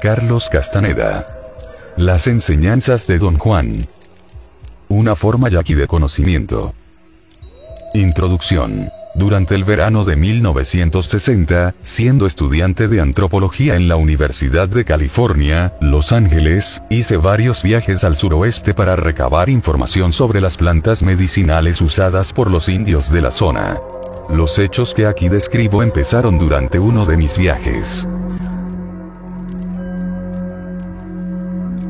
Carlos Castaneda. Las enseñanzas de Don Juan. Una forma yaqui de conocimiento. Introducción. Durante el verano de 1960, siendo estudiante de antropología en la Universidad de California, Los Ángeles, hice varios viajes al suroeste para recabar información sobre las plantas medicinales usadas por los indios de la zona. Los hechos que aquí describo empezaron durante uno de mis viajes.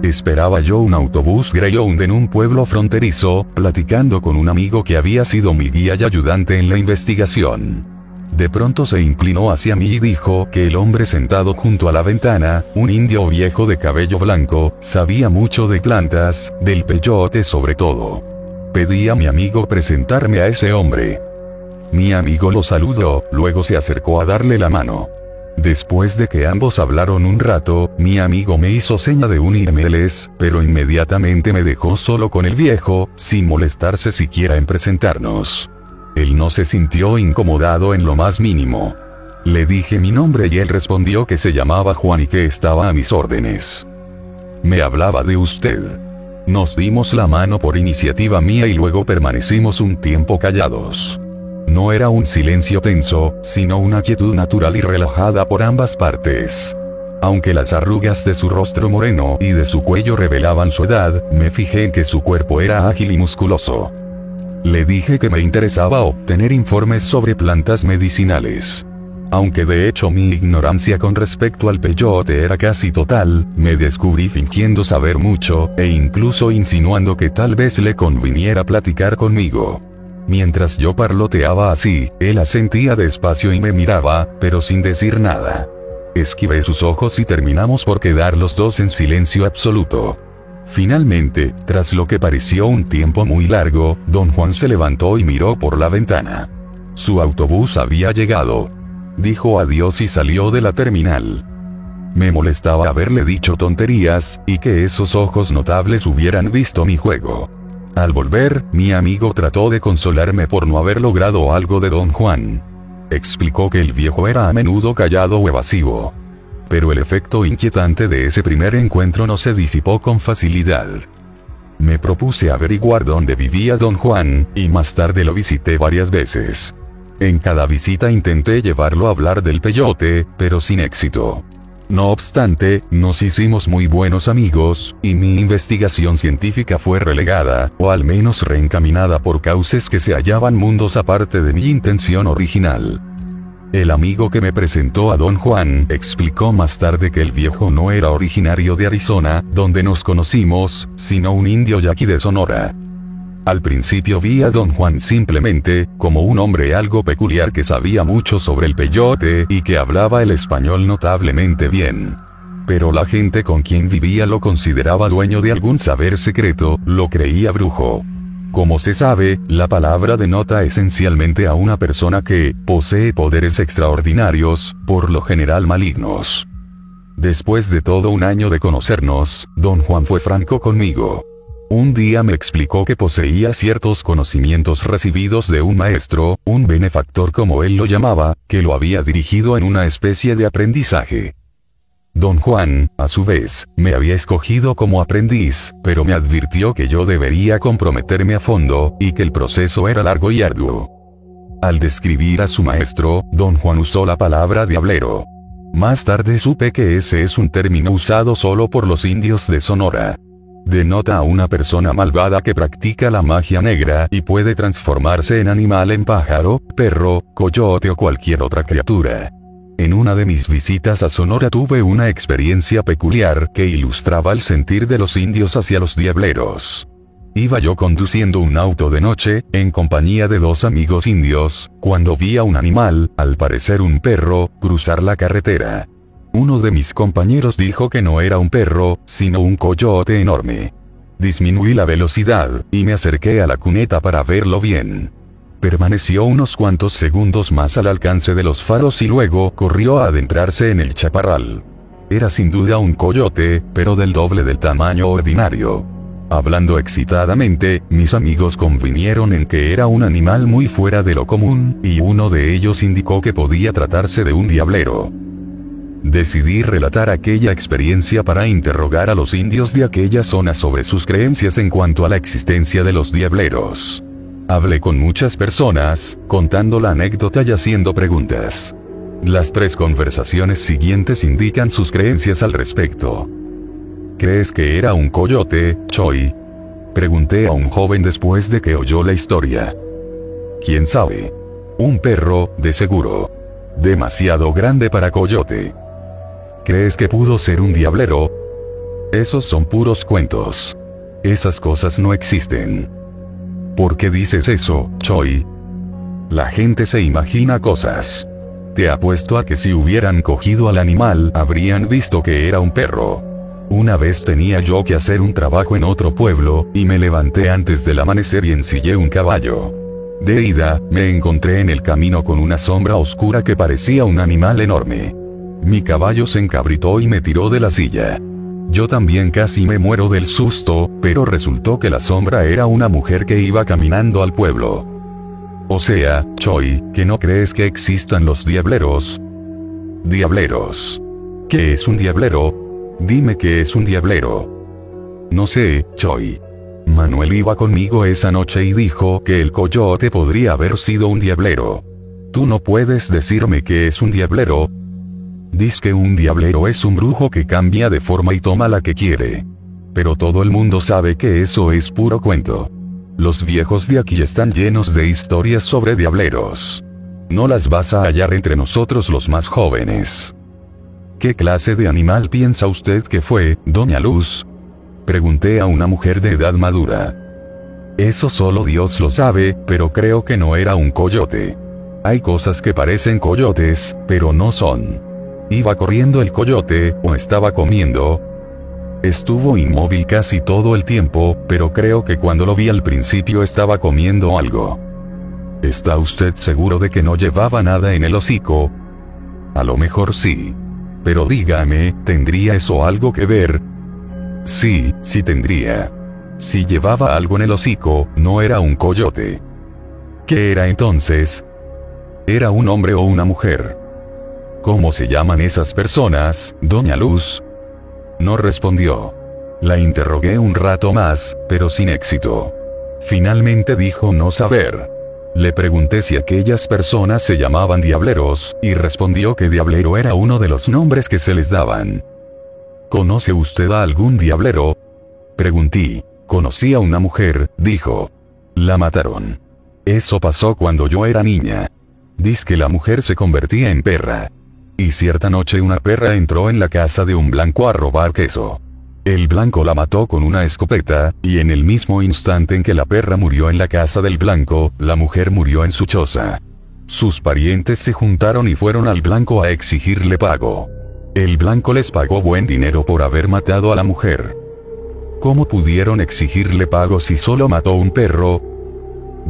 Esperaba yo un autobús Greyhound en un pueblo fronterizo, platicando con un amigo que había sido mi guía y ayudante en la investigación. De pronto se inclinó hacia mí y dijo que el hombre sentado junto a la ventana, un indio viejo de cabello blanco, sabía mucho de plantas, del peyote sobre todo. Pedí a mi amigo presentarme a ese hombre. Mi amigo lo saludó, luego se acercó a darle la mano. Después de que ambos hablaron un rato, mi amigo me hizo seña de unirmeles, pero inmediatamente me dejó solo con el viejo, sin molestarse siquiera en presentarnos. Él no se sintió incomodado en lo más mínimo. Le dije mi nombre y él respondió que se llamaba Juan y que estaba a mis órdenes. Me hablaba de usted. Nos dimos la mano por iniciativa mía y luego permanecimos un tiempo callados. No era un silencio tenso, sino una quietud natural y relajada por ambas partes. Aunque las arrugas de su rostro moreno y de su cuello revelaban su edad, me fijé en que su cuerpo era ágil y musculoso. Le dije que me interesaba obtener informes sobre plantas medicinales. Aunque de hecho mi ignorancia con respecto al peyote era casi total, me descubrí fingiendo saber mucho, e incluso insinuando que tal vez le conviniera platicar conmigo. Mientras yo parloteaba así, él asentía despacio y me miraba, pero sin decir nada. Esquivé sus ojos y terminamos por quedar los dos en silencio absoluto. Finalmente, tras lo que pareció un tiempo muy largo, don Juan se levantó y miró por la ventana. Su autobús había llegado. Dijo adiós y salió de la terminal. Me molestaba haberle dicho tonterías, y que esos ojos notables hubieran visto mi juego. Al volver, mi amigo trató de consolarme por no haber logrado algo de don Juan. Explicó que el viejo era a menudo callado o evasivo. Pero el efecto inquietante de ese primer encuentro no se disipó con facilidad. Me propuse averiguar dónde vivía don Juan, y más tarde lo visité varias veces. En cada visita intenté llevarlo a hablar del peyote, pero sin éxito. No obstante, nos hicimos muy buenos amigos, y mi investigación científica fue relegada, o al menos reencaminada por causas que se hallaban mundos aparte de mi intención original. El amigo que me presentó a don Juan explicó más tarde que el viejo no era originario de Arizona, donde nos conocimos, sino un indio yaqui de Sonora. Al principio vi a don Juan simplemente, como un hombre algo peculiar que sabía mucho sobre el peyote y que hablaba el español notablemente bien. Pero la gente con quien vivía lo consideraba dueño de algún saber secreto, lo creía brujo. Como se sabe, la palabra denota esencialmente a una persona que posee poderes extraordinarios, por lo general malignos. Después de todo un año de conocernos, don Juan fue franco conmigo. Un día me explicó que poseía ciertos conocimientos recibidos de un maestro, un benefactor como él lo llamaba, que lo había dirigido en una especie de aprendizaje. Don Juan, a su vez, me había escogido como aprendiz, pero me advirtió que yo debería comprometerme a fondo, y que el proceso era largo y arduo. Al describir a su maestro, don Juan usó la palabra diablero. Más tarde supe que ese es un término usado solo por los indios de Sonora denota a una persona malvada que practica la magia negra y puede transformarse en animal en pájaro, perro, coyote o cualquier otra criatura. En una de mis visitas a Sonora tuve una experiencia peculiar que ilustraba el sentir de los indios hacia los diableros. Iba yo conduciendo un auto de noche, en compañía de dos amigos indios, cuando vi a un animal, al parecer un perro, cruzar la carretera. Uno de mis compañeros dijo que no era un perro, sino un coyote enorme. Disminuí la velocidad, y me acerqué a la cuneta para verlo bien. Permaneció unos cuantos segundos más al alcance de los faros y luego corrió a adentrarse en el chaparral. Era sin duda un coyote, pero del doble del tamaño ordinario. Hablando excitadamente, mis amigos convinieron en que era un animal muy fuera de lo común, y uno de ellos indicó que podía tratarse de un diablero. Decidí relatar aquella experiencia para interrogar a los indios de aquella zona sobre sus creencias en cuanto a la existencia de los diableros. Hablé con muchas personas, contando la anécdota y haciendo preguntas. Las tres conversaciones siguientes indican sus creencias al respecto. ¿Crees que era un coyote, Choi? Pregunté a un joven después de que oyó la historia. ¿Quién sabe? Un perro, de seguro. Demasiado grande para coyote. ¿Crees que pudo ser un diablero? Esos son puros cuentos. Esas cosas no existen. ¿Por qué dices eso, Choi? La gente se imagina cosas. Te apuesto a que si hubieran cogido al animal, habrían visto que era un perro. Una vez tenía yo que hacer un trabajo en otro pueblo, y me levanté antes del amanecer y ensillé un caballo. De ida, me encontré en el camino con una sombra oscura que parecía un animal enorme. Mi caballo se encabritó y me tiró de la silla. Yo también casi me muero del susto, pero resultó que la sombra era una mujer que iba caminando al pueblo. O sea, Choi, que no crees que existan los diableros. Diableros. ¿Qué es un diablero? Dime qué es un diablero. No sé, Choi. Manuel iba conmigo esa noche y dijo que el coyote podría haber sido un diablero. ¿Tú no puedes decirme qué es un diablero? Dice que un diablero es un brujo que cambia de forma y toma la que quiere. Pero todo el mundo sabe que eso es puro cuento. Los viejos de aquí están llenos de historias sobre diableros. No las vas a hallar entre nosotros los más jóvenes. ¿Qué clase de animal piensa usted que fue, doña Luz? Pregunté a una mujer de edad madura. Eso solo Dios lo sabe, pero creo que no era un coyote. Hay cosas que parecen coyotes, pero no son. Iba corriendo el coyote, o estaba comiendo. Estuvo inmóvil casi todo el tiempo, pero creo que cuando lo vi al principio estaba comiendo algo. ¿Está usted seguro de que no llevaba nada en el hocico? A lo mejor sí. Pero dígame, ¿tendría eso algo que ver? Sí, sí tendría. Si llevaba algo en el hocico, no era un coyote. ¿Qué era entonces? Era un hombre o una mujer. ¿Cómo se llaman esas personas, doña Luz? No respondió. La interrogué un rato más, pero sin éxito. Finalmente dijo no saber. Le pregunté si aquellas personas se llamaban diableros, y respondió que diablero era uno de los nombres que se les daban. ¿Conoce usted a algún diablero? Pregunté. Conocí a una mujer, dijo. La mataron. Eso pasó cuando yo era niña. Dice que la mujer se convertía en perra. Y cierta noche una perra entró en la casa de un blanco a robar queso. El blanco la mató con una escopeta, y en el mismo instante en que la perra murió en la casa del blanco, la mujer murió en su choza. Sus parientes se juntaron y fueron al blanco a exigirle pago. El blanco les pagó buen dinero por haber matado a la mujer. ¿Cómo pudieron exigirle pago si solo mató un perro?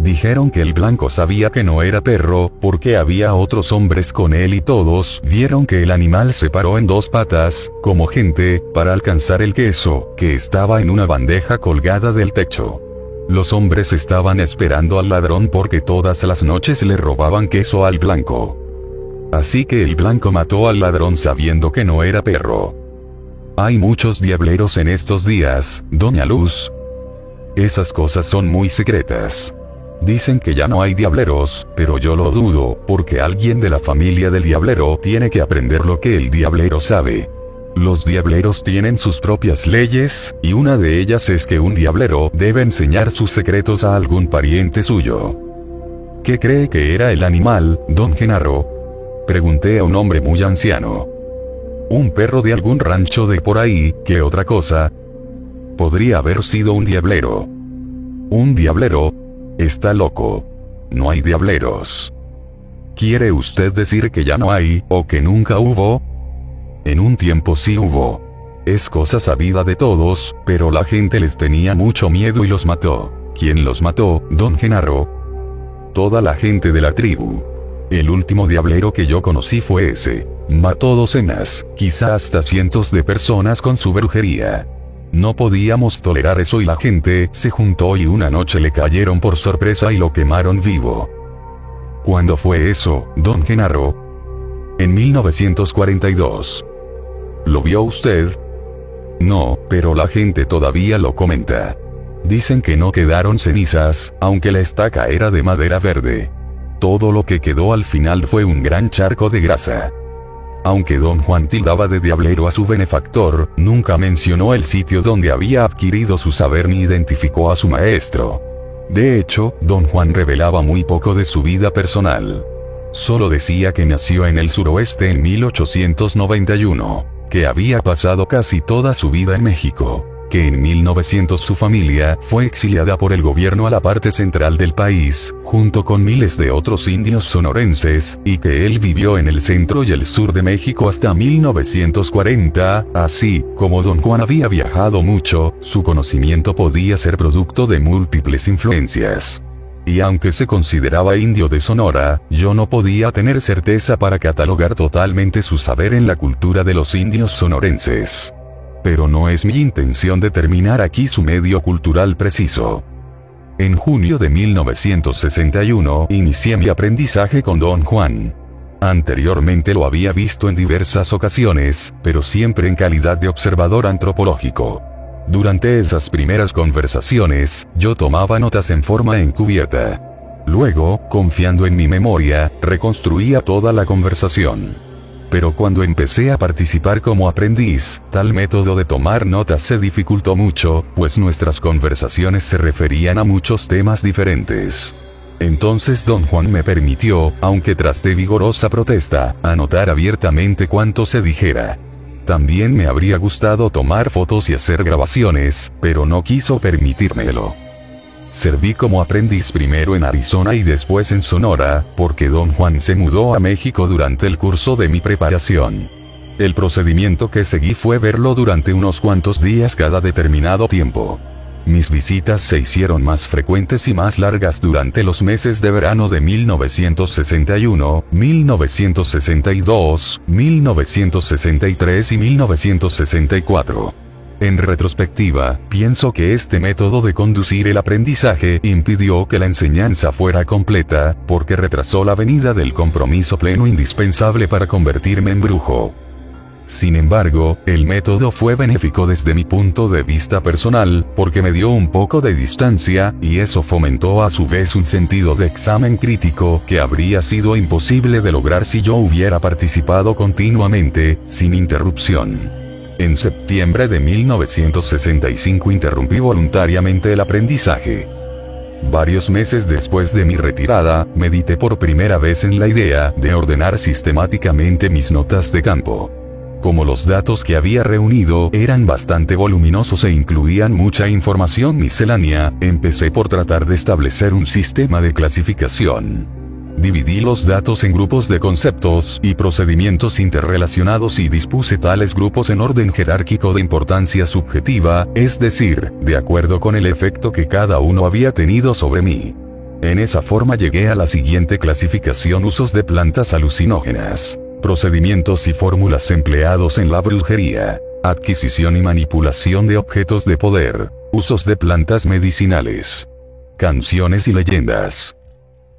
Dijeron que el blanco sabía que no era perro, porque había otros hombres con él y todos vieron que el animal se paró en dos patas, como gente, para alcanzar el queso, que estaba en una bandeja colgada del techo. Los hombres estaban esperando al ladrón porque todas las noches le robaban queso al blanco. Así que el blanco mató al ladrón sabiendo que no era perro. Hay muchos diableros en estos días, doña Luz. Esas cosas son muy secretas. Dicen que ya no hay diableros, pero yo lo dudo, porque alguien de la familia del diablero tiene que aprender lo que el diablero sabe. Los diableros tienen sus propias leyes, y una de ellas es que un diablero debe enseñar sus secretos a algún pariente suyo. ¿Qué cree que era el animal, don Genaro? Pregunté a un hombre muy anciano. Un perro de algún rancho de por ahí, ¿qué otra cosa? Podría haber sido un diablero. Un diablero, Está loco. No hay diableros. ¿Quiere usted decir que ya no hay, o que nunca hubo? En un tiempo sí hubo. Es cosa sabida de todos, pero la gente les tenía mucho miedo y los mató. ¿Quién los mató, don Genaro? Toda la gente de la tribu. El último diablero que yo conocí fue ese. Mató docenas, quizá hasta cientos de personas con su brujería. No podíamos tolerar eso y la gente se juntó y una noche le cayeron por sorpresa y lo quemaron vivo. ¿Cuándo fue eso, don Genaro? En 1942. ¿Lo vio usted? No, pero la gente todavía lo comenta. Dicen que no quedaron cenizas, aunque la estaca era de madera verde. Todo lo que quedó al final fue un gran charco de grasa. Aunque don Juan tildaba de diablero a su benefactor, nunca mencionó el sitio donde había adquirido su saber ni identificó a su maestro. De hecho, don Juan revelaba muy poco de su vida personal. Solo decía que nació en el suroeste en 1891, que había pasado casi toda su vida en México, que en 1900 su familia fue exiliada por el gobierno a la parte central del país, junto con miles de otros indios sonorenses, y que él vivió en el centro y el sur de México hasta 1940, así, como don Juan había viajado mucho, su conocimiento podía ser producto de múltiples influencias. Y aunque se consideraba indio de Sonora, yo no podía tener certeza para catalogar totalmente su saber en la cultura de los indios sonorenses pero no es mi intención determinar aquí su medio cultural preciso. En junio de 1961 inicié mi aprendizaje con Don Juan. Anteriormente lo había visto en diversas ocasiones, pero siempre en calidad de observador antropológico. Durante esas primeras conversaciones, yo tomaba notas en forma encubierta. Luego, confiando en mi memoria, reconstruía toda la conversación pero cuando empecé a participar como aprendiz, tal método de tomar notas se dificultó mucho, pues nuestras conversaciones se referían a muchos temas diferentes. Entonces don Juan me permitió, aunque tras de vigorosa protesta, anotar abiertamente cuanto se dijera. También me habría gustado tomar fotos y hacer grabaciones, pero no quiso permitírmelo. Serví como aprendiz primero en Arizona y después en Sonora, porque don Juan se mudó a México durante el curso de mi preparación. El procedimiento que seguí fue verlo durante unos cuantos días cada determinado tiempo. Mis visitas se hicieron más frecuentes y más largas durante los meses de verano de 1961, 1962, 1963 y 1964. En retrospectiva, pienso que este método de conducir el aprendizaje impidió que la enseñanza fuera completa, porque retrasó la venida del compromiso pleno indispensable para convertirme en brujo. Sin embargo, el método fue benéfico desde mi punto de vista personal, porque me dio un poco de distancia, y eso fomentó a su vez un sentido de examen crítico que habría sido imposible de lograr si yo hubiera participado continuamente, sin interrupción. En septiembre de 1965 interrumpí voluntariamente el aprendizaje. Varios meses después de mi retirada, medité por primera vez en la idea de ordenar sistemáticamente mis notas de campo. Como los datos que había reunido eran bastante voluminosos e incluían mucha información miscelánea, empecé por tratar de establecer un sistema de clasificación. Dividí los datos en grupos de conceptos y procedimientos interrelacionados y dispuse tales grupos en orden jerárquico de importancia subjetiva, es decir, de acuerdo con el efecto que cada uno había tenido sobre mí. En esa forma llegué a la siguiente clasificación usos de plantas alucinógenas, procedimientos y fórmulas empleados en la brujería, adquisición y manipulación de objetos de poder, usos de plantas medicinales, canciones y leyendas,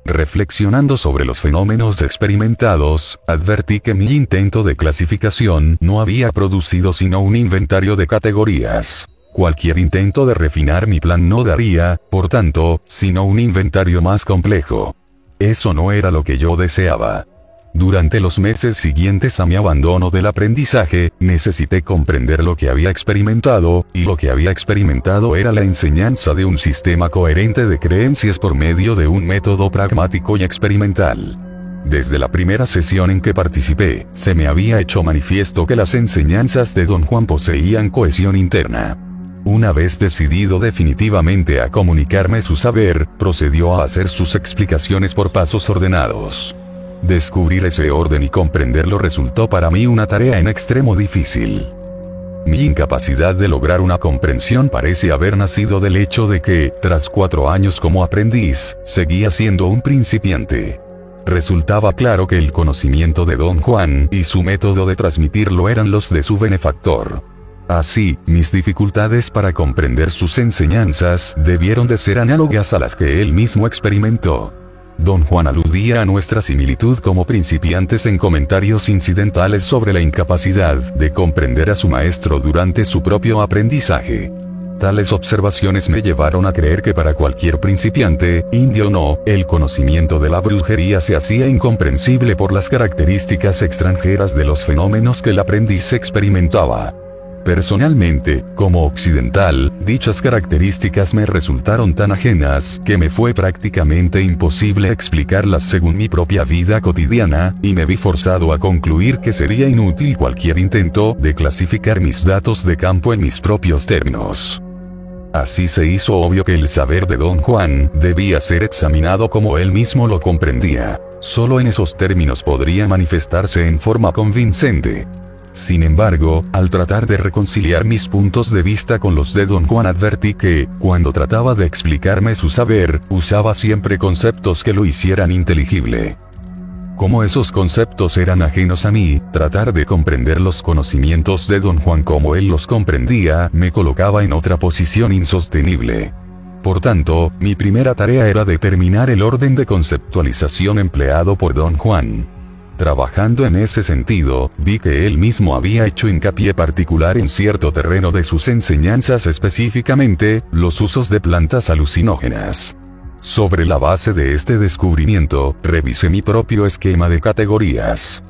Reflexionando sobre los fenómenos experimentados, advertí que mi intento de clasificación no había producido sino un inventario de categorías. Cualquier intento de refinar mi plan no daría, por tanto, sino un inventario más complejo. Eso no era lo que yo deseaba. Durante los meses siguientes a mi abandono del aprendizaje, necesité comprender lo que había experimentado, y lo que había experimentado era la enseñanza de un sistema coherente de creencias por medio de un método pragmático y experimental. Desde la primera sesión en que participé, se me había hecho manifiesto que las enseñanzas de don Juan poseían cohesión interna. Una vez decidido definitivamente a comunicarme su saber, procedió a hacer sus explicaciones por pasos ordenados. Descubrir ese orden y comprenderlo resultó para mí una tarea en extremo difícil. Mi incapacidad de lograr una comprensión parece haber nacido del hecho de que, tras cuatro años como aprendiz, seguía siendo un principiante. Resultaba claro que el conocimiento de don Juan y su método de transmitirlo eran los de su benefactor. Así, mis dificultades para comprender sus enseñanzas debieron de ser análogas a las que él mismo experimentó. Don Juan aludía a nuestra similitud como principiantes en comentarios incidentales sobre la incapacidad de comprender a su maestro durante su propio aprendizaje. Tales observaciones me llevaron a creer que para cualquier principiante, indio o no, el conocimiento de la brujería se hacía incomprensible por las características extranjeras de los fenómenos que el aprendiz experimentaba. Personalmente, como occidental, dichas características me resultaron tan ajenas que me fue prácticamente imposible explicarlas según mi propia vida cotidiana, y me vi forzado a concluir que sería inútil cualquier intento de clasificar mis datos de campo en mis propios términos. Así se hizo obvio que el saber de don Juan debía ser examinado como él mismo lo comprendía. Solo en esos términos podría manifestarse en forma convincente. Sin embargo, al tratar de reconciliar mis puntos de vista con los de don Juan advertí que, cuando trataba de explicarme su saber, usaba siempre conceptos que lo hicieran inteligible. Como esos conceptos eran ajenos a mí, tratar de comprender los conocimientos de don Juan como él los comprendía, me colocaba en otra posición insostenible. Por tanto, mi primera tarea era determinar el orden de conceptualización empleado por don Juan. Trabajando en ese sentido, vi que él mismo había hecho hincapié particular en cierto terreno de sus enseñanzas específicamente, los usos de plantas alucinógenas. Sobre la base de este descubrimiento, revisé mi propio esquema de categorías.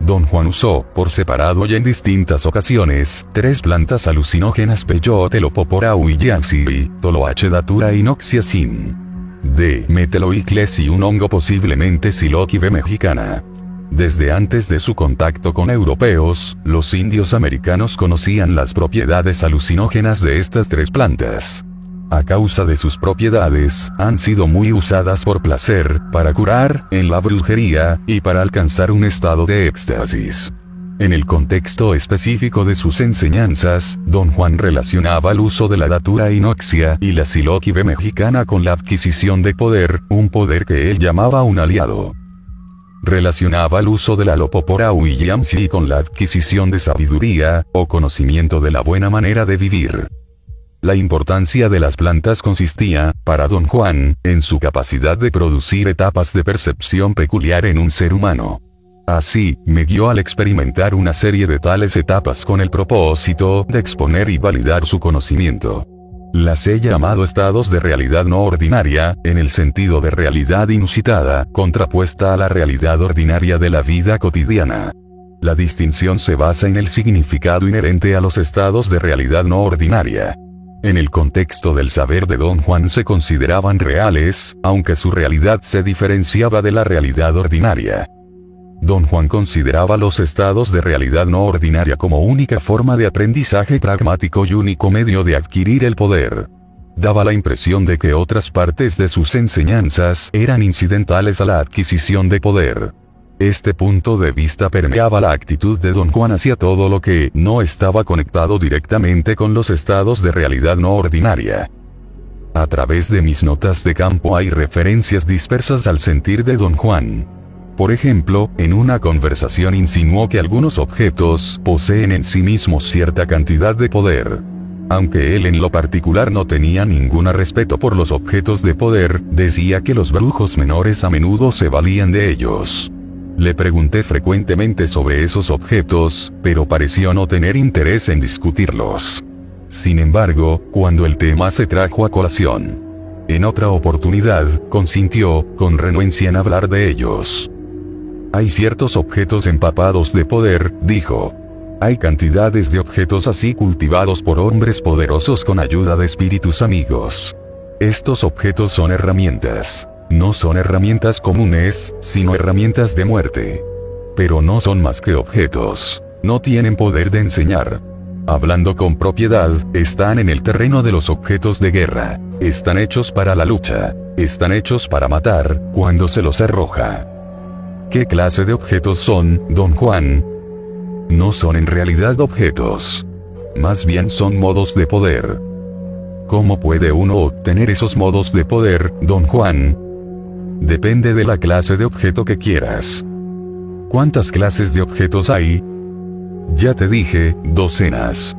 Don Juan usó, por separado y en distintas ocasiones, tres plantas alucinógenas Peyote Lopoporau y Yansi, Toloache Datura y Noxiacin. D. Meteloicles y un hongo posiblemente Siloquibe mexicana. Desde antes de su contacto con europeos, los indios americanos conocían las propiedades alucinógenas de estas tres plantas a causa de sus propiedades, han sido muy usadas por placer, para curar, en la brujería, y para alcanzar un estado de éxtasis. En el contexto específico de sus enseñanzas, don Juan relacionaba el uso de la datura inoxia y la siloquibe mexicana con la adquisición de poder, un poder que él llamaba un aliado. Relacionaba el uso de la lopopora y con la adquisición de sabiduría, o conocimiento de la buena manera de vivir. La importancia de las plantas consistía, para don Juan, en su capacidad de producir etapas de percepción peculiar en un ser humano. Así, me guió al experimentar una serie de tales etapas con el propósito de exponer y validar su conocimiento. Las he llamado estados de realidad no ordinaria, en el sentido de realidad inusitada, contrapuesta a la realidad ordinaria de la vida cotidiana. La distinción se basa en el significado inherente a los estados de realidad no ordinaria. En el contexto del saber de Don Juan se consideraban reales, aunque su realidad se diferenciaba de la realidad ordinaria. Don Juan consideraba los estados de realidad no ordinaria como única forma de aprendizaje pragmático y único medio de adquirir el poder. Daba la impresión de que otras partes de sus enseñanzas eran incidentales a la adquisición de poder. Este punto de vista permeaba la actitud de don Juan hacia todo lo que no estaba conectado directamente con los estados de realidad no ordinaria. A través de mis notas de campo hay referencias dispersas al sentir de don Juan. Por ejemplo, en una conversación insinuó que algunos objetos poseen en sí mismos cierta cantidad de poder. Aunque él en lo particular no tenía ningún respeto por los objetos de poder, decía que los brujos menores a menudo se valían de ellos. Le pregunté frecuentemente sobre esos objetos, pero pareció no tener interés en discutirlos. Sin embargo, cuando el tema se trajo a colación, en otra oportunidad, consintió, con renuencia en hablar de ellos. Hay ciertos objetos empapados de poder, dijo. Hay cantidades de objetos así cultivados por hombres poderosos con ayuda de espíritus amigos. Estos objetos son herramientas. No son herramientas comunes, sino herramientas de muerte. Pero no son más que objetos. No tienen poder de enseñar. Hablando con propiedad, están en el terreno de los objetos de guerra. Están hechos para la lucha. Están hechos para matar, cuando se los arroja. ¿Qué clase de objetos son, don Juan? No son en realidad objetos. Más bien son modos de poder. ¿Cómo puede uno obtener esos modos de poder, don Juan? Depende de la clase de objeto que quieras. ¿Cuántas clases de objetos hay? Ya te dije, docenas.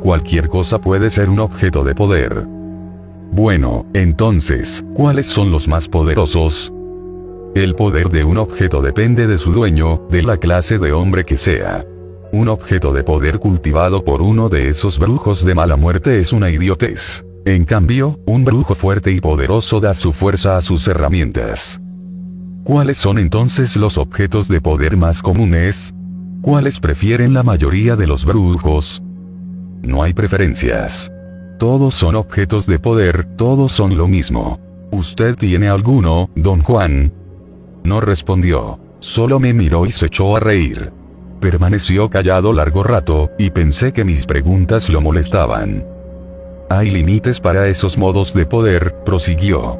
Cualquier cosa puede ser un objeto de poder. Bueno, entonces, ¿cuáles son los más poderosos? El poder de un objeto depende de su dueño, de la clase de hombre que sea. Un objeto de poder cultivado por uno de esos brujos de mala muerte es una idiotez. En cambio, un brujo fuerte y poderoso da su fuerza a sus herramientas. ¿Cuáles son entonces los objetos de poder más comunes? ¿Cuáles prefieren la mayoría de los brujos? No hay preferencias. Todos son objetos de poder, todos son lo mismo. ¿Usted tiene alguno, don Juan? No respondió. Solo me miró y se echó a reír. Permaneció callado largo rato, y pensé que mis preguntas lo molestaban. Hay límites para esos modos de poder, prosiguió.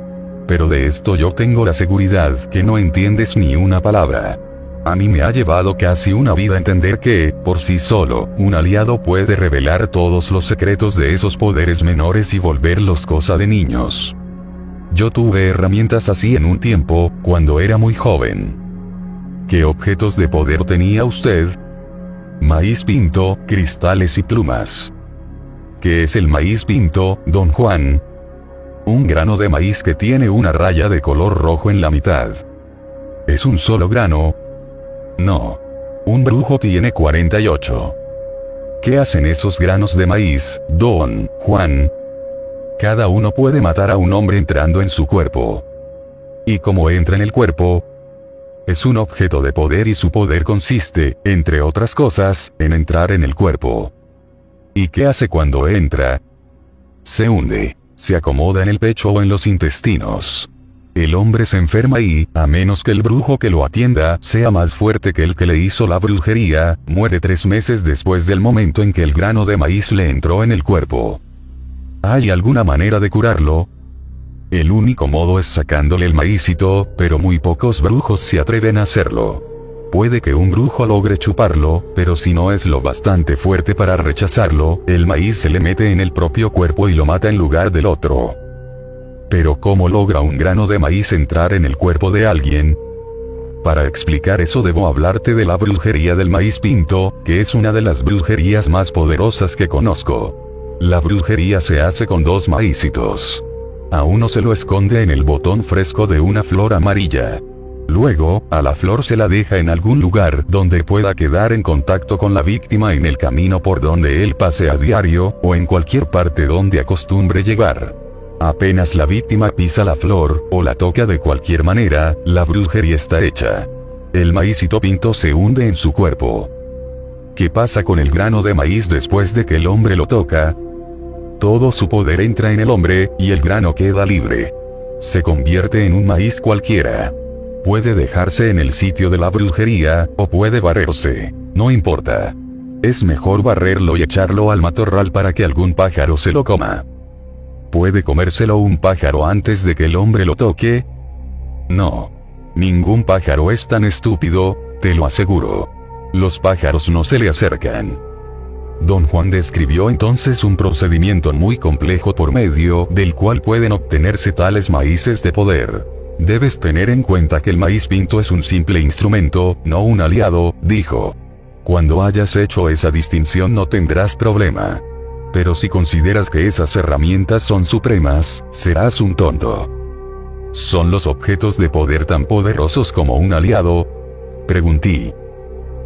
Pero de esto yo tengo la seguridad que no entiendes ni una palabra. A mí me ha llevado casi una vida entender que, por sí solo, un aliado puede revelar todos los secretos de esos poderes menores y volverlos cosa de niños. Yo tuve herramientas así en un tiempo, cuando era muy joven. ¿Qué objetos de poder tenía usted? Maíz pinto, cristales y plumas. ¿Qué es el maíz pinto, don Juan? Un grano de maíz que tiene una raya de color rojo en la mitad. ¿Es un solo grano? No. Un brujo tiene 48. ¿Qué hacen esos granos de maíz, don Juan? Cada uno puede matar a un hombre entrando en su cuerpo. Y como entra en el cuerpo, es un objeto de poder y su poder consiste, entre otras cosas, en entrar en el cuerpo. ¿Y qué hace cuando entra? Se hunde, se acomoda en el pecho o en los intestinos. El hombre se enferma y, a menos que el brujo que lo atienda sea más fuerte que el que le hizo la brujería, muere tres meses después del momento en que el grano de maíz le entró en el cuerpo. ¿Hay alguna manera de curarlo? El único modo es sacándole el maízito, pero muy pocos brujos se atreven a hacerlo. Puede que un brujo logre chuparlo, pero si no es lo bastante fuerte para rechazarlo, el maíz se le mete en el propio cuerpo y lo mata en lugar del otro. Pero ¿cómo logra un grano de maíz entrar en el cuerpo de alguien? Para explicar eso debo hablarte de la brujería del maíz pinto, que es una de las brujerías más poderosas que conozco. La brujería se hace con dos maízitos. A uno se lo esconde en el botón fresco de una flor amarilla. Luego, a la flor se la deja en algún lugar donde pueda quedar en contacto con la víctima en el camino por donde él pase a diario, o en cualquier parte donde acostumbre llegar. Apenas la víctima pisa la flor, o la toca de cualquier manera, la brujería está hecha. El maízito pinto se hunde en su cuerpo. ¿Qué pasa con el grano de maíz después de que el hombre lo toca? Todo su poder entra en el hombre, y el grano queda libre. Se convierte en un maíz cualquiera. Puede dejarse en el sitio de la brujería, o puede barrerse. No importa. Es mejor barrerlo y echarlo al matorral para que algún pájaro se lo coma. ¿Puede comérselo un pájaro antes de que el hombre lo toque? No. Ningún pájaro es tan estúpido, te lo aseguro. Los pájaros no se le acercan. Don Juan describió entonces un procedimiento muy complejo por medio del cual pueden obtenerse tales maíces de poder. Debes tener en cuenta que el maíz pinto es un simple instrumento, no un aliado, dijo. Cuando hayas hecho esa distinción no tendrás problema. Pero si consideras que esas herramientas son supremas, serás un tonto. ¿Son los objetos de poder tan poderosos como un aliado? Pregunté.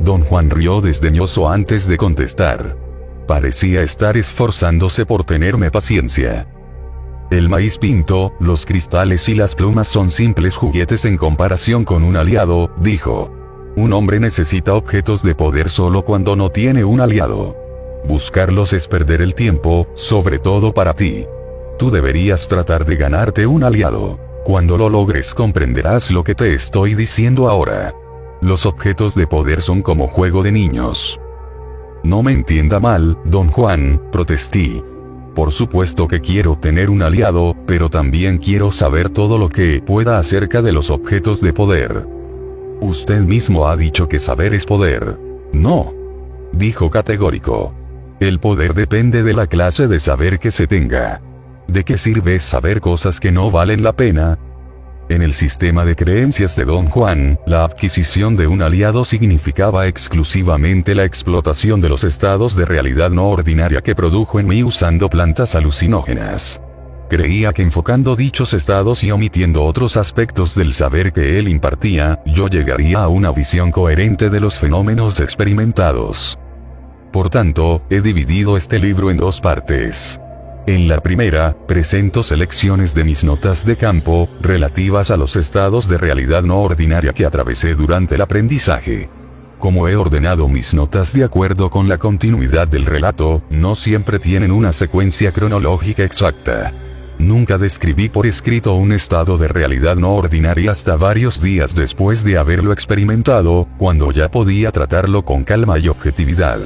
Don Juan rió desdeñoso antes de contestar. Parecía estar esforzándose por tenerme paciencia. El maíz pinto, los cristales y las plumas son simples juguetes en comparación con un aliado, dijo. Un hombre necesita objetos de poder solo cuando no tiene un aliado. Buscarlos es perder el tiempo, sobre todo para ti. Tú deberías tratar de ganarte un aliado. Cuando lo logres comprenderás lo que te estoy diciendo ahora. Los objetos de poder son como juego de niños. No me entienda mal, don Juan, protesté. Por supuesto que quiero tener un aliado, pero también quiero saber todo lo que pueda acerca de los objetos de poder. Usted mismo ha dicho que saber es poder. No. Dijo categórico. El poder depende de la clase de saber que se tenga. ¿De qué sirve saber cosas que no valen la pena? En el sistema de creencias de Don Juan, la adquisición de un aliado significaba exclusivamente la explotación de los estados de realidad no ordinaria que produjo en mí usando plantas alucinógenas. Creía que enfocando dichos estados y omitiendo otros aspectos del saber que él impartía, yo llegaría a una visión coherente de los fenómenos experimentados. Por tanto, he dividido este libro en dos partes. En la primera, presento selecciones de mis notas de campo, relativas a los estados de realidad no ordinaria que atravesé durante el aprendizaje. Como he ordenado mis notas de acuerdo con la continuidad del relato, no siempre tienen una secuencia cronológica exacta. Nunca describí por escrito un estado de realidad no ordinaria hasta varios días después de haberlo experimentado, cuando ya podía tratarlo con calma y objetividad.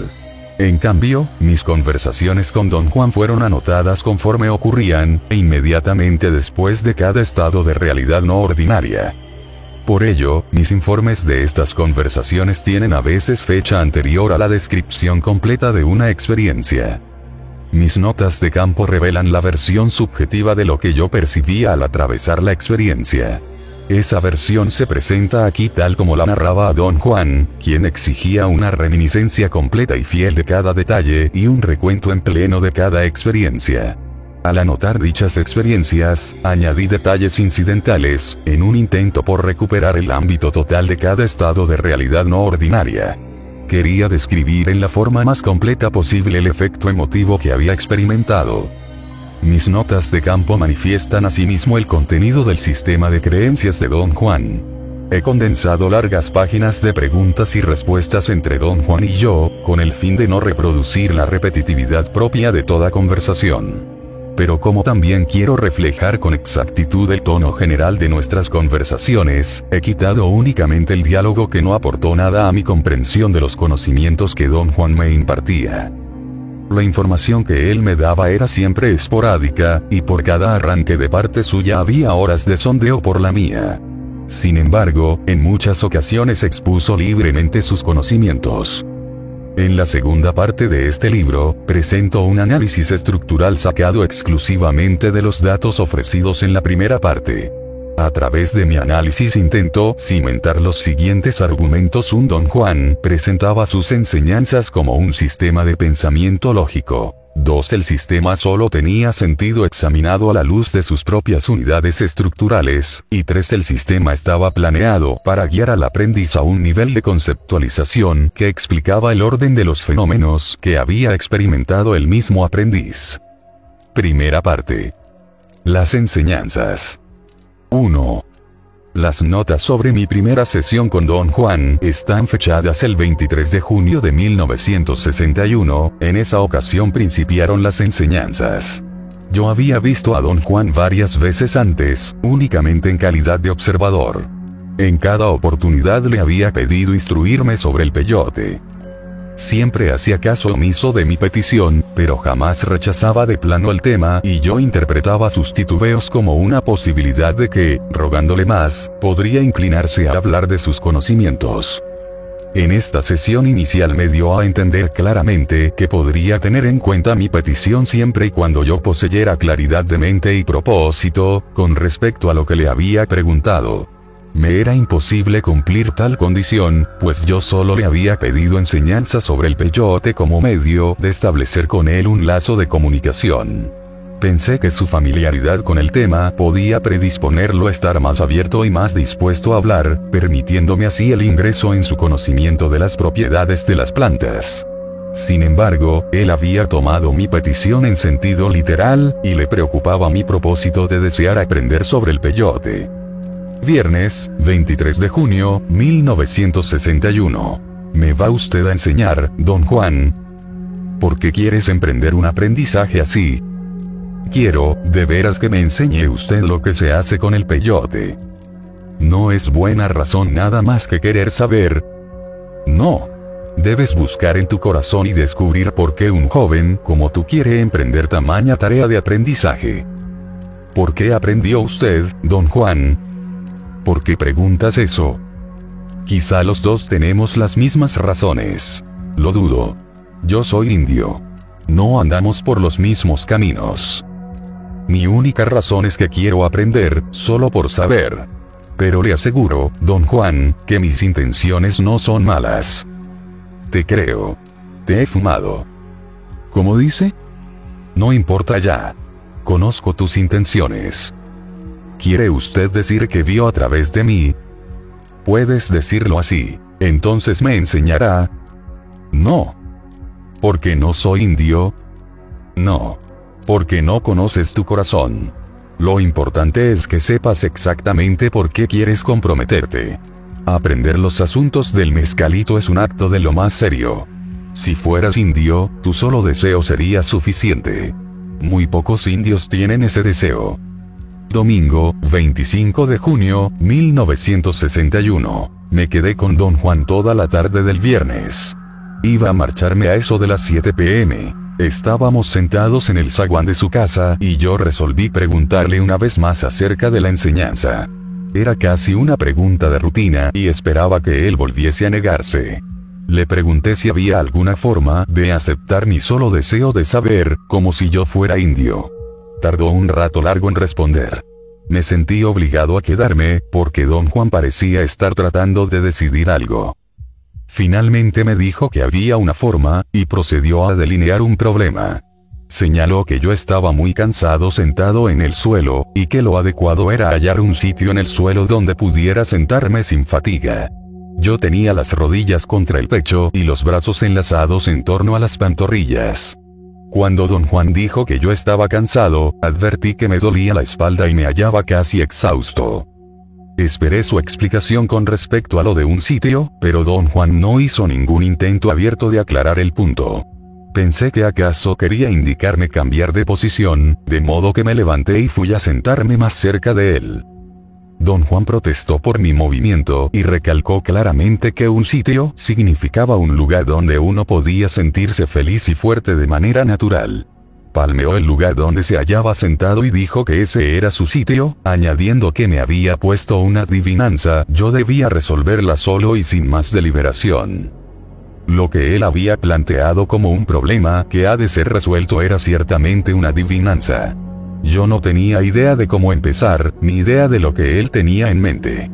En cambio, mis conversaciones con don Juan fueron anotadas conforme ocurrían, e inmediatamente después de cada estado de realidad no ordinaria. Por ello, mis informes de estas conversaciones tienen a veces fecha anterior a la descripción completa de una experiencia. Mis notas de campo revelan la versión subjetiva de lo que yo percibía al atravesar la experiencia. Esa versión se presenta aquí tal como la narraba a don Juan, quien exigía una reminiscencia completa y fiel de cada detalle y un recuento en pleno de cada experiencia. Al anotar dichas experiencias, añadí detalles incidentales, en un intento por recuperar el ámbito total de cada estado de realidad no ordinaria. Quería describir en la forma más completa posible el efecto emotivo que había experimentado. Mis notas de campo manifiestan asimismo el contenido del sistema de creencias de Don Juan. He condensado largas páginas de preguntas y respuestas entre Don Juan y yo, con el fin de no reproducir la repetitividad propia de toda conversación. Pero como también quiero reflejar con exactitud el tono general de nuestras conversaciones, he quitado únicamente el diálogo que no aportó nada a mi comprensión de los conocimientos que Don Juan me impartía. La información que él me daba era siempre esporádica, y por cada arranque de parte suya había horas de sondeo por la mía. Sin embargo, en muchas ocasiones expuso libremente sus conocimientos. En la segunda parte de este libro, presento un análisis estructural sacado exclusivamente de los datos ofrecidos en la primera parte. A través de mi análisis intentó cimentar los siguientes argumentos. Un don Juan presentaba sus enseñanzas como un sistema de pensamiento lógico. 2. El sistema solo tenía sentido examinado a la luz de sus propias unidades estructurales, y 3. El sistema estaba planeado para guiar al aprendiz a un nivel de conceptualización que explicaba el orden de los fenómenos que había experimentado el mismo aprendiz. Primera parte. Las enseñanzas. 1. Las notas sobre mi primera sesión con Don Juan están fechadas el 23 de junio de 1961, en esa ocasión principiaron las enseñanzas. Yo había visto a Don Juan varias veces antes, únicamente en calidad de observador. En cada oportunidad le había pedido instruirme sobre el peyote. Siempre hacía caso omiso de mi petición, pero jamás rechazaba de plano el tema y yo interpretaba sus titubeos como una posibilidad de que, rogándole más, podría inclinarse a hablar de sus conocimientos. En esta sesión inicial me dio a entender claramente que podría tener en cuenta mi petición siempre y cuando yo poseyera claridad de mente y propósito, con respecto a lo que le había preguntado. Me era imposible cumplir tal condición, pues yo solo le había pedido enseñanza sobre el peyote como medio de establecer con él un lazo de comunicación. Pensé que su familiaridad con el tema podía predisponerlo a estar más abierto y más dispuesto a hablar, permitiéndome así el ingreso en su conocimiento de las propiedades de las plantas. Sin embargo, él había tomado mi petición en sentido literal, y le preocupaba mi propósito de desear aprender sobre el peyote. Viernes, 23 de junio, 1961. ¿Me va usted a enseñar, don Juan? ¿Por qué quieres emprender un aprendizaje así? Quiero, de veras que me enseñe usted lo que se hace con el peyote. No es buena razón nada más que querer saber. No. Debes buscar en tu corazón y descubrir por qué un joven como tú quiere emprender tamaña tarea de aprendizaje. ¿Por qué aprendió usted, don Juan, ¿Por qué preguntas eso? Quizá los dos tenemos las mismas razones. Lo dudo. Yo soy indio. No andamos por los mismos caminos. Mi única razón es que quiero aprender, solo por saber. Pero le aseguro, don Juan, que mis intenciones no son malas. Te creo. Te he fumado. ¿Cómo dice? No importa ya. Conozco tus intenciones. ¿Quiere usted decir que vio a través de mí? Puedes decirlo así. Entonces me enseñará. No. ¿Porque no soy indio? No. Porque no conoces tu corazón. Lo importante es que sepas exactamente por qué quieres comprometerte. Aprender los asuntos del mezcalito es un acto de lo más serio. Si fueras indio, tu solo deseo sería suficiente. Muy pocos indios tienen ese deseo. Domingo, 25 de junio, 1961. Me quedé con don Juan toda la tarde del viernes. Iba a marcharme a eso de las 7 pm. Estábamos sentados en el zaguán de su casa y yo resolví preguntarle una vez más acerca de la enseñanza. Era casi una pregunta de rutina y esperaba que él volviese a negarse. Le pregunté si había alguna forma de aceptar mi solo deseo de saber, como si yo fuera indio. Tardó un rato largo en responder. Me sentí obligado a quedarme, porque don Juan parecía estar tratando de decidir algo. Finalmente me dijo que había una forma, y procedió a delinear un problema. Señaló que yo estaba muy cansado sentado en el suelo, y que lo adecuado era hallar un sitio en el suelo donde pudiera sentarme sin fatiga. Yo tenía las rodillas contra el pecho y los brazos enlazados en torno a las pantorrillas. Cuando don Juan dijo que yo estaba cansado, advertí que me dolía la espalda y me hallaba casi exhausto. Esperé su explicación con respecto a lo de un sitio, pero don Juan no hizo ningún intento abierto de aclarar el punto. Pensé que acaso quería indicarme cambiar de posición, de modo que me levanté y fui a sentarme más cerca de él. Don Juan protestó por mi movimiento y recalcó claramente que un sitio significaba un lugar donde uno podía sentirse feliz y fuerte de manera natural. Palmeó el lugar donde se hallaba sentado y dijo que ese era su sitio, añadiendo que me había puesto una adivinanza, yo debía resolverla solo y sin más deliberación. Lo que él había planteado como un problema que ha de ser resuelto era ciertamente una adivinanza. Yo no tenía idea de cómo empezar, ni idea de lo que él tenía en mente.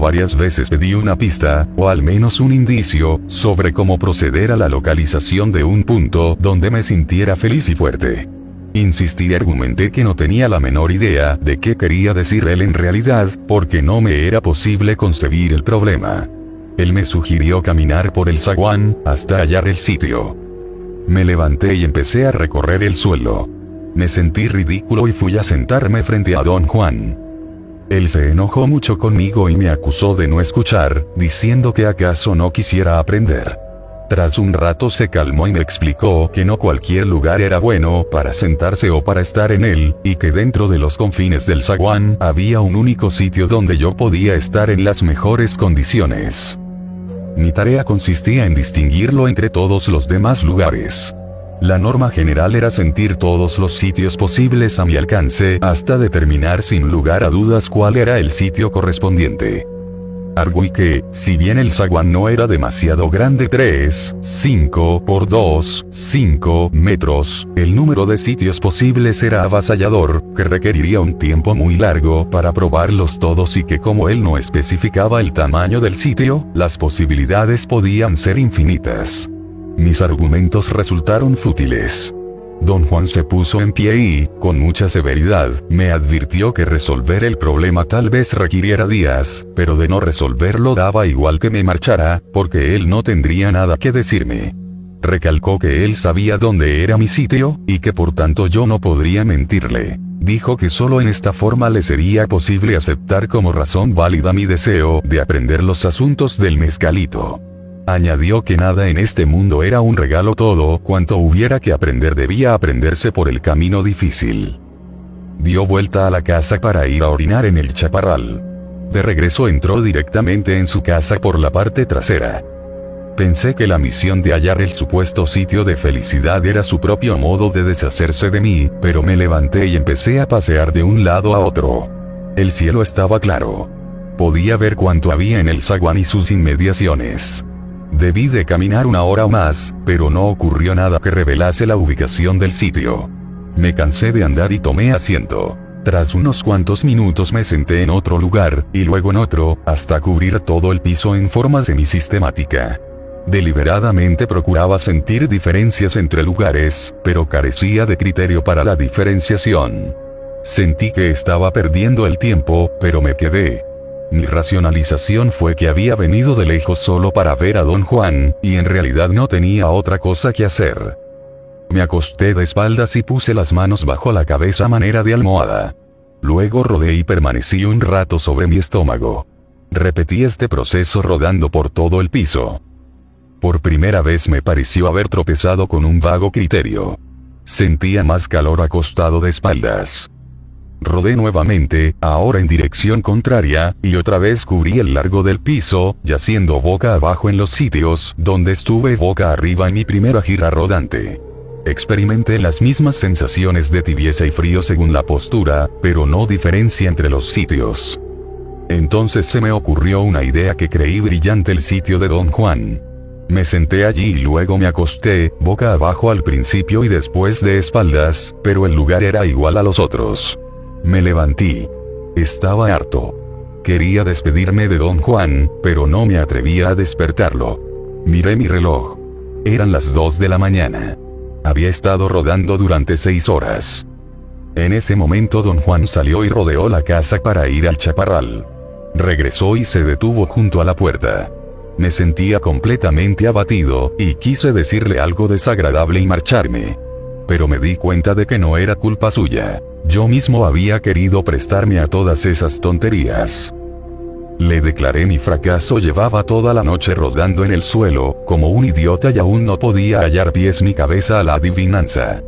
Varias veces pedí una pista, o al menos un indicio, sobre cómo proceder a la localización de un punto donde me sintiera feliz y fuerte. Insistí y argumenté que no tenía la menor idea de qué quería decir él en realidad, porque no me era posible concebir el problema. Él me sugirió caminar por el zaguán, hasta hallar el sitio. Me levanté y empecé a recorrer el suelo. Me sentí ridículo y fui a sentarme frente a don Juan. Él se enojó mucho conmigo y me acusó de no escuchar, diciendo que acaso no quisiera aprender. Tras un rato se calmó y me explicó que no cualquier lugar era bueno para sentarse o para estar en él, y que dentro de los confines del zaguán había un único sitio donde yo podía estar en las mejores condiciones. Mi tarea consistía en distinguirlo entre todos los demás lugares. La norma general era sentir todos los sitios posibles a mi alcance hasta determinar sin lugar a dudas cuál era el sitio correspondiente. Arguí que, si bien el zaguán no era demasiado grande 3, 5 por 2, 5 metros, el número de sitios posibles era avasallador, que requeriría un tiempo muy largo para probarlos todos y que como él no especificaba el tamaño del sitio, las posibilidades podían ser infinitas. Mis argumentos resultaron fútiles. Don Juan se puso en pie y, con mucha severidad, me advirtió que resolver el problema tal vez requiriera días, pero de no resolverlo daba igual que me marchara, porque él no tendría nada que decirme. Recalcó que él sabía dónde era mi sitio, y que por tanto yo no podría mentirle. Dijo que solo en esta forma le sería posible aceptar como razón válida mi deseo de aprender los asuntos del mezcalito. Añadió que nada en este mundo era un regalo todo, cuanto hubiera que aprender debía aprenderse por el camino difícil. Dio vuelta a la casa para ir a orinar en el chaparral. De regreso entró directamente en su casa por la parte trasera. Pensé que la misión de hallar el supuesto sitio de felicidad era su propio modo de deshacerse de mí, pero me levanté y empecé a pasear de un lado a otro. El cielo estaba claro. Podía ver cuanto había en el zaguán y sus inmediaciones. Debí de caminar una hora o más, pero no ocurrió nada que revelase la ubicación del sitio. Me cansé de andar y tomé asiento. Tras unos cuantos minutos me senté en otro lugar, y luego en otro, hasta cubrir todo el piso en forma semisistemática. Deliberadamente procuraba sentir diferencias entre lugares, pero carecía de criterio para la diferenciación. Sentí que estaba perdiendo el tiempo, pero me quedé. Mi racionalización fue que había venido de lejos solo para ver a don Juan, y en realidad no tenía otra cosa que hacer. Me acosté de espaldas y puse las manos bajo la cabeza a manera de almohada. Luego rodé y permanecí un rato sobre mi estómago. Repetí este proceso rodando por todo el piso. Por primera vez me pareció haber tropezado con un vago criterio. Sentía más calor acostado de espaldas. Rodé nuevamente, ahora en dirección contraria, y otra vez cubrí el largo del piso, yaciendo boca abajo en los sitios donde estuve boca arriba en mi primera gira rodante. Experimenté las mismas sensaciones de tibieza y frío según la postura, pero no diferencia entre los sitios. Entonces se me ocurrió una idea que creí brillante el sitio de Don Juan. Me senté allí y luego me acosté, boca abajo al principio y después de espaldas, pero el lugar era igual a los otros. Me levanté. Estaba harto. Quería despedirme de don Juan, pero no me atrevía a despertarlo. Miré mi reloj. Eran las 2 de la mañana. Había estado rodando durante seis horas. En ese momento don Juan salió y rodeó la casa para ir al chaparral. Regresó y se detuvo junto a la puerta. Me sentía completamente abatido, y quise decirle algo desagradable y marcharme. Pero me di cuenta de que no era culpa suya. Yo mismo había querido prestarme a todas esas tonterías. Le declaré mi fracaso llevaba toda la noche rodando en el suelo, como un idiota y aún no podía hallar pies ni cabeza a la adivinanza.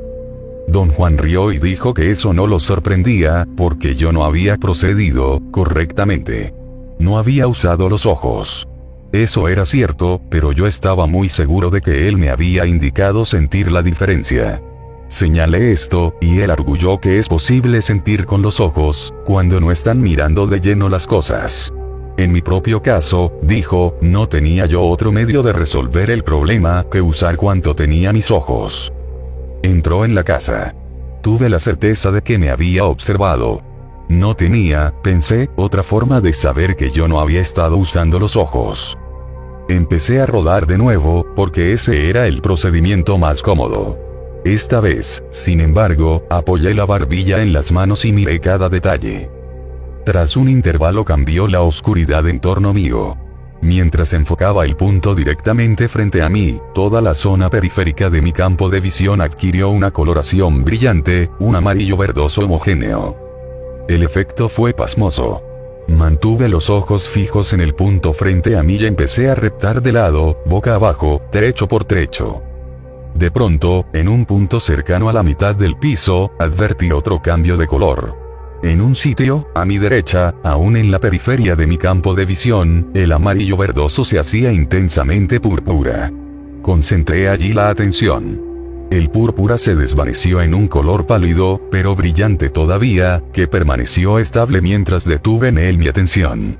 Don Juan rió y dijo que eso no lo sorprendía, porque yo no había procedido, correctamente. No había usado los ojos. Eso era cierto, pero yo estaba muy seguro de que él me había indicado sentir la diferencia. Señalé esto, y él arguyó que es posible sentir con los ojos, cuando no están mirando de lleno las cosas. En mi propio caso, dijo, no tenía yo otro medio de resolver el problema que usar cuanto tenía mis ojos. Entró en la casa. Tuve la certeza de que me había observado. No tenía, pensé, otra forma de saber que yo no había estado usando los ojos. Empecé a rodar de nuevo, porque ese era el procedimiento más cómodo. Esta vez, sin embargo, apoyé la barbilla en las manos y miré cada detalle. Tras un intervalo cambió la oscuridad en torno mío. Mientras enfocaba el punto directamente frente a mí, toda la zona periférica de mi campo de visión adquirió una coloración brillante, un amarillo verdoso homogéneo. El efecto fue pasmoso. Mantuve los ojos fijos en el punto frente a mí y empecé a reptar de lado, boca abajo, trecho por trecho. De pronto, en un punto cercano a la mitad del piso, advertí otro cambio de color. En un sitio, a mi derecha, aún en la periferia de mi campo de visión, el amarillo verdoso se hacía intensamente púrpura. Concentré allí la atención. El púrpura se desvaneció en un color pálido, pero brillante todavía, que permaneció estable mientras detuve en él mi atención.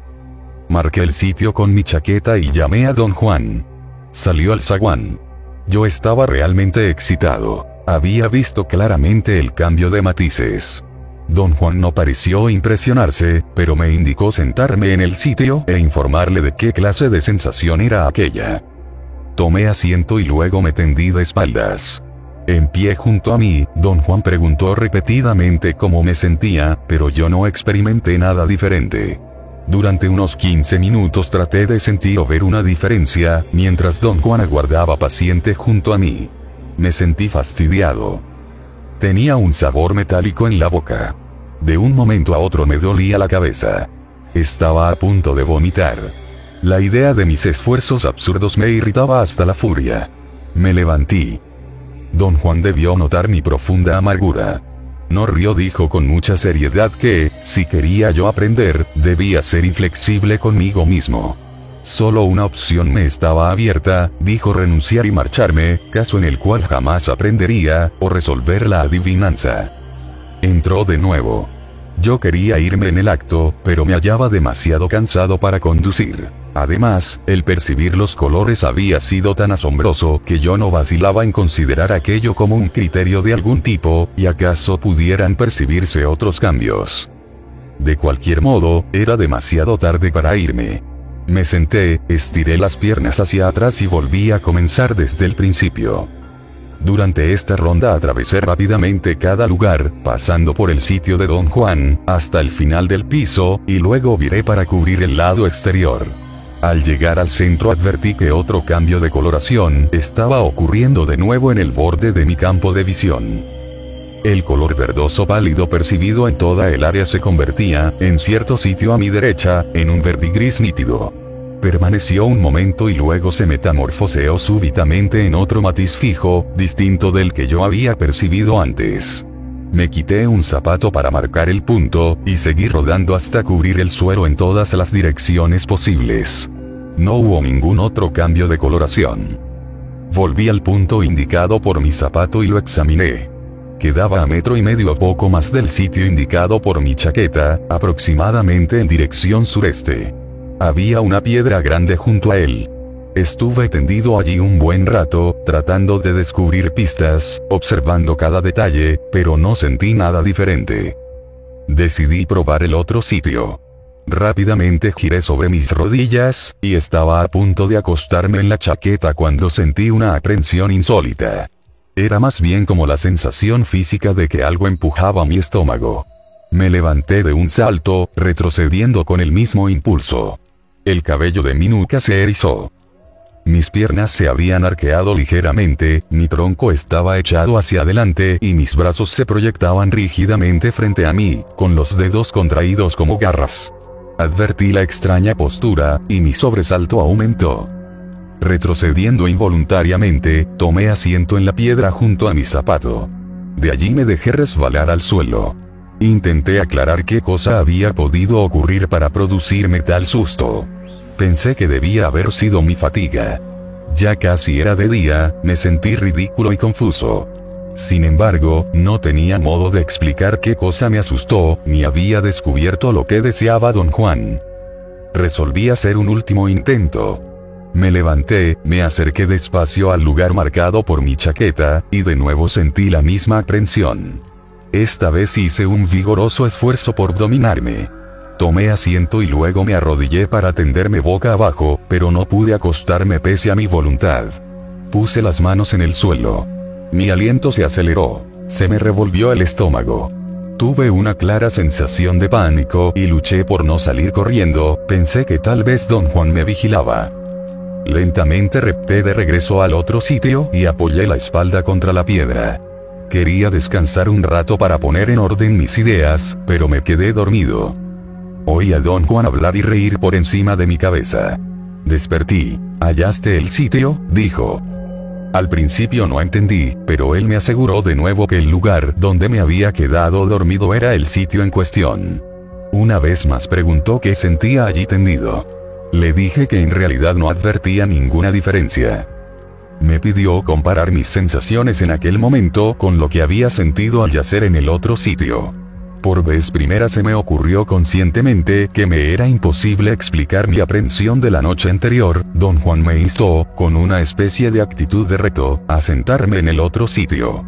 Marqué el sitio con mi chaqueta y llamé a don Juan. Salió al zaguán. Yo estaba realmente excitado. Había visto claramente el cambio de matices. Don Juan no pareció impresionarse, pero me indicó sentarme en el sitio e informarle de qué clase de sensación era aquella. Tomé asiento y luego me tendí de espaldas. En pie junto a mí, don Juan preguntó repetidamente cómo me sentía, pero yo no experimenté nada diferente. Durante unos 15 minutos traté de sentir o ver una diferencia, mientras don Juan aguardaba paciente junto a mí. Me sentí fastidiado. Tenía un sabor metálico en la boca. De un momento a otro me dolía la cabeza. Estaba a punto de vomitar. La idea de mis esfuerzos absurdos me irritaba hasta la furia. Me levanté. Don Juan debió notar mi profunda amargura. No rió dijo con mucha seriedad que, si quería yo aprender, debía ser inflexible conmigo mismo. Solo una opción me estaba abierta, dijo renunciar y marcharme, caso en el cual jamás aprendería, o resolver la adivinanza. Entró de nuevo. Yo quería irme en el acto, pero me hallaba demasiado cansado para conducir. Además, el percibir los colores había sido tan asombroso que yo no vacilaba en considerar aquello como un criterio de algún tipo, y acaso pudieran percibirse otros cambios. De cualquier modo, era demasiado tarde para irme. Me senté, estiré las piernas hacia atrás y volví a comenzar desde el principio. Durante esta ronda atravesé rápidamente cada lugar, pasando por el sitio de Don Juan, hasta el final del piso, y luego viré para cubrir el lado exterior. Al llegar al centro advertí que otro cambio de coloración estaba ocurriendo de nuevo en el borde de mi campo de visión. El color verdoso pálido percibido en toda el área se convertía, en cierto sitio a mi derecha, en un verdigris nítido. Permaneció un momento y luego se metamorfoseó súbitamente en otro matiz fijo, distinto del que yo había percibido antes. Me quité un zapato para marcar el punto, y seguí rodando hasta cubrir el suelo en todas las direcciones posibles. No hubo ningún otro cambio de coloración. Volví al punto indicado por mi zapato y lo examiné. Quedaba a metro y medio poco más del sitio indicado por mi chaqueta, aproximadamente en dirección sureste. Había una piedra grande junto a él. Estuve tendido allí un buen rato, tratando de descubrir pistas, observando cada detalle, pero no sentí nada diferente. Decidí probar el otro sitio. Rápidamente giré sobre mis rodillas, y estaba a punto de acostarme en la chaqueta cuando sentí una aprensión insólita. Era más bien como la sensación física de que algo empujaba mi estómago. Me levanté de un salto, retrocediendo con el mismo impulso. El cabello de mi nuca se erizó. Mis piernas se habían arqueado ligeramente, mi tronco estaba echado hacia adelante y mis brazos se proyectaban rígidamente frente a mí, con los dedos contraídos como garras. Advertí la extraña postura, y mi sobresalto aumentó. Retrocediendo involuntariamente, tomé asiento en la piedra junto a mi zapato. De allí me dejé resbalar al suelo. Intenté aclarar qué cosa había podido ocurrir para producirme tal susto. Pensé que debía haber sido mi fatiga. Ya casi era de día, me sentí ridículo y confuso. Sin embargo, no tenía modo de explicar qué cosa me asustó, ni había descubierto lo que deseaba don Juan. Resolví hacer un último intento. Me levanté, me acerqué despacio al lugar marcado por mi chaqueta, y de nuevo sentí la misma aprensión. Esta vez hice un vigoroso esfuerzo por dominarme. Tomé asiento y luego me arrodillé para tenderme boca abajo, pero no pude acostarme pese a mi voluntad. Puse las manos en el suelo. Mi aliento se aceleró. Se me revolvió el estómago. Tuve una clara sensación de pánico y luché por no salir corriendo, pensé que tal vez don Juan me vigilaba. Lentamente repté de regreso al otro sitio y apoyé la espalda contra la piedra. Quería descansar un rato para poner en orden mis ideas, pero me quedé dormido. Oí a don Juan hablar y reír por encima de mi cabeza. Despertí. ¿Hallaste el sitio? dijo. Al principio no entendí, pero él me aseguró de nuevo que el lugar donde me había quedado dormido era el sitio en cuestión. Una vez más preguntó qué sentía allí tendido. Le dije que en realidad no advertía ninguna diferencia. Me pidió comparar mis sensaciones en aquel momento con lo que había sentido al yacer en el otro sitio. Por vez primera se me ocurrió conscientemente que me era imposible explicar mi aprensión de la noche anterior, don Juan me instó, con una especie de actitud de reto, a sentarme en el otro sitio.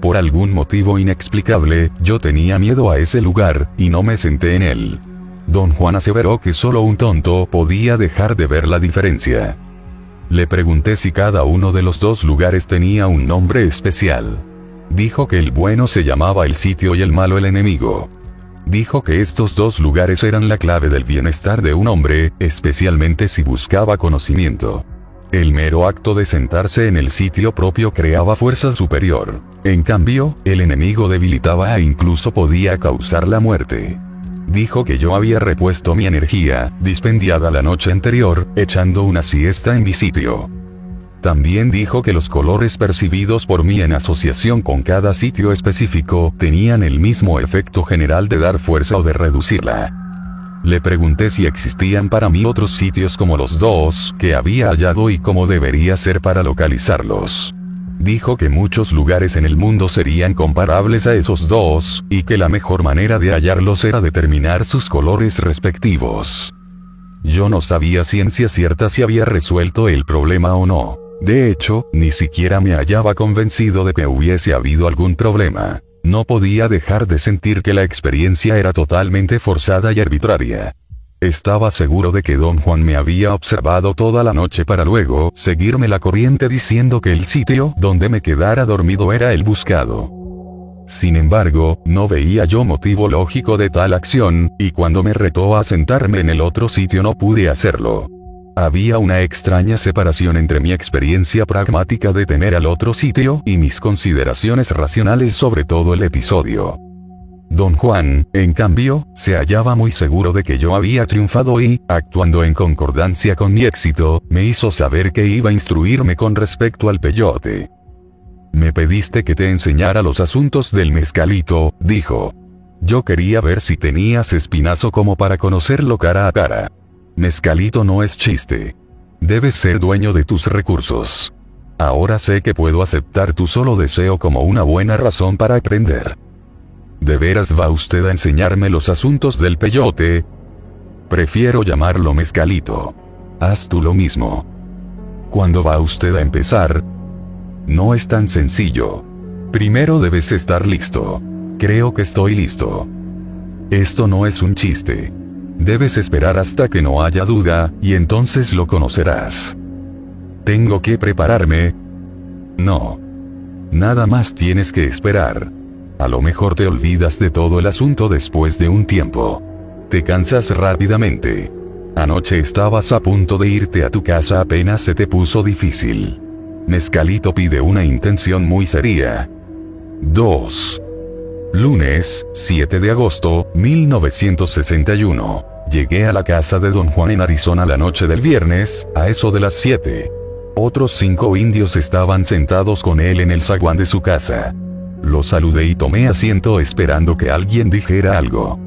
Por algún motivo inexplicable, yo tenía miedo a ese lugar, y no me senté en él. Don Juan aseveró que solo un tonto podía dejar de ver la diferencia. Le pregunté si cada uno de los dos lugares tenía un nombre especial. Dijo que el bueno se llamaba el sitio y el malo el enemigo. Dijo que estos dos lugares eran la clave del bienestar de un hombre, especialmente si buscaba conocimiento. El mero acto de sentarse en el sitio propio creaba fuerza superior. En cambio, el enemigo debilitaba e incluso podía causar la muerte. Dijo que yo había repuesto mi energía, dispendiada la noche anterior, echando una siesta en mi sitio. También dijo que los colores percibidos por mí en asociación con cada sitio específico tenían el mismo efecto general de dar fuerza o de reducirla. Le pregunté si existían para mí otros sitios como los dos que había hallado y cómo debería ser para localizarlos dijo que muchos lugares en el mundo serían comparables a esos dos, y que la mejor manera de hallarlos era determinar sus colores respectivos. Yo no sabía ciencia cierta si había resuelto el problema o no. De hecho, ni siquiera me hallaba convencido de que hubiese habido algún problema. No podía dejar de sentir que la experiencia era totalmente forzada y arbitraria. Estaba seguro de que don Juan me había observado toda la noche para luego seguirme la corriente diciendo que el sitio donde me quedara dormido era el buscado. Sin embargo, no veía yo motivo lógico de tal acción, y cuando me retó a sentarme en el otro sitio no pude hacerlo. Había una extraña separación entre mi experiencia pragmática de tener al otro sitio y mis consideraciones racionales sobre todo el episodio. Don Juan, en cambio, se hallaba muy seguro de que yo había triunfado y, actuando en concordancia con mi éxito, me hizo saber que iba a instruirme con respecto al peyote. Me pediste que te enseñara los asuntos del mezcalito, dijo. Yo quería ver si tenías espinazo como para conocerlo cara a cara. Mezcalito no es chiste. Debes ser dueño de tus recursos. Ahora sé que puedo aceptar tu solo deseo como una buena razón para aprender. ¿De veras va usted a enseñarme los asuntos del peyote? Prefiero llamarlo mezcalito. Haz tú lo mismo. ¿Cuándo va usted a empezar? No es tan sencillo. Primero debes estar listo. Creo que estoy listo. Esto no es un chiste. Debes esperar hasta que no haya duda, y entonces lo conocerás. ¿Tengo que prepararme? No. Nada más tienes que esperar. A lo mejor te olvidas de todo el asunto después de un tiempo. Te cansas rápidamente. Anoche estabas a punto de irte a tu casa apenas se te puso difícil. Mezcalito pide una intención muy seria. 2. Lunes, 7 de agosto, 1961. Llegué a la casa de don Juan en Arizona la noche del viernes, a eso de las 7. Otros cinco indios estaban sentados con él en el zaguán de su casa. Lo saludé y tomé asiento esperando que alguien dijera algo.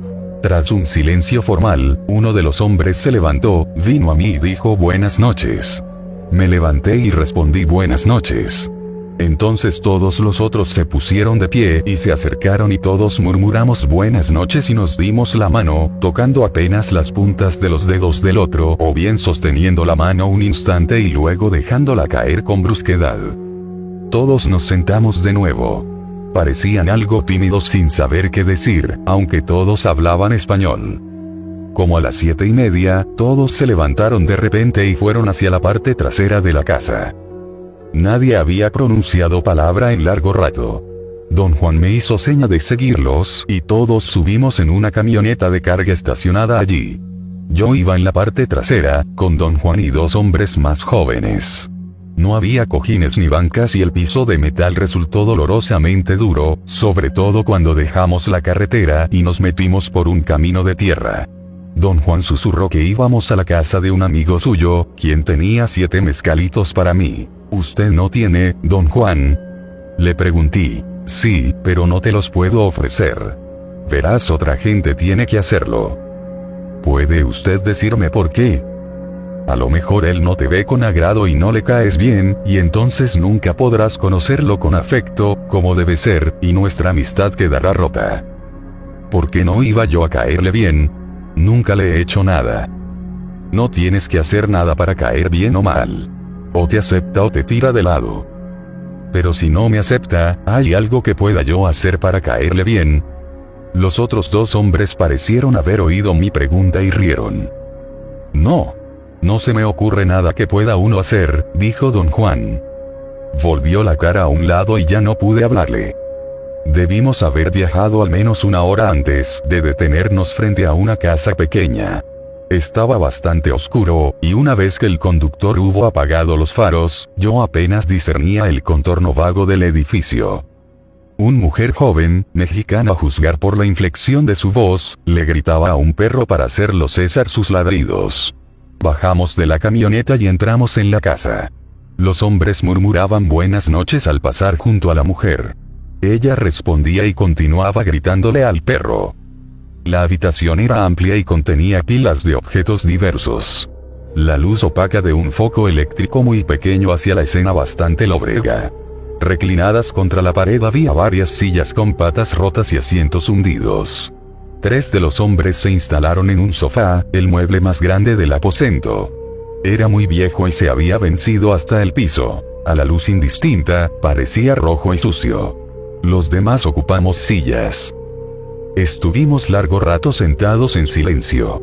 Tras un silencio formal, uno de los hombres se levantó, vino a mí y dijo buenas noches. Me levanté y respondí buenas noches. Entonces todos los otros se pusieron de pie y se acercaron y todos murmuramos buenas noches y nos dimos la mano, tocando apenas las puntas de los dedos del otro o bien sosteniendo la mano un instante y luego dejándola caer con brusquedad. Todos nos sentamos de nuevo parecían algo tímidos sin saber qué decir, aunque todos hablaban español. Como a las siete y media, todos se levantaron de repente y fueron hacia la parte trasera de la casa. Nadie había pronunciado palabra en largo rato. Don Juan me hizo seña de seguirlos, y todos subimos en una camioneta de carga estacionada allí. Yo iba en la parte trasera, con don Juan y dos hombres más jóvenes. No había cojines ni bancas y el piso de metal resultó dolorosamente duro, sobre todo cuando dejamos la carretera y nos metimos por un camino de tierra. Don Juan susurró que íbamos a la casa de un amigo suyo, quien tenía siete mezcalitos para mí. ¿Usted no tiene, don Juan? Le pregunté. Sí, pero no te los puedo ofrecer. Verás, otra gente tiene que hacerlo. ¿Puede usted decirme por qué? A lo mejor él no te ve con agrado y no le caes bien, y entonces nunca podrás conocerlo con afecto, como debe ser, y nuestra amistad quedará rota. ¿Por qué no iba yo a caerle bien? Nunca le he hecho nada. No tienes que hacer nada para caer bien o mal. O te acepta o te tira de lado. Pero si no me acepta, ¿hay algo que pueda yo hacer para caerle bien? Los otros dos hombres parecieron haber oído mi pregunta y rieron. No, no se me ocurre nada que pueda uno hacer, dijo don Juan. Volvió la cara a un lado y ya no pude hablarle. Debimos haber viajado al menos una hora antes de detenernos frente a una casa pequeña. Estaba bastante oscuro, y una vez que el conductor hubo apagado los faros, yo apenas discernía el contorno vago del edificio. Un mujer joven, mexicana a juzgar por la inflexión de su voz, le gritaba a un perro para hacerlo cesar sus ladridos. Bajamos de la camioneta y entramos en la casa. Los hombres murmuraban buenas noches al pasar junto a la mujer. Ella respondía y continuaba gritándole al perro. La habitación era amplia y contenía pilas de objetos diversos. La luz opaca de un foco eléctrico muy pequeño hacía la escena bastante lobrega. Reclinadas contra la pared había varias sillas con patas rotas y asientos hundidos. Tres de los hombres se instalaron en un sofá, el mueble más grande del aposento. Era muy viejo y se había vencido hasta el piso. A la luz indistinta, parecía rojo y sucio. Los demás ocupamos sillas. Estuvimos largo rato sentados en silencio.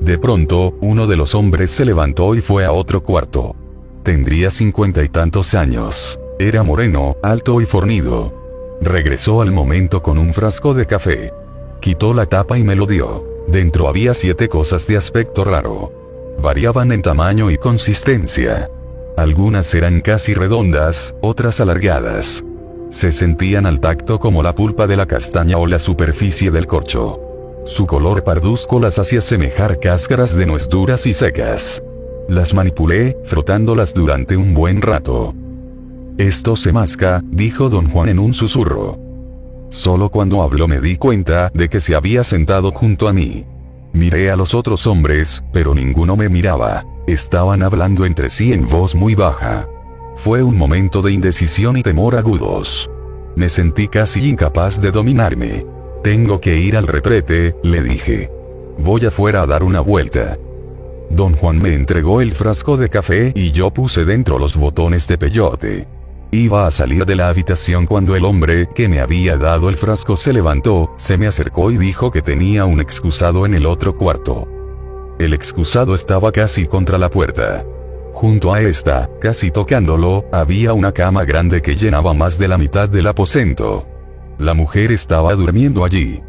De pronto, uno de los hombres se levantó y fue a otro cuarto. Tendría cincuenta y tantos años. Era moreno, alto y fornido. Regresó al momento con un frasco de café. Quitó la tapa y me lo dio. Dentro había siete cosas de aspecto raro. Variaban en tamaño y consistencia. Algunas eran casi redondas, otras alargadas. Se sentían al tacto como la pulpa de la castaña o la superficie del corcho. Su color parduzco las hacía semejar cáscaras de nuez duras y secas. Las manipulé, frotándolas durante un buen rato. Esto se masca, dijo don Juan en un susurro. Solo cuando habló me di cuenta de que se había sentado junto a mí. Miré a los otros hombres, pero ninguno me miraba. Estaban hablando entre sí en voz muy baja. Fue un momento de indecisión y temor agudos. Me sentí casi incapaz de dominarme. Tengo que ir al retrete, le dije. Voy afuera a dar una vuelta. Don Juan me entregó el frasco de café y yo puse dentro los botones de peyote. Iba a salir de la habitación cuando el hombre que me había dado el frasco se levantó, se me acercó y dijo que tenía un excusado en el otro cuarto. El excusado estaba casi contra la puerta. Junto a esta, casi tocándolo, había una cama grande que llenaba más de la mitad del aposento. La mujer estaba durmiendo allí.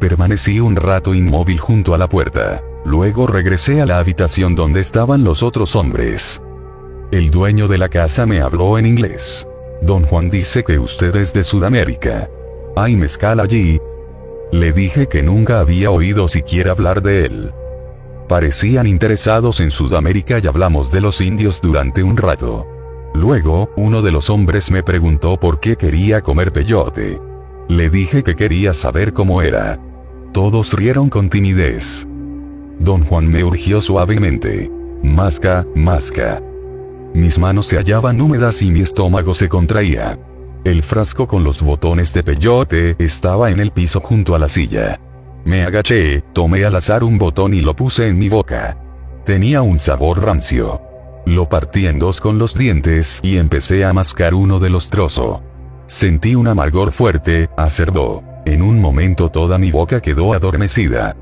Permanecí un rato inmóvil junto a la puerta. Luego regresé a la habitación donde estaban los otros hombres. El dueño de la casa me habló en inglés. Don Juan dice que usted es de Sudamérica. ¿Hay mezcal allí? Le dije que nunca había oído siquiera hablar de él. Parecían interesados en Sudamérica y hablamos de los indios durante un rato. Luego, uno de los hombres me preguntó por qué quería comer peyote. Le dije que quería saber cómo era. Todos rieron con timidez. Don Juan me urgió suavemente. Masca, masca. Mis manos se hallaban húmedas y mi estómago se contraía. El frasco con los botones de peyote estaba en el piso junto a la silla. Me agaché, tomé al azar un botón y lo puse en mi boca. Tenía un sabor rancio. Lo partí en dos con los dientes y empecé a mascar uno de los trozos. Sentí un amargor fuerte, acervó. En un momento toda mi boca quedó adormecida.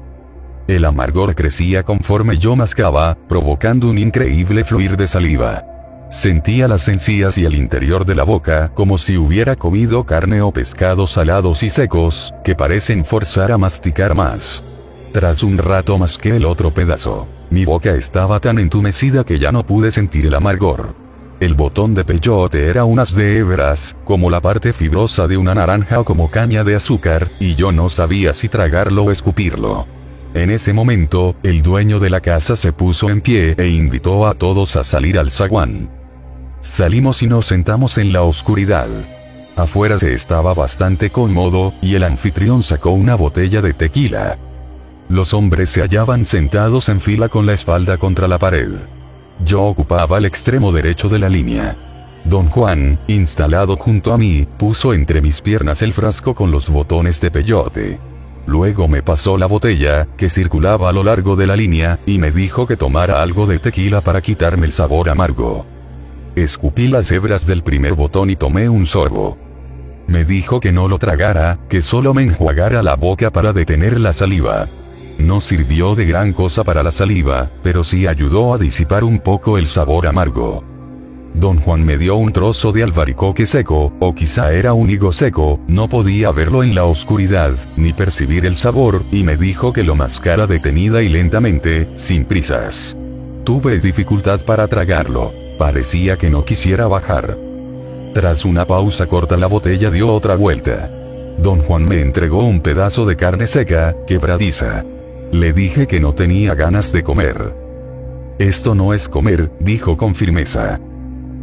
El amargor crecía conforme yo mascaba, provocando un increíble fluir de saliva. Sentía las encías y el interior de la boca como si hubiera comido carne o pescado salados y secos, que parecen forzar a masticar más. Tras un rato masqué el otro pedazo. Mi boca estaba tan entumecida que ya no pude sentir el amargor. El botón de peyote era unas de hebras, como la parte fibrosa de una naranja o como caña de azúcar, y yo no sabía si tragarlo o escupirlo. En ese momento, el dueño de la casa se puso en pie e invitó a todos a salir al zaguán. Salimos y nos sentamos en la oscuridad. Afuera se estaba bastante cómodo, y el anfitrión sacó una botella de tequila. Los hombres se hallaban sentados en fila con la espalda contra la pared. Yo ocupaba el extremo derecho de la línea. Don Juan, instalado junto a mí, puso entre mis piernas el frasco con los botones de peyote. Luego me pasó la botella, que circulaba a lo largo de la línea, y me dijo que tomara algo de tequila para quitarme el sabor amargo. Escupí las hebras del primer botón y tomé un sorbo. Me dijo que no lo tragara, que solo me enjuagara la boca para detener la saliva. No sirvió de gran cosa para la saliva, pero sí ayudó a disipar un poco el sabor amargo. Don Juan me dio un trozo de albaricoque seco, o quizá era un higo seco, no podía verlo en la oscuridad, ni percibir el sabor, y me dijo que lo mascara detenida y lentamente, sin prisas. Tuve dificultad para tragarlo. Parecía que no quisiera bajar. Tras una pausa corta la botella dio otra vuelta. Don Juan me entregó un pedazo de carne seca, quebradiza. Le dije que no tenía ganas de comer. Esto no es comer, dijo con firmeza.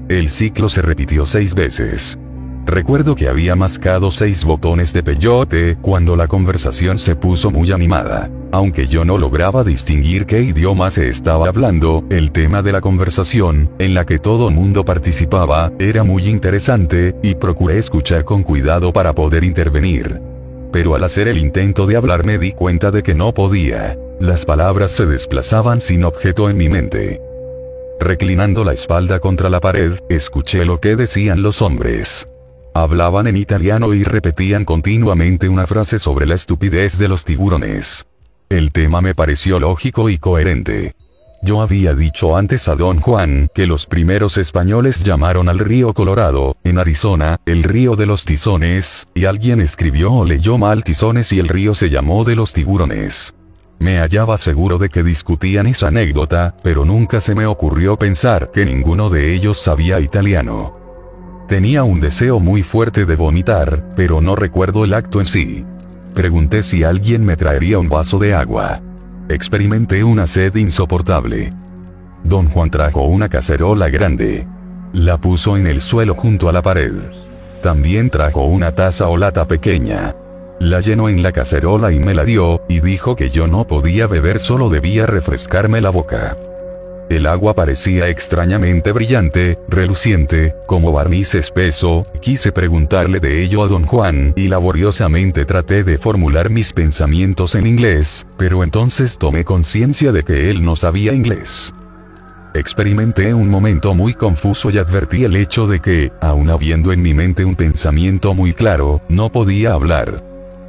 El ciclo se repitió seis veces. Recuerdo que había mascado seis botones de peyote cuando la conversación se puso muy animada. Aunque yo no lograba distinguir qué idioma se estaba hablando, el tema de la conversación, en la que todo mundo participaba, era muy interesante, y procuré escuchar con cuidado para poder intervenir. Pero al hacer el intento de hablar me di cuenta de que no podía. Las palabras se desplazaban sin objeto en mi mente. Reclinando la espalda contra la pared, escuché lo que decían los hombres. Hablaban en italiano y repetían continuamente una frase sobre la estupidez de los tiburones. El tema me pareció lógico y coherente. Yo había dicho antes a don Juan que los primeros españoles llamaron al río Colorado, en Arizona, el río de los tizones, y alguien escribió o leyó mal tizones y el río se llamó de los tiburones. Me hallaba seguro de que discutían esa anécdota, pero nunca se me ocurrió pensar que ninguno de ellos sabía italiano. Tenía un deseo muy fuerte de vomitar, pero no recuerdo el acto en sí. Pregunté si alguien me traería un vaso de agua. Experimenté una sed insoportable. Don Juan trajo una cacerola grande. La puso en el suelo junto a la pared. También trajo una taza o lata pequeña. La llenó en la cacerola y me la dio, y dijo que yo no podía beber solo debía refrescarme la boca. El agua parecía extrañamente brillante, reluciente, como barniz espeso, quise preguntarle de ello a don Juan y laboriosamente traté de formular mis pensamientos en inglés, pero entonces tomé conciencia de que él no sabía inglés. Experimenté un momento muy confuso y advertí el hecho de que, aun habiendo en mi mente un pensamiento muy claro, no podía hablar.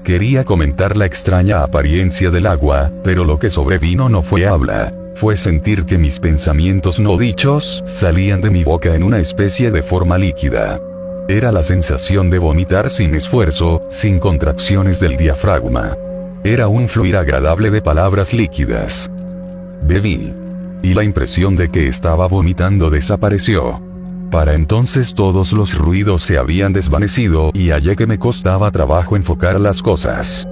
Quería comentar la extraña apariencia del agua, pero lo que sobrevino no fue habla fue sentir que mis pensamientos no dichos salían de mi boca en una especie de forma líquida. Era la sensación de vomitar sin esfuerzo, sin contracciones del diafragma. Era un fluir agradable de palabras líquidas. Bebí. Y la impresión de que estaba vomitando desapareció. Para entonces todos los ruidos se habían desvanecido y hallé que me costaba trabajo enfocar las cosas.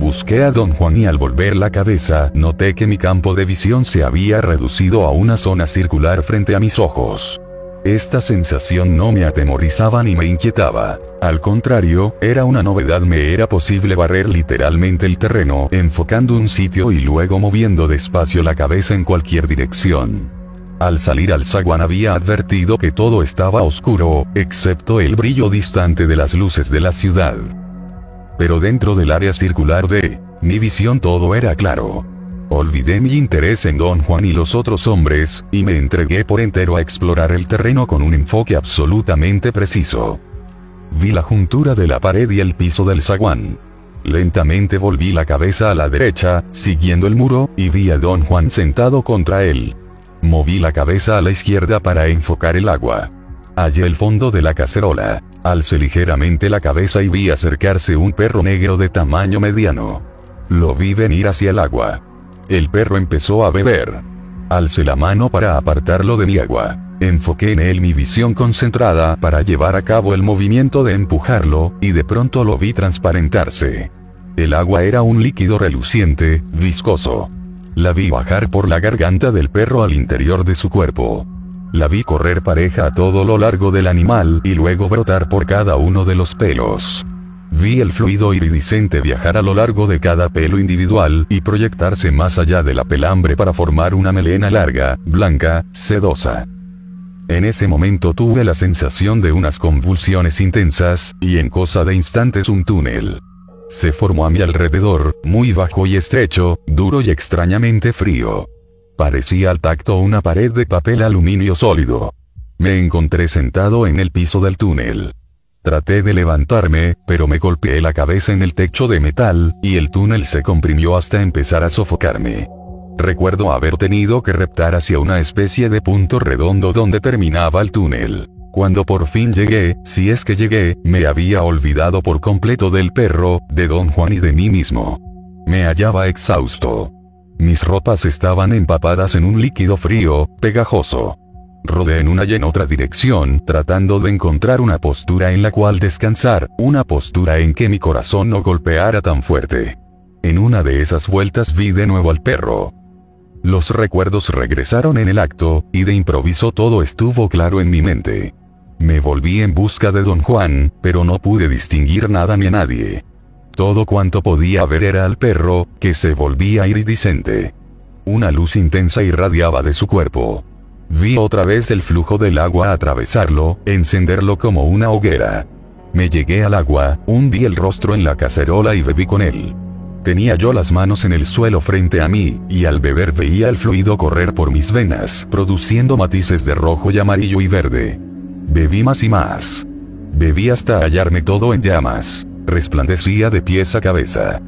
Busqué a don Juan y al volver la cabeza, noté que mi campo de visión se había reducido a una zona circular frente a mis ojos. Esta sensación no me atemorizaba ni me inquietaba. Al contrario, era una novedad, me era posible barrer literalmente el terreno, enfocando un sitio y luego moviendo despacio la cabeza en cualquier dirección. Al salir al zaguán había advertido que todo estaba oscuro, excepto el brillo distante de las luces de la ciudad pero dentro del área circular de mi visión todo era claro. Olvidé mi interés en Don Juan y los otros hombres, y me entregué por entero a explorar el terreno con un enfoque absolutamente preciso. Vi la juntura de la pared y el piso del zaguán. Lentamente volví la cabeza a la derecha, siguiendo el muro, y vi a Don Juan sentado contra él. Moví la cabeza a la izquierda para enfocar el agua. Hallé el fondo de la cacerola. Alcé ligeramente la cabeza y vi acercarse un perro negro de tamaño mediano. Lo vi venir hacia el agua. El perro empezó a beber. Alcé la mano para apartarlo de mi agua. Enfoqué en él mi visión concentrada para llevar a cabo el movimiento de empujarlo, y de pronto lo vi transparentarse. El agua era un líquido reluciente, viscoso. La vi bajar por la garganta del perro al interior de su cuerpo. La vi correr pareja a todo lo largo del animal y luego brotar por cada uno de los pelos. Vi el fluido iridiscente viajar a lo largo de cada pelo individual y proyectarse más allá de la pelambre para formar una melena larga, blanca, sedosa. En ese momento tuve la sensación de unas convulsiones intensas, y en cosa de instantes un túnel. Se formó a mi alrededor, muy bajo y estrecho, duro y extrañamente frío. Parecía al tacto una pared de papel aluminio sólido. Me encontré sentado en el piso del túnel. Traté de levantarme, pero me golpeé la cabeza en el techo de metal, y el túnel se comprimió hasta empezar a sofocarme. Recuerdo haber tenido que reptar hacia una especie de punto redondo donde terminaba el túnel. Cuando por fin llegué, si es que llegué, me había olvidado por completo del perro, de don Juan y de mí mismo. Me hallaba exhausto. Mis ropas estaban empapadas en un líquido frío, pegajoso. Rodé en una y en otra dirección, tratando de encontrar una postura en la cual descansar, una postura en que mi corazón no golpeara tan fuerte. En una de esas vueltas vi de nuevo al perro. Los recuerdos regresaron en el acto, y de improviso todo estuvo claro en mi mente. Me volví en busca de don Juan, pero no pude distinguir nada ni a nadie. Todo cuanto podía ver era al perro, que se volvía iridiscente. Una luz intensa irradiaba de su cuerpo. Vi otra vez el flujo del agua atravesarlo, encenderlo como una hoguera. Me llegué al agua, hundí el rostro en la cacerola y bebí con él. Tenía yo las manos en el suelo frente a mí, y al beber veía el fluido correr por mis venas, produciendo matices de rojo y amarillo y verde. Bebí más y más. Bebí hasta hallarme todo en llamas resplandecía de pies a cabeza.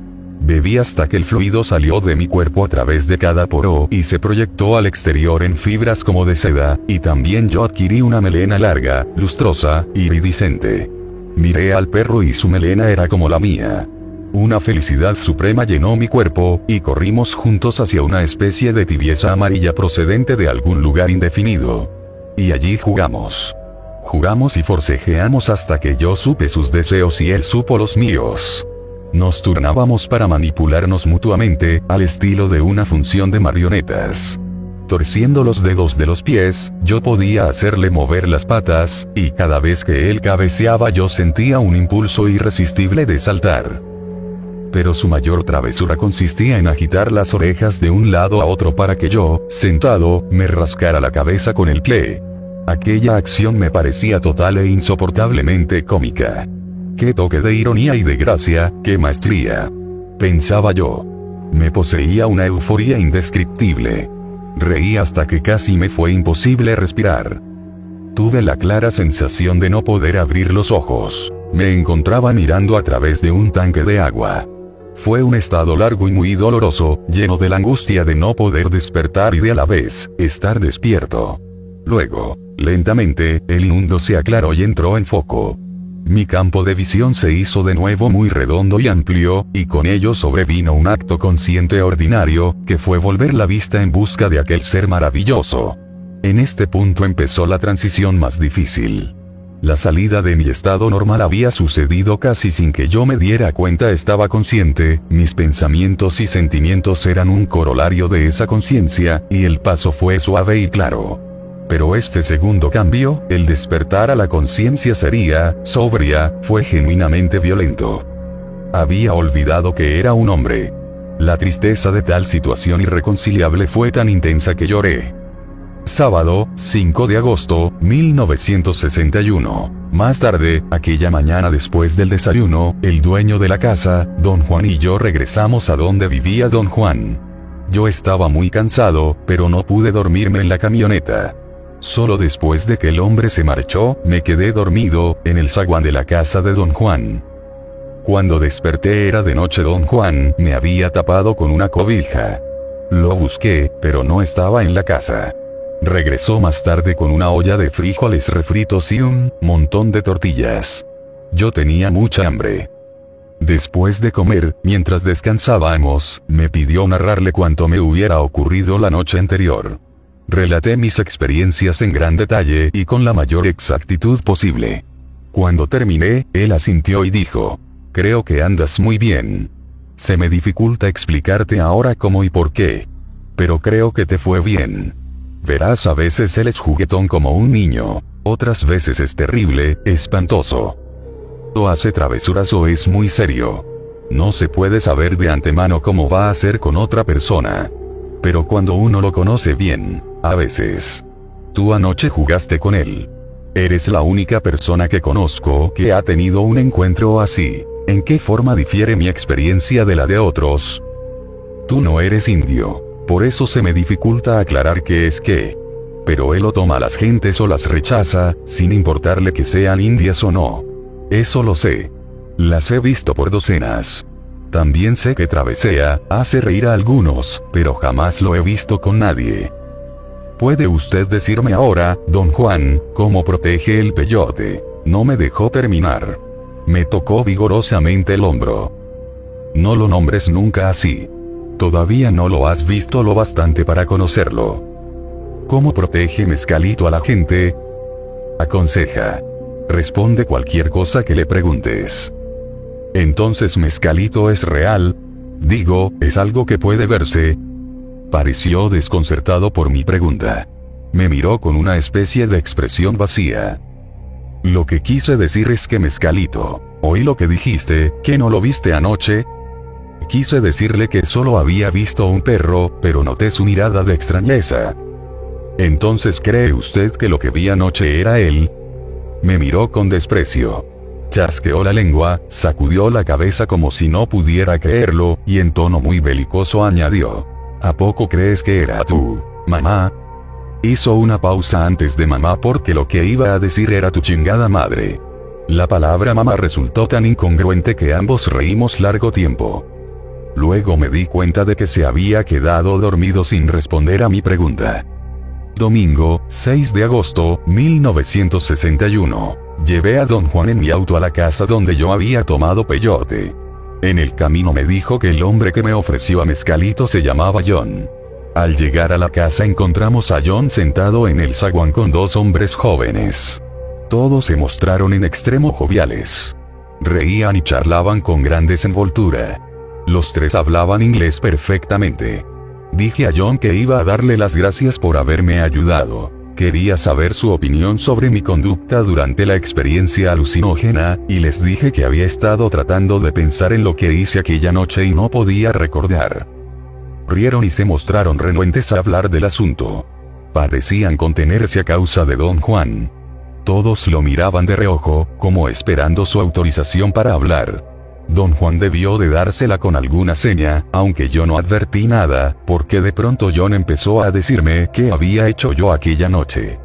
Bebí hasta que el fluido salió de mi cuerpo a través de cada poro y se proyectó al exterior en fibras como de seda, y también yo adquirí una melena larga, lustrosa, iridiscente. Miré al perro y su melena era como la mía. Una felicidad suprema llenó mi cuerpo, y corrimos juntos hacia una especie de tibieza amarilla procedente de algún lugar indefinido. Y allí jugamos. Jugamos y forcejeamos hasta que yo supe sus deseos y él supo los míos. Nos turnábamos para manipularnos mutuamente, al estilo de una función de marionetas. Torciendo los dedos de los pies, yo podía hacerle mover las patas, y cada vez que él cabeceaba yo sentía un impulso irresistible de saltar. Pero su mayor travesura consistía en agitar las orejas de un lado a otro para que yo, sentado, me rascara la cabeza con el pie. Aquella acción me parecía total e insoportablemente cómica. Qué toque de ironía y de gracia, qué maestría. Pensaba yo. Me poseía una euforía indescriptible. Reí hasta que casi me fue imposible respirar. Tuve la clara sensación de no poder abrir los ojos. Me encontraba mirando a través de un tanque de agua. Fue un estado largo y muy doloroso, lleno de la angustia de no poder despertar y de a la vez, estar despierto. Luego, lentamente, el mundo se aclaró y entró en foco. Mi campo de visión se hizo de nuevo muy redondo y amplio, y con ello sobrevino un acto consciente ordinario, que fue volver la vista en busca de aquel ser maravilloso. En este punto empezó la transición más difícil. La salida de mi estado normal había sucedido casi sin que yo me diera cuenta estaba consciente, mis pensamientos y sentimientos eran un corolario de esa conciencia, y el paso fue suave y claro. Pero este segundo cambio, el despertar a la conciencia sería, sobria, fue genuinamente violento. Había olvidado que era un hombre. La tristeza de tal situación irreconciliable fue tan intensa que lloré. Sábado, 5 de agosto, 1961. Más tarde, aquella mañana después del desayuno, el dueño de la casa, don Juan y yo regresamos a donde vivía don Juan. Yo estaba muy cansado, pero no pude dormirme en la camioneta. Solo después de que el hombre se marchó, me quedé dormido, en el zaguán de la casa de don Juan. Cuando desperté era de noche don Juan, me había tapado con una cobija. Lo busqué, pero no estaba en la casa. Regresó más tarde con una olla de frijoles refritos y un montón de tortillas. Yo tenía mucha hambre. Después de comer, mientras descansábamos, me pidió narrarle cuanto me hubiera ocurrido la noche anterior. Relaté mis experiencias en gran detalle y con la mayor exactitud posible. Cuando terminé, él asintió y dijo, creo que andas muy bien. Se me dificulta explicarte ahora cómo y por qué. Pero creo que te fue bien. Verás, a veces él es juguetón como un niño, otras veces es terrible, espantoso. O hace travesuras o es muy serio. No se puede saber de antemano cómo va a ser con otra persona. Pero cuando uno lo conoce bien, a veces. Tú anoche jugaste con él. Eres la única persona que conozco que ha tenido un encuentro así. ¿En qué forma difiere mi experiencia de la de otros? Tú no eres indio. Por eso se me dificulta aclarar qué es qué. Pero él o toma a las gentes o las rechaza, sin importarle que sean indias o no. Eso lo sé. Las he visto por docenas. También sé que travesea, hace reír a algunos, pero jamás lo he visto con nadie. ¿Puede usted decirme ahora, don Juan, cómo protege el peyote? No me dejó terminar. Me tocó vigorosamente el hombro. No lo nombres nunca así. Todavía no lo has visto lo bastante para conocerlo. ¿Cómo protege Mezcalito a la gente? Aconseja. Responde cualquier cosa que le preguntes. Entonces Mezcalito es real. Digo, es algo que puede verse, Pareció desconcertado por mi pregunta. Me miró con una especie de expresión vacía. Lo que quise decir es que mezcalito. Oí lo que dijiste, que no lo viste anoche. Quise decirle que solo había visto un perro, pero noté su mirada de extrañeza. Entonces cree usted que lo que vi anoche era él. Me miró con desprecio. Chasqueó la lengua, sacudió la cabeza como si no pudiera creerlo, y en tono muy belicoso añadió. ¿A poco crees que era tú, mamá? Hizo una pausa antes de mamá porque lo que iba a decir era tu chingada madre. La palabra mamá resultó tan incongruente que ambos reímos largo tiempo. Luego me di cuenta de que se había quedado dormido sin responder a mi pregunta. Domingo, 6 de agosto, 1961. Llevé a don Juan en mi auto a la casa donde yo había tomado peyote. En el camino me dijo que el hombre que me ofreció a mezcalito se llamaba John. Al llegar a la casa encontramos a John sentado en el zaguán con dos hombres jóvenes. Todos se mostraron en extremo joviales. Reían y charlaban con gran desenvoltura. Los tres hablaban inglés perfectamente. Dije a John que iba a darle las gracias por haberme ayudado. Quería saber su opinión sobre mi conducta durante la experiencia alucinógena, y les dije que había estado tratando de pensar en lo que hice aquella noche y no podía recordar. Rieron y se mostraron renuentes a hablar del asunto. Parecían contenerse a causa de don Juan. Todos lo miraban de reojo, como esperando su autorización para hablar. Don Juan debió de dársela con alguna seña, aunque yo no advertí nada, porque de pronto John empezó a decirme qué había hecho yo aquella noche.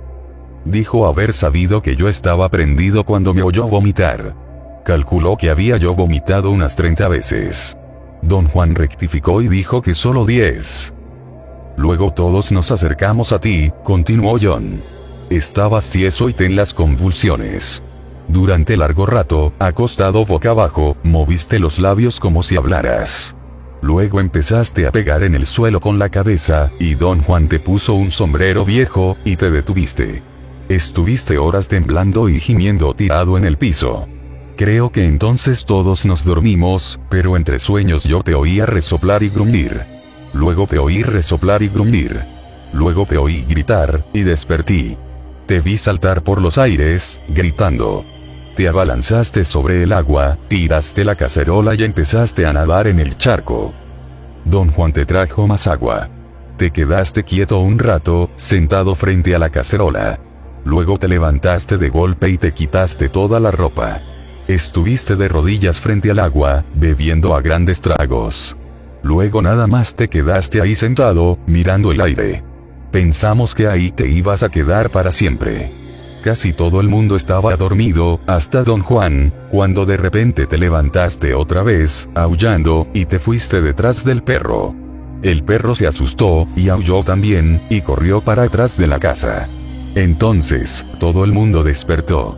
Dijo haber sabido que yo estaba prendido cuando me oyó vomitar. Calculó que había yo vomitado unas 30 veces. Don Juan rectificó y dijo que solo 10. Luego todos nos acercamos a ti, continuó John. Estabas tieso y ten las convulsiones. Durante largo rato, acostado boca abajo, moviste los labios como si hablaras. Luego empezaste a pegar en el suelo con la cabeza, y don Juan te puso un sombrero viejo, y te detuviste. Estuviste horas temblando y gimiendo tirado en el piso. Creo que entonces todos nos dormimos, pero entre sueños yo te oía resoplar y gruñir. Luego te oí resoplar y gruñir. Luego te oí gritar, y despertí. Te vi saltar por los aires, gritando. Te abalanzaste sobre el agua, tiraste la cacerola y empezaste a nadar en el charco. Don Juan te trajo más agua. Te quedaste quieto un rato, sentado frente a la cacerola. Luego te levantaste de golpe y te quitaste toda la ropa. Estuviste de rodillas frente al agua, bebiendo a grandes tragos. Luego nada más te quedaste ahí sentado, mirando el aire. Pensamos que ahí te ibas a quedar para siempre. Casi todo el mundo estaba dormido, hasta don Juan, cuando de repente te levantaste otra vez, aullando, y te fuiste detrás del perro. El perro se asustó, y aulló también, y corrió para atrás de la casa. Entonces, todo el mundo despertó.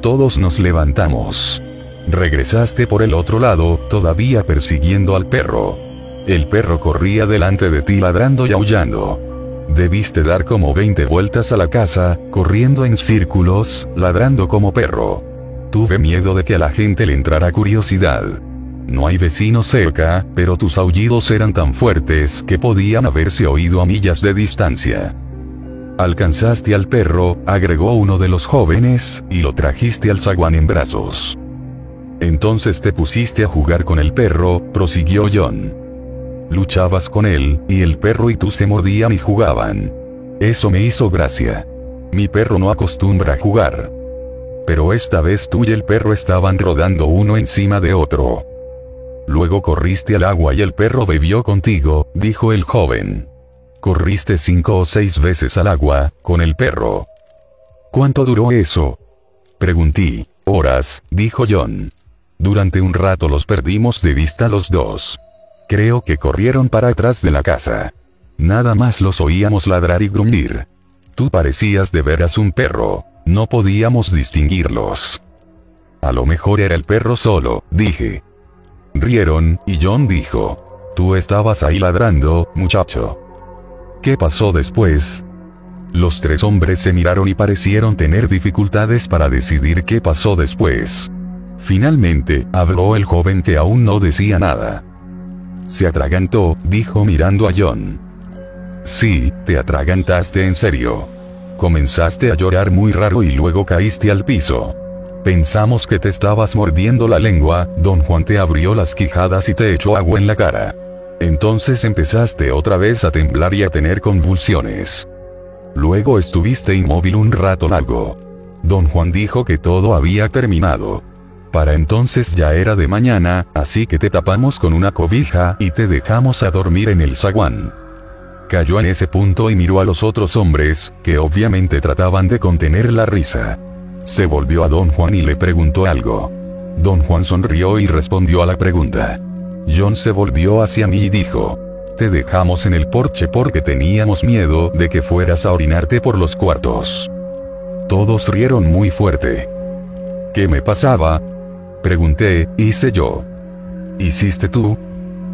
Todos nos levantamos. Regresaste por el otro lado, todavía persiguiendo al perro. El perro corría delante de ti ladrando y aullando. Debiste dar como 20 vueltas a la casa, corriendo en círculos, ladrando como perro. Tuve miedo de que a la gente le entrara curiosidad. No hay vecinos cerca, pero tus aullidos eran tan fuertes que podían haberse oído a millas de distancia. Alcanzaste al perro, agregó uno de los jóvenes, y lo trajiste al zaguán en brazos. Entonces te pusiste a jugar con el perro, prosiguió John. Luchabas con él, y el perro y tú se mordían y jugaban. Eso me hizo gracia. Mi perro no acostumbra a jugar. Pero esta vez tú y el perro estaban rodando uno encima de otro. Luego corriste al agua y el perro bebió contigo, dijo el joven. Corriste cinco o seis veces al agua, con el perro. ¿Cuánto duró eso? Pregunté. Horas, dijo John. Durante un rato los perdimos de vista los dos. Creo que corrieron para atrás de la casa. Nada más los oíamos ladrar y gruñir. Tú parecías de veras un perro, no podíamos distinguirlos. A lo mejor era el perro solo, dije. Rieron, y John dijo. Tú estabas ahí ladrando, muchacho. ¿Qué pasó después? Los tres hombres se miraron y parecieron tener dificultades para decidir qué pasó después. Finalmente, habló el joven que aún no decía nada. Se atragantó, dijo mirando a John. Sí, te atragantaste en serio. Comenzaste a llorar muy raro y luego caíste al piso. Pensamos que te estabas mordiendo la lengua, don Juan te abrió las quijadas y te echó agua en la cara. Entonces empezaste otra vez a temblar y a tener convulsiones. Luego estuviste inmóvil un rato largo. Don Juan dijo que todo había terminado. Para entonces ya era de mañana, así que te tapamos con una cobija y te dejamos a dormir en el zaguán. Cayó en ese punto y miró a los otros hombres, que obviamente trataban de contener la risa. Se volvió a don Juan y le preguntó algo. Don Juan sonrió y respondió a la pregunta. John se volvió hacia mí y dijo. Te dejamos en el porche porque teníamos miedo de que fueras a orinarte por los cuartos. Todos rieron muy fuerte. ¿Qué me pasaba? Pregunté, hice yo. ¿Hiciste tú?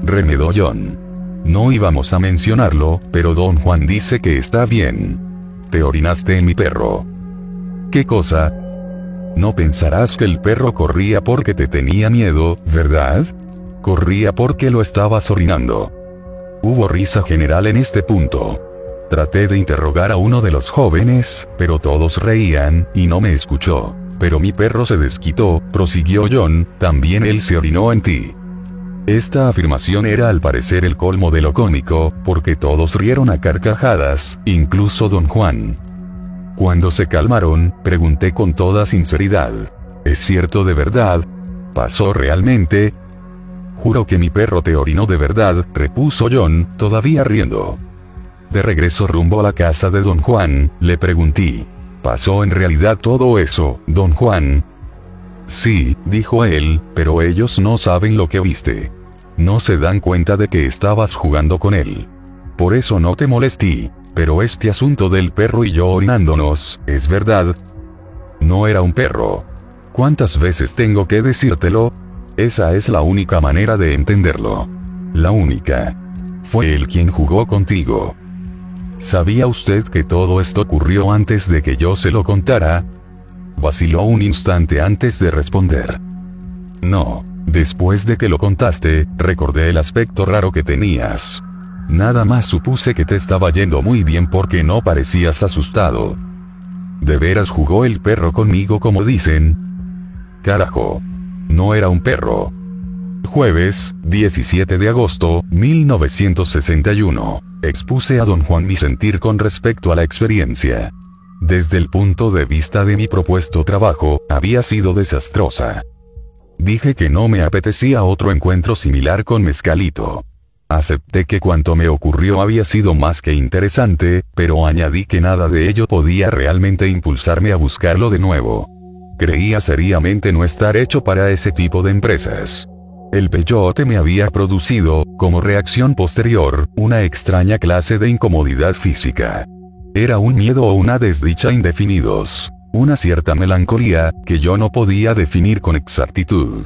Remedó John. No íbamos a mencionarlo, pero don Juan dice que está bien. Te orinaste en mi perro. ¿Qué cosa? No pensarás que el perro corría porque te tenía miedo, ¿verdad? Corría porque lo estabas orinando. Hubo risa general en este punto. Traté de interrogar a uno de los jóvenes, pero todos reían, y no me escuchó. Pero mi perro se desquitó, prosiguió John, también él se orinó en ti. Esta afirmación era al parecer el colmo de lo cómico, porque todos rieron a carcajadas, incluso don Juan. Cuando se calmaron, pregunté con toda sinceridad. ¿Es cierto de verdad? ¿Pasó realmente? Juro que mi perro te orinó de verdad, repuso John, todavía riendo. De regreso rumbo a la casa de don Juan, le pregunté. ¿Pasó en realidad todo eso, don Juan? Sí, dijo él, pero ellos no saben lo que viste. No se dan cuenta de que estabas jugando con él. Por eso no te molesté. Pero este asunto del perro y yo orinándonos, ¿es verdad? No era un perro. ¿Cuántas veces tengo que decírtelo? Esa es la única manera de entenderlo. La única. Fue él quien jugó contigo. ¿Sabía usted que todo esto ocurrió antes de que yo se lo contara? Vaciló un instante antes de responder. No, después de que lo contaste, recordé el aspecto raro que tenías. Nada más supuse que te estaba yendo muy bien porque no parecías asustado. ¿De veras jugó el perro conmigo como dicen? Carajo. No era un perro. Jueves, 17 de agosto, 1961. Expuse a don Juan mi sentir con respecto a la experiencia. Desde el punto de vista de mi propuesto trabajo, había sido desastrosa. Dije que no me apetecía otro encuentro similar con Mezcalito. Acepté que cuanto me ocurrió había sido más que interesante, pero añadí que nada de ello podía realmente impulsarme a buscarlo de nuevo. Creía seriamente no estar hecho para ese tipo de empresas. El peyote me había producido, como reacción posterior, una extraña clase de incomodidad física. Era un miedo o una desdicha indefinidos. Una cierta melancolía, que yo no podía definir con exactitud.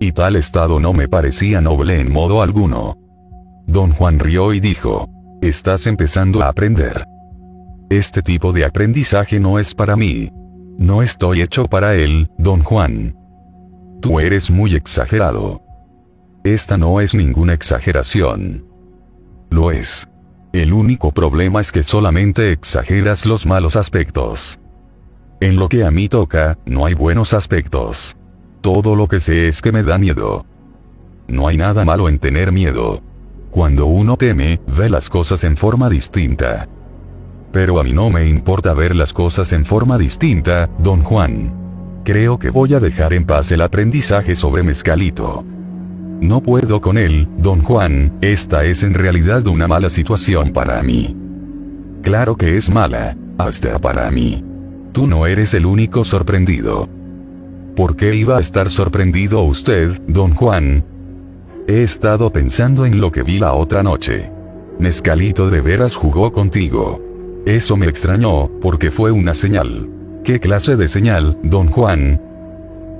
Y tal estado no me parecía noble en modo alguno. Don Juan rió y dijo, estás empezando a aprender. Este tipo de aprendizaje no es para mí. No estoy hecho para él, don Juan. Tú eres muy exagerado. Esta no es ninguna exageración. Lo es. El único problema es que solamente exageras los malos aspectos. En lo que a mí toca, no hay buenos aspectos. Todo lo que sé es que me da miedo. No hay nada malo en tener miedo. Cuando uno teme, ve las cosas en forma distinta. Pero a mí no me importa ver las cosas en forma distinta, don Juan. Creo que voy a dejar en paz el aprendizaje sobre mezcalito. No puedo con él, don Juan, esta es en realidad una mala situación para mí. Claro que es mala, hasta para mí. Tú no eres el único sorprendido. ¿Por qué iba a estar sorprendido usted, don Juan? He estado pensando en lo que vi la otra noche. Mezcalito de veras jugó contigo. Eso me extrañó, porque fue una señal. ¿Qué clase de señal, don Juan?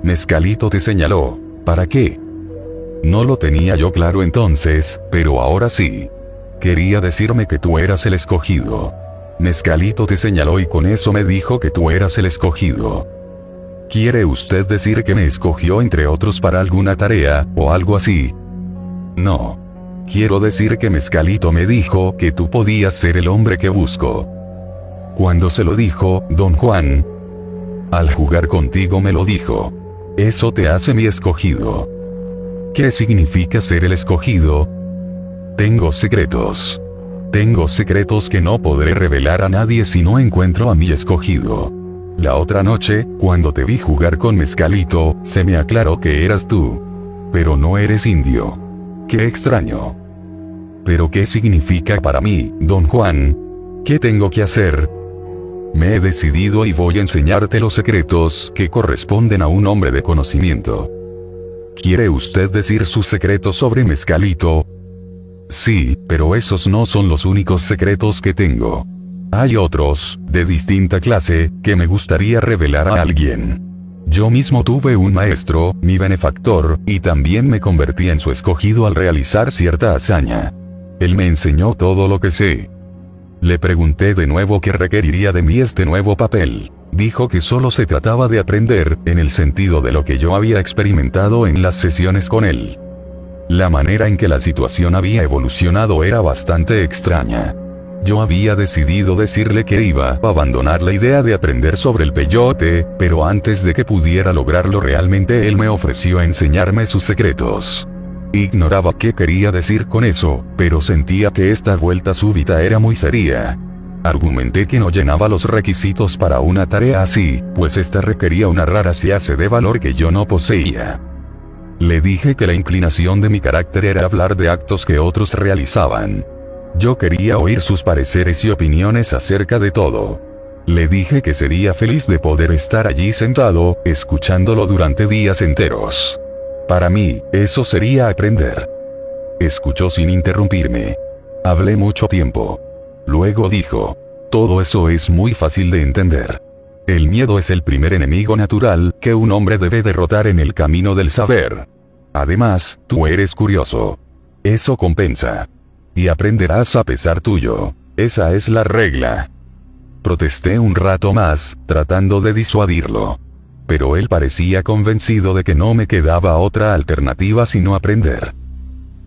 Mezcalito te señaló. ¿Para qué? No lo tenía yo claro entonces, pero ahora sí. Quería decirme que tú eras el escogido. Mezcalito te señaló y con eso me dijo que tú eras el escogido. ¿Quiere usted decir que me escogió entre otros para alguna tarea, o algo así? No. Quiero decir que Mezcalito me dijo que tú podías ser el hombre que busco. Cuando se lo dijo, don Juan. Al jugar contigo me lo dijo. Eso te hace mi escogido. ¿Qué significa ser el escogido? Tengo secretos. Tengo secretos que no podré revelar a nadie si no encuentro a mi escogido. La otra noche, cuando te vi jugar con Mezcalito, se me aclaró que eras tú. Pero no eres indio. Qué extraño. Pero ¿qué significa para mí, don Juan? ¿Qué tengo que hacer? Me he decidido y voy a enseñarte los secretos que corresponden a un hombre de conocimiento. ¿Quiere usted decir su secreto sobre Mezcalito? Sí, pero esos no son los únicos secretos que tengo. Hay otros, de distinta clase, que me gustaría revelar a alguien. Yo mismo tuve un maestro, mi benefactor, y también me convertí en su escogido al realizar cierta hazaña. Él me enseñó todo lo que sé. Le pregunté de nuevo qué requeriría de mí este nuevo papel. Dijo que solo se trataba de aprender, en el sentido de lo que yo había experimentado en las sesiones con él. La manera en que la situación había evolucionado era bastante extraña. Yo había decidido decirle que iba a abandonar la idea de aprender sobre el peyote, pero antes de que pudiera lograrlo realmente él me ofreció enseñarme sus secretos. Ignoraba qué quería decir con eso, pero sentía que esta vuelta súbita era muy seria. Argumenté que no llenaba los requisitos para una tarea así, pues esta requería una rara clase de valor que yo no poseía. Le dije que la inclinación de mi carácter era hablar de actos que otros realizaban. Yo quería oír sus pareceres y opiniones acerca de todo. Le dije que sería feliz de poder estar allí sentado, escuchándolo durante días enteros. Para mí, eso sería aprender. Escuchó sin interrumpirme. Hablé mucho tiempo. Luego dijo, todo eso es muy fácil de entender. El miedo es el primer enemigo natural que un hombre debe derrotar en el camino del saber. Además, tú eres curioso. Eso compensa. Y aprenderás a pesar tuyo. Esa es la regla. Protesté un rato más, tratando de disuadirlo. Pero él parecía convencido de que no me quedaba otra alternativa sino aprender.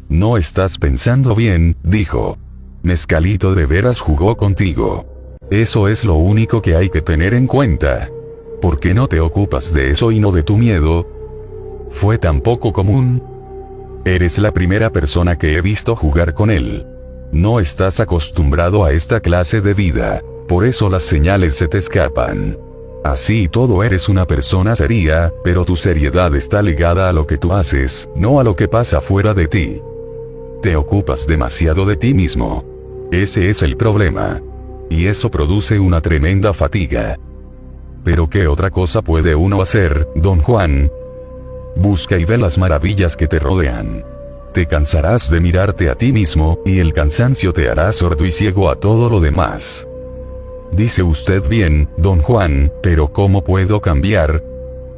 No estás pensando bien, dijo. Mezcalito de veras jugó contigo. Eso es lo único que hay que tener en cuenta. ¿Por qué no te ocupas de eso y no de tu miedo? Fue tan poco común, Eres la primera persona que he visto jugar con él. No estás acostumbrado a esta clase de vida, por eso las señales se te escapan. Así todo eres una persona seria, pero tu seriedad está ligada a lo que tú haces, no a lo que pasa fuera de ti. Te ocupas demasiado de ti mismo. Ese es el problema. Y eso produce una tremenda fatiga. Pero ¿qué otra cosa puede uno hacer, don Juan? Busca y ve las maravillas que te rodean. Te cansarás de mirarte a ti mismo, y el cansancio te hará sordo y ciego a todo lo demás. Dice usted bien, don Juan, pero ¿cómo puedo cambiar?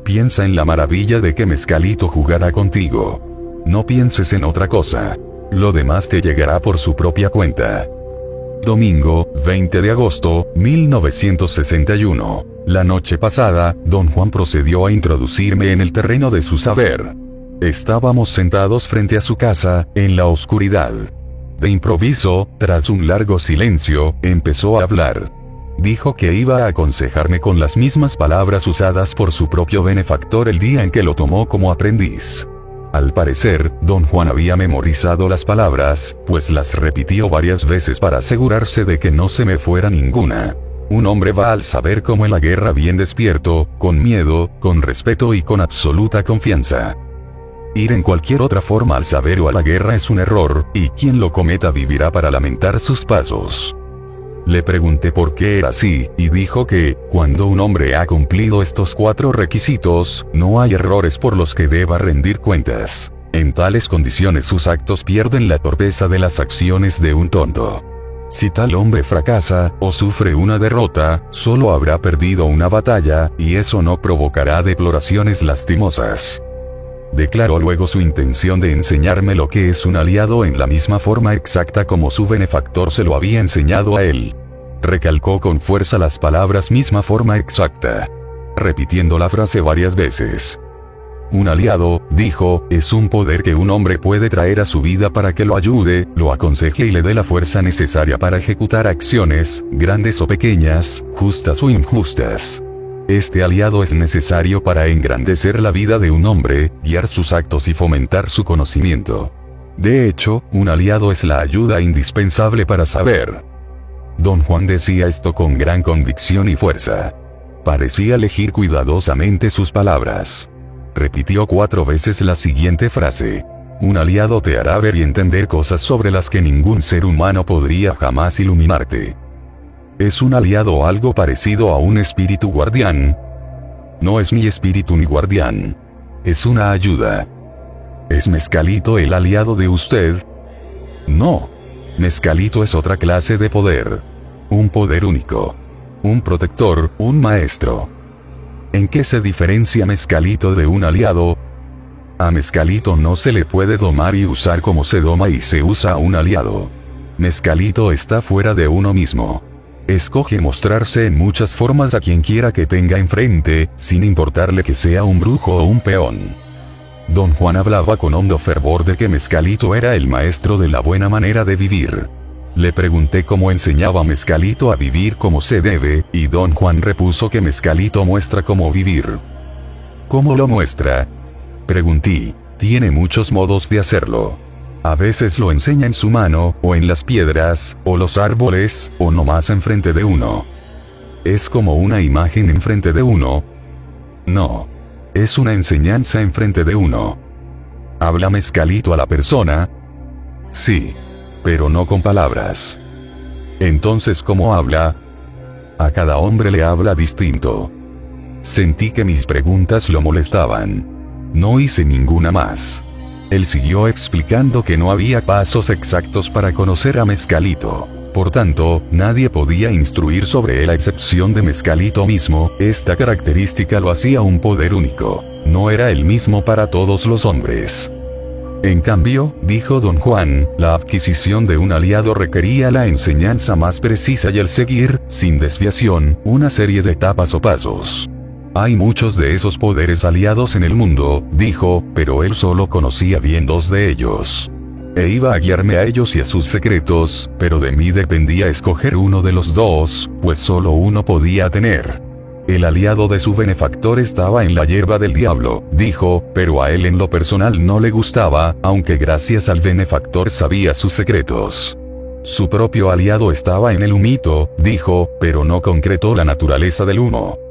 Piensa en la maravilla de que Mezcalito jugará contigo. No pienses en otra cosa. Lo demás te llegará por su propia cuenta. Domingo, 20 de agosto, 1961. La noche pasada, don Juan procedió a introducirme en el terreno de su saber. Estábamos sentados frente a su casa, en la oscuridad. De improviso, tras un largo silencio, empezó a hablar. Dijo que iba a aconsejarme con las mismas palabras usadas por su propio benefactor el día en que lo tomó como aprendiz. Al parecer, don Juan había memorizado las palabras, pues las repitió varias veces para asegurarse de que no se me fuera ninguna. Un hombre va al saber como en la guerra bien despierto, con miedo, con respeto y con absoluta confianza. Ir en cualquier otra forma al saber o a la guerra es un error, y quien lo cometa vivirá para lamentar sus pasos. Le pregunté por qué era así, y dijo que, cuando un hombre ha cumplido estos cuatro requisitos, no hay errores por los que deba rendir cuentas. En tales condiciones sus actos pierden la torpeza de las acciones de un tonto. Si tal hombre fracasa, o sufre una derrota, solo habrá perdido una batalla, y eso no provocará deploraciones lastimosas. Declaró luego su intención de enseñarme lo que es un aliado en la misma forma exacta como su benefactor se lo había enseñado a él. Recalcó con fuerza las palabras misma forma exacta. Repitiendo la frase varias veces. Un aliado, dijo, es un poder que un hombre puede traer a su vida para que lo ayude, lo aconseje y le dé la fuerza necesaria para ejecutar acciones, grandes o pequeñas, justas o injustas. Este aliado es necesario para engrandecer la vida de un hombre, guiar sus actos y fomentar su conocimiento. De hecho, un aliado es la ayuda indispensable para saber. Don Juan decía esto con gran convicción y fuerza. Parecía elegir cuidadosamente sus palabras. Repitió cuatro veces la siguiente frase. Un aliado te hará ver y entender cosas sobre las que ningún ser humano podría jamás iluminarte. ¿Es un aliado algo parecido a un espíritu guardián? No es mi espíritu ni guardián. Es una ayuda. ¿Es Mezcalito el aliado de usted? No. Mezcalito es otra clase de poder. Un poder único. Un protector, un maestro. ¿En qué se diferencia Mezcalito de un aliado? A Mezcalito no se le puede domar y usar como se doma y se usa a un aliado. Mezcalito está fuera de uno mismo. Escoge mostrarse en muchas formas a quien quiera que tenga enfrente, sin importarle que sea un brujo o un peón. Don Juan hablaba con hondo fervor de que Mezcalito era el maestro de la buena manera de vivir. Le pregunté cómo enseñaba Mezcalito a vivir como se debe, y don Juan repuso que Mezcalito muestra cómo vivir. ¿Cómo lo muestra? Pregunté. Tiene muchos modos de hacerlo. A veces lo enseña en su mano, o en las piedras, o los árboles, o nomás enfrente de uno. ¿Es como una imagen enfrente de uno? No. Es una enseñanza enfrente de uno. ¿Habla mezcalito a la persona? Sí. Pero no con palabras. Entonces, ¿cómo habla? A cada hombre le habla distinto. Sentí que mis preguntas lo molestaban. No hice ninguna más. Él siguió explicando que no había pasos exactos para conocer a Mezcalito. Por tanto, nadie podía instruir sobre él a excepción de Mezcalito mismo, esta característica lo hacía un poder único. No era el mismo para todos los hombres. En cambio, dijo don Juan, la adquisición de un aliado requería la enseñanza más precisa y el seguir, sin desviación, una serie de etapas o pasos. Hay muchos de esos poderes aliados en el mundo, dijo, pero él solo conocía bien dos de ellos. E iba a guiarme a ellos y a sus secretos, pero de mí dependía escoger uno de los dos, pues solo uno podía tener. El aliado de su benefactor estaba en la hierba del diablo, dijo, pero a él en lo personal no le gustaba, aunque gracias al benefactor sabía sus secretos. Su propio aliado estaba en el humito, dijo, pero no concretó la naturaleza del humo.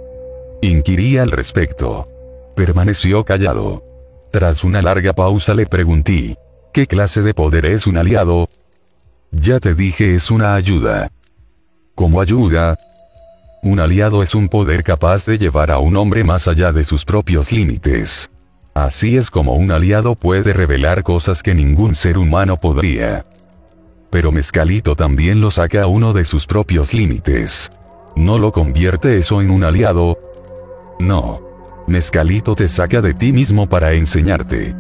Inquirí al respecto. Permaneció callado. Tras una larga pausa le pregunté. ¿Qué clase de poder es un aliado? Ya te dije es una ayuda. ¿Cómo ayuda? Un aliado es un poder capaz de llevar a un hombre más allá de sus propios límites. Así es como un aliado puede revelar cosas que ningún ser humano podría. Pero Mezcalito también lo saca a uno de sus propios límites. ¿No lo convierte eso en un aliado? No. Mezcalito te saca de ti mismo para enseñarte.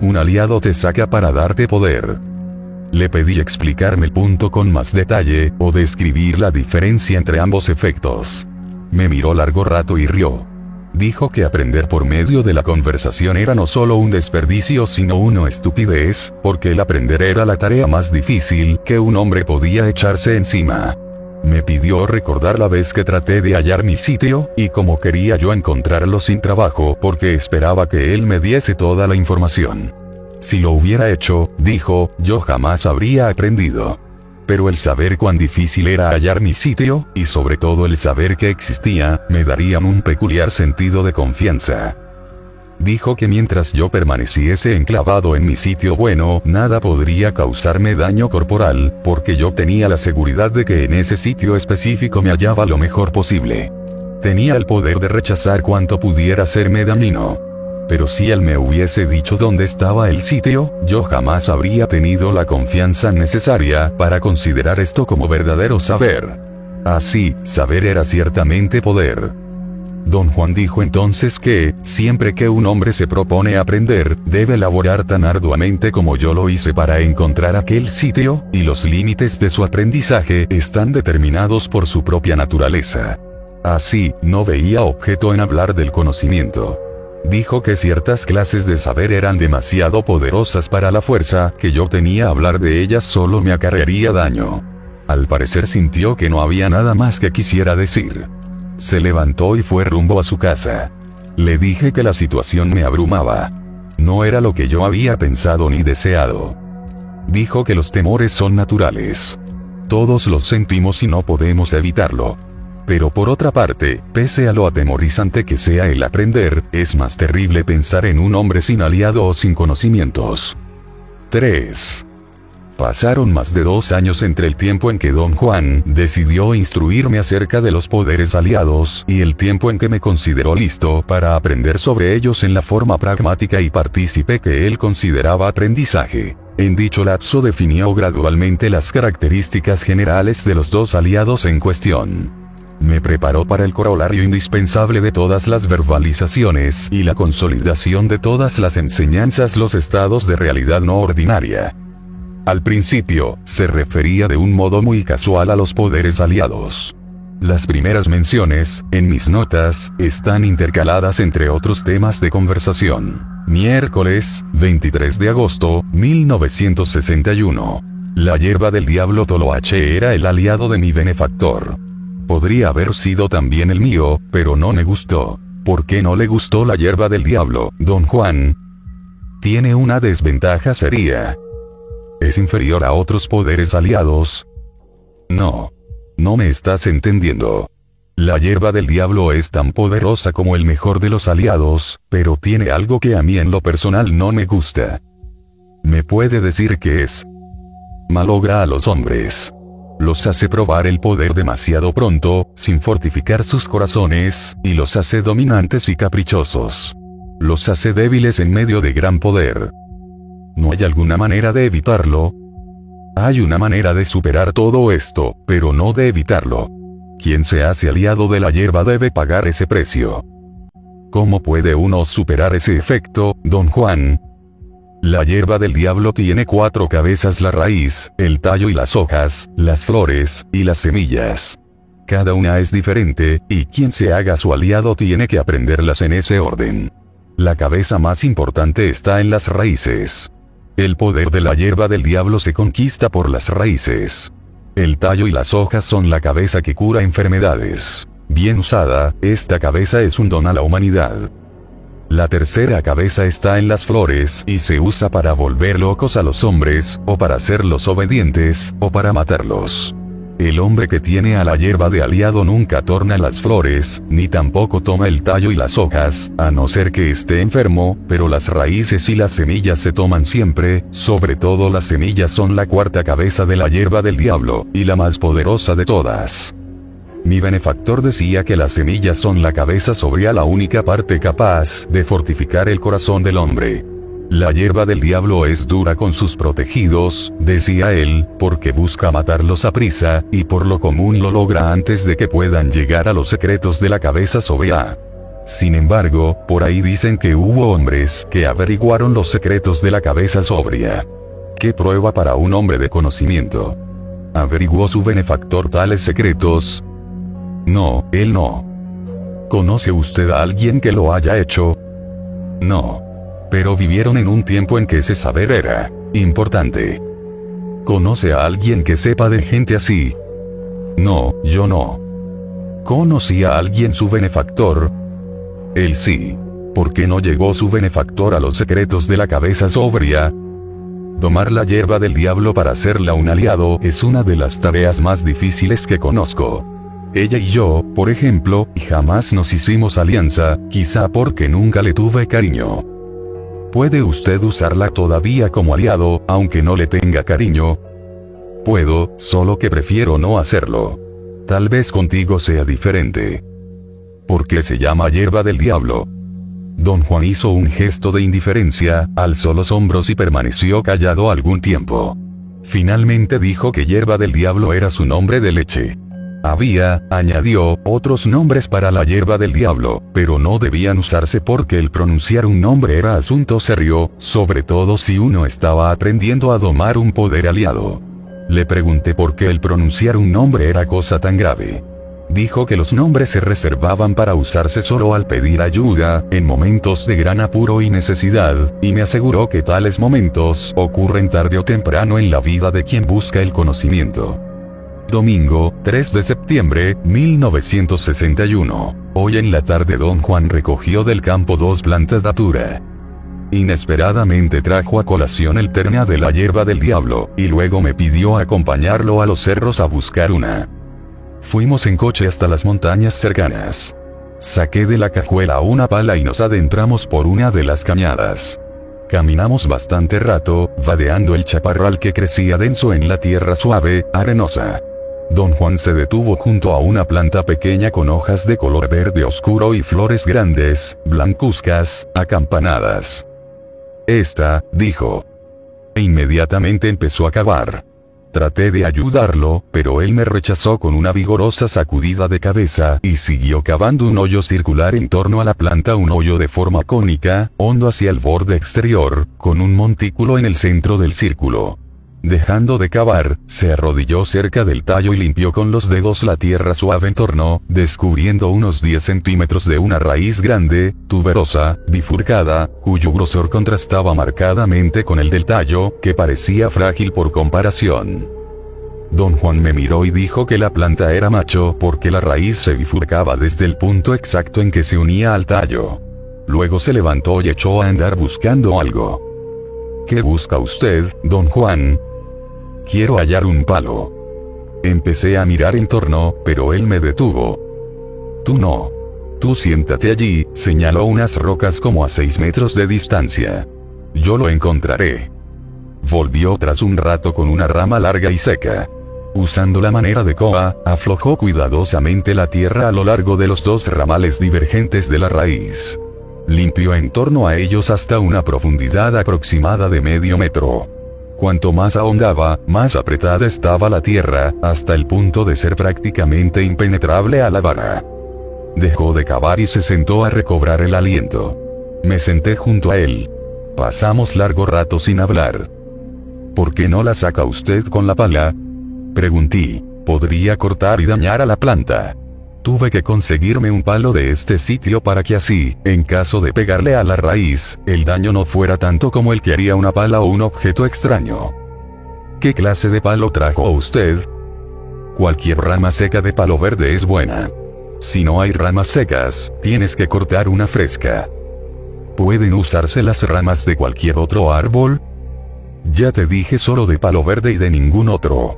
Un aliado te saca para darte poder. Le pedí explicarme el punto con más detalle, o describir la diferencia entre ambos efectos. Me miró largo rato y rió. Dijo que aprender por medio de la conversación era no solo un desperdicio sino una estupidez, porque el aprender era la tarea más difícil que un hombre podía echarse encima. Me pidió recordar la vez que traté de hallar mi sitio, y como quería yo encontrarlo sin trabajo porque esperaba que él me diese toda la información. Si lo hubiera hecho, dijo, yo jamás habría aprendido. Pero el saber cuán difícil era hallar mi sitio, y sobre todo el saber que existía, me darían un peculiar sentido de confianza. Dijo que mientras yo permaneciese enclavado en mi sitio bueno, nada podría causarme daño corporal, porque yo tenía la seguridad de que en ese sitio específico me hallaba lo mejor posible. Tenía el poder de rechazar cuanto pudiera serme dañino. Pero si él me hubiese dicho dónde estaba el sitio, yo jamás habría tenido la confianza necesaria para considerar esto como verdadero saber. Así, saber era ciertamente poder. Don Juan dijo entonces que, siempre que un hombre se propone aprender, debe laborar tan arduamente como yo lo hice para encontrar aquel sitio, y los límites de su aprendizaje están determinados por su propia naturaleza. Así, no veía objeto en hablar del conocimiento. Dijo que ciertas clases de saber eran demasiado poderosas para la fuerza que yo tenía hablar de ellas solo me acarrearía daño. Al parecer sintió que no había nada más que quisiera decir. Se levantó y fue rumbo a su casa. Le dije que la situación me abrumaba. No era lo que yo había pensado ni deseado. Dijo que los temores son naturales. Todos los sentimos y no podemos evitarlo. Pero por otra parte, pese a lo atemorizante que sea el aprender, es más terrible pensar en un hombre sin aliado o sin conocimientos. 3. Pasaron más de dos años entre el tiempo en que don Juan decidió instruirme acerca de los poderes aliados y el tiempo en que me consideró listo para aprender sobre ellos en la forma pragmática y partícipe que él consideraba aprendizaje. En dicho lapso definió gradualmente las características generales de los dos aliados en cuestión. Me preparó para el corolario indispensable de todas las verbalizaciones y la consolidación de todas las enseñanzas los estados de realidad no ordinaria. Al principio, se refería de un modo muy casual a los poderes aliados. Las primeras menciones, en mis notas, están intercaladas entre otros temas de conversación. Miércoles, 23 de agosto, 1961. La hierba del diablo Toloache era el aliado de mi benefactor. Podría haber sido también el mío, pero no me gustó. ¿Por qué no le gustó la hierba del diablo, don Juan? Tiene una desventaja seria es inferior a otros poderes aliados? No. No me estás entendiendo. La hierba del diablo es tan poderosa como el mejor de los aliados, pero tiene algo que a mí en lo personal no me gusta. Me puede decir que es. Malogra a los hombres. Los hace probar el poder demasiado pronto, sin fortificar sus corazones, y los hace dominantes y caprichosos. Los hace débiles en medio de gran poder. ¿No hay alguna manera de evitarlo? Hay una manera de superar todo esto, pero no de evitarlo. Quien se hace aliado de la hierba debe pagar ese precio. ¿Cómo puede uno superar ese efecto, don Juan? La hierba del diablo tiene cuatro cabezas, la raíz, el tallo y las hojas, las flores, y las semillas. Cada una es diferente, y quien se haga su aliado tiene que aprenderlas en ese orden. La cabeza más importante está en las raíces. El poder de la hierba del diablo se conquista por las raíces. El tallo y las hojas son la cabeza que cura enfermedades. Bien usada, esta cabeza es un don a la humanidad. La tercera cabeza está en las flores y se usa para volver locos a los hombres, o para hacerlos obedientes, o para matarlos. El hombre que tiene a la hierba de aliado nunca torna las flores, ni tampoco toma el tallo y las hojas, a no ser que esté enfermo, pero las raíces y las semillas se toman siempre, sobre todo las semillas son la cuarta cabeza de la hierba del diablo, y la más poderosa de todas. Mi benefactor decía que las semillas son la cabeza sobre la única parte capaz de fortificar el corazón del hombre. La hierba del diablo es dura con sus protegidos, decía él, porque busca matarlos a prisa, y por lo común lo logra antes de que puedan llegar a los secretos de la cabeza sobria. Sin embargo, por ahí dicen que hubo hombres que averiguaron los secretos de la cabeza sobria. ¿Qué prueba para un hombre de conocimiento? ¿Averiguó su benefactor tales secretos? No, él no. ¿Conoce usted a alguien que lo haya hecho? No pero vivieron en un tiempo en que ese saber era importante. ¿Conoce a alguien que sepa de gente así? No, yo no. ¿Conocí a alguien su benefactor? Él sí. ¿Por qué no llegó su benefactor a los secretos de la cabeza sobria? Tomar la hierba del diablo para hacerla un aliado es una de las tareas más difíciles que conozco. Ella y yo, por ejemplo, jamás nos hicimos alianza, quizá porque nunca le tuve cariño. ¿Puede usted usarla todavía como aliado, aunque no le tenga cariño? Puedo, solo que prefiero no hacerlo. Tal vez contigo sea diferente. ¿Por qué se llama hierba del diablo? Don Juan hizo un gesto de indiferencia, alzó los hombros y permaneció callado algún tiempo. Finalmente dijo que hierba del diablo era su nombre de leche. Había, añadió, otros nombres para la hierba del diablo, pero no debían usarse porque el pronunciar un nombre era asunto serio, sobre todo si uno estaba aprendiendo a domar un poder aliado. Le pregunté por qué el pronunciar un nombre era cosa tan grave. Dijo que los nombres se reservaban para usarse solo al pedir ayuda, en momentos de gran apuro y necesidad, y me aseguró que tales momentos ocurren tarde o temprano en la vida de quien busca el conocimiento. Domingo, 3 de septiembre, 1961. Hoy en la tarde don Juan recogió del campo dos plantas datura. Inesperadamente trajo a colación el terna de la hierba del diablo, y luego me pidió acompañarlo a los cerros a buscar una. Fuimos en coche hasta las montañas cercanas. Saqué de la cajuela una pala y nos adentramos por una de las cañadas. Caminamos bastante rato, vadeando el chaparral que crecía denso en la tierra suave, arenosa. Don Juan se detuvo junto a una planta pequeña con hojas de color verde oscuro y flores grandes, blancuzcas, acampanadas. Esta, dijo. E inmediatamente empezó a cavar. Traté de ayudarlo, pero él me rechazó con una vigorosa sacudida de cabeza y siguió cavando un hoyo circular en torno a la planta, un hoyo de forma cónica, hondo hacia el borde exterior, con un montículo en el centro del círculo. Dejando de cavar, se arrodilló cerca del tallo y limpió con los dedos la tierra suave en torno, descubriendo unos 10 centímetros de una raíz grande, tuberosa, bifurcada, cuyo grosor contrastaba marcadamente con el del tallo, que parecía frágil por comparación. Don Juan me miró y dijo que la planta era macho porque la raíz se bifurcaba desde el punto exacto en que se unía al tallo. Luego se levantó y echó a andar buscando algo. ¿Qué busca usted, don Juan? Quiero hallar un palo. Empecé a mirar en torno, pero él me detuvo. Tú no. Tú siéntate allí, señaló unas rocas como a seis metros de distancia. Yo lo encontraré. Volvió tras un rato con una rama larga y seca. Usando la manera de coa, aflojó cuidadosamente la tierra a lo largo de los dos ramales divergentes de la raíz. Limpió en torno a ellos hasta una profundidad aproximada de medio metro. Cuanto más ahondaba, más apretada estaba la tierra, hasta el punto de ser prácticamente impenetrable a la vara. Dejó de cavar y se sentó a recobrar el aliento. Me senté junto a él. Pasamos largo rato sin hablar. ¿Por qué no la saca usted con la pala? Pregunté. Podría cortar y dañar a la planta. Tuve que conseguirme un palo de este sitio para que así, en caso de pegarle a la raíz, el daño no fuera tanto como el que haría una pala o un objeto extraño. ¿Qué clase de palo trajo usted? Cualquier rama seca de palo verde es buena. Si no hay ramas secas, tienes que cortar una fresca. ¿Pueden usarse las ramas de cualquier otro árbol? Ya te dije solo de palo verde y de ningún otro.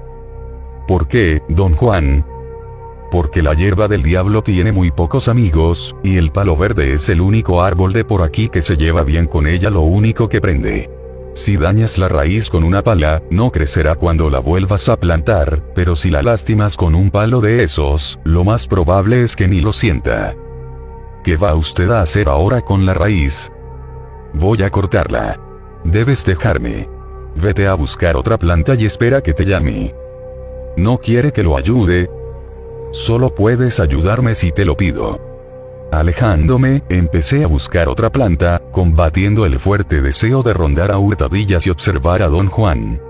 ¿Por qué, don Juan? Porque la hierba del diablo tiene muy pocos amigos, y el palo verde es el único árbol de por aquí que se lleva bien con ella, lo único que prende. Si dañas la raíz con una pala, no crecerá cuando la vuelvas a plantar, pero si la lastimas con un palo de esos, lo más probable es que ni lo sienta. ¿Qué va usted a hacer ahora con la raíz? Voy a cortarla. Debes dejarme. Vete a buscar otra planta y espera que te llame. ¿No quiere que lo ayude? Solo puedes ayudarme si te lo pido. Alejándome, empecé a buscar otra planta, combatiendo el fuerte deseo de rondar a hurtadillas y observar a don Juan.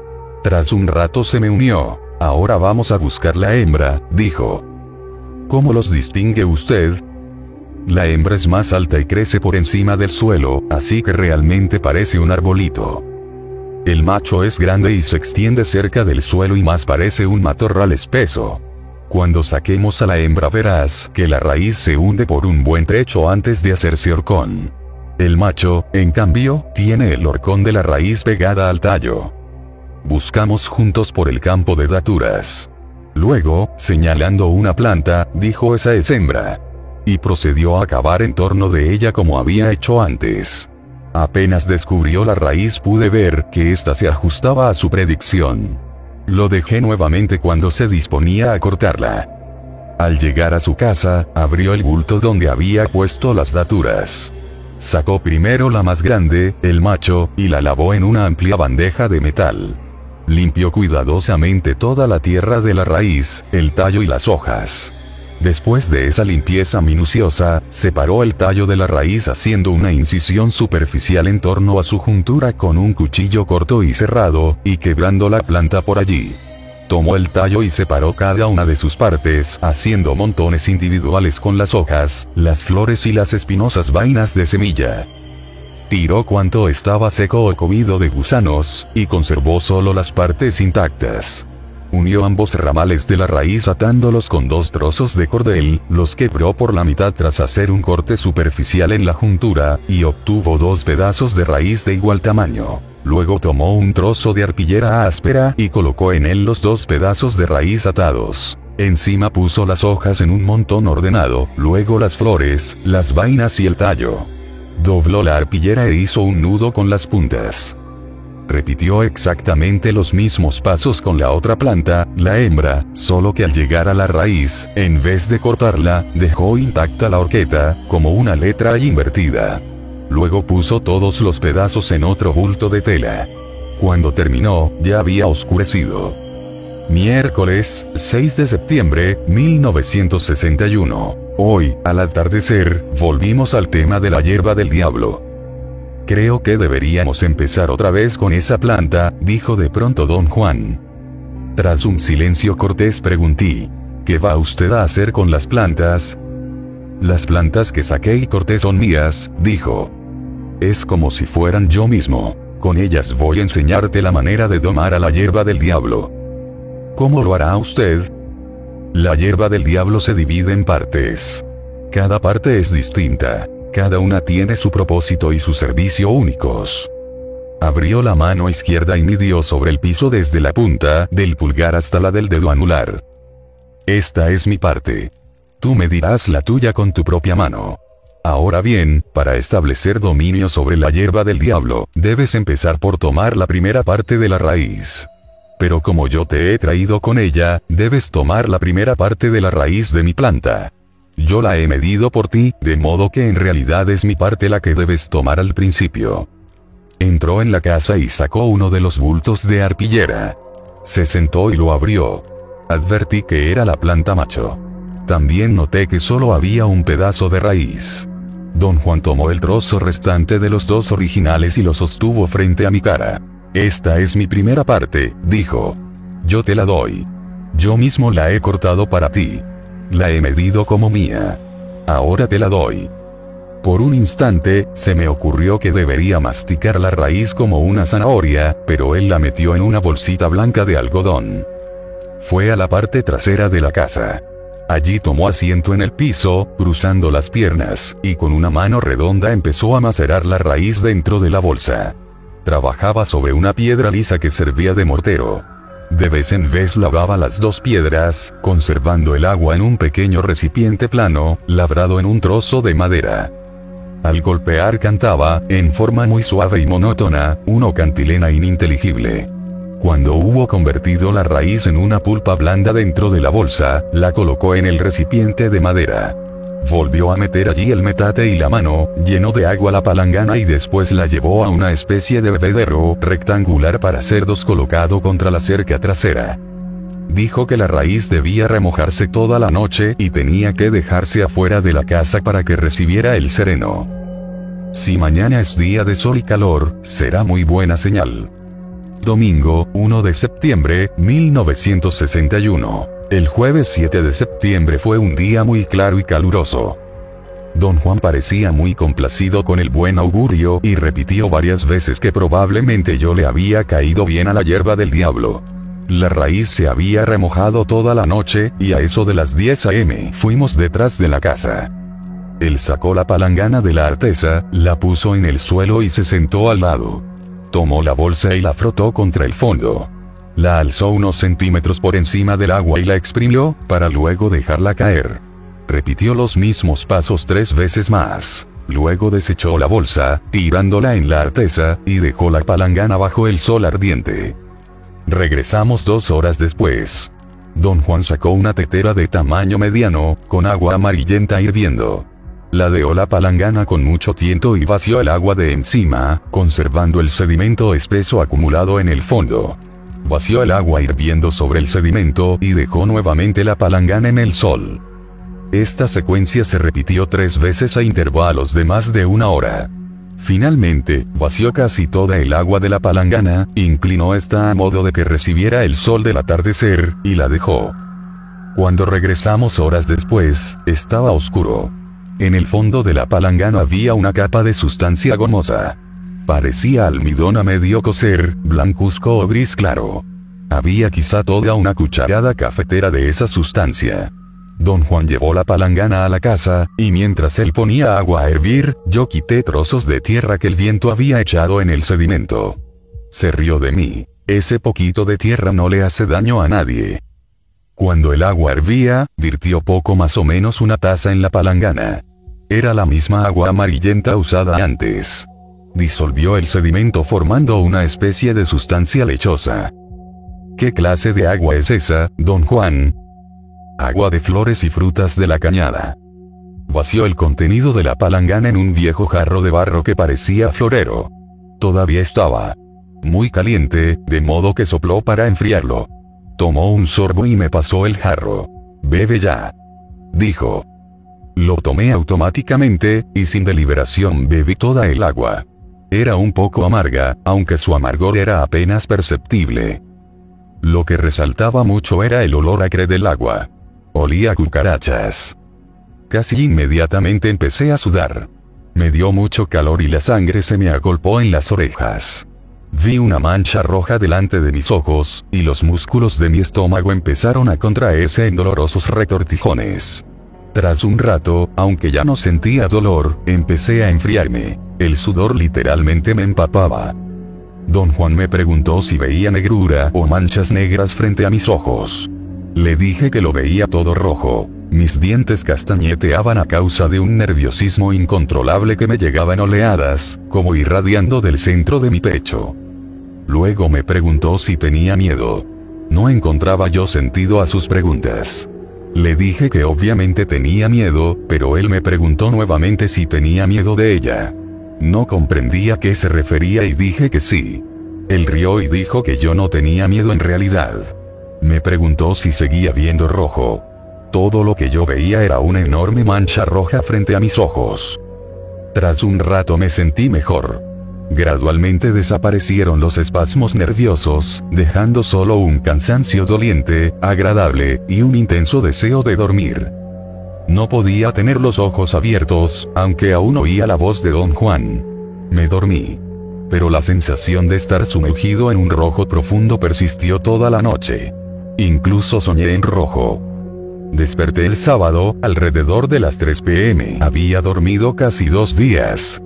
Tras un rato se me unió. Ahora vamos a buscar la hembra, dijo. ¿Cómo los distingue usted? La hembra es más alta y crece por encima del suelo, así que realmente parece un arbolito. El macho es grande y se extiende cerca del suelo y más parece un matorral espeso. Cuando saquemos a la hembra verás que la raíz se hunde por un buen trecho antes de hacerse horcón. El macho, en cambio, tiene el horcón de la raíz pegada al tallo. Buscamos juntos por el campo de daturas. Luego, señalando una planta, dijo esa es hembra. Y procedió a cavar en torno de ella como había hecho antes. Apenas descubrió la raíz pude ver que ésta se ajustaba a su predicción. Lo dejé nuevamente cuando se disponía a cortarla. Al llegar a su casa, abrió el bulto donde había puesto las daturas. Sacó primero la más grande, el macho, y la lavó en una amplia bandeja de metal. Limpió cuidadosamente toda la tierra de la raíz, el tallo y las hojas. Después de esa limpieza minuciosa, separó el tallo de la raíz haciendo una incisión superficial en torno a su juntura con un cuchillo corto y cerrado, y quebrando la planta por allí. Tomó el tallo y separó cada una de sus partes, haciendo montones individuales con las hojas, las flores y las espinosas vainas de semilla. Tiró cuanto estaba seco o comido de gusanos, y conservó solo las partes intactas. Unió ambos ramales de la raíz atándolos con dos trozos de cordel, los quebró por la mitad tras hacer un corte superficial en la juntura, y obtuvo dos pedazos de raíz de igual tamaño. Luego tomó un trozo de arpillera áspera y colocó en él los dos pedazos de raíz atados. Encima puso las hojas en un montón ordenado, luego las flores, las vainas y el tallo. Dobló la arpillera e hizo un nudo con las puntas. Repitió exactamente los mismos pasos con la otra planta, la hembra, solo que al llegar a la raíz, en vez de cortarla, dejó intacta la horqueta, como una letra invertida. Luego puso todos los pedazos en otro bulto de tela. Cuando terminó, ya había oscurecido. Miércoles, 6 de septiembre, 1961. Hoy, al atardecer, volvimos al tema de la hierba del diablo. Creo que deberíamos empezar otra vez con esa planta, dijo de pronto don Juan. Tras un silencio cortés pregunté, ¿qué va usted a hacer con las plantas? Las plantas que saqué y corté son mías, dijo. Es como si fueran yo mismo. Con ellas voy a enseñarte la manera de domar a la hierba del diablo. ¿Cómo lo hará usted? La hierba del diablo se divide en partes. Cada parte es distinta. Cada una tiene su propósito y su servicio únicos. Abrió la mano izquierda y midió sobre el piso desde la punta del pulgar hasta la del dedo anular. Esta es mi parte. Tú medirás la tuya con tu propia mano. Ahora bien, para establecer dominio sobre la hierba del diablo, debes empezar por tomar la primera parte de la raíz. Pero como yo te he traído con ella, debes tomar la primera parte de la raíz de mi planta. Yo la he medido por ti, de modo que en realidad es mi parte la que debes tomar al principio. Entró en la casa y sacó uno de los bultos de arpillera. Se sentó y lo abrió. Advertí que era la planta macho. También noté que solo había un pedazo de raíz. Don Juan tomó el trozo restante de los dos originales y lo sostuvo frente a mi cara. Esta es mi primera parte, dijo. Yo te la doy. Yo mismo la he cortado para ti. La he medido como mía. Ahora te la doy. Por un instante, se me ocurrió que debería masticar la raíz como una zanahoria, pero él la metió en una bolsita blanca de algodón. Fue a la parte trasera de la casa. Allí tomó asiento en el piso, cruzando las piernas, y con una mano redonda empezó a macerar la raíz dentro de la bolsa. Trabajaba sobre una piedra lisa que servía de mortero. De vez en vez lavaba las dos piedras, conservando el agua en un pequeño recipiente plano, labrado en un trozo de madera. Al golpear cantaba, en forma muy suave y monótona, una cantilena ininteligible. Cuando hubo convertido la raíz en una pulpa blanda dentro de la bolsa, la colocó en el recipiente de madera. Volvió a meter allí el metate y la mano, llenó de agua la palangana y después la llevó a una especie de bebedero rectangular para cerdos colocado contra la cerca trasera. Dijo que la raíz debía remojarse toda la noche y tenía que dejarse afuera de la casa para que recibiera el sereno. Si mañana es día de sol y calor, será muy buena señal. Domingo, 1 de septiembre, 1961. El jueves 7 de septiembre fue un día muy claro y caluroso. Don Juan parecía muy complacido con el buen augurio y repitió varias veces que probablemente yo le había caído bien a la hierba del diablo. La raíz se había remojado toda la noche, y a eso de las 10 a.m. fuimos detrás de la casa. Él sacó la palangana de la artesa, la puso en el suelo y se sentó al lado. Tomó la bolsa y la frotó contra el fondo. La alzó unos centímetros por encima del agua y la exprimió, para luego dejarla caer. Repitió los mismos pasos tres veces más. Luego desechó la bolsa, tirándola en la artesa, y dejó la palangana bajo el sol ardiente. Regresamos dos horas después. Don Juan sacó una tetera de tamaño mediano, con agua amarillenta hirviendo. Ladeó la palangana con mucho tiento y vació el agua de encima, conservando el sedimento espeso acumulado en el fondo vació el agua hirviendo sobre el sedimento y dejó nuevamente la palangana en el sol. Esta secuencia se repitió tres veces a intervalos de más de una hora. Finalmente, vació casi toda el agua de la palangana, inclinó esta a modo de que recibiera el sol del atardecer, y la dejó. Cuando regresamos horas después, estaba oscuro. En el fondo de la palangana había una capa de sustancia gomosa. Parecía almidón a medio cocer, blancuzco o gris claro. Había quizá toda una cucharada cafetera de esa sustancia. Don Juan llevó la palangana a la casa, y mientras él ponía agua a hervir, yo quité trozos de tierra que el viento había echado en el sedimento. Se rió de mí. Ese poquito de tierra no le hace daño a nadie. Cuando el agua hervía, virtió poco más o menos una taza en la palangana. Era la misma agua amarillenta usada antes. Disolvió el sedimento formando una especie de sustancia lechosa. ¿Qué clase de agua es esa, don Juan? Agua de flores y frutas de la cañada. Vació el contenido de la palangana en un viejo jarro de barro que parecía florero. Todavía estaba muy caliente, de modo que sopló para enfriarlo. Tomó un sorbo y me pasó el jarro. Bebe ya. Dijo. Lo tomé automáticamente, y sin deliberación bebí toda el agua. Era un poco amarga, aunque su amargor era apenas perceptible. Lo que resaltaba mucho era el olor acre del agua. Olía a cucarachas. Casi inmediatamente empecé a sudar. Me dio mucho calor y la sangre se me agolpó en las orejas. Vi una mancha roja delante de mis ojos, y los músculos de mi estómago empezaron a contraerse en dolorosos retortijones. Tras un rato, aunque ya no sentía dolor, empecé a enfriarme. El sudor literalmente me empapaba. Don Juan me preguntó si veía negrura o manchas negras frente a mis ojos. Le dije que lo veía todo rojo. Mis dientes castañeteaban a causa de un nerviosismo incontrolable que me llegaba en oleadas, como irradiando del centro de mi pecho. Luego me preguntó si tenía miedo. No encontraba yo sentido a sus preguntas. Le dije que obviamente tenía miedo, pero él me preguntó nuevamente si tenía miedo de ella. No comprendía a qué se refería y dije que sí. Él rió y dijo que yo no tenía miedo en realidad. Me preguntó si seguía viendo rojo. Todo lo que yo veía era una enorme mancha roja frente a mis ojos. Tras un rato me sentí mejor. Gradualmente desaparecieron los espasmos nerviosos, dejando solo un cansancio doliente, agradable, y un intenso deseo de dormir. No podía tener los ojos abiertos, aunque aún oía la voz de don Juan. Me dormí. Pero la sensación de estar sumergido en un rojo profundo persistió toda la noche. Incluso soñé en rojo. Desperté el sábado, alrededor de las 3 pm. Había dormido casi dos días.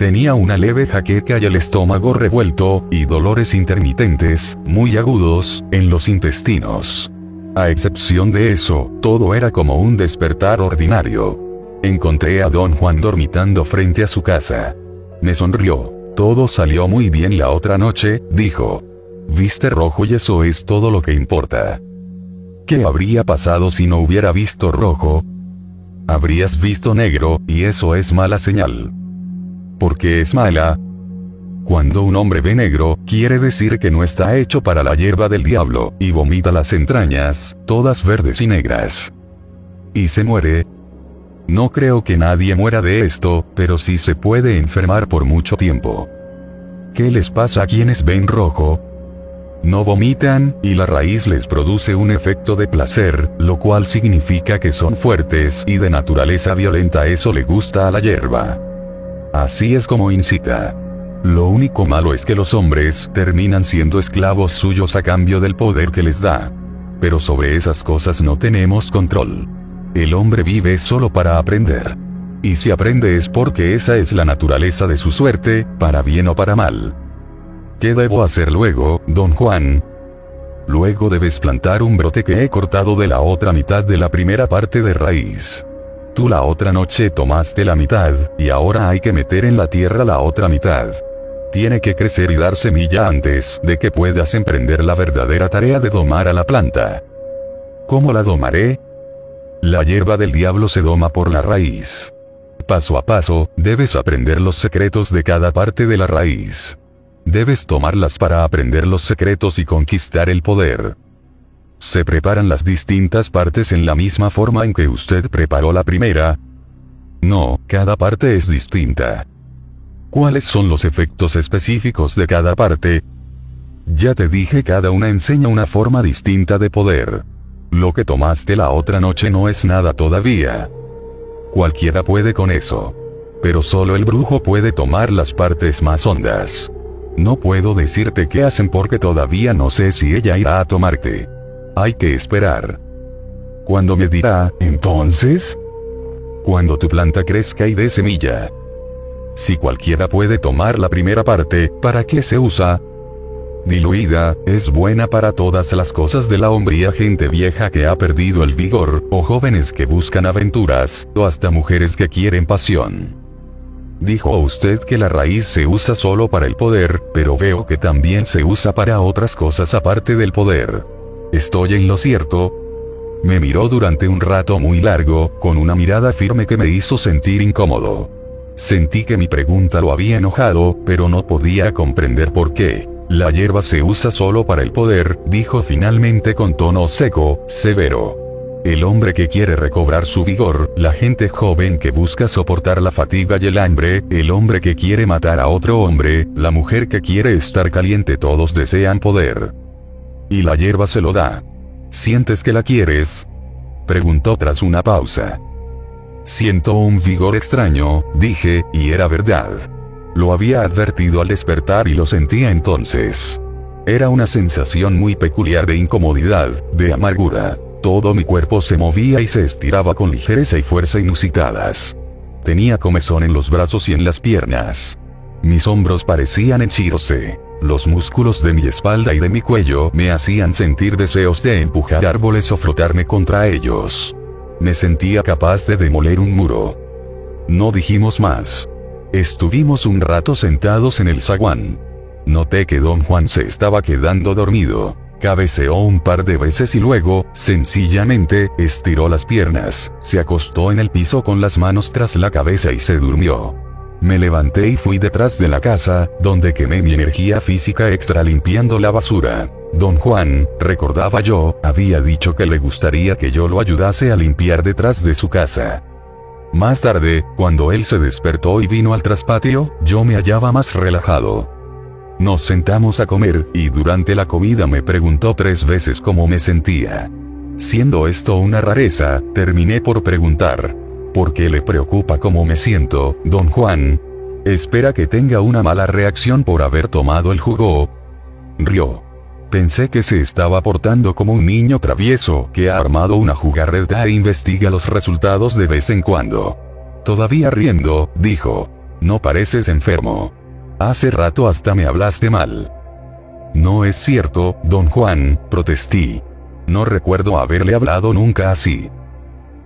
Tenía una leve jaqueca y el estómago revuelto, y dolores intermitentes, muy agudos, en los intestinos. A excepción de eso, todo era como un despertar ordinario. Encontré a don Juan dormitando frente a su casa. Me sonrió. Todo salió muy bien la otra noche, dijo. Viste rojo y eso es todo lo que importa. ¿Qué habría pasado si no hubiera visto rojo? Habrías visto negro, y eso es mala señal porque es mala. Cuando un hombre ve negro, quiere decir que no está hecho para la hierba del diablo, y vomita las entrañas, todas verdes y negras. Y se muere. No creo que nadie muera de esto, pero sí se puede enfermar por mucho tiempo. ¿Qué les pasa a quienes ven rojo? No vomitan, y la raíz les produce un efecto de placer, lo cual significa que son fuertes y de naturaleza violenta. Eso le gusta a la hierba. Así es como incita. Lo único malo es que los hombres terminan siendo esclavos suyos a cambio del poder que les da. Pero sobre esas cosas no tenemos control. El hombre vive solo para aprender. Y si aprende es porque esa es la naturaleza de su suerte, para bien o para mal. ¿Qué debo hacer luego, don Juan? Luego debes plantar un brote que he cortado de la otra mitad de la primera parte de raíz. Tú la otra noche tomaste la mitad, y ahora hay que meter en la tierra la otra mitad. Tiene que crecer y dar semilla antes de que puedas emprender la verdadera tarea de domar a la planta. ¿Cómo la domaré? La hierba del diablo se doma por la raíz. Paso a paso, debes aprender los secretos de cada parte de la raíz. Debes tomarlas para aprender los secretos y conquistar el poder. ¿Se preparan las distintas partes en la misma forma en que usted preparó la primera? No, cada parte es distinta. ¿Cuáles son los efectos específicos de cada parte? Ya te dije, cada una enseña una forma distinta de poder. Lo que tomaste la otra noche no es nada todavía. Cualquiera puede con eso. Pero solo el brujo puede tomar las partes más hondas. No puedo decirte qué hacen porque todavía no sé si ella irá a tomarte. Hay que esperar. Cuando me dirá, entonces? Cuando tu planta crezca y dé semilla. Si cualquiera puede tomar la primera parte, ¿para qué se usa? diluida, es buena para todas las cosas de la hombría gente vieja que ha perdido el vigor, o jóvenes que buscan aventuras, o hasta mujeres que quieren pasión. Dijo usted que la raíz se usa solo para el poder, pero veo que también se usa para otras cosas aparte del poder. ¿Estoy en lo cierto? Me miró durante un rato muy largo, con una mirada firme que me hizo sentir incómodo. Sentí que mi pregunta lo había enojado, pero no podía comprender por qué. La hierba se usa solo para el poder, dijo finalmente con tono seco, severo. El hombre que quiere recobrar su vigor, la gente joven que busca soportar la fatiga y el hambre, el hombre que quiere matar a otro hombre, la mujer que quiere estar caliente, todos desean poder. Y la hierba se lo da. ¿Sientes que la quieres? Preguntó tras una pausa. Siento un vigor extraño, dije, y era verdad. Lo había advertido al despertar y lo sentía entonces. Era una sensación muy peculiar de incomodidad, de amargura. Todo mi cuerpo se movía y se estiraba con ligereza y fuerza inusitadas. Tenía comezón en los brazos y en las piernas. Mis hombros parecían henchirse. Los músculos de mi espalda y de mi cuello me hacían sentir deseos de empujar árboles o frotarme contra ellos. Me sentía capaz de demoler un muro. No dijimos más. Estuvimos un rato sentados en el zaguán. Noté que don Juan se estaba quedando dormido. Cabeceó un par de veces y luego, sencillamente, estiró las piernas, se acostó en el piso con las manos tras la cabeza y se durmió. Me levanté y fui detrás de la casa, donde quemé mi energía física extra limpiando la basura. Don Juan, recordaba yo, había dicho que le gustaría que yo lo ayudase a limpiar detrás de su casa. Más tarde, cuando él se despertó y vino al traspatio, yo me hallaba más relajado. Nos sentamos a comer, y durante la comida me preguntó tres veces cómo me sentía. Siendo esto una rareza, terminé por preguntar, ¿Por qué le preocupa cómo me siento, don Juan? Espera que tenga una mala reacción por haber tomado el jugo. Rió. Pensé que se estaba portando como un niño travieso que ha armado una jugarreta e investiga los resultados de vez en cuando. Todavía riendo, dijo. No pareces enfermo. Hace rato hasta me hablaste mal. No es cierto, don Juan, protestí. No recuerdo haberle hablado nunca así.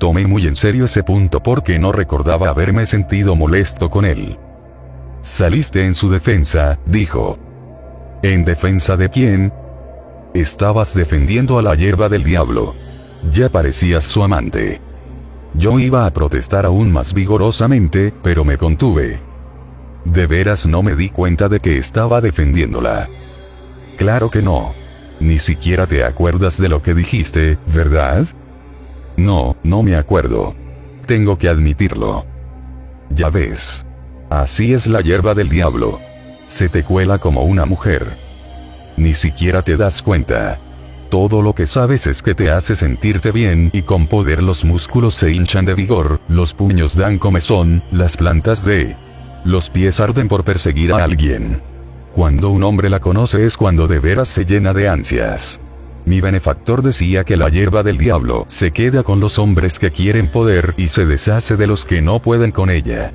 Tomé muy en serio ese punto porque no recordaba haberme sentido molesto con él. Saliste en su defensa, dijo. ¿En defensa de quién? Estabas defendiendo a la hierba del diablo. Ya parecías su amante. Yo iba a protestar aún más vigorosamente, pero me contuve. De veras no me di cuenta de que estaba defendiéndola. Claro que no. Ni siquiera te acuerdas de lo que dijiste, ¿verdad? No, no me acuerdo. Tengo que admitirlo. Ya ves. Así es la hierba del diablo. Se te cuela como una mujer. Ni siquiera te das cuenta. Todo lo que sabes es que te hace sentirte bien y con poder los músculos se hinchan de vigor, los puños dan comezón, las plantas de... Los pies arden por perseguir a alguien. Cuando un hombre la conoce es cuando de veras se llena de ansias. Mi benefactor decía que la hierba del diablo se queda con los hombres que quieren poder y se deshace de los que no pueden con ella.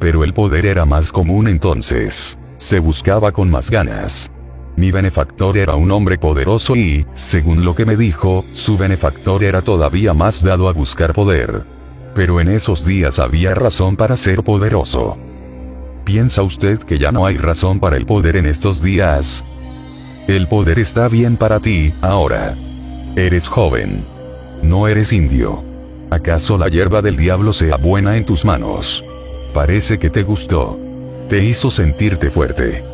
Pero el poder era más común entonces. Se buscaba con más ganas. Mi benefactor era un hombre poderoso y, según lo que me dijo, su benefactor era todavía más dado a buscar poder. Pero en esos días había razón para ser poderoso. ¿Piensa usted que ya no hay razón para el poder en estos días? El poder está bien para ti, ahora. Eres joven. No eres indio. ¿Acaso la hierba del diablo sea buena en tus manos? Parece que te gustó. Te hizo sentirte fuerte.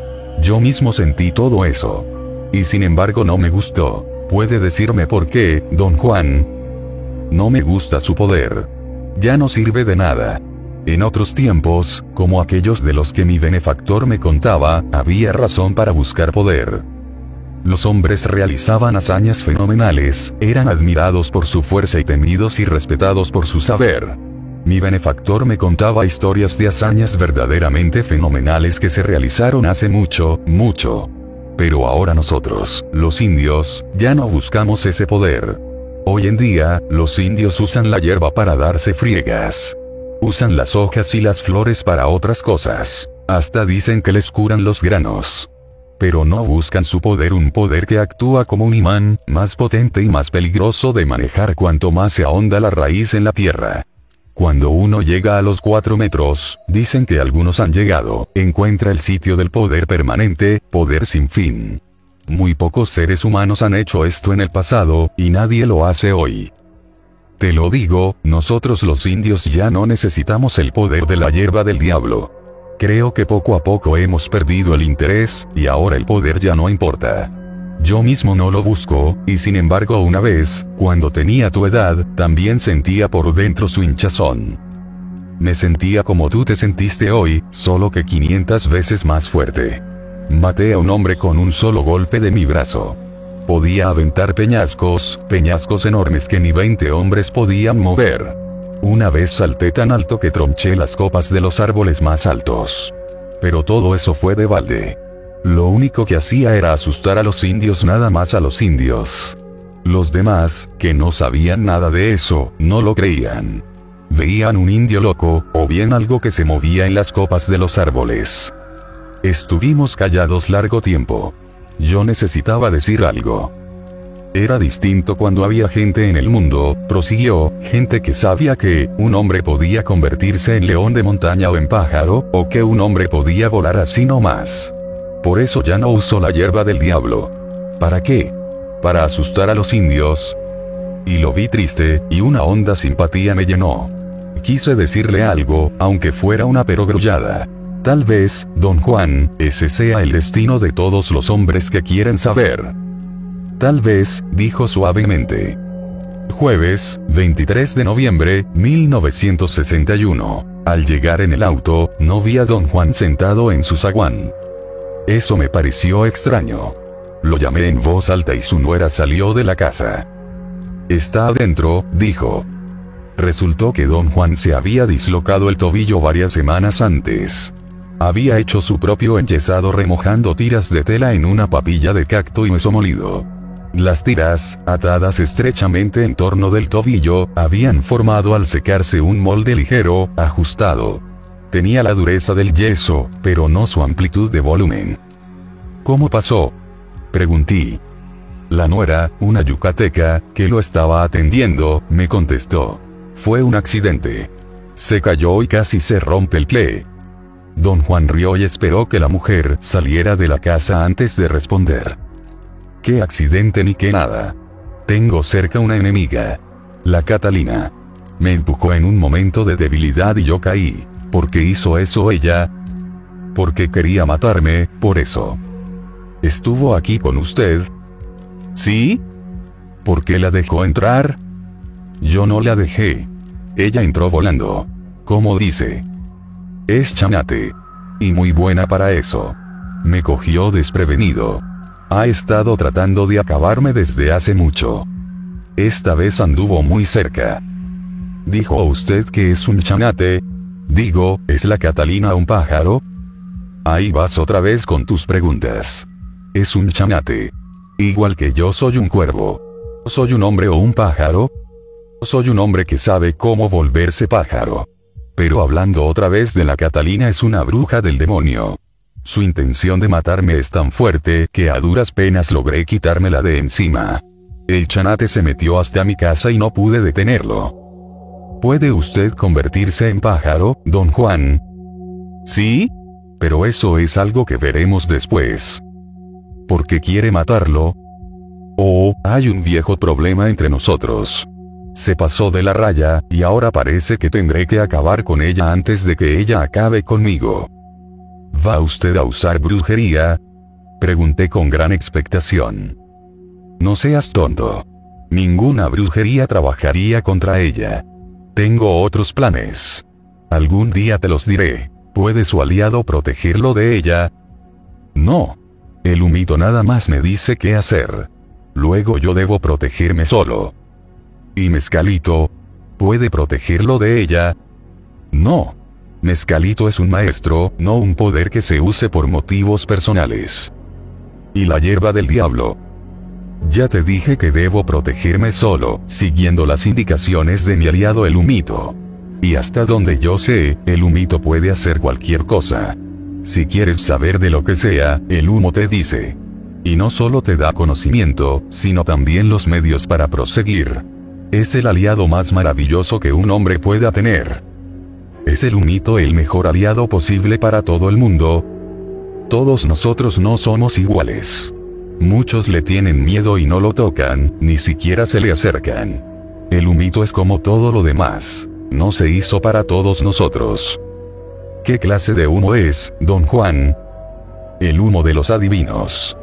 Yo mismo sentí todo eso. Y sin embargo no me gustó. ¿Puede decirme por qué, don Juan? No me gusta su poder. Ya no sirve de nada. En otros tiempos, como aquellos de los que mi benefactor me contaba, había razón para buscar poder. Los hombres realizaban hazañas fenomenales, eran admirados por su fuerza y temidos y respetados por su saber. Mi benefactor me contaba historias de hazañas verdaderamente fenomenales que se realizaron hace mucho, mucho. Pero ahora nosotros, los indios, ya no buscamos ese poder. Hoy en día, los indios usan la hierba para darse friegas. Usan las hojas y las flores para otras cosas. Hasta dicen que les curan los granos. Pero no buscan su poder, un poder que actúa como un imán, más potente y más peligroso de manejar cuanto más se ahonda la raíz en la tierra. Cuando uno llega a los 4 metros, dicen que algunos han llegado, encuentra el sitio del poder permanente, poder sin fin. Muy pocos seres humanos han hecho esto en el pasado, y nadie lo hace hoy. Te lo digo, nosotros los indios ya no necesitamos el poder de la hierba del diablo. Creo que poco a poco hemos perdido el interés, y ahora el poder ya no importa. Yo mismo no lo busco, y sin embargo una vez, cuando tenía tu edad, también sentía por dentro su hinchazón. Me sentía como tú te sentiste hoy, solo que 500 veces más fuerte. Maté a un hombre con un solo golpe de mi brazo. Podía aventar peñascos, peñascos enormes que ni 20 hombres podían mover. Una vez salté tan alto que tronché las copas de los árboles más altos. Pero todo eso fue de balde. Lo único que hacía era asustar a los indios nada más a los indios. Los demás, que no sabían nada de eso, no lo creían. Veían un indio loco, o bien algo que se movía en las copas de los árboles. Estuvimos callados largo tiempo. Yo necesitaba decir algo. Era distinto cuando había gente en el mundo, prosiguió, gente que sabía que, un hombre podía convertirse en león de montaña o en pájaro, o que un hombre podía volar así no más. Por eso ya no usó la hierba del diablo. ¿Para qué? Para asustar a los indios. Y lo vi triste, y una honda simpatía me llenó. Quise decirle algo, aunque fuera una perogrullada. Tal vez, don Juan, ese sea el destino de todos los hombres que quieren saber. Tal vez, dijo suavemente. Jueves, 23 de noviembre, 1961. Al llegar en el auto, no vi a don Juan sentado en su zaguán. Eso me pareció extraño. Lo llamé en voz alta y su nuera salió de la casa. Está adentro, dijo. Resultó que don Juan se había dislocado el tobillo varias semanas antes. Había hecho su propio enyesado remojando tiras de tela en una papilla de cacto y hueso molido. Las tiras, atadas estrechamente en torno del tobillo, habían formado al secarse un molde ligero, ajustado. Tenía la dureza del yeso, pero no su amplitud de volumen. ¿Cómo pasó? Pregunté. La nuera, una yucateca, que lo estaba atendiendo, me contestó. Fue un accidente. Se cayó y casi se rompe el pie. Don Juan rió y esperó que la mujer saliera de la casa antes de responder. ¿Qué accidente ni qué nada? Tengo cerca una enemiga. La Catalina. Me empujó en un momento de debilidad y yo caí. ¿Por qué hizo eso ella? Porque quería matarme, por eso. ¿Estuvo aquí con usted? ¿Sí? ¿Por qué la dejó entrar? Yo no la dejé. Ella entró volando. ¿Cómo dice? Es chanate. Y muy buena para eso. Me cogió desprevenido. Ha estado tratando de acabarme desde hace mucho. Esta vez anduvo muy cerca. ¿Dijo usted que es un chanate? Digo, ¿es la Catalina un pájaro? Ahí vas otra vez con tus preguntas. Es un chanate. Igual que yo soy un cuervo. ¿Soy un hombre o un pájaro? Soy un hombre que sabe cómo volverse pájaro. Pero hablando otra vez de la Catalina es una bruja del demonio. Su intención de matarme es tan fuerte que a duras penas logré quitármela de encima. El chanate se metió hasta mi casa y no pude detenerlo. ¿Puede usted convertirse en pájaro, don Juan? Sí, pero eso es algo que veremos después. ¿Por qué quiere matarlo? Oh, hay un viejo problema entre nosotros. Se pasó de la raya, y ahora parece que tendré que acabar con ella antes de que ella acabe conmigo. ¿Va usted a usar brujería? Pregunté con gran expectación. No seas tonto. Ninguna brujería trabajaría contra ella. Tengo otros planes. Algún día te los diré. ¿Puede su aliado protegerlo de ella? No. El humito nada más me dice qué hacer. Luego yo debo protegerme solo. ¿Y Mezcalito? ¿Puede protegerlo de ella? No. Mezcalito es un maestro, no un poder que se use por motivos personales. ¿Y la hierba del diablo? Ya te dije que debo protegerme solo, siguiendo las indicaciones de mi aliado el humito. Y hasta donde yo sé, el humito puede hacer cualquier cosa. Si quieres saber de lo que sea, el humo te dice. Y no solo te da conocimiento, sino también los medios para proseguir. Es el aliado más maravilloso que un hombre pueda tener. ¿Es el humito el mejor aliado posible para todo el mundo? Todos nosotros no somos iguales. Muchos le tienen miedo y no lo tocan, ni siquiera se le acercan. El humito es como todo lo demás. No se hizo para todos nosotros. ¿Qué clase de humo es, don Juan? El humo de los adivinos.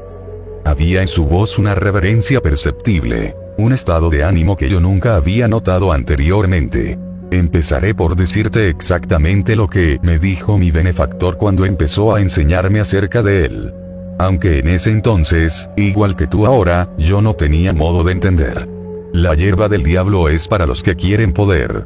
Había en su voz una reverencia perceptible, un estado de ánimo que yo nunca había notado anteriormente. Empezaré por decirte exactamente lo que me dijo mi benefactor cuando empezó a enseñarme acerca de él. Aunque en ese entonces, igual que tú ahora, yo no tenía modo de entender. La hierba del diablo es para los que quieren poder.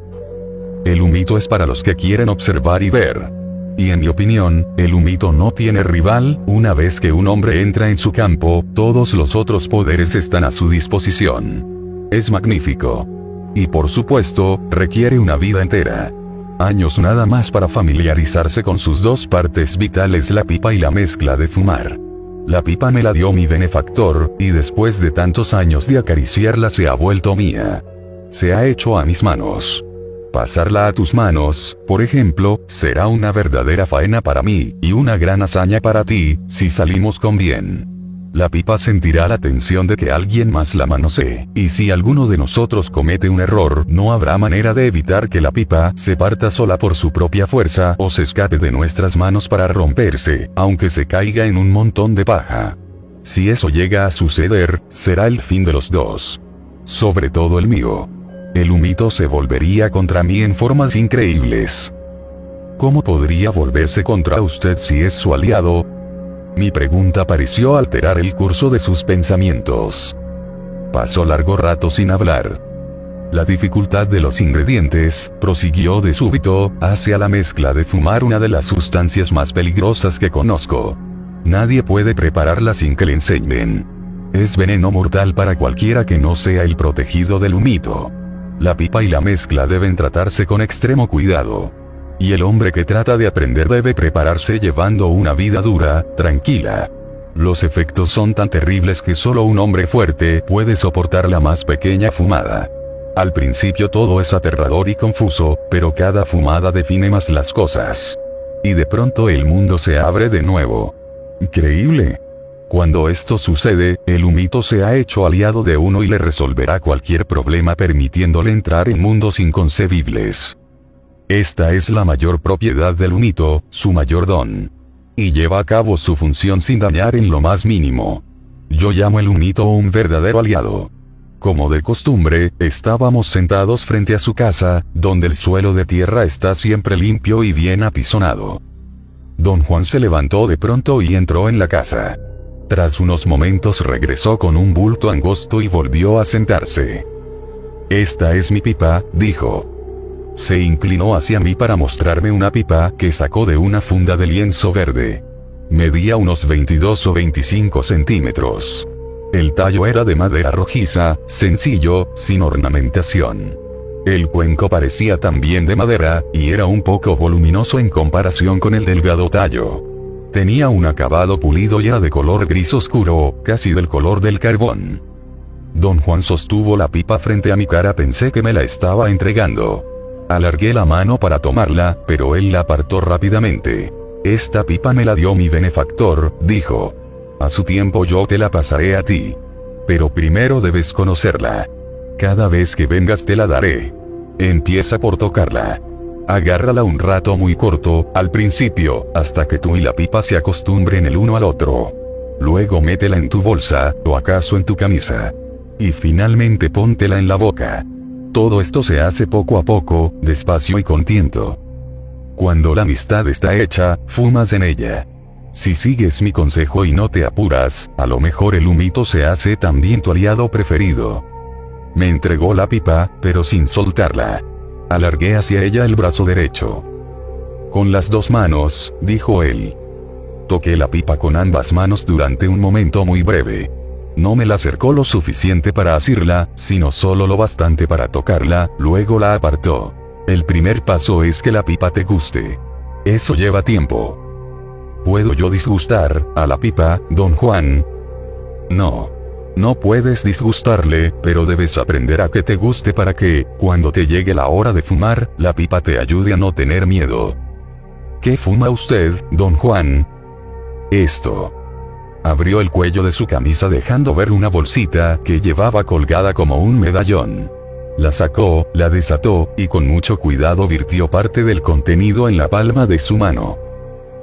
El humito es para los que quieren observar y ver. Y en mi opinión, el humito no tiene rival, una vez que un hombre entra en su campo, todos los otros poderes están a su disposición. Es magnífico. Y por supuesto, requiere una vida entera. Años nada más para familiarizarse con sus dos partes vitales, la pipa y la mezcla de fumar. La pipa me la dio mi benefactor, y después de tantos años de acariciarla se ha vuelto mía. Se ha hecho a mis manos. Pasarla a tus manos, por ejemplo, será una verdadera faena para mí, y una gran hazaña para ti, si salimos con bien. La pipa sentirá la tensión de que alguien más la manosee, y si alguno de nosotros comete un error, no habrá manera de evitar que la pipa se parta sola por su propia fuerza o se escape de nuestras manos para romperse, aunque se caiga en un montón de paja. Si eso llega a suceder, será el fin de los dos. Sobre todo el mío. El humito se volvería contra mí en formas increíbles. ¿Cómo podría volverse contra usted si es su aliado? Mi pregunta pareció alterar el curso de sus pensamientos. Pasó largo rato sin hablar. La dificultad de los ingredientes, prosiguió de súbito, hacia la mezcla de fumar una de las sustancias más peligrosas que conozco. Nadie puede prepararla sin que le enseñen. Es veneno mortal para cualquiera que no sea el protegido del humito. La pipa y la mezcla deben tratarse con extremo cuidado. Y el hombre que trata de aprender debe prepararse llevando una vida dura, tranquila. Los efectos son tan terribles que solo un hombre fuerte puede soportar la más pequeña fumada. Al principio todo es aterrador y confuso, pero cada fumada define más las cosas. Y de pronto el mundo se abre de nuevo. Increíble. Cuando esto sucede, el humito se ha hecho aliado de uno y le resolverá cualquier problema permitiéndole entrar en mundos inconcebibles. Esta es la mayor propiedad del humito, su mayor don. Y lleva a cabo su función sin dañar en lo más mínimo. Yo llamo el humito un verdadero aliado. Como de costumbre, estábamos sentados frente a su casa, donde el suelo de tierra está siempre limpio y bien apisonado. Don Juan se levantó de pronto y entró en la casa. Tras unos momentos regresó con un bulto angosto y volvió a sentarse. Esta es mi pipa, dijo. Se inclinó hacia mí para mostrarme una pipa que sacó de una funda de lienzo verde. Medía unos 22 o 25 centímetros. El tallo era de madera rojiza, sencillo, sin ornamentación. El cuenco parecía también de madera, y era un poco voluminoso en comparación con el delgado tallo. Tenía un acabado pulido y era de color gris oscuro, casi del color del carbón. Don Juan sostuvo la pipa frente a mi cara, pensé que me la estaba entregando. Alargué la mano para tomarla, pero él la apartó rápidamente. Esta pipa me la dio mi benefactor, dijo. A su tiempo yo te la pasaré a ti. Pero primero debes conocerla. Cada vez que vengas te la daré. Empieza por tocarla. Agárrala un rato muy corto, al principio, hasta que tú y la pipa se acostumbren el uno al otro. Luego métela en tu bolsa, o acaso en tu camisa. Y finalmente póntela en la boca. Todo esto se hace poco a poco, despacio y con tiento. Cuando la amistad está hecha, fumas en ella. Si sigues mi consejo y no te apuras, a lo mejor el humito se hace también tu aliado preferido. Me entregó la pipa, pero sin soltarla. Alargué hacia ella el brazo derecho. Con las dos manos, dijo él. Toqué la pipa con ambas manos durante un momento muy breve. No me la acercó lo suficiente para asirla, sino solo lo bastante para tocarla, luego la apartó. El primer paso es que la pipa te guste. Eso lleva tiempo. ¿Puedo yo disgustar a la pipa, don Juan? No. No puedes disgustarle, pero debes aprender a que te guste para que, cuando te llegue la hora de fumar, la pipa te ayude a no tener miedo. ¿Qué fuma usted, don Juan? Esto. Abrió el cuello de su camisa dejando ver una bolsita que llevaba colgada como un medallón. La sacó, la desató, y con mucho cuidado virtió parte del contenido en la palma de su mano.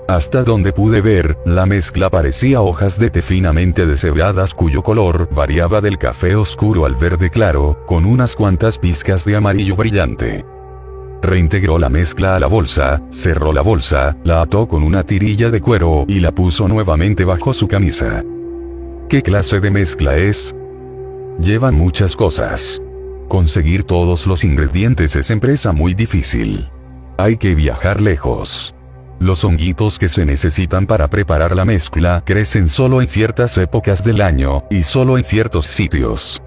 Hasta donde pude ver, la mezcla parecía hojas de té finamente deshebradas cuyo color variaba del café oscuro al verde claro, con unas cuantas pizcas de amarillo brillante. Reintegró la mezcla a la bolsa, cerró la bolsa, la ató con una tirilla de cuero y la puso nuevamente bajo su camisa. ¿Qué clase de mezcla es? Llevan muchas cosas. Conseguir todos los ingredientes es empresa muy difícil. Hay que viajar lejos. Los honguitos que se necesitan para preparar la mezcla crecen solo en ciertas épocas del año, y solo en ciertos sitios.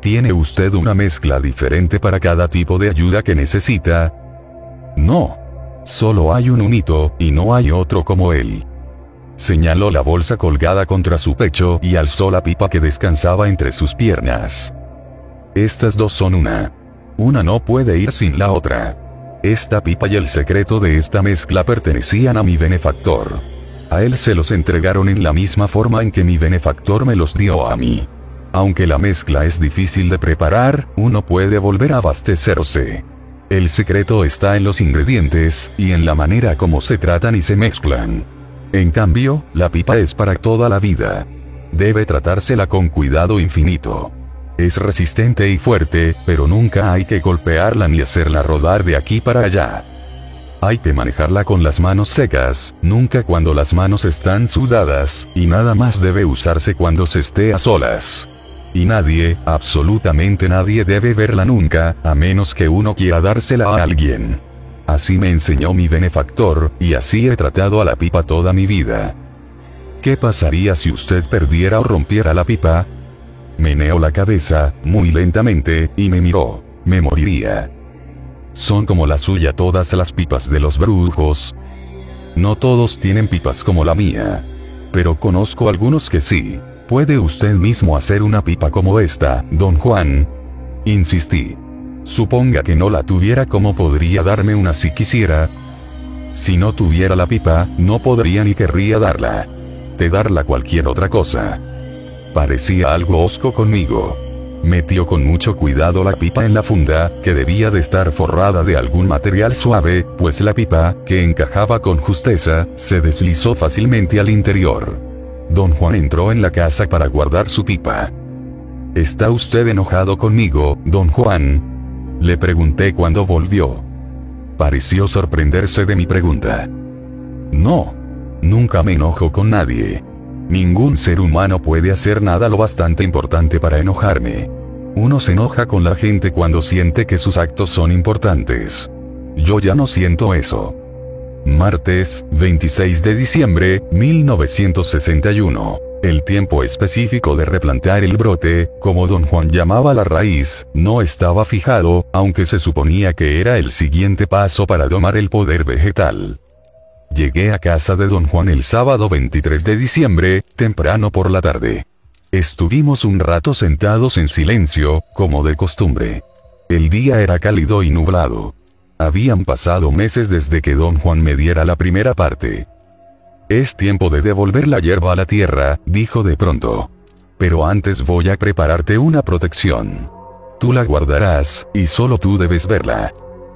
¿Tiene usted una mezcla diferente para cada tipo de ayuda que necesita? No. Solo hay un unito, y no hay otro como él. Señaló la bolsa colgada contra su pecho y alzó la pipa que descansaba entre sus piernas. Estas dos son una. Una no puede ir sin la otra. Esta pipa y el secreto de esta mezcla pertenecían a mi benefactor. A él se los entregaron en la misma forma en que mi benefactor me los dio a mí. Aunque la mezcla es difícil de preparar, uno puede volver a abastecerse. El secreto está en los ingredientes, y en la manera como se tratan y se mezclan. En cambio, la pipa es para toda la vida. Debe tratársela con cuidado infinito. Es resistente y fuerte, pero nunca hay que golpearla ni hacerla rodar de aquí para allá. Hay que manejarla con las manos secas, nunca cuando las manos están sudadas, y nada más debe usarse cuando se esté a solas. Y nadie, absolutamente nadie debe verla nunca, a menos que uno quiera dársela a alguien. Así me enseñó mi benefactor, y así he tratado a la pipa toda mi vida. ¿Qué pasaría si usted perdiera o rompiera la pipa? Meneó la cabeza, muy lentamente, y me miró. Me moriría. ¿Son como la suya todas las pipas de los brujos? No todos tienen pipas como la mía. Pero conozco algunos que sí. ¿Puede usted mismo hacer una pipa como esta, don Juan? Insistí. Suponga que no la tuviera como podría darme una si quisiera. Si no tuviera la pipa, no podría ni querría darla. De darla cualquier otra cosa. Parecía algo osco conmigo. Metió con mucho cuidado la pipa en la funda, que debía de estar forrada de algún material suave, pues la pipa, que encajaba con justeza, se deslizó fácilmente al interior. Don Juan entró en la casa para guardar su pipa. ¿Está usted enojado conmigo, don Juan? Le pregunté cuando volvió. Pareció sorprenderse de mi pregunta. No. Nunca me enojo con nadie. Ningún ser humano puede hacer nada lo bastante importante para enojarme. Uno se enoja con la gente cuando siente que sus actos son importantes. Yo ya no siento eso. Martes, 26 de diciembre, 1961. El tiempo específico de replantar el brote, como don Juan llamaba la raíz, no estaba fijado, aunque se suponía que era el siguiente paso para domar el poder vegetal. Llegué a casa de don Juan el sábado 23 de diciembre, temprano por la tarde. Estuvimos un rato sentados en silencio, como de costumbre. El día era cálido y nublado. Habían pasado meses desde que don Juan me diera la primera parte. Es tiempo de devolver la hierba a la tierra, dijo de pronto. Pero antes voy a prepararte una protección. Tú la guardarás, y solo tú debes verla.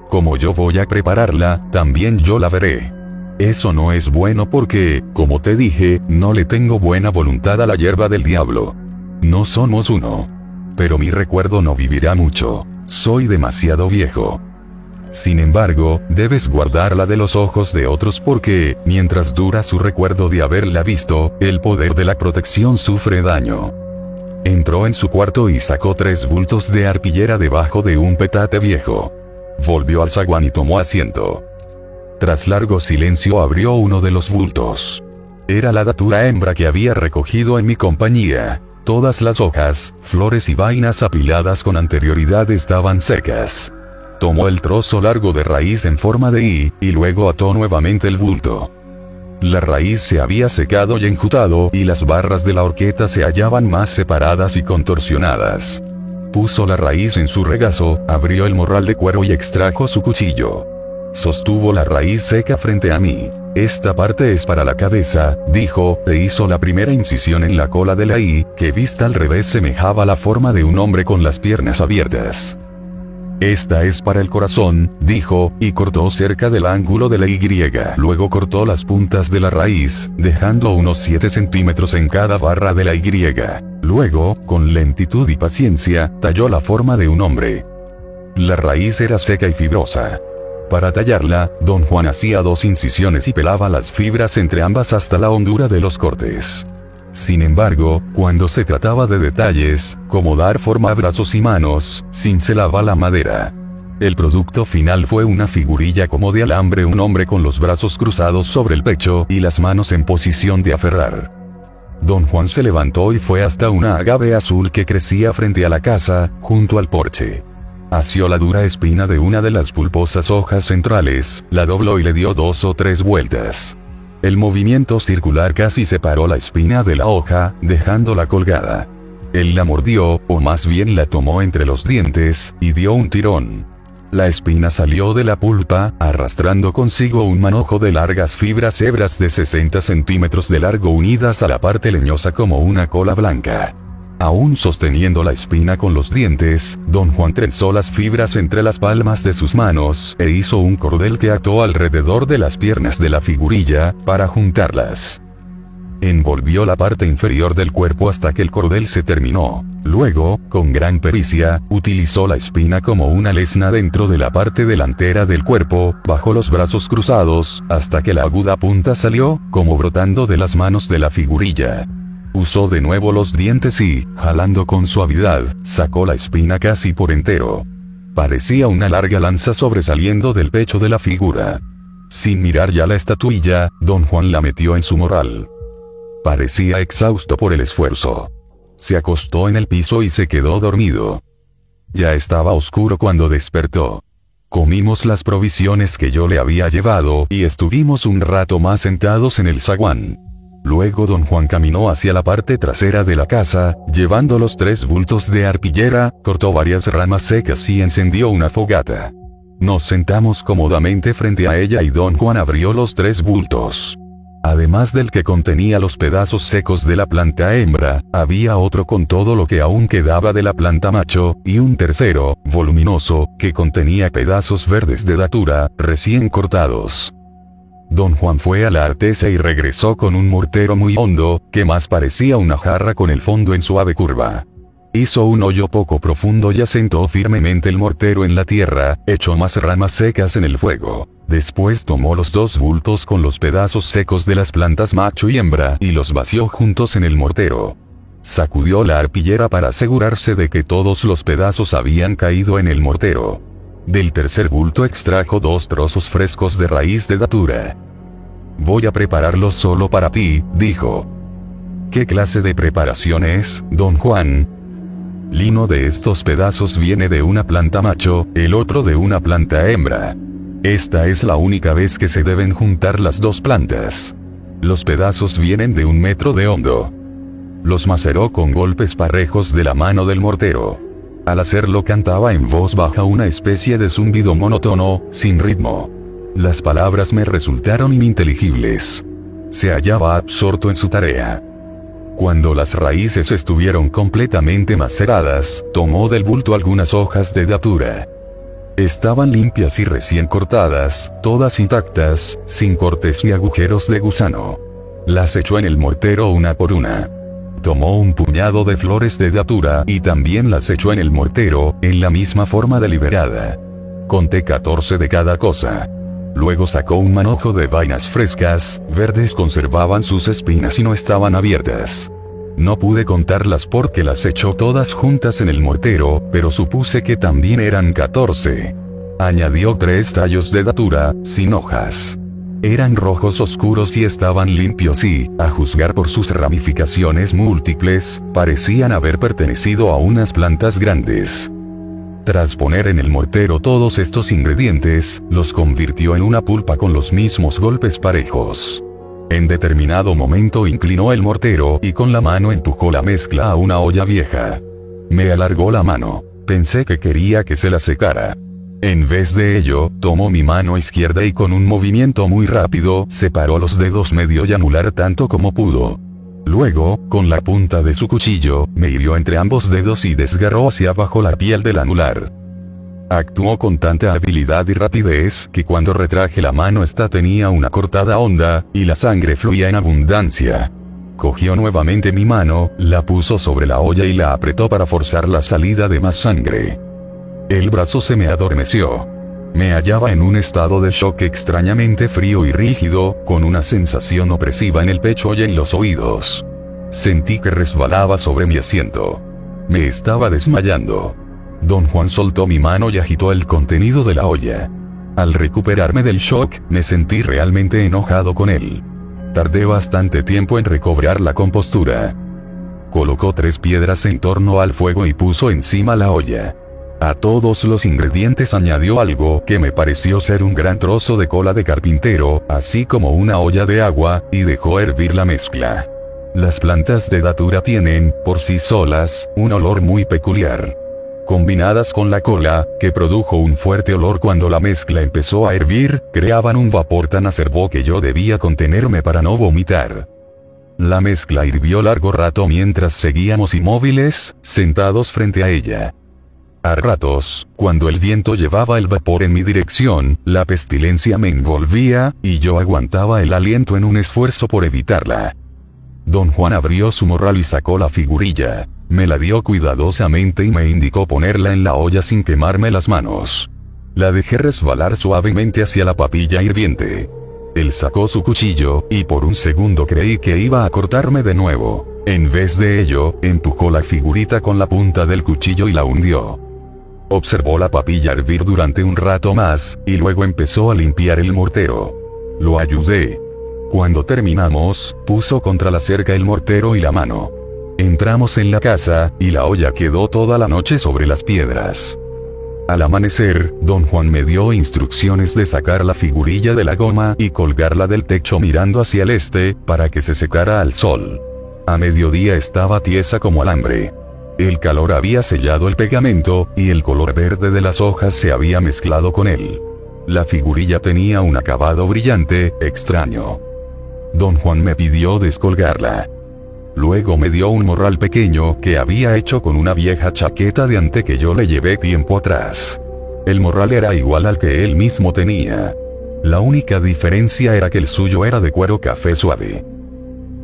Como yo voy a prepararla, también yo la veré. Eso no es bueno porque, como te dije, no le tengo buena voluntad a la hierba del diablo. No somos uno. Pero mi recuerdo no vivirá mucho. Soy demasiado viejo. Sin embargo, debes guardarla de los ojos de otros porque, mientras dura su recuerdo de haberla visto, el poder de la protección sufre daño. Entró en su cuarto y sacó tres bultos de arpillera debajo de un petate viejo. Volvió al zaguán y tomó asiento. Tras largo silencio abrió uno de los bultos. Era la datura hembra que había recogido en mi compañía. Todas las hojas, flores y vainas apiladas con anterioridad estaban secas. Tomó el trozo largo de raíz en forma de I, y luego ató nuevamente el bulto. La raíz se había secado y enjutado y las barras de la horqueta se hallaban más separadas y contorsionadas. Puso la raíz en su regazo, abrió el morral de cuero y extrajo su cuchillo. Sostuvo la raíz seca frente a mí. Esta parte es para la cabeza, dijo, e hizo la primera incisión en la cola de la I, que vista al revés semejaba la forma de un hombre con las piernas abiertas. Esta es para el corazón, dijo, y cortó cerca del ángulo de la Y. Luego cortó las puntas de la raíz, dejando unos 7 centímetros en cada barra de la Y. Luego, con lentitud y paciencia, talló la forma de un hombre. La raíz era seca y fibrosa. Para tallarla, don Juan hacía dos incisiones y pelaba las fibras entre ambas hasta la hondura de los cortes. Sin embargo, cuando se trataba de detalles, como dar forma a brazos y manos, cincelaba la madera. El producto final fue una figurilla como de alambre, un hombre con los brazos cruzados sobre el pecho y las manos en posición de aferrar. Don Juan se levantó y fue hasta una agave azul que crecía frente a la casa, junto al porche. Asió la dura espina de una de las pulposas hojas centrales, la dobló y le dio dos o tres vueltas. El movimiento circular casi separó la espina de la hoja, dejándola colgada. Él la mordió, o más bien la tomó entre los dientes, y dio un tirón. La espina salió de la pulpa, arrastrando consigo un manojo de largas fibras hebras de 60 centímetros de largo unidas a la parte leñosa como una cola blanca. Aún sosteniendo la espina con los dientes, don Juan trenzó las fibras entre las palmas de sus manos, e hizo un cordel que ató alrededor de las piernas de la figurilla, para juntarlas. Envolvió la parte inferior del cuerpo hasta que el cordel se terminó. Luego, con gran pericia, utilizó la espina como una lesna dentro de la parte delantera del cuerpo, bajo los brazos cruzados, hasta que la aguda punta salió, como brotando de las manos de la figurilla. Usó de nuevo los dientes y, jalando con suavidad, sacó la espina casi por entero. Parecía una larga lanza sobresaliendo del pecho de la figura. Sin mirar ya la estatuilla, don Juan la metió en su moral. Parecía exhausto por el esfuerzo. Se acostó en el piso y se quedó dormido. Ya estaba oscuro cuando despertó. Comimos las provisiones que yo le había llevado y estuvimos un rato más sentados en el zaguán. Luego don Juan caminó hacia la parte trasera de la casa, llevando los tres bultos de arpillera, cortó varias ramas secas y encendió una fogata. Nos sentamos cómodamente frente a ella y don Juan abrió los tres bultos. Además del que contenía los pedazos secos de la planta hembra, había otro con todo lo que aún quedaba de la planta macho, y un tercero, voluminoso, que contenía pedazos verdes de datura, recién cortados. Don Juan fue a la artesa y regresó con un mortero muy hondo, que más parecía una jarra con el fondo en suave curva. Hizo un hoyo poco profundo y asentó firmemente el mortero en la tierra, echó más ramas secas en el fuego. Después tomó los dos bultos con los pedazos secos de las plantas macho y hembra y los vació juntos en el mortero. Sacudió la arpillera para asegurarse de que todos los pedazos habían caído en el mortero. Del tercer bulto extrajo dos trozos frescos de raíz de datura. Voy a prepararlos solo para ti, dijo. ¿Qué clase de preparación es, don Juan? Lino de estos pedazos viene de una planta macho, el otro de una planta hembra. Esta es la única vez que se deben juntar las dos plantas. Los pedazos vienen de un metro de hondo. Los maceró con golpes parejos de la mano del mortero. Al hacerlo cantaba en voz baja una especie de zumbido monótono, sin ritmo. Las palabras me resultaron ininteligibles. Se hallaba absorto en su tarea. Cuando las raíces estuvieron completamente maceradas, tomó del bulto algunas hojas de datura. Estaban limpias y recién cortadas, todas intactas, sin cortes ni agujeros de gusano. Las echó en el mortero una por una tomó un puñado de flores de datura y también las echó en el mortero, en la misma forma deliberada. Conté 14 de cada cosa. Luego sacó un manojo de vainas frescas, verdes conservaban sus espinas y no estaban abiertas. No pude contarlas porque las echó todas juntas en el mortero, pero supuse que también eran 14. Añadió tres tallos de datura, sin hojas. Eran rojos oscuros y estaban limpios y, a juzgar por sus ramificaciones múltiples, parecían haber pertenecido a unas plantas grandes. Tras poner en el mortero todos estos ingredientes, los convirtió en una pulpa con los mismos golpes parejos. En determinado momento inclinó el mortero y con la mano empujó la mezcla a una olla vieja. Me alargó la mano. Pensé que quería que se la secara. En vez de ello, tomó mi mano izquierda y con un movimiento muy rápido, separó los dedos medio y anular tanto como pudo. Luego, con la punta de su cuchillo, me hirió entre ambos dedos y desgarró hacia abajo la piel del anular. Actuó con tanta habilidad y rapidez que cuando retraje la mano esta tenía una cortada honda, y la sangre fluía en abundancia. Cogió nuevamente mi mano, la puso sobre la olla y la apretó para forzar la salida de más sangre. El brazo se me adormeció. Me hallaba en un estado de shock extrañamente frío y rígido, con una sensación opresiva en el pecho y en los oídos. Sentí que resbalaba sobre mi asiento. Me estaba desmayando. Don Juan soltó mi mano y agitó el contenido de la olla. Al recuperarme del shock, me sentí realmente enojado con él. Tardé bastante tiempo en recobrar la compostura. Colocó tres piedras en torno al fuego y puso encima la olla. A todos los ingredientes añadió algo que me pareció ser un gran trozo de cola de carpintero, así como una olla de agua, y dejó hervir la mezcla. Las plantas de datura tienen, por sí solas, un olor muy peculiar combinadas con la cola, que produjo un fuerte olor cuando la mezcla empezó a hervir, creaban un vapor tan acervo que yo debía contenerme para no vomitar. La mezcla hirvió largo rato mientras seguíamos inmóviles, sentados frente a ella. A ratos, cuando el viento llevaba el vapor en mi dirección, la pestilencia me envolvía, y yo aguantaba el aliento en un esfuerzo por evitarla. Don Juan abrió su morral y sacó la figurilla. Me la dio cuidadosamente y me indicó ponerla en la olla sin quemarme las manos. La dejé resbalar suavemente hacia la papilla hirviente. Él sacó su cuchillo, y por un segundo creí que iba a cortarme de nuevo. En vez de ello, empujó la figurita con la punta del cuchillo y la hundió. Observó la papilla hervir durante un rato más, y luego empezó a limpiar el mortero. Lo ayudé. Cuando terminamos, puso contra la cerca el mortero y la mano. Entramos en la casa, y la olla quedó toda la noche sobre las piedras. Al amanecer, don Juan me dio instrucciones de sacar la figurilla de la goma y colgarla del techo mirando hacia el este, para que se secara al sol. A mediodía estaba tiesa como alambre. El calor había sellado el pegamento, y el color verde de las hojas se había mezclado con él. La figurilla tenía un acabado brillante, extraño. Don Juan me pidió descolgarla. Luego me dio un morral pequeño que había hecho con una vieja chaqueta de ante que yo le llevé tiempo atrás. El morral era igual al que él mismo tenía. La única diferencia era que el suyo era de cuero café suave.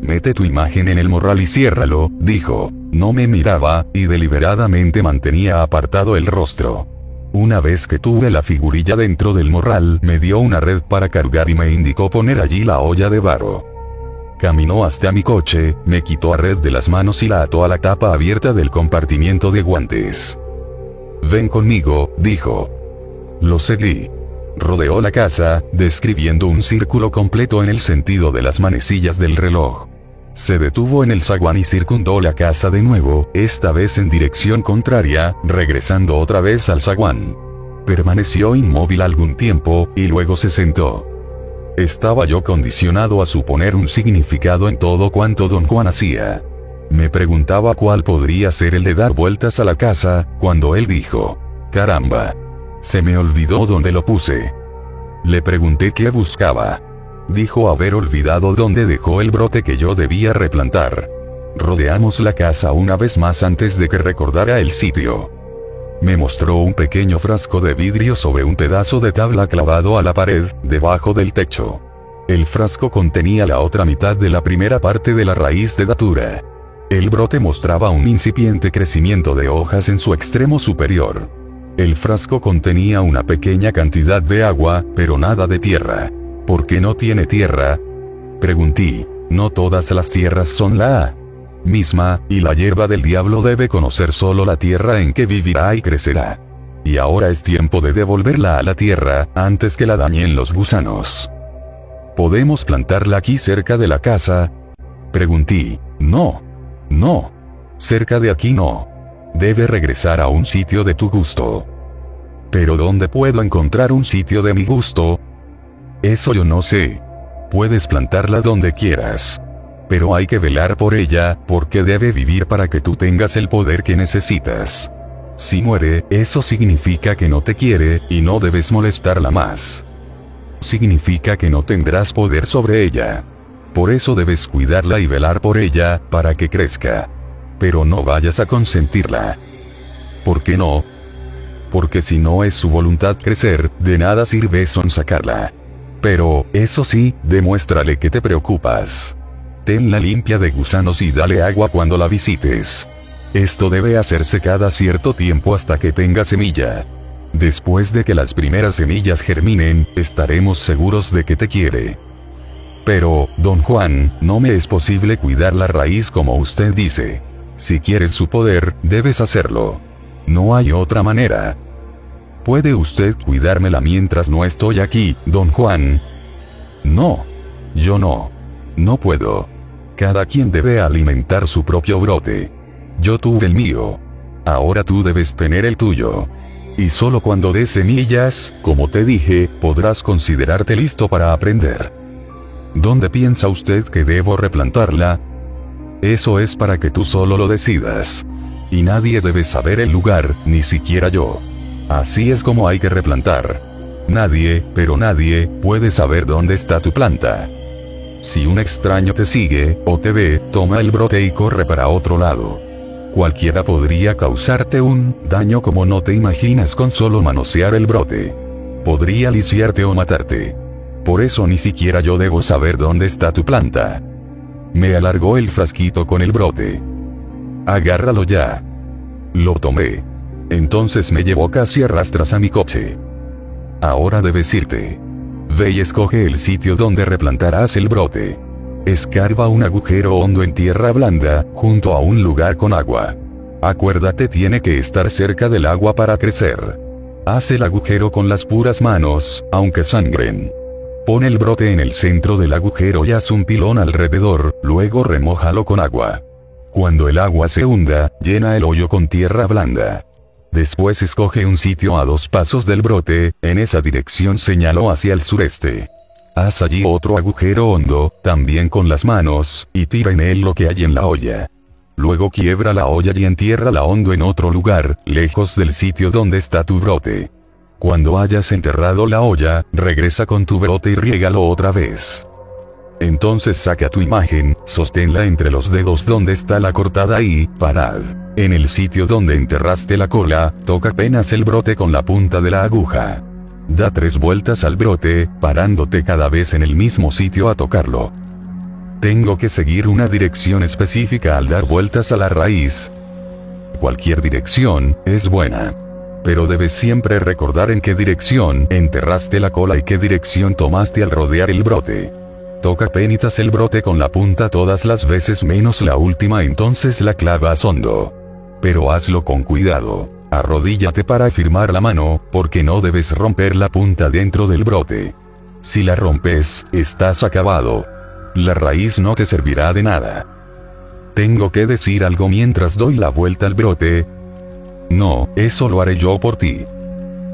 Mete tu imagen en el morral y ciérralo, dijo. No me miraba, y deliberadamente mantenía apartado el rostro. Una vez que tuve la figurilla dentro del morral, me dio una red para cargar y me indicó poner allí la olla de barro. Caminó hasta mi coche, me quitó a red de las manos y la ató a la tapa abierta del compartimiento de guantes. Ven conmigo, dijo. Lo seguí. Rodeó la casa, describiendo un círculo completo en el sentido de las manecillas del reloj. Se detuvo en el zaguán y circundó la casa de nuevo, esta vez en dirección contraria, regresando otra vez al zaguán. Permaneció inmóvil algún tiempo, y luego se sentó. Estaba yo condicionado a suponer un significado en todo cuanto don Juan hacía. Me preguntaba cuál podría ser el de dar vueltas a la casa, cuando él dijo, caramba. Se me olvidó dónde lo puse. Le pregunté qué buscaba. Dijo haber olvidado dónde dejó el brote que yo debía replantar. Rodeamos la casa una vez más antes de que recordara el sitio. Me mostró un pequeño frasco de vidrio sobre un pedazo de tabla clavado a la pared, debajo del techo. El frasco contenía la otra mitad de la primera parte de la raíz de datura. El brote mostraba un incipiente crecimiento de hojas en su extremo superior. El frasco contenía una pequeña cantidad de agua, pero nada de tierra. ¿Por qué no tiene tierra? Pregunté. No todas las tierras son la misma, y la hierba del diablo debe conocer solo la tierra en que vivirá y crecerá. Y ahora es tiempo de devolverla a la tierra, antes que la dañen los gusanos. ¿Podemos plantarla aquí cerca de la casa? Pregunté. No. No. Cerca de aquí no. Debe regresar a un sitio de tu gusto. ¿Pero dónde puedo encontrar un sitio de mi gusto? Eso yo no sé. puedes plantarla donde quieras. Pero hay que velar por ella, porque debe vivir para que tú tengas el poder que necesitas. Si muere, eso significa que no te quiere, y no debes molestarla más. Significa que no tendrás poder sobre ella. Por eso debes cuidarla y velar por ella, para que crezca. Pero no vayas a consentirla. ¿Por qué no? Porque si no es su voluntad crecer, de nada sirve sonsacarla. Pero, eso sí, demuéstrale que te preocupas. Tenla limpia de gusanos y dale agua cuando la visites. Esto debe hacerse cada cierto tiempo hasta que tenga semilla. Después de que las primeras semillas germinen, estaremos seguros de que te quiere. Pero, don Juan, no me es posible cuidar la raíz como usted dice. Si quieres su poder, debes hacerlo. No hay otra manera. ¿Puede usted cuidármela mientras no estoy aquí, don Juan? No. Yo no. No puedo. Cada quien debe alimentar su propio brote. Yo tuve el mío. Ahora tú debes tener el tuyo. Y solo cuando des semillas, como te dije, podrás considerarte listo para aprender. ¿Dónde piensa usted que debo replantarla? Eso es para que tú solo lo decidas. Y nadie debe saber el lugar, ni siquiera yo. Así es como hay que replantar. Nadie, pero nadie, puede saber dónde está tu planta. Si un extraño te sigue, o te ve, toma el brote y corre para otro lado. Cualquiera podría causarte un daño como no te imaginas con solo manosear el brote. Podría lisiarte o matarte. Por eso ni siquiera yo debo saber dónde está tu planta. Me alargó el frasquito con el brote. Agárralo ya. Lo tomé. Entonces me llevó casi a rastras a mi coche. Ahora debes irte. Ve y escoge el sitio donde replantarás el brote. Escarba un agujero hondo en tierra blanda, junto a un lugar con agua. Acuérdate tiene que estar cerca del agua para crecer. Haz el agujero con las puras manos, aunque sangren. Pon el brote en el centro del agujero y haz un pilón alrededor, luego remójalo con agua. Cuando el agua se hunda, llena el hoyo con tierra blanda. Después escoge un sitio a dos pasos del brote, en esa dirección señaló hacia el sureste. Haz allí otro agujero hondo, también con las manos, y tira en él lo que hay en la olla. Luego quiebra la olla y entiérrala hondo en otro lugar, lejos del sitio donde está tu brote. Cuando hayas enterrado la olla, regresa con tu brote y riégalo otra vez. Entonces saca tu imagen, sosténla entre los dedos donde está la cortada y, parad. En el sitio donde enterraste la cola, toca apenas el brote con la punta de la aguja. Da tres vueltas al brote, parándote cada vez en el mismo sitio a tocarlo. Tengo que seguir una dirección específica al dar vueltas a la raíz. Cualquier dirección, es buena. Pero debes siempre recordar en qué dirección enterraste la cola y qué dirección tomaste al rodear el brote. Toca penitas el brote con la punta todas las veces menos la última entonces la clavas hondo. Pero hazlo con cuidado. Arrodíllate para firmar la mano, porque no debes romper la punta dentro del brote. Si la rompes, estás acabado. La raíz no te servirá de nada. ¿Tengo que decir algo mientras doy la vuelta al brote? No, eso lo haré yo por ti.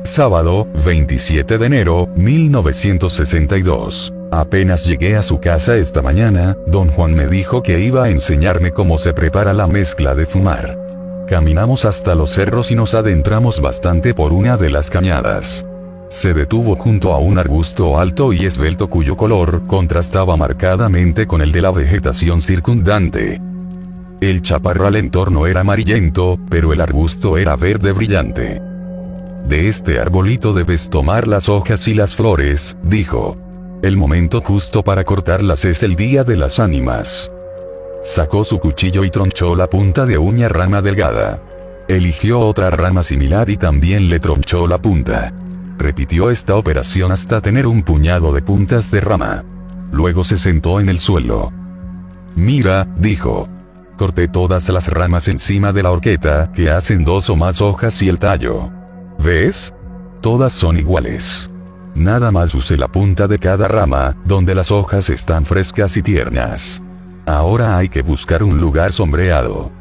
Sábado, 27 de enero, 1962. Apenas llegué a su casa esta mañana, don Juan me dijo que iba a enseñarme cómo se prepara la mezcla de fumar. Caminamos hasta los cerros y nos adentramos bastante por una de las cañadas. Se detuvo junto a un arbusto alto y esbelto cuyo color contrastaba marcadamente con el de la vegetación circundante. El chaparral en torno era amarillento, pero el arbusto era verde brillante. De este arbolito debes tomar las hojas y las flores, dijo. El momento justo para cortarlas es el día de las ánimas. Sacó su cuchillo y tronchó la punta de uña rama delgada. Eligió otra rama similar y también le tronchó la punta. Repitió esta operación hasta tener un puñado de puntas de rama. Luego se sentó en el suelo. Mira, dijo. Corté todas las ramas encima de la horqueta, que hacen dos o más hojas y el tallo. ¿Ves? Todas son iguales. Nada más usé la punta de cada rama, donde las hojas están frescas y tiernas. Ahora hay que buscar un lugar sombreado.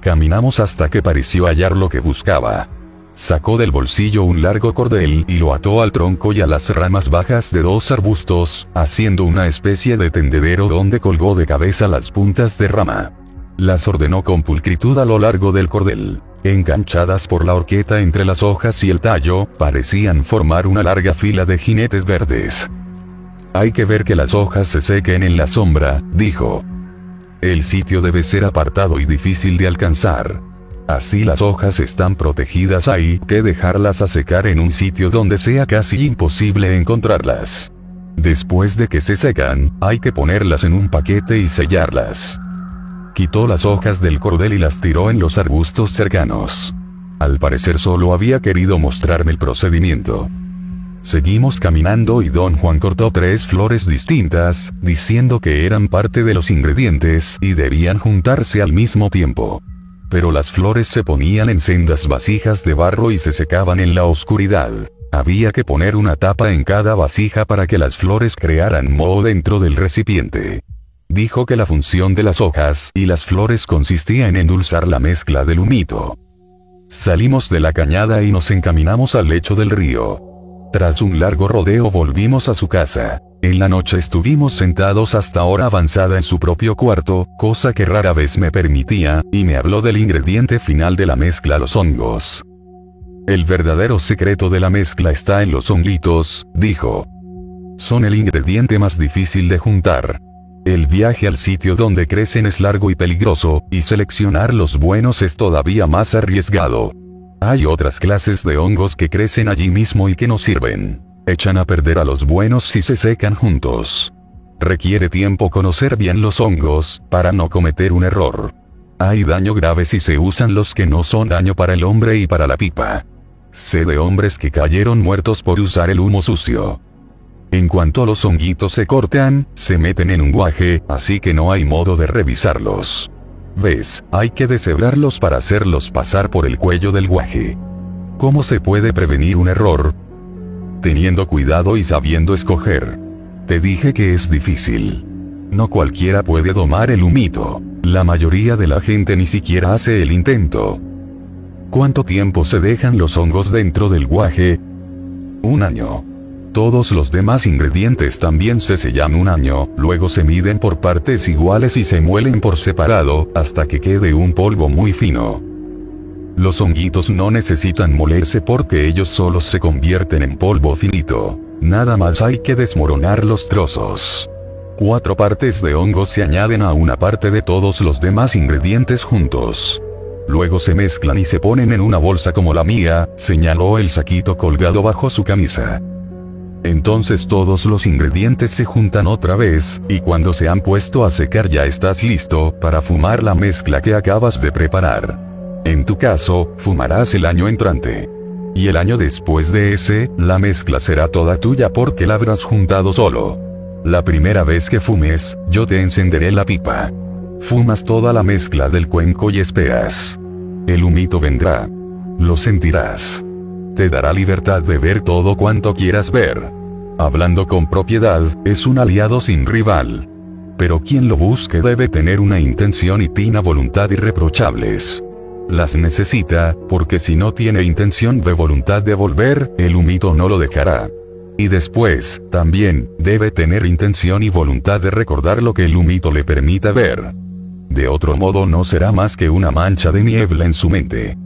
Caminamos hasta que pareció hallar lo que buscaba. Sacó del bolsillo un largo cordel y lo ató al tronco y a las ramas bajas de dos arbustos, haciendo una especie de tendedero donde colgó de cabeza las puntas de rama. Las ordenó con pulcritud a lo largo del cordel. Enganchadas por la horqueta entre las hojas y el tallo, parecían formar una larga fila de jinetes verdes. Hay que ver que las hojas se sequen en la sombra, dijo. El sitio debe ser apartado y difícil de alcanzar. Así las hojas están protegidas hay que dejarlas a secar en un sitio donde sea casi imposible encontrarlas. Después de que se secan, hay que ponerlas en un paquete y sellarlas. Quitó las hojas del cordel y las tiró en los arbustos cercanos. Al parecer solo había querido mostrarme el procedimiento. Seguimos caminando y don Juan cortó tres flores distintas, diciendo que eran parte de los ingredientes y debían juntarse al mismo tiempo pero las flores se ponían en sendas vasijas de barro y se secaban en la oscuridad. Había que poner una tapa en cada vasija para que las flores crearan moho dentro del recipiente. Dijo que la función de las hojas y las flores consistía en endulzar la mezcla del humito. Salimos de la cañada y nos encaminamos al lecho del río. Tras un largo rodeo volvimos a su casa. En la noche estuvimos sentados hasta hora avanzada en su propio cuarto, cosa que rara vez me permitía, y me habló del ingrediente final de la mezcla los hongos. El verdadero secreto de la mezcla está en los honguitos, dijo. Son el ingrediente más difícil de juntar. El viaje al sitio donde crecen es largo y peligroso, y seleccionar los buenos es todavía más arriesgado. Hay otras clases de hongos que crecen allí mismo y que no sirven. Echan a perder a los buenos si se secan juntos. Requiere tiempo conocer bien los hongos, para no cometer un error. Hay daño grave si se usan los que no son daño para el hombre y para la pipa. Sé de hombres que cayeron muertos por usar el humo sucio. En cuanto los honguitos se cortan, se meten en un guaje, así que no hay modo de revisarlos. ¿Ves? Hay que deshebrarlos para hacerlos pasar por el cuello del guaje. ¿Cómo se puede prevenir un error? teniendo cuidado y sabiendo escoger. Te dije que es difícil. No cualquiera puede domar el humito. La mayoría de la gente ni siquiera hace el intento. ¿Cuánto tiempo se dejan los hongos dentro del guaje? Un año. Todos los demás ingredientes también se sellan un año, luego se miden por partes iguales y se muelen por separado, hasta que quede un polvo muy fino. Los honguitos no necesitan molerse porque ellos solos se convierten en polvo finito. Nada más hay que desmoronar los trozos. Cuatro partes de hongos se añaden a una parte de todos los demás ingredientes juntos. Luego se mezclan y se ponen en una bolsa como la mía, señaló el saquito colgado bajo su camisa. Entonces todos los ingredientes se juntan otra vez, y cuando se han puesto a secar ya estás listo para fumar la mezcla que acabas de preparar. En tu caso, fumarás el año entrante. Y el año después de ese, la mezcla será toda tuya porque la habrás juntado solo. La primera vez que fumes, yo te encenderé la pipa. Fumas toda la mezcla del cuenco y esperas. El humito vendrá. Lo sentirás. Te dará libertad de ver todo cuanto quieras ver. Hablando con propiedad, es un aliado sin rival. Pero quien lo busque debe tener una intención y tina voluntad irreprochables. Las necesita, porque si no tiene intención de voluntad de volver, el humito no lo dejará. Y después, también, debe tener intención y voluntad de recordar lo que el humito le permita ver. De otro modo no será más que una mancha de niebla en su mente.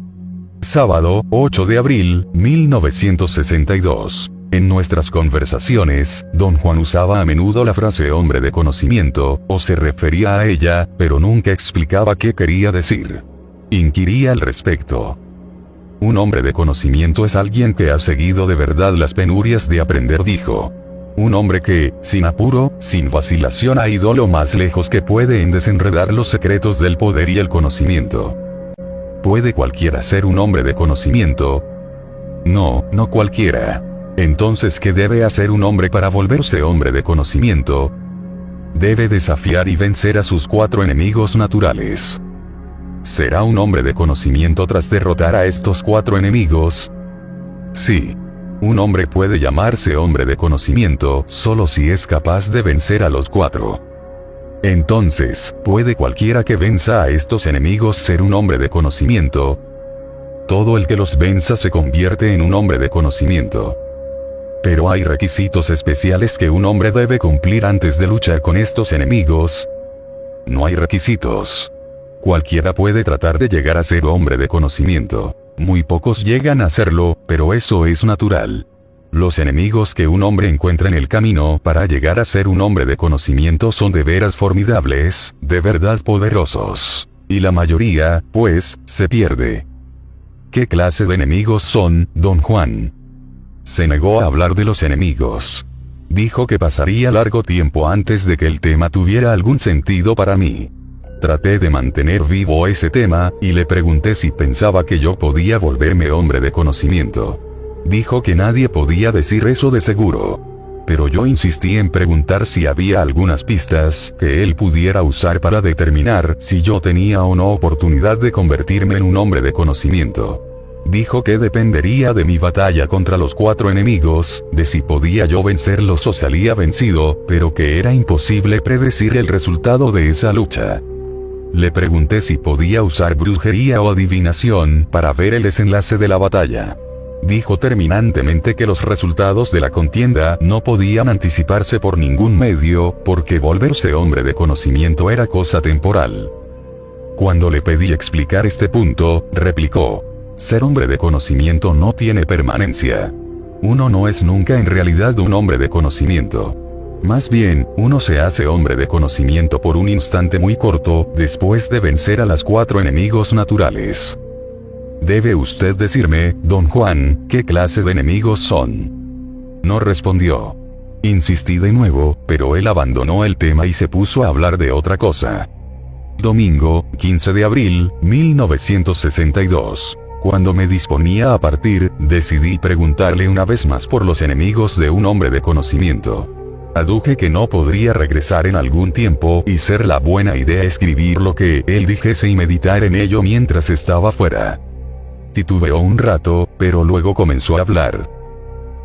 Sábado, 8 de abril, 1962. En nuestras conversaciones, don Juan usaba a menudo la frase hombre de conocimiento, o se refería a ella, pero nunca explicaba qué quería decir. Inquiría al respecto. Un hombre de conocimiento es alguien que ha seguido de verdad las penurias de aprender, dijo. Un hombre que, sin apuro, sin vacilación ha ido lo más lejos que puede en desenredar los secretos del poder y el conocimiento. ¿Puede cualquiera ser un hombre de conocimiento? No, no cualquiera. Entonces, ¿qué debe hacer un hombre para volverse hombre de conocimiento? Debe desafiar y vencer a sus cuatro enemigos naturales. ¿Será un hombre de conocimiento tras derrotar a estos cuatro enemigos? Sí. Un hombre puede llamarse hombre de conocimiento solo si es capaz de vencer a los cuatro. Entonces, ¿puede cualquiera que venza a estos enemigos ser un hombre de conocimiento? todo el que los venza se convierte en un hombre de conocimiento. Pero hay requisitos especiales que un hombre debe cumplir antes de luchar con estos enemigos. No hay requisitos. Cualquiera puede tratar de llegar a ser hombre de conocimiento. Muy pocos llegan a serlo, pero eso es natural. Los enemigos que un hombre encuentra en el camino para llegar a ser un hombre de conocimiento son de veras formidables, de verdad poderosos. Y la mayoría, pues, se pierde. ¿Qué clase de enemigos son, don Juan? Se negó a hablar de los enemigos. Dijo que pasaría largo tiempo antes de que el tema tuviera algún sentido para mí. Traté de mantener vivo ese tema, y le pregunté si pensaba que yo podía volverme hombre de conocimiento. Dijo que nadie podía decir eso de seguro. Pero yo insistí en preguntar si había algunas pistas que él pudiera usar para determinar si yo tenía o no oportunidad de convertirme en un hombre de conocimiento. Dijo que dependería de mi batalla contra los cuatro enemigos, de si podía yo vencerlos o salía vencido, pero que era imposible predecir el resultado de esa lucha. Le pregunté si podía usar brujería o adivinación para ver el desenlace de la batalla. Dijo terminantemente que los resultados de la contienda no podían anticiparse por ningún medio, porque volverse hombre de conocimiento era cosa temporal. Cuando le pedí explicar este punto, replicó, ser hombre de conocimiento no tiene permanencia. Uno no es nunca en realidad un hombre de conocimiento. Más bien, uno se hace hombre de conocimiento por un instante muy corto, después de vencer a las cuatro enemigos naturales. Debe usted decirme, don Juan, qué clase de enemigos son. No respondió. Insistí de nuevo, pero él abandonó el tema y se puso a hablar de otra cosa. Domingo, 15 de abril, 1962. Cuando me disponía a partir, decidí preguntarle una vez más por los enemigos de un hombre de conocimiento. Aduje que no podría regresar en algún tiempo y ser la buena idea escribir lo que él dijese y meditar en ello mientras estaba fuera. Titubeó un rato, pero luego comenzó a hablar.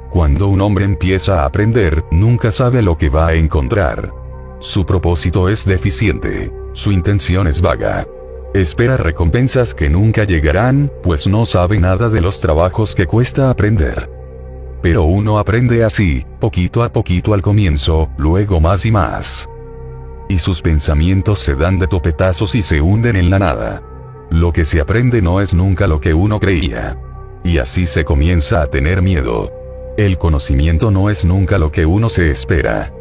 Cuando un hombre empieza a aprender, nunca sabe lo que va a encontrar. Su propósito es deficiente. Su intención es vaga. Espera recompensas que nunca llegarán, pues no sabe nada de los trabajos que cuesta aprender. Pero uno aprende así, poquito a poquito al comienzo, luego más y más. Y sus pensamientos se dan de topetazos y se hunden en la nada. Lo que se aprende no es nunca lo que uno creía. Y así se comienza a tener miedo. El conocimiento no es nunca lo que uno se espera.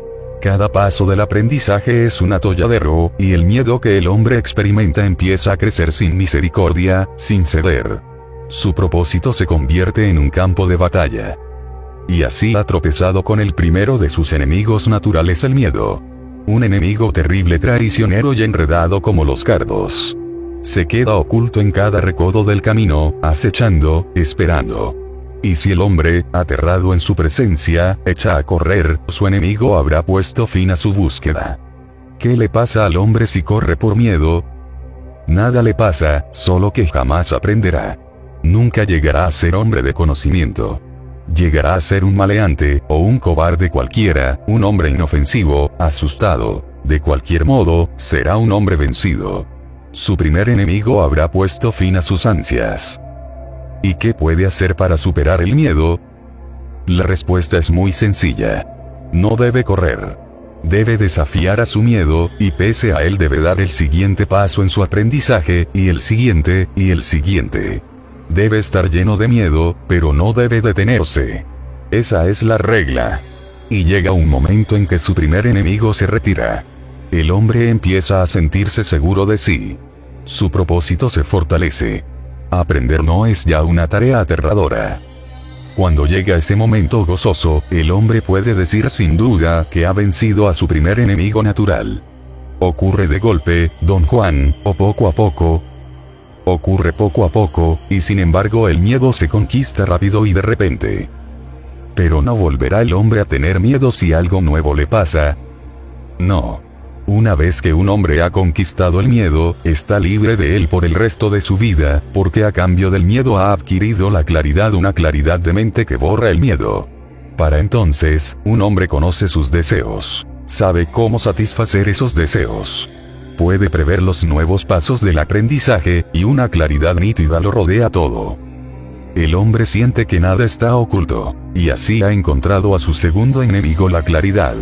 Cada paso del aprendizaje es un atolladero, y el miedo que el hombre experimenta empieza a crecer sin misericordia, sin ceder. Su propósito se convierte en un campo de batalla. Y así ha tropezado con el primero de sus enemigos naturales el miedo. Un enemigo terrible traicionero y enredado como los cardos. Se queda oculto en cada recodo del camino, acechando, esperando. Y si el hombre, aterrado en su presencia, echa a correr, su enemigo habrá puesto fin a su búsqueda. ¿Qué le pasa al hombre si corre por miedo? Nada le pasa, solo que jamás aprenderá. Nunca llegará a ser hombre de conocimiento. Llegará a ser un maleante, o un cobarde cualquiera, un hombre inofensivo, asustado. De cualquier modo, será un hombre vencido. Su primer enemigo habrá puesto fin a sus ansias. ¿Y qué puede hacer para superar el miedo? La respuesta es muy sencilla. No debe correr. Debe desafiar a su miedo, y pese a él debe dar el siguiente paso en su aprendizaje, y el siguiente, y el siguiente. Debe estar lleno de miedo, pero no debe detenerse. Esa es la regla. Y llega un momento en que su primer enemigo se retira. El hombre empieza a sentirse seguro de sí. Su propósito se fortalece. Aprender no es ya una tarea aterradora. Cuando llega ese momento gozoso, el hombre puede decir sin duda que ha vencido a su primer enemigo natural. Ocurre de golpe, don Juan, o poco a poco. Ocurre poco a poco, y sin embargo el miedo se conquista rápido y de repente. Pero no volverá el hombre a tener miedo si algo nuevo le pasa. No. Una vez que un hombre ha conquistado el miedo, está libre de él por el resto de su vida, porque a cambio del miedo ha adquirido la claridad, una claridad de mente que borra el miedo. Para entonces, un hombre conoce sus deseos. Sabe cómo satisfacer esos deseos. Puede prever los nuevos pasos del aprendizaje, y una claridad nítida lo rodea todo. el hombre siente que nada está oculto, y así ha encontrado a su segundo enemigo la claridad.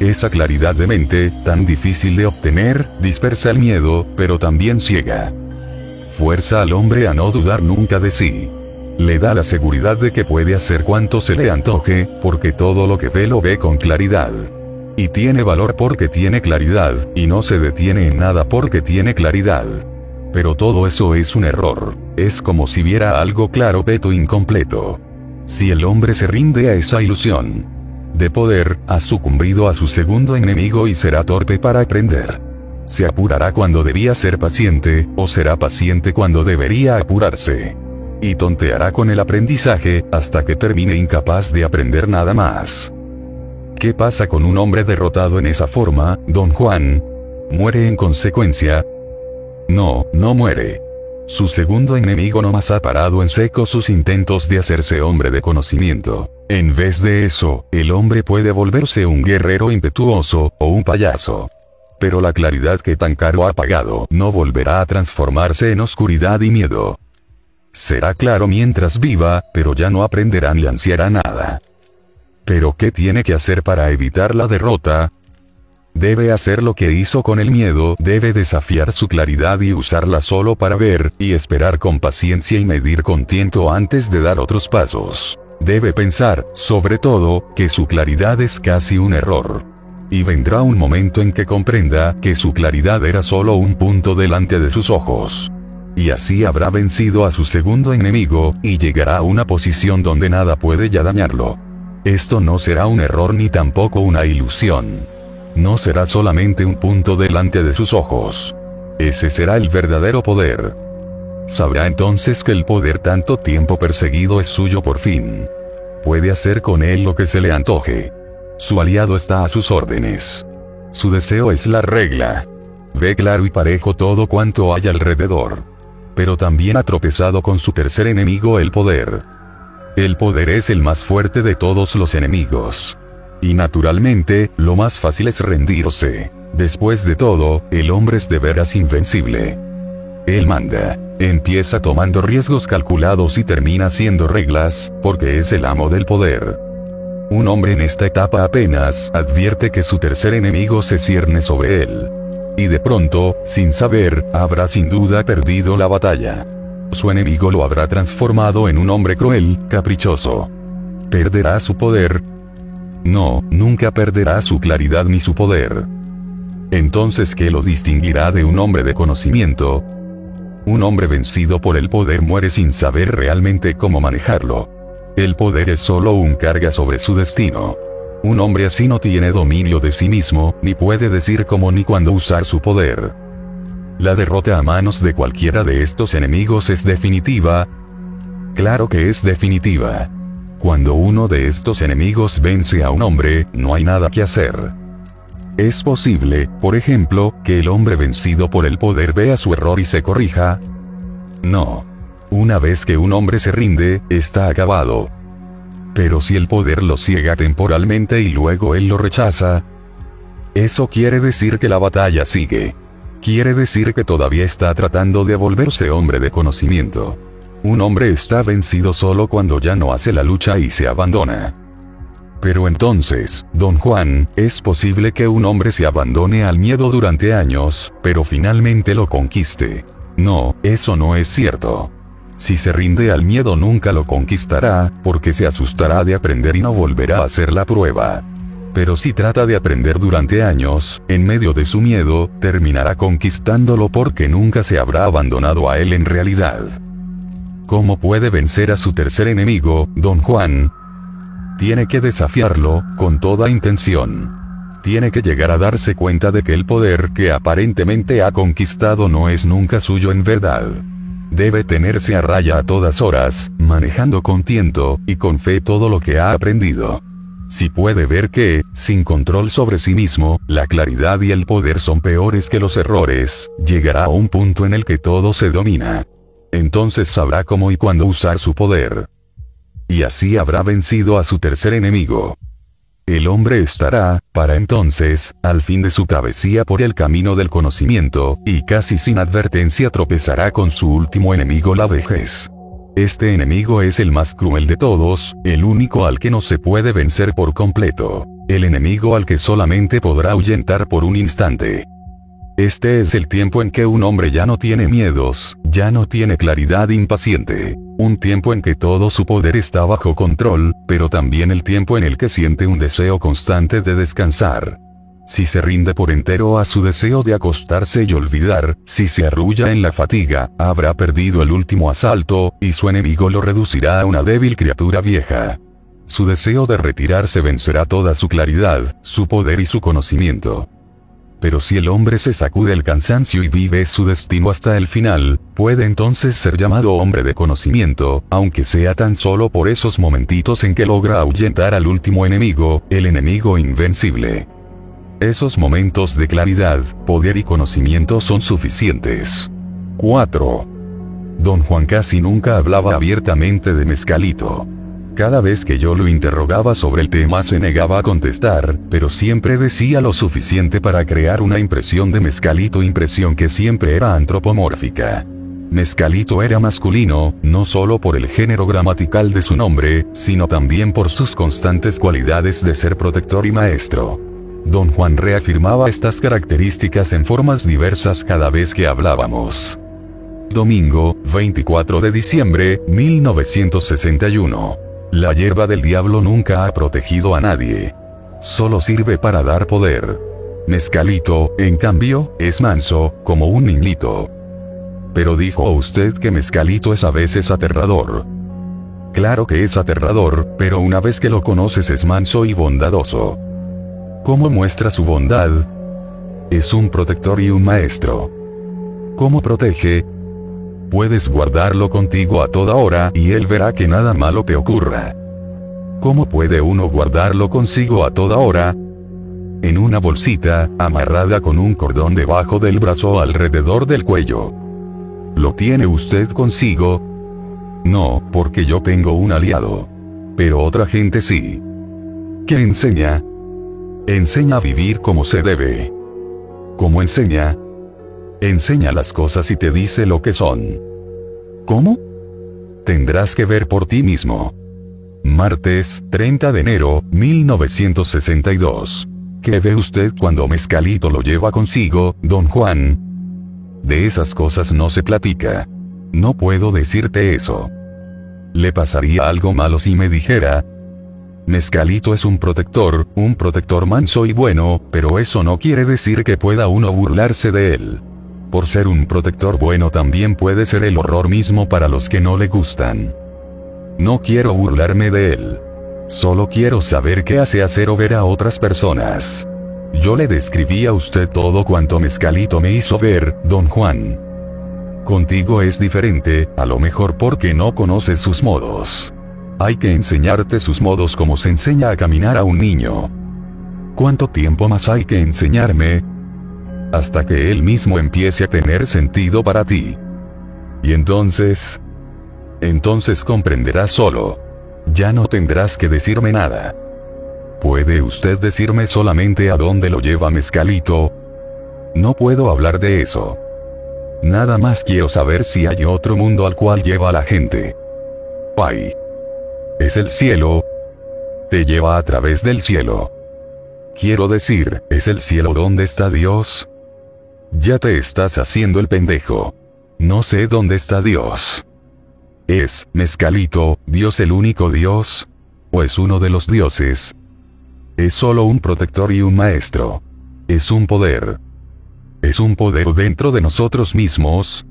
Esa claridad de mente, tan difícil de obtener, dispersa el miedo, pero también ciega. Fuerza al hombre a no dudar nunca de sí. Le da la seguridad de que puede hacer cuanto se le antoje, porque todo lo que ve lo ve con claridad. Y tiene valor porque tiene claridad, y no se detiene en nada porque tiene claridad. Pero todo eso es un error. Es como si viera algo claro pero incompleto. Si el hombre se rinde a esa ilusión, de poder, ha sucumbido a su segundo enemigo y será torpe para aprender. Se apurará cuando debía ser paciente, o será paciente cuando debería apurarse. Y tonteará con el aprendizaje, hasta que termine incapaz de aprender nada más. ¿Qué pasa con un hombre derrotado en esa forma, don Juan? ¿Muere en consecuencia? No, no muere. Su segundo enemigo no más ha parado en seco sus intentos de hacerse hombre de conocimiento. En vez de eso, el hombre puede volverse un guerrero impetuoso, o un payaso. Pero la claridad que tan caro ha pagado no volverá a transformarse en oscuridad y miedo. Será claro mientras viva, pero ya no aprenderá ni ansiará nada. Pero ¿qué tiene que hacer para evitar la derrota? Debe hacer lo que hizo con el miedo, debe desafiar su claridad y usarla solo para ver, y esperar con paciencia y medir con tiento antes de dar otros pasos. Debe pensar, sobre todo, que su claridad es casi un error. Y vendrá un momento en que comprenda que su claridad era solo un punto delante de sus ojos. Y así habrá vencido a su segundo enemigo, y llegará a una posición donde nada puede ya dañarlo. Esto no será un error ni tampoco una ilusión. No será solamente un punto delante de sus ojos. Ese será el verdadero poder. Sabrá entonces que el poder tanto tiempo perseguido es suyo por fin. Puede hacer con él lo que se le antoje. Su aliado está a sus órdenes. Su deseo es la regla. Ve claro y parejo todo cuanto hay alrededor. Pero también ha tropezado con su tercer enemigo el poder. El poder es el más fuerte de todos los enemigos. Y naturalmente, lo más fácil es rendirse. Después de todo, el hombre es de veras invencible. Él manda. Empieza tomando riesgos calculados y termina haciendo reglas, porque es el amo del poder. Un hombre en esta etapa apenas advierte que su tercer enemigo se cierne sobre él. Y de pronto, sin saber, habrá sin duda perdido la batalla. Su enemigo lo habrá transformado en un hombre cruel, caprichoso. Perderá su poder. No, nunca perderá su claridad ni su poder. Entonces, ¿qué lo distinguirá de un hombre de conocimiento? Un hombre vencido por el poder muere sin saber realmente cómo manejarlo. El poder es solo un carga sobre su destino. Un hombre así no tiene dominio de sí mismo, ni puede decir cómo ni cuándo usar su poder. La derrota a manos de cualquiera de estos enemigos es definitiva. Claro que es definitiva. Cuando uno de estos enemigos vence a un hombre, no hay nada que hacer. Es posible, por ejemplo, que el hombre vencido por el poder vea su error y se corrija. No. Una vez que un hombre se rinde, está acabado. Pero si el poder lo ciega temporalmente y luego él lo rechaza, eso quiere decir que la batalla sigue. Quiere decir que todavía está tratando de volverse hombre de conocimiento. Un hombre está vencido solo cuando ya no hace la lucha y se abandona. Pero entonces, don Juan, es posible que un hombre se abandone al miedo durante años, pero finalmente lo conquiste. No, eso no es cierto. Si se rinde al miedo nunca lo conquistará, porque se asustará de aprender y no volverá a hacer la prueba. Pero si trata de aprender durante años, en medio de su miedo, terminará conquistándolo porque nunca se habrá abandonado a él en realidad. ¿Cómo puede vencer a su tercer enemigo, don Juan? Tiene que desafiarlo, con toda intención. Tiene que llegar a darse cuenta de que el poder que aparentemente ha conquistado no es nunca suyo en verdad. Debe tenerse a raya a todas horas, manejando con tiento, y con fe todo lo que ha aprendido. Si puede ver que, sin control sobre sí mismo, la claridad y el poder son peores que los errores, llegará a un punto en el que todo se domina. Entonces sabrá cómo y cuándo usar su poder. Y así habrá vencido a su tercer enemigo. El hombre estará, para entonces, al fin de su travesía por el camino del conocimiento, y casi sin advertencia tropezará con su último enemigo la vejez. Este enemigo es el más cruel de todos, el único al que no se puede vencer por completo. El enemigo al que solamente podrá ahuyentar por un instante. Este es el tiempo en que un hombre ya no tiene miedos, ya no tiene claridad impaciente. Un tiempo en que todo su poder está bajo control, pero también el tiempo en el que siente un deseo constante de descansar. Si se rinde por entero a su deseo de acostarse y olvidar, si se arrulla en la fatiga, habrá perdido el último asalto, y su enemigo lo reducirá a una débil criatura vieja. Su deseo de retirarse vencerá toda su claridad, su poder y su conocimiento. Pero si el hombre se sacude el cansancio y vive su destino hasta el final, puede entonces ser llamado hombre de conocimiento, aunque sea tan solo por esos momentitos en que logra ahuyentar al último enemigo, el enemigo invencible. Esos momentos de claridad, poder y conocimiento son suficientes. 4. Don Juan casi nunca hablaba abiertamente de mezcalito. Cada vez que yo lo interrogaba sobre el tema se negaba a contestar, pero siempre decía lo suficiente para crear una impresión de mezcalito, impresión que siempre era antropomórfica. Mezcalito era masculino, no solo por el género gramatical de su nombre, sino también por sus constantes cualidades de ser protector y maestro. Don Juan reafirmaba estas características en formas diversas cada vez que hablábamos. Domingo, 24 de diciembre, 1961. La hierba del diablo nunca ha protegido a nadie. Solo sirve para dar poder. Mezcalito, en cambio, es manso, como un niñito. Pero dijo usted que Mezcalito es a veces aterrador. Claro que es aterrador, pero una vez que lo conoces es manso y bondadoso. ¿Cómo muestra su bondad? Es un protector y un maestro. ¿Cómo protege? Puedes guardarlo contigo a toda hora y él verá que nada malo te ocurra. ¿Cómo puede uno guardarlo consigo a toda hora? En una bolsita, amarrada con un cordón debajo del brazo alrededor del cuello. ¿Lo tiene usted consigo? No, porque yo tengo un aliado. Pero otra gente sí. ¿Qué enseña? Enseña a vivir como se debe. ¿Cómo enseña? Enseña las cosas y te dice lo que son. ¿Cómo? Tendrás que ver por ti mismo. Martes, 30 de enero, 1962. ¿Qué ve usted cuando Mezcalito lo lleva consigo, don Juan? De esas cosas no se platica. No puedo decirte eso. Le pasaría algo malo si me dijera, Mezcalito es un protector, un protector manso y bueno, pero eso no quiere decir que pueda uno burlarse de él. Por ser un protector bueno también puede ser el horror mismo para los que no le gustan. No quiero burlarme de él. Solo quiero saber qué hace hacer o ver a otras personas. Yo le describí a usted todo cuanto Mezcalito me hizo ver, don Juan. Contigo es diferente, a lo mejor porque no conoces sus modos. Hay que enseñarte sus modos como se enseña a caminar a un niño. ¿Cuánto tiempo más hay que enseñarme? Hasta que él mismo empiece a tener sentido para ti. Y entonces... Entonces comprenderás solo. Ya no tendrás que decirme nada. ¿Puede usted decirme solamente a dónde lo lleva Mezcalito? No puedo hablar de eso. Nada más quiero saber si hay otro mundo al cual lleva a la gente. Ay. Es el cielo. Te lleva a través del cielo. Quiero decir, ¿es el cielo donde está Dios? Ya te estás haciendo el pendejo. No sé dónde está Dios. ¿Es, mezcalito, Dios el único Dios? ¿O es uno de los dioses? Es solo un protector y un maestro. Es un poder. ¿Es un poder dentro de nosotros mismos?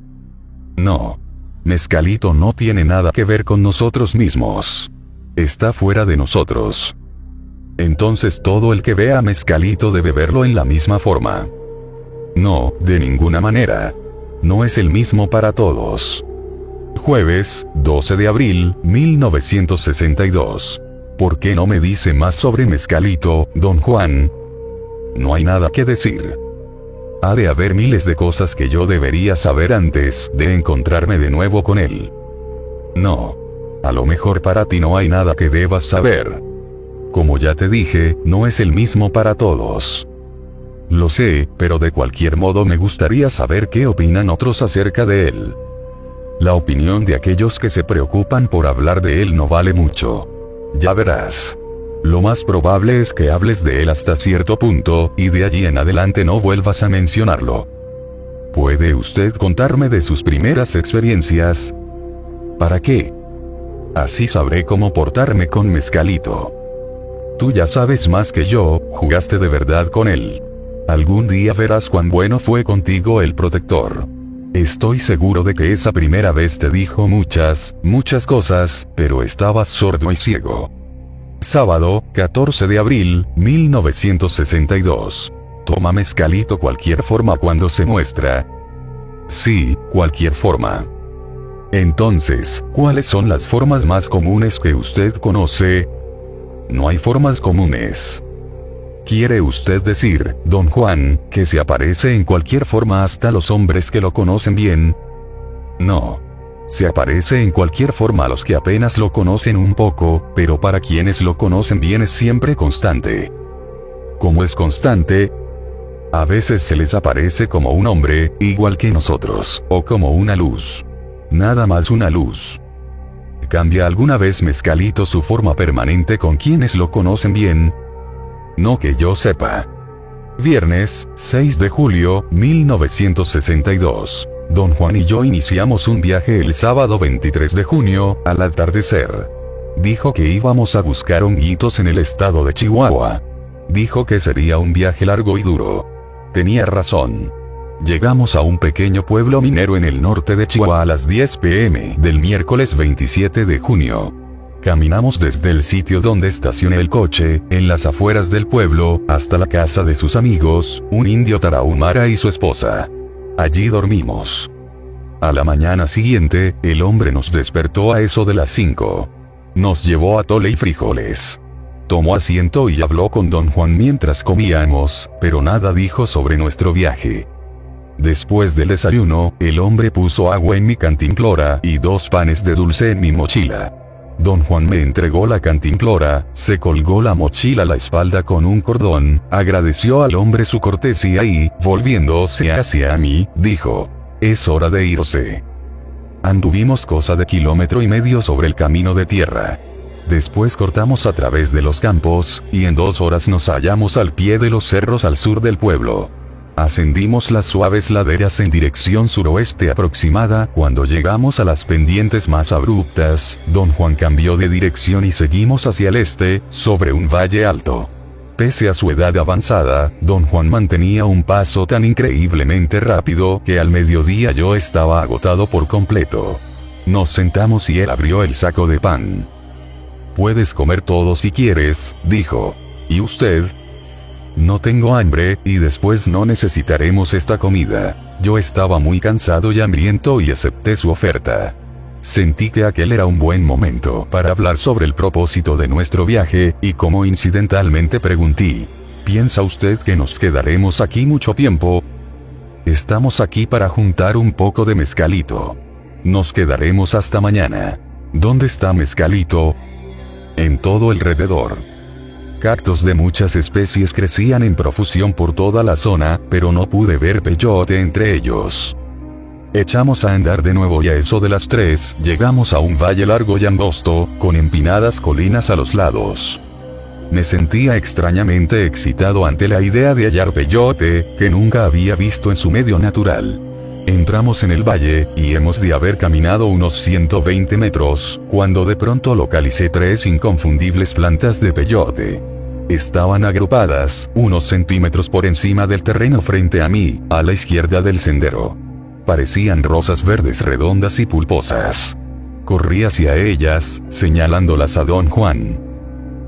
No. Mezcalito no tiene nada que ver con nosotros mismos está fuera de nosotros. Entonces todo el que vea a Mezcalito debe verlo en la misma forma. No, de ninguna manera. No es el mismo para todos. Jueves, 12 de abril, 1962. ¿Por qué no me dice más sobre Mezcalito, don Juan? No hay nada que decir. Ha de haber miles de cosas que yo debería saber antes de encontrarme de nuevo con él. No. A lo mejor para ti no hay nada que debas saber. Como ya te dije, no es el mismo para todos. Lo sé, pero de cualquier modo me gustaría saber qué opinan otros acerca de él. La opinión de aquellos que se preocupan por hablar de él no vale mucho. Ya verás. Lo más probable es que hables de él hasta cierto punto, y de allí en adelante no vuelvas a mencionarlo. ¿Puede usted contarme de sus primeras experiencias? ¿Para qué? Así sabré cómo portarme con Mezcalito. Tú ya sabes más que yo, jugaste de verdad con él. Algún día verás cuán bueno fue contigo el protector. Estoy seguro de que esa primera vez te dijo muchas, muchas cosas, pero estabas sordo y ciego. Sábado, 14 de abril, 1962. Toma mezcalito cualquier forma cuando se muestra. Sí, cualquier forma. Entonces, ¿cuáles son las formas más comunes que usted conoce? No hay formas comunes. ¿Quiere usted decir, don Juan, que se aparece en cualquier forma hasta los hombres que lo conocen bien? No. Se aparece en cualquier forma a los que apenas lo conocen un poco, pero para quienes lo conocen bien es siempre constante. ¿Cómo es constante? A veces se les aparece como un hombre, igual que nosotros, o como una luz. Nada más una luz. ¿Cambia alguna vez Mezcalito su forma permanente con quienes lo conocen bien? No que yo sepa. Viernes, 6 de julio, 1962. Don Juan y yo iniciamos un viaje el sábado 23 de junio, al atardecer. Dijo que íbamos a buscar honguitos en el estado de Chihuahua. Dijo que sería un viaje largo y duro. Tenía razón. Llegamos a un pequeño pueblo minero en el norte de Chihuahua a las 10 pm del miércoles 27 de junio. Caminamos desde el sitio donde estacioné el coche, en las afueras del pueblo, hasta la casa de sus amigos, un indio tarahumara y su esposa. Allí dormimos. A la mañana siguiente, el hombre nos despertó a eso de las 5. Nos llevó a tole y frijoles. Tomó asiento y habló con don Juan mientras comíamos, pero nada dijo sobre nuestro viaje. Después del desayuno, el hombre puso agua en mi cantimplora y dos panes de dulce en mi mochila. Don Juan me entregó la cantimplora, se colgó la mochila a la espalda con un cordón, agradeció al hombre su cortesía y, volviéndose hacia mí, dijo, es hora de irse. Anduvimos cosa de kilómetro y medio sobre el camino de tierra. Después cortamos a través de los campos, y en dos horas nos hallamos al pie de los cerros al sur del pueblo. Ascendimos las suaves laderas en dirección suroeste aproximada, cuando llegamos a las pendientes más abruptas, don Juan cambió de dirección y seguimos hacia el este, sobre un valle alto. Pese a su edad avanzada, don Juan mantenía un paso tan increíblemente rápido que al mediodía yo estaba agotado por completo. Nos sentamos y él abrió el saco de pan. Puedes comer todo si quieres, dijo. ¿Y usted? No tengo hambre, y después no necesitaremos esta comida. Yo estaba muy cansado y hambriento y acepté su oferta. Sentí que aquel era un buen momento para hablar sobre el propósito de nuestro viaje, y como incidentalmente pregunté, ¿piensa usted que nos quedaremos aquí mucho tiempo? Estamos aquí para juntar un poco de mezcalito. Nos quedaremos hasta mañana. ¿Dónde está mezcalito? En todo alrededor. Cactos de muchas especies crecían en profusión por toda la zona, pero no pude ver peyote entre ellos. Echamos a andar de nuevo y a eso de las tres, llegamos a un valle largo y angosto, con empinadas colinas a los lados. Me sentía extrañamente excitado ante la idea de hallar peyote, que nunca había visto en su medio natural. Entramos en el valle, y hemos de haber caminado unos 120 metros, cuando de pronto localicé tres inconfundibles plantas de peyote. Estaban agrupadas, unos centímetros por encima del terreno frente a mí, a la izquierda del sendero. Parecían rosas verdes redondas y pulposas. Corrí hacia ellas, señalándolas a don Juan.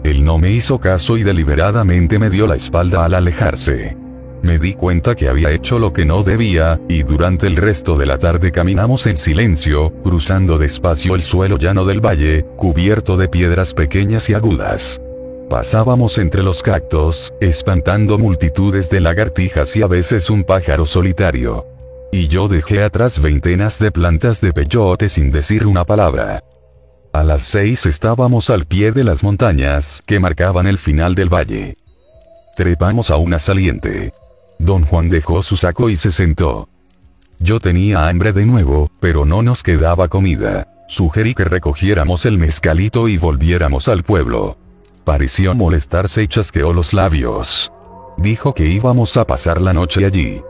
Él no me hizo caso y deliberadamente me dio la espalda al alejarse. Me di cuenta que había hecho lo que no debía, y durante el resto de la tarde caminamos en silencio, cruzando despacio el suelo llano del valle, cubierto de piedras pequeñas y agudas. Pasábamos entre los cactos, espantando multitudes de lagartijas y a veces un pájaro solitario. Y yo dejé atrás veintenas de plantas de peyote sin decir una palabra. A las seis estábamos al pie de las montañas, que marcaban el final del valle. Trepamos a una saliente. Don Juan dejó su saco y se sentó. Yo tenía hambre de nuevo, pero no nos quedaba comida. Sugerí que recogiéramos el mezcalito y volviéramos al pueblo. Pareció molestarse y chasqueó los labios. Dijo que íbamos a pasar la noche allí.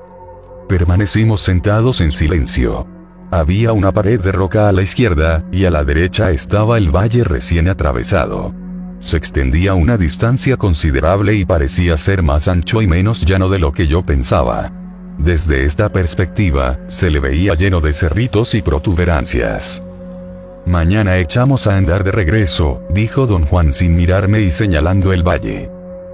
Permanecimos sentados en silencio. Había una pared de roca a la izquierda, y a la derecha estaba el valle recién atravesado. Se extendía una distancia considerable y parecía ser más ancho y menos llano de lo que yo pensaba. Desde esta perspectiva, se le veía lleno de cerritos y protuberancias. Mañana echamos a andar de regreso, dijo don Juan sin mirarme y señalando el valle.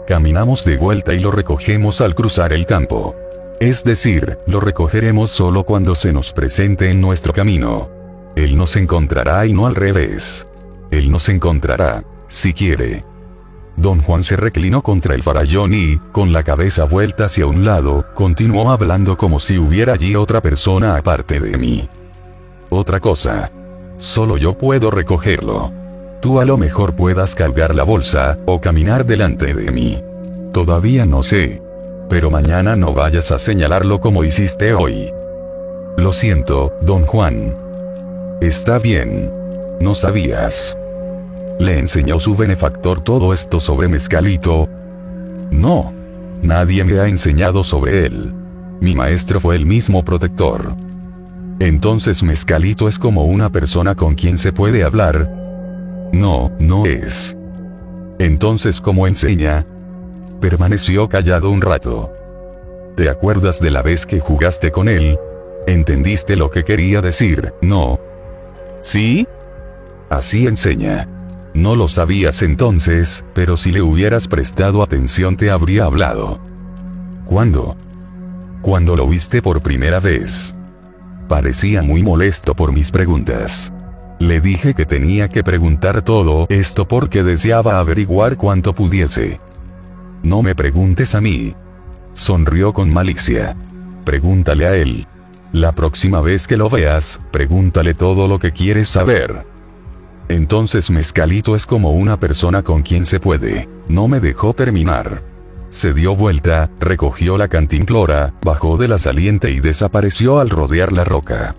Caminamos de vuelta y lo recogemos al cruzar el campo. Es decir, lo recogeremos solo cuando se nos presente en nuestro camino. Él nos encontrará y no al revés. Él nos encontrará, si quiere. Don Juan se reclinó contra el farallón y, con la cabeza vuelta hacia un lado, continuó hablando como si hubiera allí otra persona aparte de mí. Otra cosa. Solo yo puedo recogerlo. Tú a lo mejor puedas cargar la bolsa, o caminar delante de mí. Todavía no sé. Pero mañana no vayas a señalarlo como hiciste hoy. Lo siento, don Juan. Está bien. No sabías. ¿Le enseñó su benefactor todo esto sobre Mezcalito? No. Nadie me ha enseñado sobre él. Mi maestro fue el mismo protector. Entonces Mezcalito es como una persona con quien se puede hablar. No, no es. Entonces, ¿cómo enseña? Permaneció callado un rato. ¿Te acuerdas de la vez que jugaste con él? ¿Entendiste lo que quería decir, no? ¿Sí? Así enseña. No lo sabías entonces, pero si le hubieras prestado atención te habría hablado. ¿Cuándo? Cuando lo viste por primera vez. Parecía muy molesto por mis preguntas. Le dije que tenía que preguntar todo esto porque deseaba averiguar cuanto pudiese. No me preguntes a mí. Sonrió con malicia. Pregúntale a él. La próxima vez que lo veas, pregúntale todo lo que quieres saber. Entonces Mezcalito es como una persona con quien se puede. No me dejó terminar. Se dio vuelta, recogió la cantimplora, bajó de la saliente y desapareció al rodear la roca.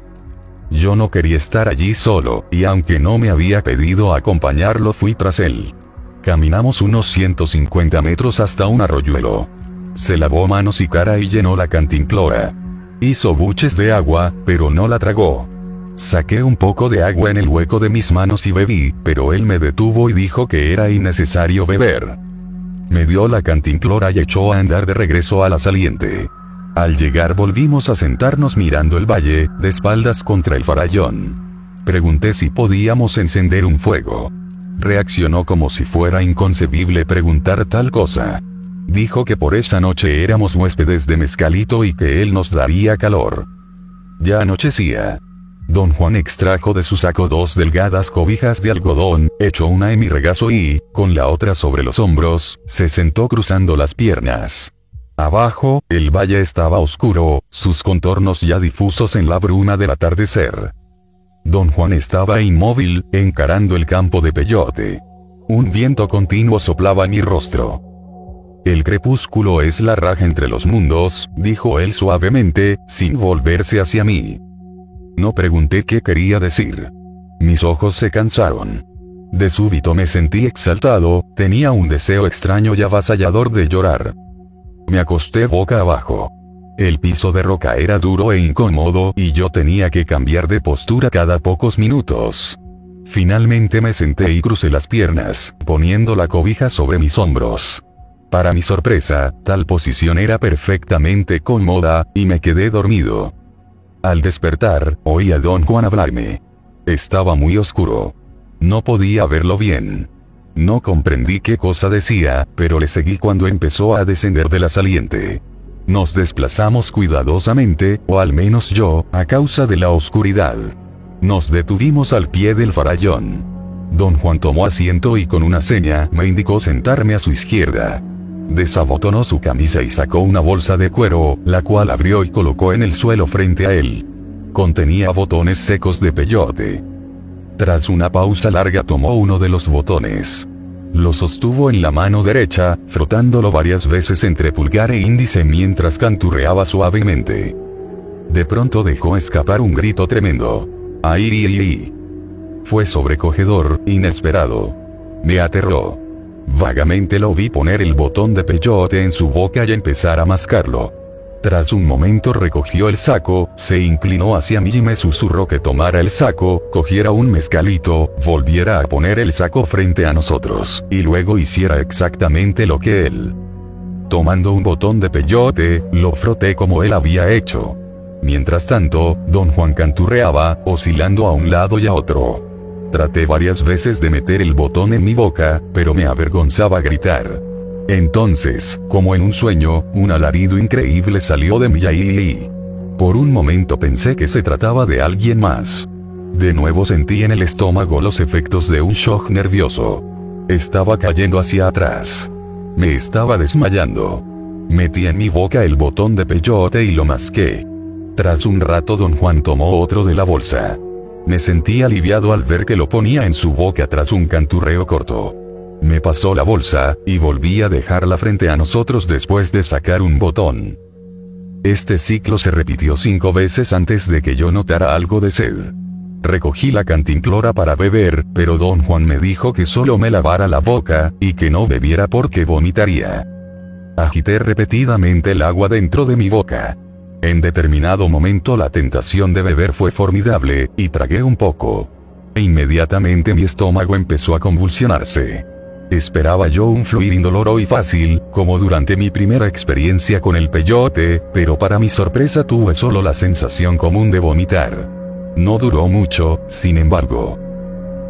Yo no quería estar allí solo, y aunque no me había pedido acompañarlo fui tras él. Caminamos unos 150 metros hasta un arroyuelo. Se lavó manos y cara y llenó la cantimplora. Hizo buches de agua, pero no la tragó. Saqué un poco de agua en el hueco de mis manos y bebí, pero él me detuvo y dijo que era innecesario beber. Me dio la cantimplora y echó a andar de regreso a la saliente. Al llegar volvimos a sentarnos mirando el valle, de espaldas contra el farallón. Pregunté si podíamos encender un fuego. Reaccionó como si fuera inconcebible preguntar tal cosa. Dijo que por esa noche éramos huéspedes de Mezcalito y que él nos daría calor. Ya anochecía. Don Juan extrajo de su saco dos delgadas cobijas de algodón, echó una en mi regazo y, con la otra sobre los hombros, se sentó cruzando las piernas. Abajo, el valle estaba oscuro, sus contornos ya difusos en la bruma del atardecer. Don Juan estaba inmóvil, encarando el campo de peyote. Un viento continuo soplaba en mi rostro. El crepúsculo es la raja entre los mundos, dijo él suavemente, sin volverse hacia mí. No pregunté qué quería decir. Mis ojos se cansaron. De súbito me sentí exaltado, tenía un deseo extraño y avasallador de llorar. Me acosté boca abajo. El piso de roca era duro e incómodo y yo tenía que cambiar de postura cada pocos minutos. Finalmente me senté y crucé las piernas, poniendo la cobija sobre mis hombros. Para mi sorpresa, tal posición era perfectamente cómoda, y me quedé dormido. Al despertar, oí a don Juan hablarme. Estaba muy oscuro. No podía verlo bien. No comprendí qué cosa decía, pero le seguí cuando empezó a descender de la saliente. Nos desplazamos cuidadosamente, o al menos yo, a causa de la oscuridad. Nos detuvimos al pie del farallón. Don Juan tomó asiento y con una seña me indicó sentarme a su izquierda. Desabotonó su camisa y sacó una bolsa de cuero, la cual abrió y colocó en el suelo frente a él. Contenía botones secos de peyote. Tras una pausa larga tomó uno de los botones. Lo sostuvo en la mano derecha, frotándolo varias veces entre pulgar e índice mientras canturreaba suavemente. De pronto dejó escapar un grito tremendo. ¡Ay! Fue sobrecogedor, inesperado. Me aterró. Vagamente lo vi poner el botón de peyote en su boca y empezar a mascarlo. Tras un momento recogió el saco, se inclinó hacia mí y me susurró que tomara el saco, cogiera un mezcalito, volviera a poner el saco frente a nosotros, y luego hiciera exactamente lo que él. Tomando un botón de peyote, lo froté como él había hecho. Mientras tanto, don Juan canturreaba, oscilando a un lado y a otro. Traté varias veces de meter el botón en mi boca, pero me avergonzaba gritar. Entonces, como en un sueño, un alarido increíble salió de mi y Por un momento pensé que se trataba de alguien más. De nuevo sentí en el estómago los efectos de un shock nervioso. Estaba cayendo hacia atrás. Me estaba desmayando. Metí en mi boca el botón de peyote y lo masqué. Tras un rato don Juan tomó otro de la bolsa. Me sentí aliviado al ver que lo ponía en su boca tras un canturreo corto. Me pasó la bolsa, y volví a dejarla frente a nosotros después de sacar un botón. Este ciclo se repitió cinco veces antes de que yo notara algo de sed. Recogí la cantimplora para beber, pero don Juan me dijo que solo me lavara la boca, y que no bebiera porque vomitaría. Agité repetidamente el agua dentro de mi boca. En determinado momento la tentación de beber fue formidable, y tragué un poco. E inmediatamente mi estómago empezó a convulsionarse. Esperaba yo un fluir indoloro y fácil, como durante mi primera experiencia con el peyote, pero para mi sorpresa tuve solo la sensación común de vomitar. No duró mucho, sin embargo.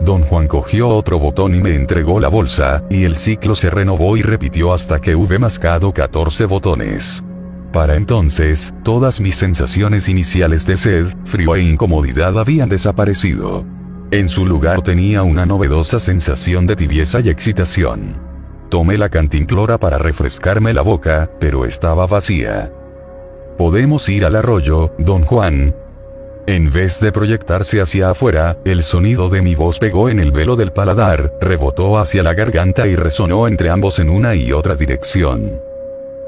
Don Juan cogió otro botón y me entregó la bolsa, y el ciclo se renovó y repitió hasta que hube mascado 14 botones. Para entonces, todas mis sensaciones iniciales de sed, frío e incomodidad habían desaparecido. En su lugar tenía una novedosa sensación de tibieza y excitación. Tomé la cantimplora para refrescarme la boca, pero estaba vacía. Podemos ir al arroyo, don Juan. En vez de proyectarse hacia afuera, el sonido de mi voz pegó en el velo del paladar, rebotó hacia la garganta y resonó entre ambos en una y otra dirección.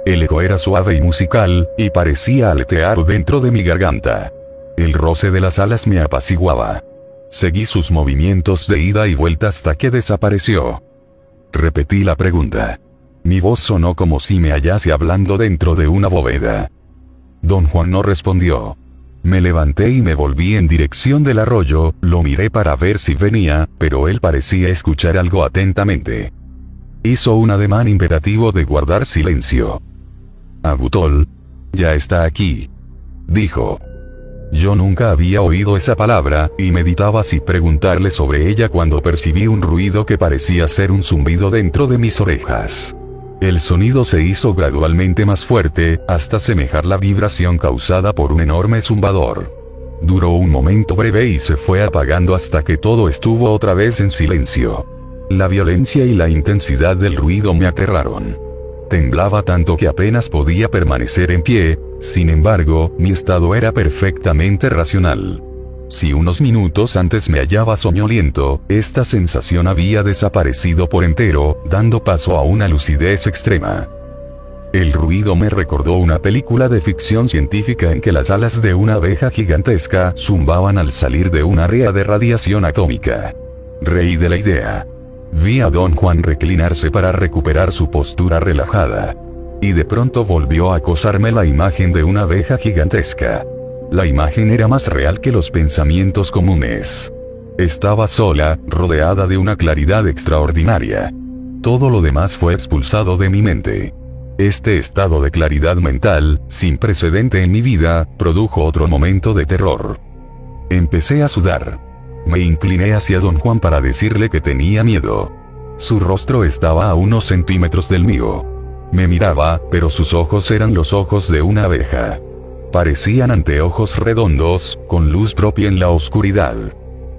El eco era suave y musical, y parecía aletear dentro de mi garganta. El roce de las alas me apaciguaba. Seguí sus movimientos de ida y vuelta hasta que desapareció. Repetí la pregunta. Mi voz sonó como si me hallase hablando dentro de una bóveda. Don Juan no respondió. Me levanté y me volví en dirección del arroyo, lo miré para ver si venía, pero él parecía escuchar algo atentamente. Hizo un ademán imperativo de guardar silencio. Abutol. Ya está aquí. Dijo. Yo nunca había oído esa palabra, y meditaba si preguntarle sobre ella cuando percibí un ruido que parecía ser un zumbido dentro de mis orejas. El sonido se hizo gradualmente más fuerte, hasta semejar la vibración causada por un enorme zumbador. Duró un momento breve y se fue apagando hasta que todo estuvo otra vez en silencio. La violencia y la intensidad del ruido me aterraron. Temblaba tanto que apenas podía permanecer en pie, sin embargo, mi estado era perfectamente racional. Si unos minutos antes me hallaba soñoliento, esta sensación había desaparecido por entero, dando paso a una lucidez extrema. El ruido me recordó una película de ficción científica en que las alas de una abeja gigantesca zumbaban al salir de un área de radiación atómica. Reí de la idea. Vi a don Juan reclinarse para recuperar su postura relajada. Y de pronto volvió a acosarme la imagen de una abeja gigantesca. La imagen era más real que los pensamientos comunes. Estaba sola, rodeada de una claridad extraordinaria. Todo lo demás fue expulsado de mi mente. Este estado de claridad mental, sin precedente en mi vida, produjo otro momento de terror. Empecé a sudar. Me incliné hacia don Juan para decirle que tenía miedo. Su rostro estaba a unos centímetros del mío. Me miraba, pero sus ojos eran los ojos de una abeja. Parecían anteojos redondos, con luz propia en la oscuridad.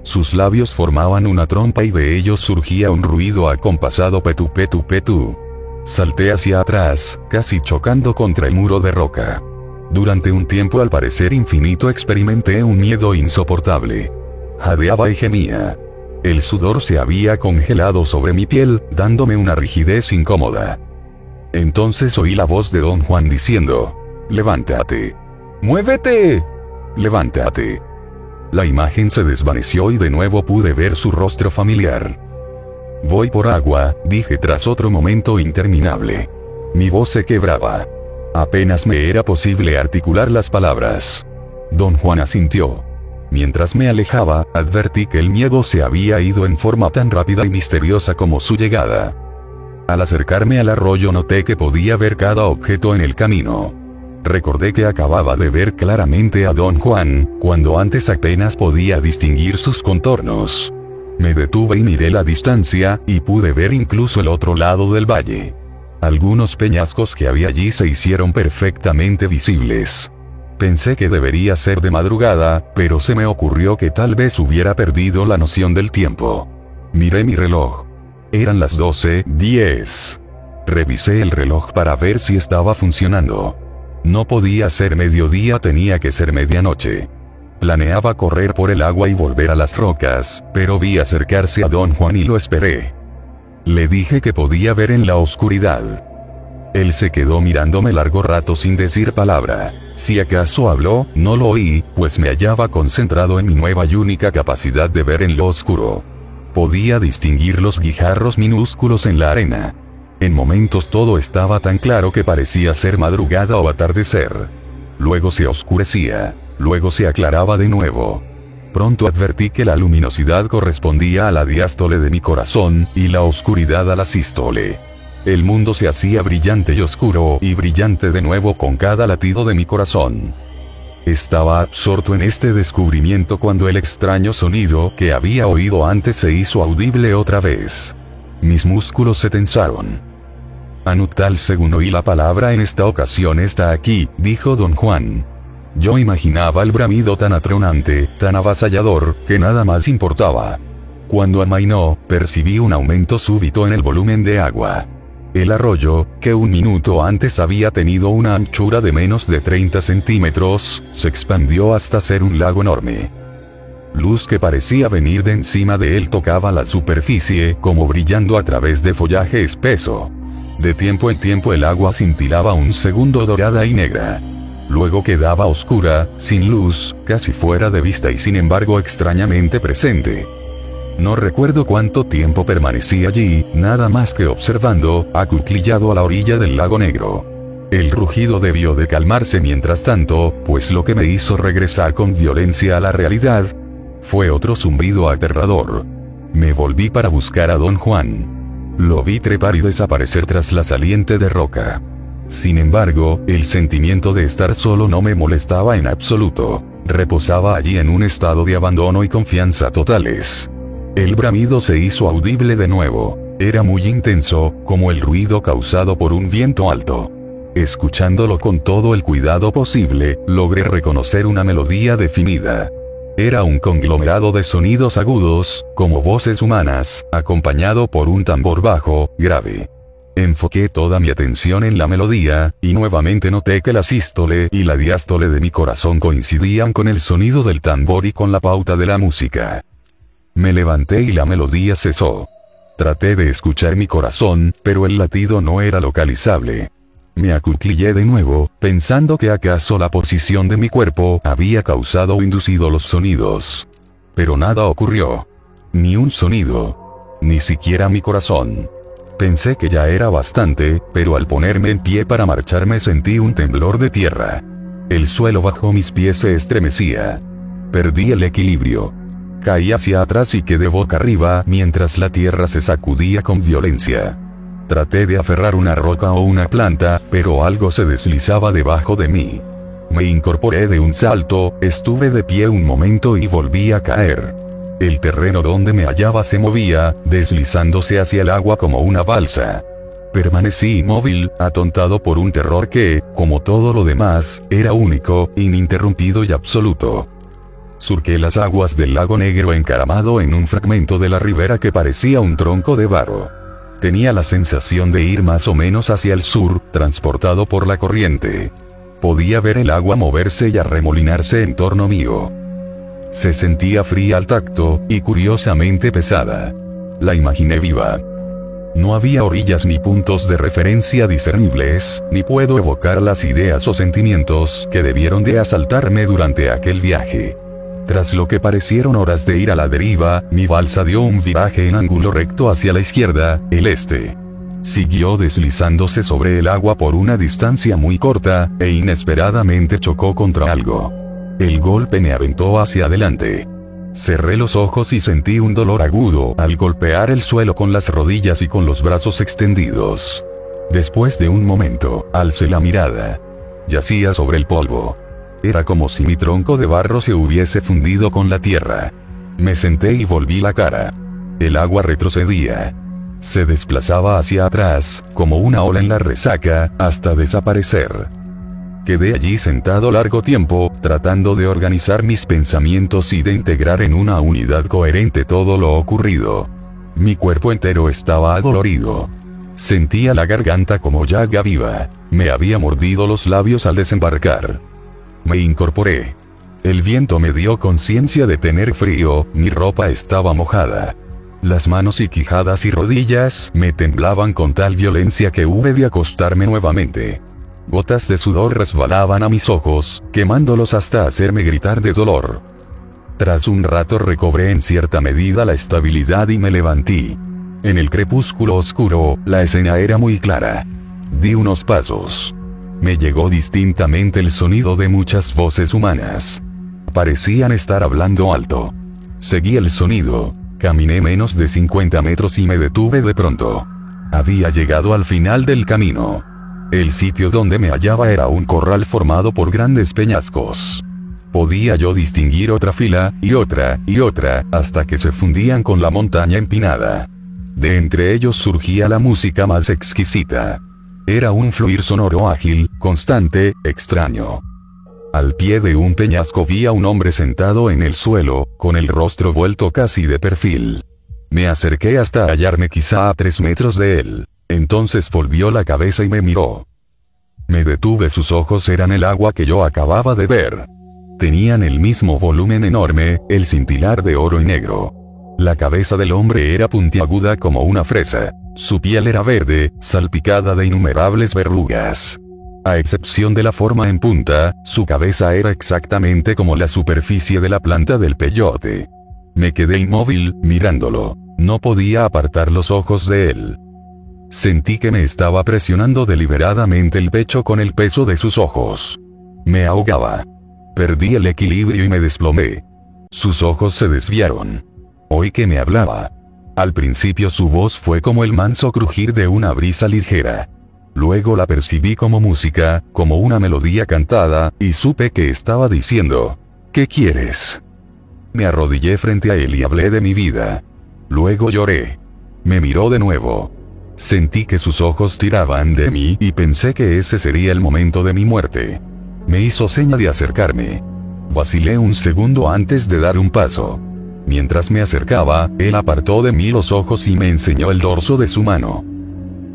Sus labios formaban una trompa y de ellos surgía un ruido acompasado petu petu petu. Salté hacia atrás, casi chocando contra el muro de roca. Durante un tiempo al parecer infinito experimenté un miedo insoportable jadeaba y gemía. El sudor se había congelado sobre mi piel, dándome una rigidez incómoda. Entonces oí la voz de don Juan diciendo, Levántate. Muévete. Levántate. La imagen se desvaneció y de nuevo pude ver su rostro familiar. Voy por agua, dije tras otro momento interminable. Mi voz se quebraba. Apenas me era posible articular las palabras. Don Juan asintió. Mientras me alejaba, advertí que el miedo se había ido en forma tan rápida y misteriosa como su llegada. Al acercarme al arroyo noté que podía ver cada objeto en el camino. Recordé que acababa de ver claramente a don Juan, cuando antes apenas podía distinguir sus contornos. Me detuve y miré la distancia, y pude ver incluso el otro lado del valle. Algunos peñascos que había allí se hicieron perfectamente visibles. Pensé que debería ser de madrugada, pero se me ocurrió que tal vez hubiera perdido la noción del tiempo. Miré mi reloj. Eran las 12.10. Revisé el reloj para ver si estaba funcionando. No podía ser mediodía, tenía que ser medianoche. Planeaba correr por el agua y volver a las rocas, pero vi acercarse a don Juan y lo esperé. Le dije que podía ver en la oscuridad. Él se quedó mirándome largo rato sin decir palabra. Si acaso habló, no lo oí, pues me hallaba concentrado en mi nueva y única capacidad de ver en lo oscuro. Podía distinguir los guijarros minúsculos en la arena. En momentos todo estaba tan claro que parecía ser madrugada o atardecer. Luego se oscurecía, luego se aclaraba de nuevo. Pronto advertí que la luminosidad correspondía a la diástole de mi corazón, y la oscuridad a la sístole. El mundo se hacía brillante y oscuro, y brillante de nuevo con cada latido de mi corazón. Estaba absorto en este descubrimiento cuando el extraño sonido que había oído antes se hizo audible otra vez. Mis músculos se tensaron. Anutal según oí la palabra en esta ocasión está aquí, dijo don Juan. Yo imaginaba el bramido tan atronante, tan avasallador, que nada más importaba. Cuando amainó, percibí un aumento súbito en el volumen de agua. El arroyo, que un minuto antes había tenido una anchura de menos de 30 centímetros, se expandió hasta ser un lago enorme. Luz que parecía venir de encima de él tocaba la superficie, como brillando a través de follaje espeso. De tiempo en tiempo el agua cintilaba un segundo dorada y negra. Luego quedaba oscura, sin luz, casi fuera de vista y sin embargo extrañamente presente. No recuerdo cuánto tiempo permanecí allí, nada más que observando, acuclillado a la orilla del lago negro. El rugido debió de calmarse mientras tanto, pues lo que me hizo regresar con violencia a la realidad fue otro zumbido aterrador. Me volví para buscar a don Juan. Lo vi trepar y desaparecer tras la saliente de roca. Sin embargo, el sentimiento de estar solo no me molestaba en absoluto. Reposaba allí en un estado de abandono y confianza totales. El bramido se hizo audible de nuevo. Era muy intenso, como el ruido causado por un viento alto. Escuchándolo con todo el cuidado posible, logré reconocer una melodía definida. Era un conglomerado de sonidos agudos, como voces humanas, acompañado por un tambor bajo, grave. Enfoqué toda mi atención en la melodía, y nuevamente noté que la sístole y la diástole de mi corazón coincidían con el sonido del tambor y con la pauta de la música. Me levanté y la melodía cesó. Traté de escuchar mi corazón, pero el latido no era localizable. Me acuclillé de nuevo, pensando que acaso la posición de mi cuerpo había causado o inducido los sonidos. Pero nada ocurrió. Ni un sonido. Ni siquiera mi corazón. Pensé que ya era bastante, pero al ponerme en pie para marcharme sentí un temblor de tierra. El suelo bajo mis pies se estremecía. Perdí el equilibrio. Caí hacia atrás y quedé boca arriba mientras la tierra se sacudía con violencia. Traté de aferrar una roca o una planta, pero algo se deslizaba debajo de mí. Me incorporé de un salto, estuve de pie un momento y volví a caer. El terreno donde me hallaba se movía, deslizándose hacia el agua como una balsa. Permanecí inmóvil, atontado por un terror que, como todo lo demás, era único, ininterrumpido y absoluto. Surqué las aguas del lago negro encaramado en un fragmento de la ribera que parecía un tronco de barro. Tenía la sensación de ir más o menos hacia el sur, transportado por la corriente. Podía ver el agua moverse y arremolinarse en torno mío. Se sentía fría al tacto, y curiosamente pesada. La imaginé viva. No había orillas ni puntos de referencia discernibles, ni puedo evocar las ideas o sentimientos que debieron de asaltarme durante aquel viaje. Tras lo que parecieron horas de ir a la deriva, mi balsa dio un viraje en ángulo recto hacia la izquierda, el este. Siguió deslizándose sobre el agua por una distancia muy corta, e inesperadamente chocó contra algo. El golpe me aventó hacia adelante. Cerré los ojos y sentí un dolor agudo al golpear el suelo con las rodillas y con los brazos extendidos. Después de un momento, alcé la mirada. Yacía sobre el polvo. Era como si mi tronco de barro se hubiese fundido con la tierra. Me senté y volví la cara. El agua retrocedía. Se desplazaba hacia atrás, como una ola en la resaca, hasta desaparecer. Quedé allí sentado largo tiempo, tratando de organizar mis pensamientos y de integrar en una unidad coherente todo lo ocurrido. Mi cuerpo entero estaba adolorido. Sentía la garganta como llaga viva. Me había mordido los labios al desembarcar. Me incorporé. El viento me dio conciencia de tener frío, mi ropa estaba mojada. Las manos y quijadas y rodillas me temblaban con tal violencia que hube de acostarme nuevamente. Gotas de sudor resbalaban a mis ojos, quemándolos hasta hacerme gritar de dolor. Tras un rato recobré en cierta medida la estabilidad y me levanté. En el crepúsculo oscuro, la escena era muy clara. Di unos pasos. Me llegó distintamente el sonido de muchas voces humanas. Parecían estar hablando alto. Seguí el sonido. Caminé menos de 50 metros y me detuve de pronto. Había llegado al final del camino. El sitio donde me hallaba era un corral formado por grandes peñascos. Podía yo distinguir otra fila, y otra, y otra, hasta que se fundían con la montaña empinada. De entre ellos surgía la música más exquisita. Era un fluir sonoro ágil, constante, extraño. Al pie de un peñasco vi a un hombre sentado en el suelo, con el rostro vuelto casi de perfil. Me acerqué hasta hallarme quizá a tres metros de él. Entonces volvió la cabeza y me miró. Me detuve, sus ojos eran el agua que yo acababa de ver. Tenían el mismo volumen enorme, el cintilar de oro y negro. La cabeza del hombre era puntiaguda como una fresa. Su piel era verde, salpicada de innumerables verrugas. A excepción de la forma en punta, su cabeza era exactamente como la superficie de la planta del peyote. Me quedé inmóvil, mirándolo. No podía apartar los ojos de él. Sentí que me estaba presionando deliberadamente el pecho con el peso de sus ojos. Me ahogaba. Perdí el equilibrio y me desplomé. Sus ojos se desviaron. Oí que me hablaba. Al principio su voz fue como el manso crujir de una brisa ligera. Luego la percibí como música, como una melodía cantada, y supe que estaba diciendo, ¿qué quieres? Me arrodillé frente a él y hablé de mi vida. Luego lloré. Me miró de nuevo. Sentí que sus ojos tiraban de mí y pensé que ese sería el momento de mi muerte. Me hizo seña de acercarme. Vacilé un segundo antes de dar un paso. Mientras me acercaba, él apartó de mí los ojos y me enseñó el dorso de su mano.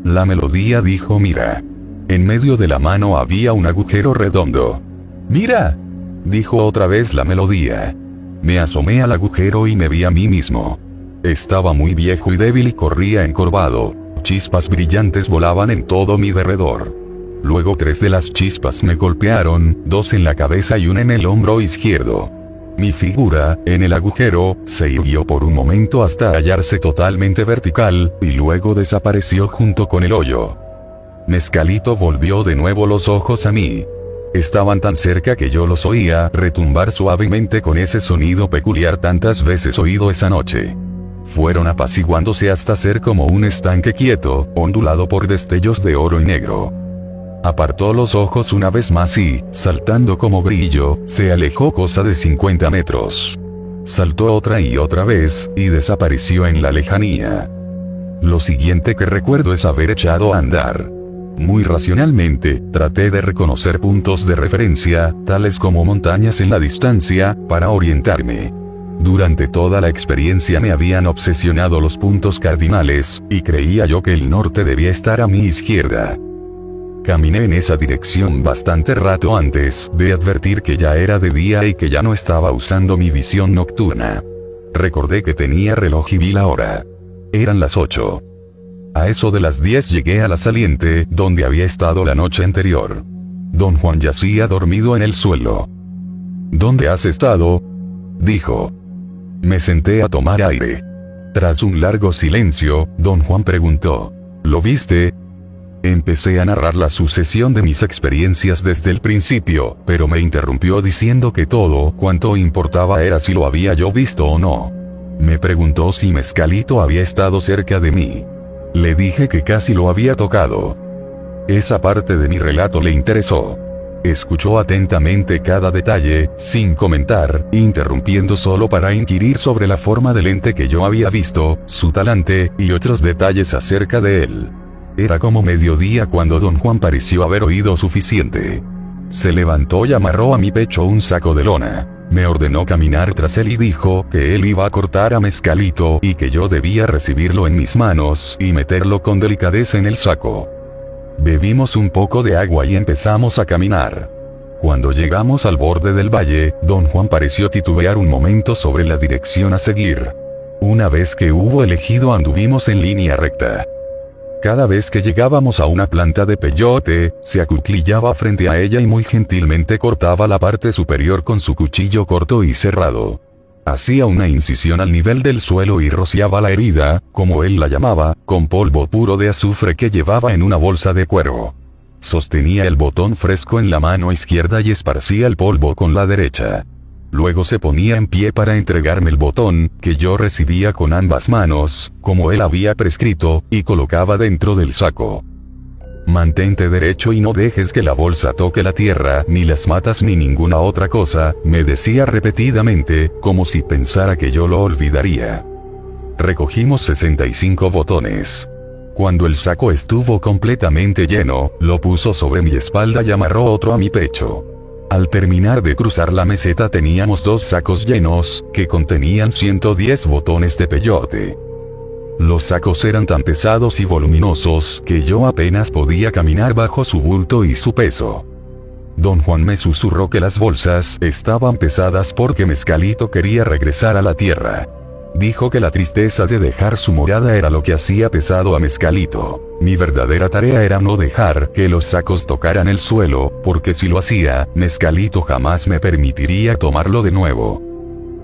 La melodía dijo mira. En medio de la mano había un agujero redondo. Mira. Dijo otra vez la melodía. Me asomé al agujero y me vi a mí mismo. Estaba muy viejo y débil y corría encorvado. Chispas brillantes volaban en todo mi derredor. Luego tres de las chispas me golpearon, dos en la cabeza y una en el hombro izquierdo. Mi figura, en el agujero, se irguió por un momento hasta hallarse totalmente vertical, y luego desapareció junto con el hoyo. Mezcalito volvió de nuevo los ojos a mí. Estaban tan cerca que yo los oía retumbar suavemente con ese sonido peculiar tantas veces oído esa noche fueron apaciguándose hasta ser como un estanque quieto, ondulado por destellos de oro y negro. Apartó los ojos una vez más y, saltando como brillo, se alejó cosa de 50 metros. Saltó otra y otra vez, y desapareció en la lejanía. Lo siguiente que recuerdo es haber echado a andar. Muy racionalmente, traté de reconocer puntos de referencia, tales como montañas en la distancia, para orientarme. Durante toda la experiencia me habían obsesionado los puntos cardinales, y creía yo que el norte debía estar a mi izquierda. Caminé en esa dirección bastante rato antes de advertir que ya era de día y que ya no estaba usando mi visión nocturna. Recordé que tenía reloj y vi la hora. Eran las 8. A eso de las 10 llegué a la saliente, donde había estado la noche anterior. Don Juan yacía dormido en el suelo. ¿Dónde has estado? dijo. Me senté a tomar aire. Tras un largo silencio, don Juan preguntó. ¿Lo viste? Empecé a narrar la sucesión de mis experiencias desde el principio, pero me interrumpió diciendo que todo cuanto importaba era si lo había yo visto o no. Me preguntó si Mezcalito había estado cerca de mí. Le dije que casi lo había tocado. Esa parte de mi relato le interesó. Escuchó atentamente cada detalle, sin comentar, interrumpiendo solo para inquirir sobre la forma del ente que yo había visto, su talante, y otros detalles acerca de él. Era como mediodía cuando don Juan pareció haber oído suficiente. Se levantó y amarró a mi pecho un saco de lona. Me ordenó caminar tras él y dijo que él iba a cortar a Mezcalito y que yo debía recibirlo en mis manos y meterlo con delicadeza en el saco. Bebimos un poco de agua y empezamos a caminar. Cuando llegamos al borde del valle, don Juan pareció titubear un momento sobre la dirección a seguir. Una vez que hubo elegido anduvimos en línea recta. Cada vez que llegábamos a una planta de peyote, se acuclillaba frente a ella y muy gentilmente cortaba la parte superior con su cuchillo corto y cerrado. Hacía una incisión al nivel del suelo y rociaba la herida, como él la llamaba, con polvo puro de azufre que llevaba en una bolsa de cuero. Sostenía el botón fresco en la mano izquierda y esparcía el polvo con la derecha. Luego se ponía en pie para entregarme el botón, que yo recibía con ambas manos, como él había prescrito, y colocaba dentro del saco. Mantente derecho y no dejes que la bolsa toque la tierra, ni las matas ni ninguna otra cosa, me decía repetidamente, como si pensara que yo lo olvidaría. Recogimos 65 botones. Cuando el saco estuvo completamente lleno, lo puso sobre mi espalda y amarró otro a mi pecho. Al terminar de cruzar la meseta teníamos dos sacos llenos, que contenían 110 botones de peyote. Los sacos eran tan pesados y voluminosos que yo apenas podía caminar bajo su bulto y su peso. Don Juan me susurró que las bolsas estaban pesadas porque Mezcalito quería regresar a la tierra. Dijo que la tristeza de dejar su morada era lo que hacía pesado a Mezcalito. Mi verdadera tarea era no dejar que los sacos tocaran el suelo, porque si lo hacía, Mezcalito jamás me permitiría tomarlo de nuevo.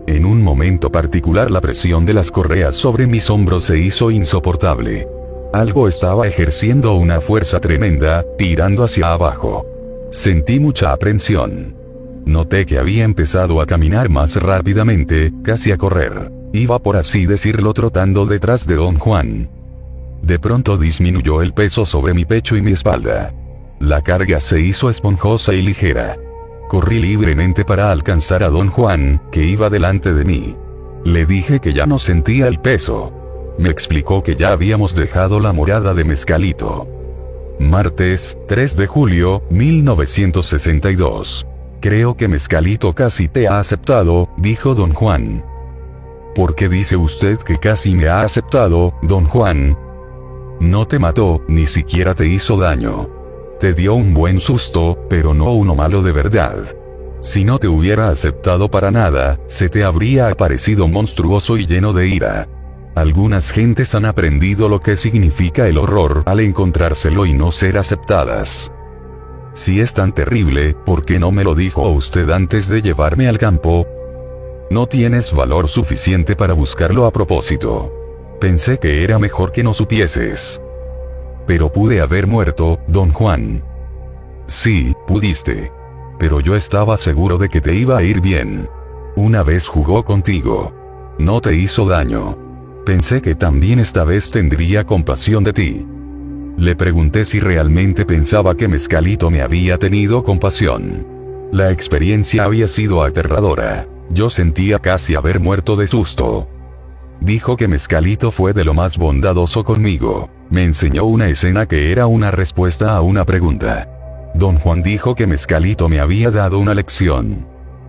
En un momento particular la presión de las correas sobre mis hombros se hizo insoportable. Algo estaba ejerciendo una fuerza tremenda, tirando hacia abajo. Sentí mucha aprensión. Noté que había empezado a caminar más rápidamente, casi a correr. Iba por así decirlo trotando detrás de don Juan. De pronto disminuyó el peso sobre mi pecho y mi espalda. La carga se hizo esponjosa y ligera. Corrí libremente para alcanzar a don Juan, que iba delante de mí. Le dije que ya no sentía el peso. Me explicó que ya habíamos dejado la morada de Mezcalito. Martes, 3 de julio, 1962. Creo que Mezcalito casi te ha aceptado, dijo don Juan. ¿Por qué dice usted que casi me ha aceptado, don Juan? No te mató, ni siquiera te hizo daño. Te dio un buen susto, pero no uno malo de verdad. Si no te hubiera aceptado para nada, se te habría aparecido monstruoso y lleno de ira. Algunas gentes han aprendido lo que significa el horror al encontrárselo y no ser aceptadas. Si es tan terrible, ¿por qué no me lo dijo usted antes de llevarme al campo? No tienes valor suficiente para buscarlo a propósito. Pensé que era mejor que no supieses. Pero pude haber muerto, don Juan. Sí, pudiste. Pero yo estaba seguro de que te iba a ir bien. Una vez jugó contigo. No te hizo daño. Pensé que también esta vez tendría compasión de ti. Le pregunté si realmente pensaba que Mezcalito me había tenido compasión. La experiencia había sido aterradora. Yo sentía casi haber muerto de susto. Dijo que Mezcalito fue de lo más bondadoso conmigo. Me enseñó una escena que era una respuesta a una pregunta. Don Juan dijo que Mezcalito me había dado una lección.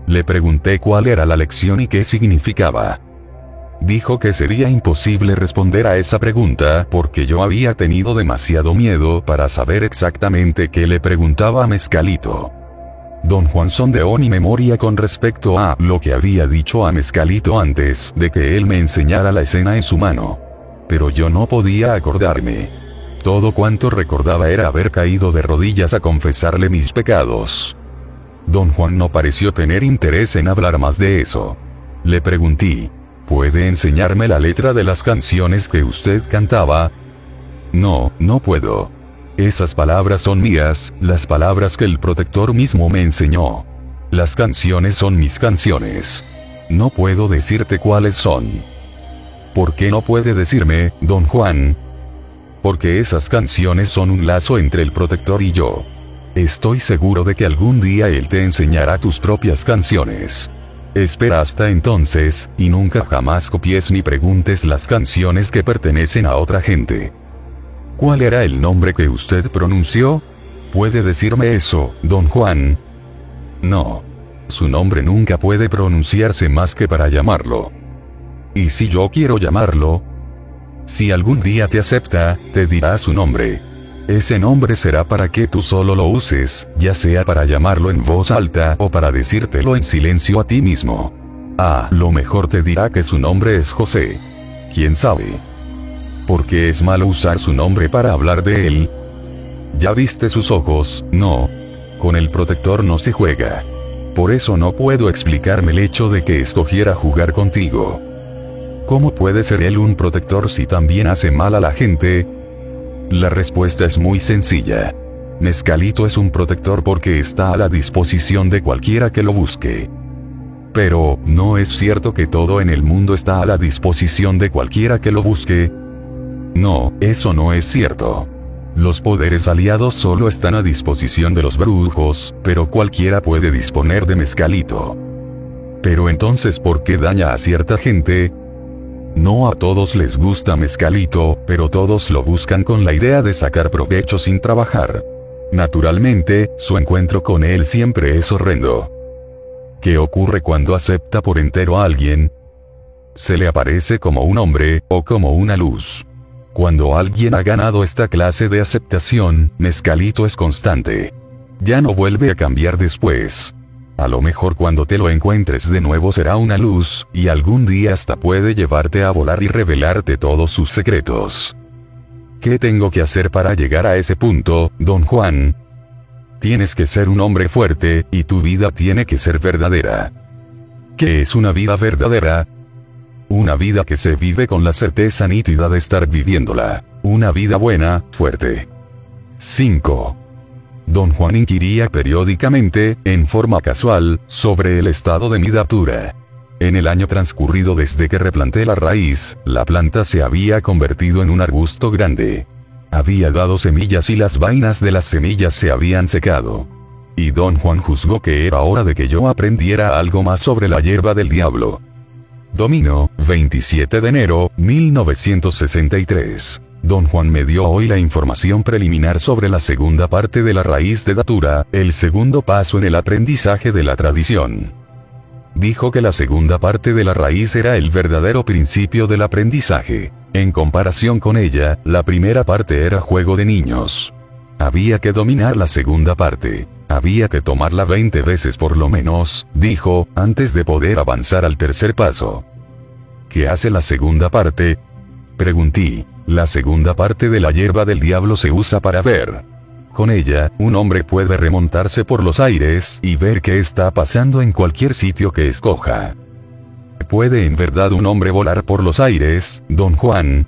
Le pregunté cuál era la lección y qué significaba. Dijo que sería imposible responder a esa pregunta porque yo había tenido demasiado miedo para saber exactamente qué le preguntaba a Mezcalito. Don Juan sondeó mi memoria con respecto a lo que había dicho a Mezcalito antes de que él me enseñara la escena en su mano. pero yo no podía acordarme. Todo cuanto recordaba era haber caído de rodillas a confesarle mis pecados. Don Juan no pareció tener interés en hablar más de eso. Le pregunté, ¿puede enseñarme la letra de las canciones que usted cantaba? No, no puedo. Esas palabras son mías, las palabras que el protector mismo me enseñó. Las canciones son mis canciones. No puedo decirte cuáles son. ¿Por qué no puede decirme, don Juan? Porque esas canciones son un lazo entre el protector y yo. Estoy seguro de que algún día él te enseñará tus propias canciones. Espera hasta entonces, y nunca jamás copies ni preguntes las canciones que pertenecen a otra gente. ¿Cuál era el nombre que usted pronunció? ¿Puede decirme eso, don Juan? No. Su nombre nunca puede pronunciarse más que para llamarlo. ¿Y si yo quiero llamarlo? Si algún día te acepta, te dirá su nombre. Ese nombre será para que tú solo lo uses, ya sea para llamarlo en voz alta o para decírtelo en silencio a ti mismo. Ah, lo mejor te dirá que su nombre es José. ¿Quién sabe? Porque es malo usar su nombre para hablar de él. Ya viste sus ojos, no. Con el protector no se juega. Por eso no puedo explicarme el hecho de que escogiera jugar contigo. ¿Cómo puede ser él un protector si también hace mal a la gente? La respuesta es muy sencilla. Mezcalito es un protector porque está a la disposición de cualquiera que lo busque. Pero, ¿no es cierto que todo en el mundo está a la disposición de cualquiera que lo busque? No, eso no es cierto. Los poderes aliados solo están a disposición de los brujos, pero cualquiera puede disponer de mezcalito. Pero entonces, ¿por qué daña a cierta gente? No a todos les gusta mezcalito, pero todos lo buscan con la idea de sacar provecho sin trabajar. Naturalmente, su encuentro con él siempre es horrendo. ¿Qué ocurre cuando acepta por entero a alguien? Se le aparece como un hombre, o como una luz. Cuando alguien ha ganado esta clase de aceptación, mezcalito es constante. Ya no vuelve a cambiar después. A lo mejor cuando te lo encuentres de nuevo será una luz, y algún día hasta puede llevarte a volar y revelarte todos sus secretos. ¿Qué tengo que hacer para llegar a ese punto, don Juan? Tienes que ser un hombre fuerte, y tu vida tiene que ser verdadera. ¿Qué es una vida verdadera? Una vida que se vive con la certeza nítida de estar viviéndola. Una vida buena, fuerte. 5. Don Juan inquiría periódicamente, en forma casual, sobre el estado de mi datura. En el año transcurrido desde que replanté la raíz, la planta se había convertido en un arbusto grande. Había dado semillas y las vainas de las semillas se habían secado. Y don Juan juzgó que era hora de que yo aprendiera algo más sobre la hierba del diablo. Domino, 27 de enero, 1963. Don Juan me dio hoy la información preliminar sobre la segunda parte de la raíz de datura, el segundo paso en el aprendizaje de la tradición. Dijo que la segunda parte de la raíz era el verdadero principio del aprendizaje. En comparación con ella, la primera parte era juego de niños. Había que dominar la segunda parte. Había que tomarla 20 veces por lo menos, dijo, antes de poder avanzar al tercer paso. ¿Qué hace la segunda parte? Pregunté. La segunda parte de la hierba del diablo se usa para ver. Con ella, un hombre puede remontarse por los aires y ver qué está pasando en cualquier sitio que escoja. ¿Puede en verdad un hombre volar por los aires, don Juan?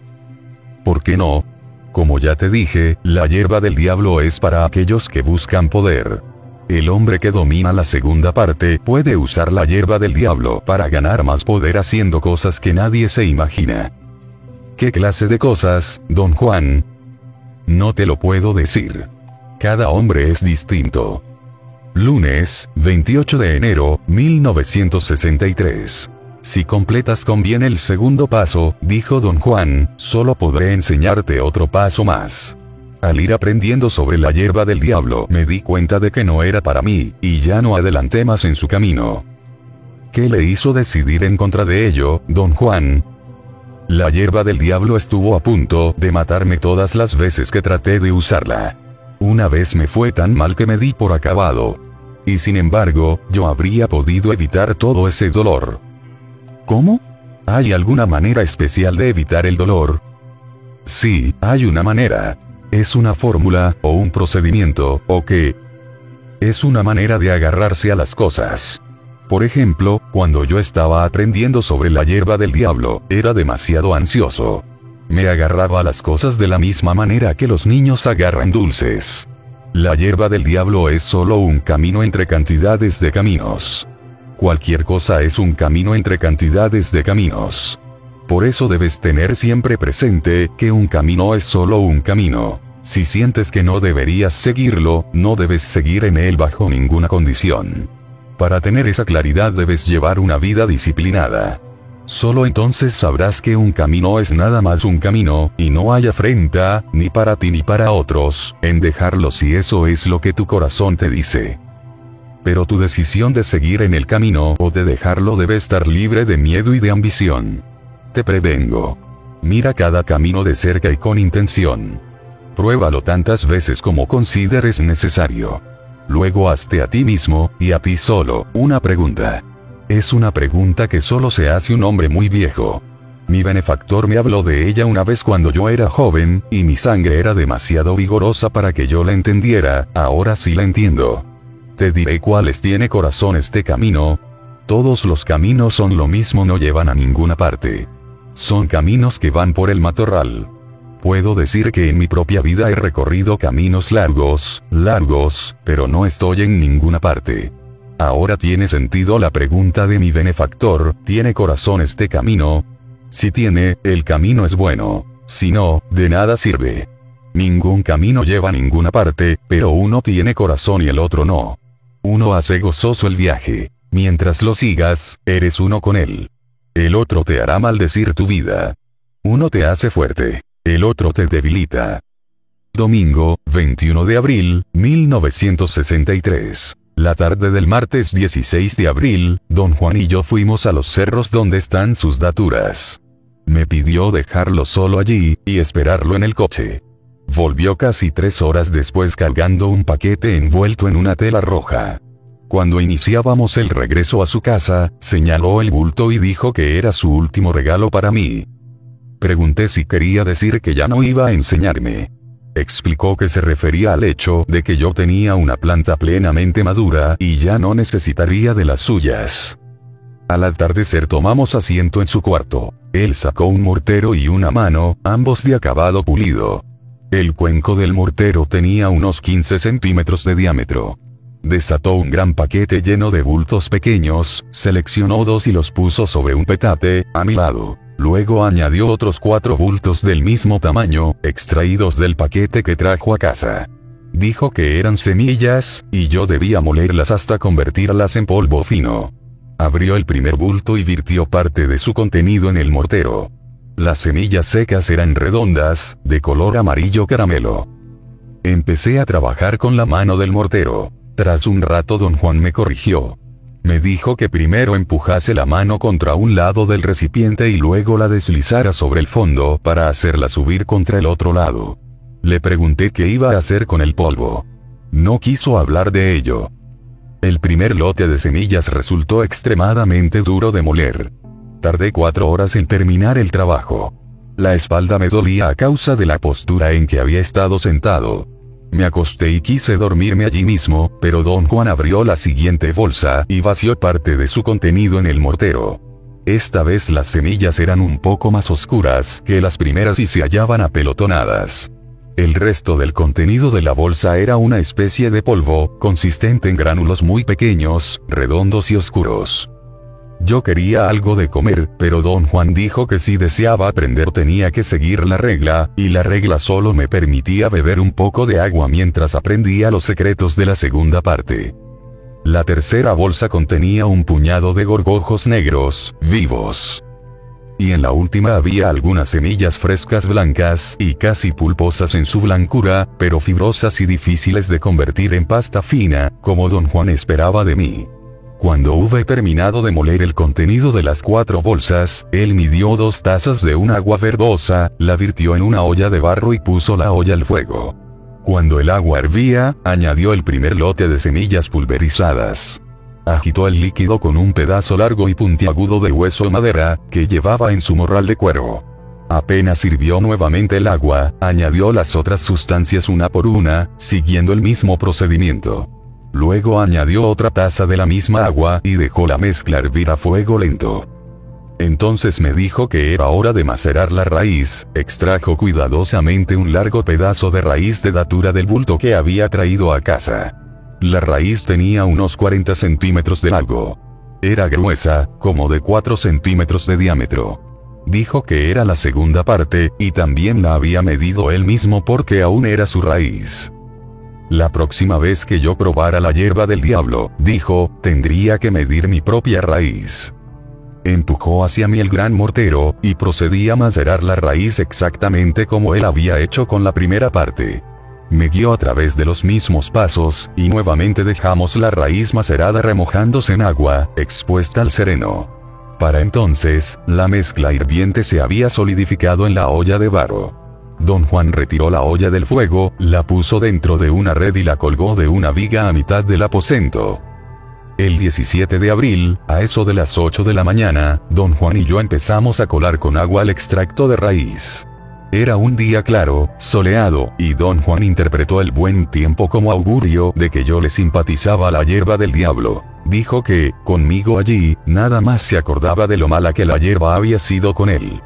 ¿Por qué no? Como ya te dije, la hierba del diablo es para aquellos que buscan poder. El hombre que domina la segunda parte puede usar la hierba del diablo para ganar más poder haciendo cosas que nadie se imagina. ¿Qué clase de cosas, don Juan? No te lo puedo decir. Cada hombre es distinto. Lunes, 28 de enero, 1963. Si completas con bien el segundo paso, dijo don Juan, solo podré enseñarte otro paso más. Al ir aprendiendo sobre la hierba del diablo, me di cuenta de que no era para mí, y ya no adelanté más en su camino. ¿Qué le hizo decidir en contra de ello, don Juan? La hierba del diablo estuvo a punto de matarme todas las veces que traté de usarla. Una vez me fue tan mal que me di por acabado. Y sin embargo, yo habría podido evitar todo ese dolor. ¿Cómo? ¿Hay alguna manera especial de evitar el dolor? Sí, hay una manera. Es una fórmula, o un procedimiento, o qué. Es una manera de agarrarse a las cosas. Por ejemplo, cuando yo estaba aprendiendo sobre la hierba del diablo, era demasiado ansioso. Me agarraba a las cosas de la misma manera que los niños agarran dulces. La hierba del diablo es solo un camino entre cantidades de caminos. Cualquier cosa es un camino entre cantidades de caminos. Por eso debes tener siempre presente que un camino es solo un camino. Si sientes que no deberías seguirlo, no debes seguir en él bajo ninguna condición. Para tener esa claridad debes llevar una vida disciplinada. Solo entonces sabrás que un camino es nada más un camino, y no hay afrenta, ni para ti ni para otros, en dejarlo si eso es lo que tu corazón te dice. Pero tu decisión de seguir en el camino o de dejarlo debe estar libre de miedo y de ambición. Te prevengo. Mira cada camino de cerca y con intención. Pruébalo tantas veces como consideres necesario. Luego hazte a ti mismo, y a ti solo, una pregunta. Es una pregunta que solo se hace un hombre muy viejo. Mi benefactor me habló de ella una vez cuando yo era joven, y mi sangre era demasiado vigorosa para que yo la entendiera, ahora sí la entiendo. Te diré cuáles tiene corazón este camino. Todos los caminos son lo mismo, no llevan a ninguna parte. Son caminos que van por el matorral. Puedo decir que en mi propia vida he recorrido caminos largos, largos, pero no estoy en ninguna parte. Ahora tiene sentido la pregunta de mi benefactor, ¿tiene corazón este camino? Si tiene, el camino es bueno. Si no, de nada sirve. Ningún camino lleva a ninguna parte, pero uno tiene corazón y el otro no. Uno hace gozoso el viaje. Mientras lo sigas, eres uno con él. El otro te hará maldecir tu vida. Uno te hace fuerte. El otro te debilita. Domingo, 21 de abril, 1963. La tarde del martes 16 de abril, don Juan y yo fuimos a los cerros donde están sus daturas. Me pidió dejarlo solo allí, y esperarlo en el coche. Volvió casi tres horas después cargando un paquete envuelto en una tela roja. Cuando iniciábamos el regreso a su casa, señaló el bulto y dijo que era su último regalo para mí. Pregunté si quería decir que ya no iba a enseñarme. Explicó que se refería al hecho de que yo tenía una planta plenamente madura y ya no necesitaría de las suyas. Al atardecer tomamos asiento en su cuarto. Él sacó un mortero y una mano, ambos de acabado pulido. El cuenco del mortero tenía unos 15 centímetros de diámetro. Desató un gran paquete lleno de bultos pequeños, seleccionó dos y los puso sobre un petate, a mi lado. Luego añadió otros cuatro bultos del mismo tamaño, extraídos del paquete que trajo a casa. Dijo que eran semillas, y yo debía molerlas hasta convertirlas en polvo fino. Abrió el primer bulto y virtió parte de su contenido en el mortero. Las semillas secas eran redondas, de color amarillo caramelo. Empecé a trabajar con la mano del mortero. Tras un rato don Juan me corrigió. Me dijo que primero empujase la mano contra un lado del recipiente y luego la deslizara sobre el fondo para hacerla subir contra el otro lado. Le pregunté qué iba a hacer con el polvo. No quiso hablar de ello. El primer lote de semillas resultó extremadamente duro de moler. Tardé cuatro horas en terminar el trabajo. La espalda me dolía a causa de la postura en que había estado sentado. Me acosté y quise dormirme allí mismo, pero don Juan abrió la siguiente bolsa y vació parte de su contenido en el mortero. Esta vez las semillas eran un poco más oscuras que las primeras y se hallaban apelotonadas. El resto del contenido de la bolsa era una especie de polvo, consistente en gránulos muy pequeños, redondos y oscuros. Yo quería algo de comer, pero don Juan dijo que si deseaba aprender tenía que seguir la regla, y la regla solo me permitía beber un poco de agua mientras aprendía los secretos de la segunda parte. La tercera bolsa contenía un puñado de gorgojos negros, vivos. Y en la última había algunas semillas frescas blancas y casi pulposas en su blancura, pero fibrosas y difíciles de convertir en pasta fina, como don Juan esperaba de mí. Cuando hube terminado de moler el contenido de las cuatro bolsas, él midió dos tazas de un agua verdosa, la virtió en una olla de barro y puso la olla al fuego. Cuando el agua hervía, añadió el primer lote de semillas pulverizadas. Agitó el líquido con un pedazo largo y puntiagudo de hueso madera, que llevaba en su morral de cuero. Apenas sirvió nuevamente el agua, añadió las otras sustancias una por una, siguiendo el mismo procedimiento. Luego añadió otra taza de la misma agua y dejó la mezcla hervir a fuego lento. Entonces me dijo que era hora de macerar la raíz, extrajo cuidadosamente un largo pedazo de raíz de datura del bulto que había traído a casa. La raíz tenía unos 40 centímetros de largo. Era gruesa, como de 4 centímetros de diámetro. Dijo que era la segunda parte, y también la había medido él mismo porque aún era su raíz. La próxima vez que yo probara la hierba del diablo, dijo, tendría que medir mi propia raíz. Empujó hacia mí el gran mortero, y procedí a macerar la raíz exactamente como él había hecho con la primera parte. Me guió a través de los mismos pasos, y nuevamente dejamos la raíz macerada remojándose en agua, expuesta al sereno. Para entonces, la mezcla hirviente se había solidificado en la olla de barro. Don Juan retiró la olla del fuego, la puso dentro de una red y la colgó de una viga a mitad del aposento. El 17 de abril, a eso de las 8 de la mañana, don Juan y yo empezamos a colar con agua el extracto de raíz. Era un día claro, soleado, y don Juan interpretó el buen tiempo como augurio de que yo le simpatizaba a la hierba del diablo. Dijo que, conmigo allí, nada más se acordaba de lo mala que la hierba había sido con él.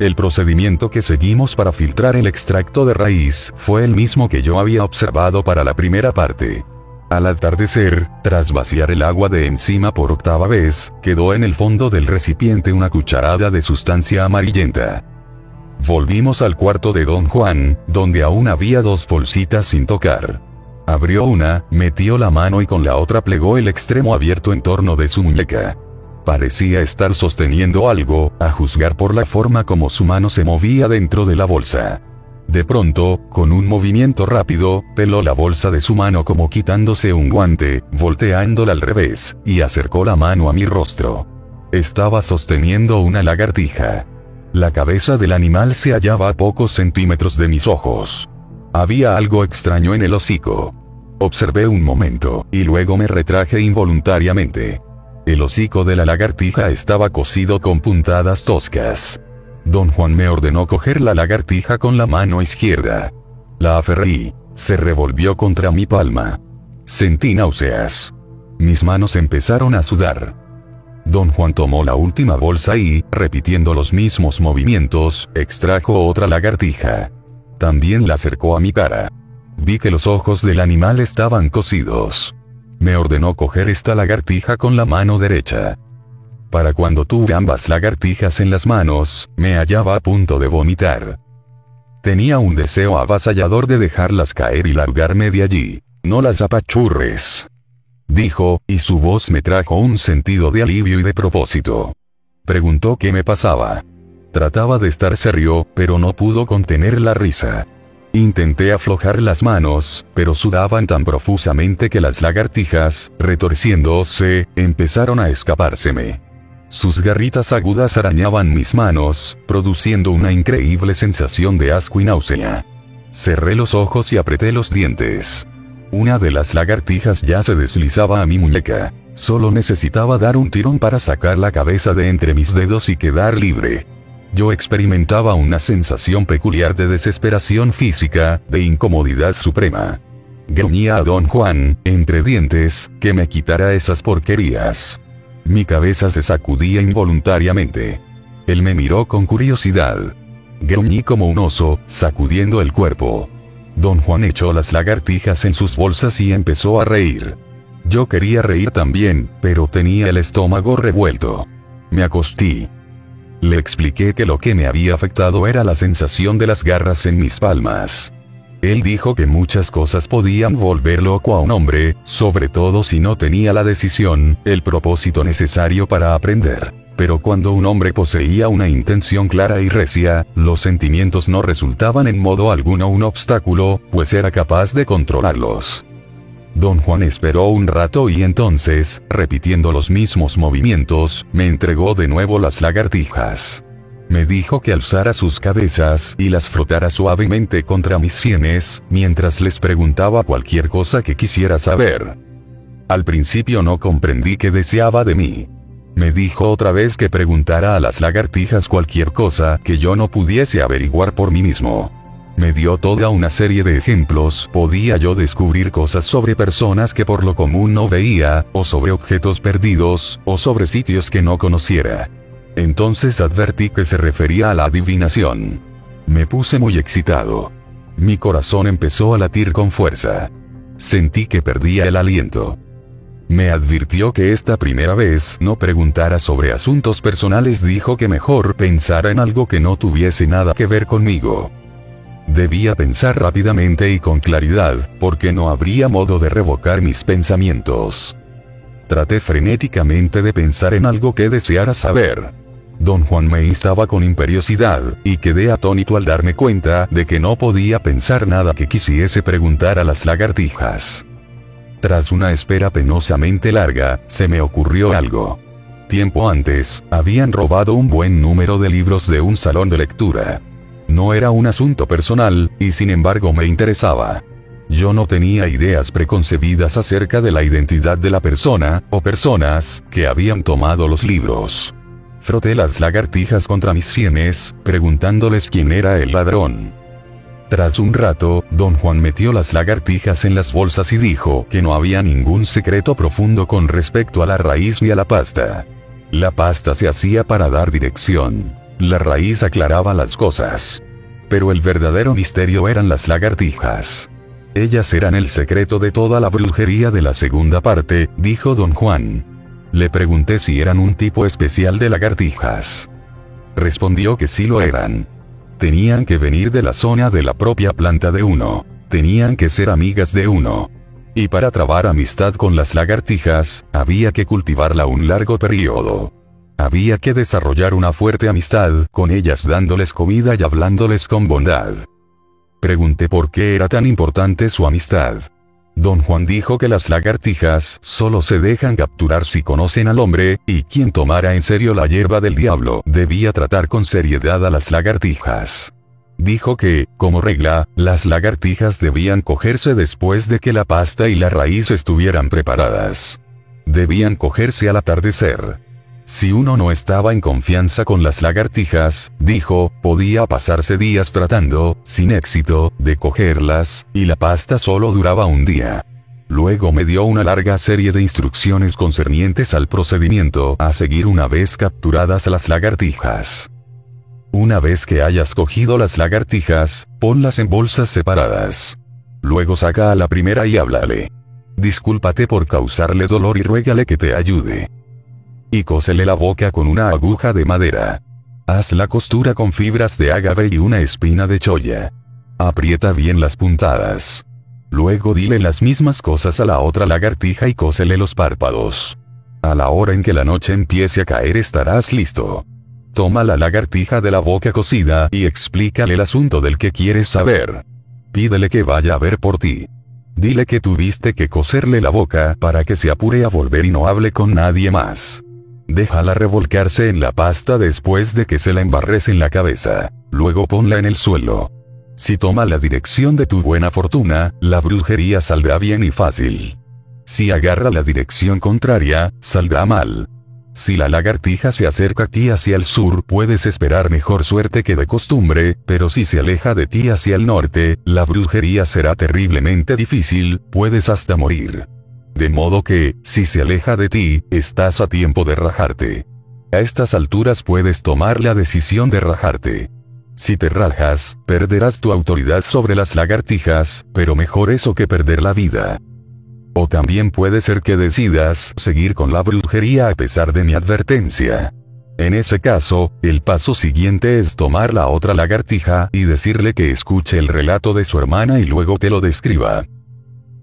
El procedimiento que seguimos para filtrar el extracto de raíz fue el mismo que yo había observado para la primera parte. Al atardecer, tras vaciar el agua de encima por octava vez, quedó en el fondo del recipiente una cucharada de sustancia amarillenta. Volvimos al cuarto de don Juan, donde aún había dos bolsitas sin tocar. Abrió una, metió la mano y con la otra plegó el extremo abierto en torno de su muñeca. Parecía estar sosteniendo algo, a juzgar por la forma como su mano se movía dentro de la bolsa. De pronto, con un movimiento rápido, peló la bolsa de su mano como quitándose un guante, volteándola al revés, y acercó la mano a mi rostro. Estaba sosteniendo una lagartija. La cabeza del animal se hallaba a pocos centímetros de mis ojos. Había algo extraño en el hocico. Observé un momento, y luego me retraje involuntariamente. El hocico de la lagartija estaba cosido con puntadas toscas. Don Juan me ordenó coger la lagartija con la mano izquierda. La aferré. Se revolvió contra mi palma. Sentí náuseas. Mis manos empezaron a sudar. Don Juan tomó la última bolsa y, repitiendo los mismos movimientos, extrajo otra lagartija. También la acercó a mi cara. Vi que los ojos del animal estaban cosidos. Me ordenó coger esta lagartija con la mano derecha. Para cuando tuve ambas lagartijas en las manos, me hallaba a punto de vomitar. Tenía un deseo avasallador de dejarlas caer y largarme de allí. No las apachurres dijo, y su voz me trajo un sentido de alivio y de propósito. Preguntó qué me pasaba. Trataba de estar serio, pero no pudo contener la risa. Intenté aflojar las manos, pero sudaban tan profusamente que las lagartijas, retorciéndose, empezaron a escapárseme. Sus garritas agudas arañaban mis manos, produciendo una increíble sensación de asco y náusea. Cerré los ojos y apreté los dientes. Una de las lagartijas ya se deslizaba a mi muñeca. Solo necesitaba dar un tirón para sacar la cabeza de entre mis dedos y quedar libre. Yo experimentaba una sensación peculiar de desesperación física, de incomodidad suprema. Gruñía a don Juan, entre dientes, que me quitara esas porquerías. Mi cabeza se sacudía involuntariamente. Él me miró con curiosidad. Gruñí como un oso, sacudiendo el cuerpo. Don Juan echó las lagartijas en sus bolsas y empezó a reír. Yo quería reír también, pero tenía el estómago revuelto. Me acostí. Le expliqué que lo que me había afectado era la sensación de las garras en mis palmas. Él dijo que muchas cosas podían volver loco a un hombre, sobre todo si no tenía la decisión, el propósito necesario para aprender pero cuando un hombre poseía una intención clara y recia, los sentimientos no resultaban en modo alguno un obstáculo, pues era capaz de controlarlos. Don Juan esperó un rato y entonces, repitiendo los mismos movimientos, me entregó de nuevo las lagartijas. Me dijo que alzara sus cabezas y las frotara suavemente contra mis sienes, mientras les preguntaba cualquier cosa que quisiera saber. Al principio no comprendí qué deseaba de mí. Me dijo otra vez que preguntara a las lagartijas cualquier cosa que yo no pudiese averiguar por mí mismo. Me dio toda una serie de ejemplos, podía yo descubrir cosas sobre personas que por lo común no veía, o sobre objetos perdidos, o sobre sitios que no conociera. Entonces advertí que se refería a la adivinación. Me puse muy excitado. Mi corazón empezó a latir con fuerza. Sentí que perdía el aliento. Me advirtió que esta primera vez no preguntara sobre asuntos personales, dijo que mejor pensara en algo que no tuviese nada que ver conmigo. Debía pensar rápidamente y con claridad, porque no habría modo de revocar mis pensamientos. Traté frenéticamente de pensar en algo que deseara saber. Don Juan me instaba con imperiosidad, y quedé atónito al darme cuenta de que no podía pensar nada que quisiese preguntar a las lagartijas. Tras una espera penosamente larga, se me ocurrió algo. Tiempo antes, habían robado un buen número de libros de un salón de lectura. No era un asunto personal, y sin embargo me interesaba. Yo no tenía ideas preconcebidas acerca de la identidad de la persona, o personas, que habían tomado los libros. Froté las lagartijas contra mis sienes, preguntándoles quién era el ladrón. Tras un rato, don Juan metió las lagartijas en las bolsas y dijo que no había ningún secreto profundo con respecto a la raíz ni a la pasta. La pasta se hacía para dar dirección. La raíz aclaraba las cosas. Pero el verdadero misterio eran las lagartijas. Ellas eran el secreto de toda la brujería de la segunda parte, dijo don Juan. Le pregunté si eran un tipo especial de lagartijas. Respondió que sí lo eran. Tenían que venir de la zona de la propia planta de uno. Tenían que ser amigas de uno. Y para trabar amistad con las lagartijas, había que cultivarla un largo periodo. Había que desarrollar una fuerte amistad con ellas dándoles comida y hablándoles con bondad. Pregunté por qué era tan importante su amistad. Don Juan dijo que las lagartijas solo se dejan capturar si conocen al hombre, y quien tomara en serio la hierba del diablo debía tratar con seriedad a las lagartijas. Dijo que, como regla, las lagartijas debían cogerse después de que la pasta y la raíz estuvieran preparadas. Debían cogerse al atardecer. Si uno no estaba en confianza con las lagartijas, dijo, podía pasarse días tratando, sin éxito, de cogerlas, y la pasta solo duraba un día. Luego me dio una larga serie de instrucciones concernientes al procedimiento a seguir una vez capturadas las lagartijas. Una vez que hayas cogido las lagartijas, ponlas en bolsas separadas. Luego saca a la primera y háblale. Discúlpate por causarle dolor y ruégale que te ayude y cósele la boca con una aguja de madera. Haz la costura con fibras de ágave y una espina de cholla. Aprieta bien las puntadas. Luego dile las mismas cosas a la otra lagartija y cósele los párpados. A la hora en que la noche empiece a caer estarás listo. Toma la lagartija de la boca cosida y explícale el asunto del que quieres saber. Pídele que vaya a ver por ti. Dile que tuviste que coserle la boca para que se apure a volver y no hable con nadie más. Déjala revolcarse en la pasta después de que se la embarres en la cabeza. Luego ponla en el suelo. Si toma la dirección de tu buena fortuna, la brujería saldrá bien y fácil. Si agarra la dirección contraria, saldrá mal. Si la lagartija se acerca a ti hacia el sur, puedes esperar mejor suerte que de costumbre, pero si se aleja de ti hacia el norte, la brujería será terriblemente difícil, puedes hasta morir. De modo que, si se aleja de ti, estás a tiempo de rajarte. A estas alturas puedes tomar la decisión de rajarte. Si te rajas, perderás tu autoridad sobre las lagartijas, pero mejor eso que perder la vida. O también puede ser que decidas seguir con la brujería a pesar de mi advertencia. En ese caso, el paso siguiente es tomar la otra lagartija y decirle que escuche el relato de su hermana y luego te lo describa.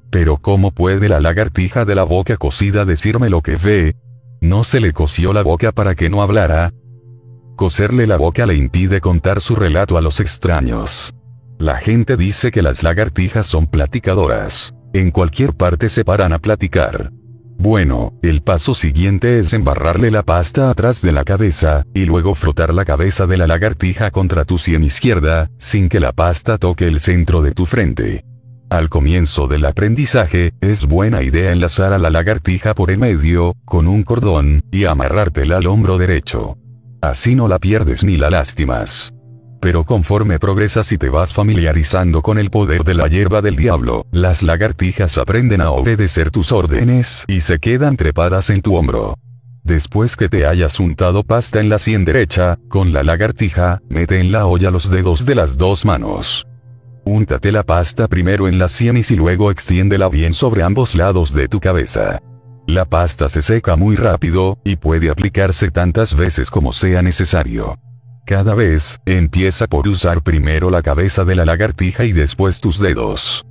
Pero ¿cómo puede la lagartija de la boca cocida decirme lo que ve? ¿No se le coció la boca para que no hablara? Coserle la boca le impide contar su relato a los extraños. La gente dice que las lagartijas son platicadoras. En cualquier parte se paran a platicar. Bueno, el paso siguiente es embarrarle la pasta atrás de la cabeza, y luego frotar la cabeza de la lagartija contra tu sien izquierda, sin que la pasta toque el centro de tu frente. Al comienzo del aprendizaje, es buena idea enlazar a la lagartija por el medio, con un cordón, y amarrártela al hombro derecho. Así no la pierdes ni la lastimas. Pero conforme progresas y te vas familiarizando con el poder de la hierba del diablo, las lagartijas aprenden a obedecer tus órdenes y se quedan trepadas en tu hombro. Después que te hayas untado pasta en la sien derecha, con la lagartija, mete en la olla los dedos de las dos manos. Úntate la pasta primero en la sienes y luego extiéndela bien sobre ambos lados de tu cabeza. La pasta se seca muy rápido, y puede aplicarse tantas veces como sea necesario. Cada vez, empieza por usar primero la cabeza de la lagartija y después tus dedos.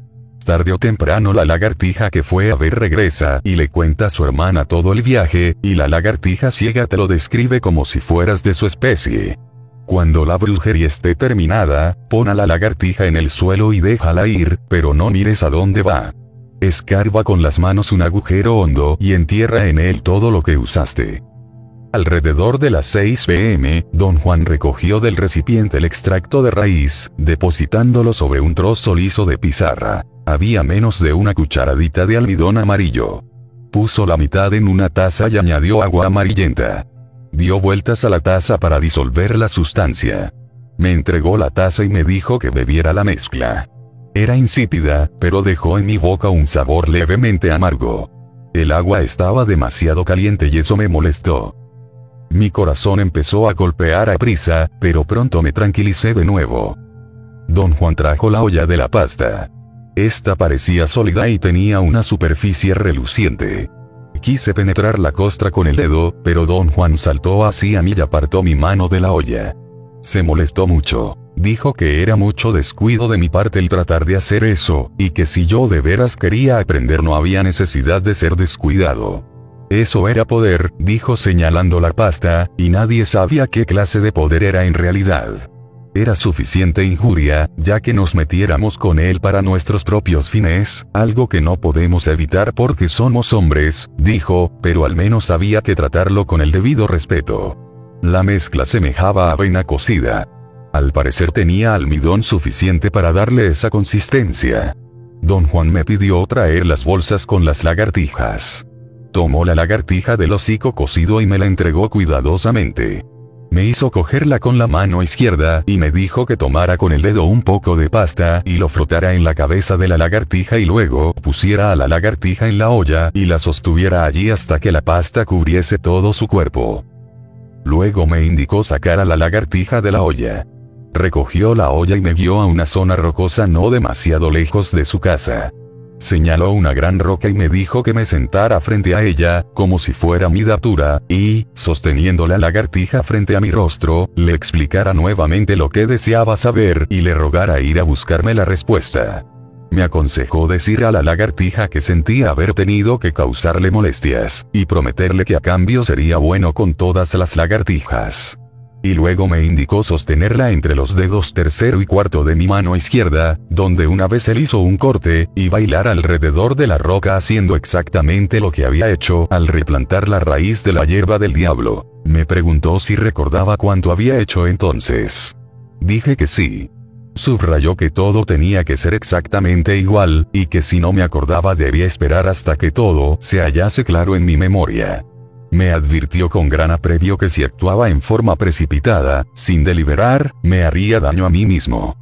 Tarde o temprano la lagartija que fue a ver regresa y le cuenta a su hermana todo el viaje, y la lagartija ciega te lo describe como si fueras de su especie. Cuando la brujería esté terminada, pon a la lagartija en el suelo y déjala ir, pero no mires a dónde va. Escarba con las manos un agujero hondo y entierra en él todo lo que usaste. Alrededor de las 6 pm, don Juan recogió del recipiente el extracto de raíz, depositándolo sobre un trozo liso de pizarra. Había menos de una cucharadita de almidón amarillo. Puso la mitad en una taza y añadió agua amarillenta. Dio vueltas a la taza para disolver la sustancia. Me entregó la taza y me dijo que bebiera la mezcla. Era insípida, pero dejó en mi boca un sabor levemente amargo. El agua estaba demasiado caliente y eso me molestó. Mi corazón empezó a golpear a prisa, pero pronto me tranquilicé de nuevo. Don Juan trajo la olla de la pasta. Esta parecía sólida y tenía una superficie reluciente. Quise penetrar la costra con el dedo, pero don Juan saltó hacia mí y apartó mi mano de la olla. Se molestó mucho. Dijo que era mucho descuido de mi parte el tratar de hacer eso, y que si yo de veras quería aprender no había necesidad de ser descuidado. Eso era poder, dijo señalando la pasta, y nadie sabía qué clase de poder era en realidad. Era suficiente injuria, ya que nos metiéramos con él para nuestros propios fines, algo que no podemos evitar porque somos hombres, dijo, pero al menos había que tratarlo con el debido respeto. La mezcla semejaba a avena cocida. Al parecer tenía almidón suficiente para darle esa consistencia. Don Juan me pidió traer las bolsas con las lagartijas. Tomó la lagartija del hocico cocido y me la entregó cuidadosamente. Me hizo cogerla con la mano izquierda y me dijo que tomara con el dedo un poco de pasta y lo frotara en la cabeza de la lagartija y luego pusiera a la lagartija en la olla y la sostuviera allí hasta que la pasta cubriese todo su cuerpo. Luego me indicó sacar a la lagartija de la olla. Recogió la olla y me guió a una zona rocosa no demasiado lejos de su casa. Señaló una gran roca y me dijo que me sentara frente a ella, como si fuera mi datura, y, sosteniendo la lagartija frente a mi rostro, le explicara nuevamente lo que deseaba saber y le rogara ir a buscarme la respuesta. Me aconsejó decir a la lagartija que sentía haber tenido que causarle molestias, y prometerle que a cambio sería bueno con todas las lagartijas y luego me indicó sostenerla entre los dedos tercero y cuarto de mi mano izquierda, donde una vez él hizo un corte, y bailar alrededor de la roca haciendo exactamente lo que había hecho al replantar la raíz de la hierba del diablo. Me preguntó si recordaba cuánto había hecho entonces. Dije que sí. Subrayó que todo tenía que ser exactamente igual, y que si no me acordaba debía esperar hasta que todo se hallase claro en mi memoria. Me advirtió con gran aprevio que si actuaba en forma precipitada, sin deliberar, me haría daño a mí mismo.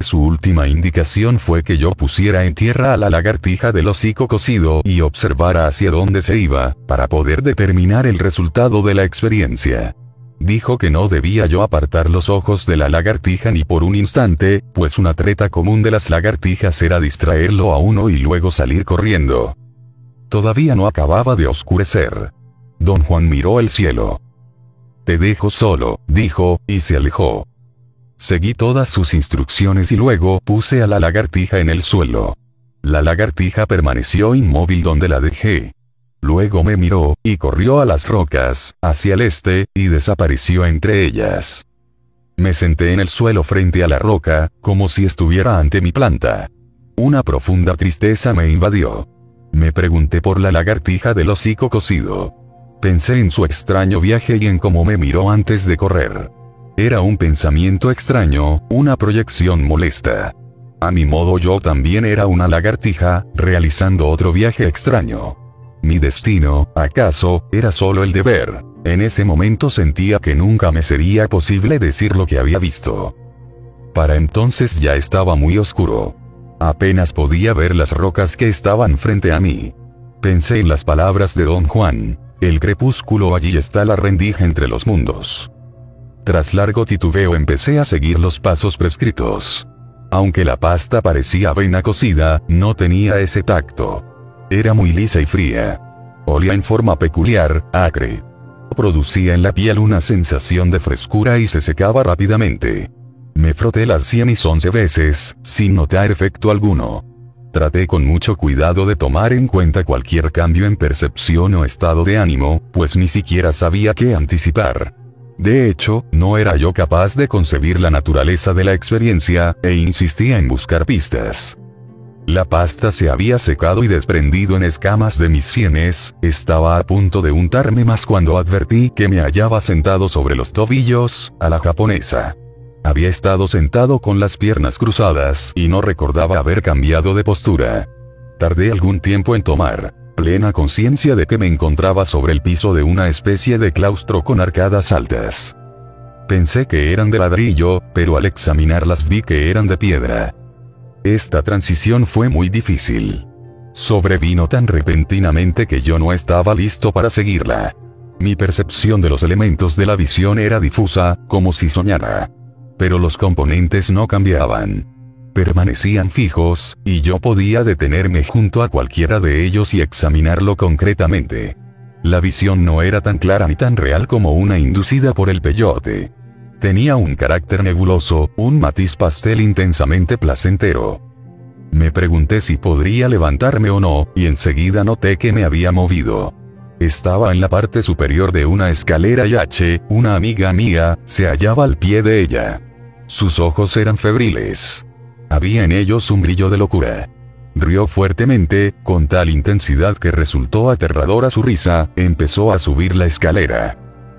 Su última indicación fue que yo pusiera en tierra a la lagartija del hocico cocido y observara hacia dónde se iba, para poder determinar el resultado de la experiencia. Dijo que no debía yo apartar los ojos de la lagartija ni por un instante, pues una treta común de las lagartijas era distraerlo a uno y luego salir corriendo. Todavía no acababa de oscurecer. Don Juan miró el cielo. Te dejo solo, dijo, y se alejó. Seguí todas sus instrucciones y luego puse a la lagartija en el suelo. La lagartija permaneció inmóvil donde la dejé. Luego me miró, y corrió a las rocas, hacia el este, y desapareció entre ellas. Me senté en el suelo frente a la roca, como si estuviera ante mi planta. Una profunda tristeza me invadió. Me pregunté por la lagartija del hocico cocido. Pensé en su extraño viaje y en cómo me miró antes de correr. Era un pensamiento extraño, una proyección molesta. A mi modo yo también era una lagartija, realizando otro viaje extraño. Mi destino, acaso, era solo el deber. En ese momento sentía que nunca me sería posible decir lo que había visto. Para entonces ya estaba muy oscuro. Apenas podía ver las rocas que estaban frente a mí. Pensé en las palabras de don Juan. El crepúsculo allí está la rendija entre los mundos. Tras largo titubeo empecé a seguir los pasos prescritos. Aunque la pasta parecía avena cocida, no tenía ese tacto. Era muy lisa y fría. Olía en forma peculiar, acre. Producía en la piel una sensación de frescura y se secaba rápidamente. Me froté las 100 y 11 veces, sin notar efecto alguno. Traté con mucho cuidado de tomar en cuenta cualquier cambio en percepción o estado de ánimo, pues ni siquiera sabía qué anticipar. De hecho, no era yo capaz de concebir la naturaleza de la experiencia, e insistía en buscar pistas. La pasta se había secado y desprendido en escamas de mis sienes, estaba a punto de untarme más cuando advertí que me hallaba sentado sobre los tobillos, a la japonesa. Había estado sentado con las piernas cruzadas y no recordaba haber cambiado de postura. Tardé algún tiempo en tomar plena conciencia de que me encontraba sobre el piso de una especie de claustro con arcadas altas. Pensé que eran de ladrillo, pero al examinarlas vi que eran de piedra. Esta transición fue muy difícil. Sobrevino tan repentinamente que yo no estaba listo para seguirla. Mi percepción de los elementos de la visión era difusa, como si soñara. Pero los componentes no cambiaban permanecían fijos, y yo podía detenerme junto a cualquiera de ellos y examinarlo concretamente. La visión no era tan clara ni tan real como una inducida por el peyote. Tenía un carácter nebuloso, un matiz pastel intensamente placentero. Me pregunté si podría levantarme o no, y enseguida noté que me había movido. Estaba en la parte superior de una escalera y H, una amiga mía, se hallaba al pie de ella. Sus ojos eran febriles. Había en ellos un brillo de locura. Rió fuertemente, con tal intensidad que resultó aterradora su risa, empezó a subir la escalera.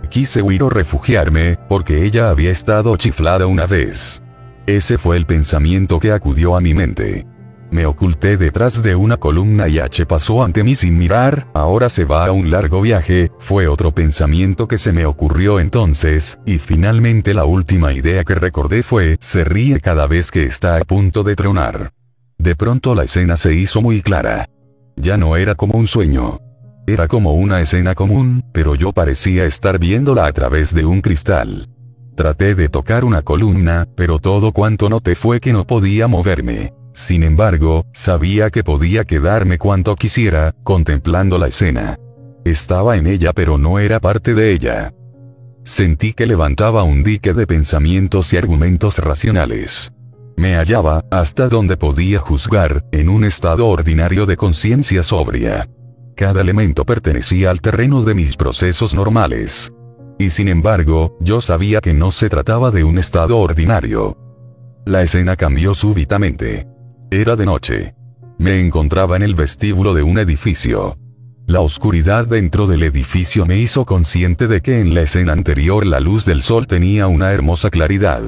Quise huir o refugiarme, porque ella había estado chiflada una vez. Ese fue el pensamiento que acudió a mi mente. Me oculté detrás de una columna y H pasó ante mí sin mirar, ahora se va a un largo viaje, fue otro pensamiento que se me ocurrió entonces, y finalmente la última idea que recordé fue, se ríe cada vez que está a punto de tronar. De pronto la escena se hizo muy clara. Ya no era como un sueño. Era como una escena común, pero yo parecía estar viéndola a través de un cristal. Traté de tocar una columna, pero todo cuanto noté fue que no podía moverme. Sin embargo, sabía que podía quedarme cuanto quisiera, contemplando la escena. Estaba en ella pero no era parte de ella. Sentí que levantaba un dique de pensamientos y argumentos racionales. Me hallaba, hasta donde podía juzgar, en un estado ordinario de conciencia sobria. Cada elemento pertenecía al terreno de mis procesos normales. Y sin embargo, yo sabía que no se trataba de un estado ordinario. La escena cambió súbitamente. Era de noche. Me encontraba en el vestíbulo de un edificio. La oscuridad dentro del edificio me hizo consciente de que en la escena anterior la luz del sol tenía una hermosa claridad.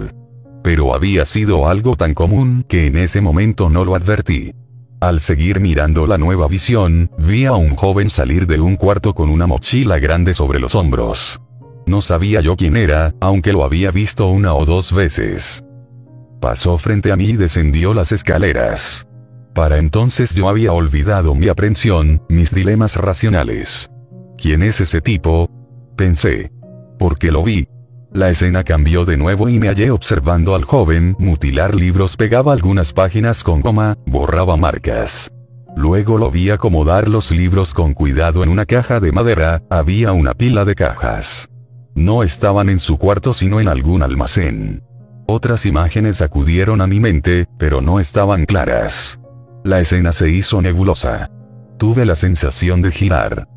Pero había sido algo tan común que en ese momento no lo advertí. Al seguir mirando la nueva visión, vi a un joven salir de un cuarto con una mochila grande sobre los hombros. No sabía yo quién era, aunque lo había visto una o dos veces pasó frente a mí y descendió las escaleras. Para entonces yo había olvidado mi aprensión, mis dilemas racionales. ¿Quién es ese tipo? Pensé. Porque lo vi. La escena cambió de nuevo y me hallé observando al joven mutilar libros, pegaba algunas páginas con goma, borraba marcas. Luego lo vi acomodar los libros con cuidado en una caja de madera, había una pila de cajas. No estaban en su cuarto sino en algún almacén. Otras imágenes acudieron a mi mente, pero no estaban claras. La escena se hizo nebulosa. Tuve la sensación de girar.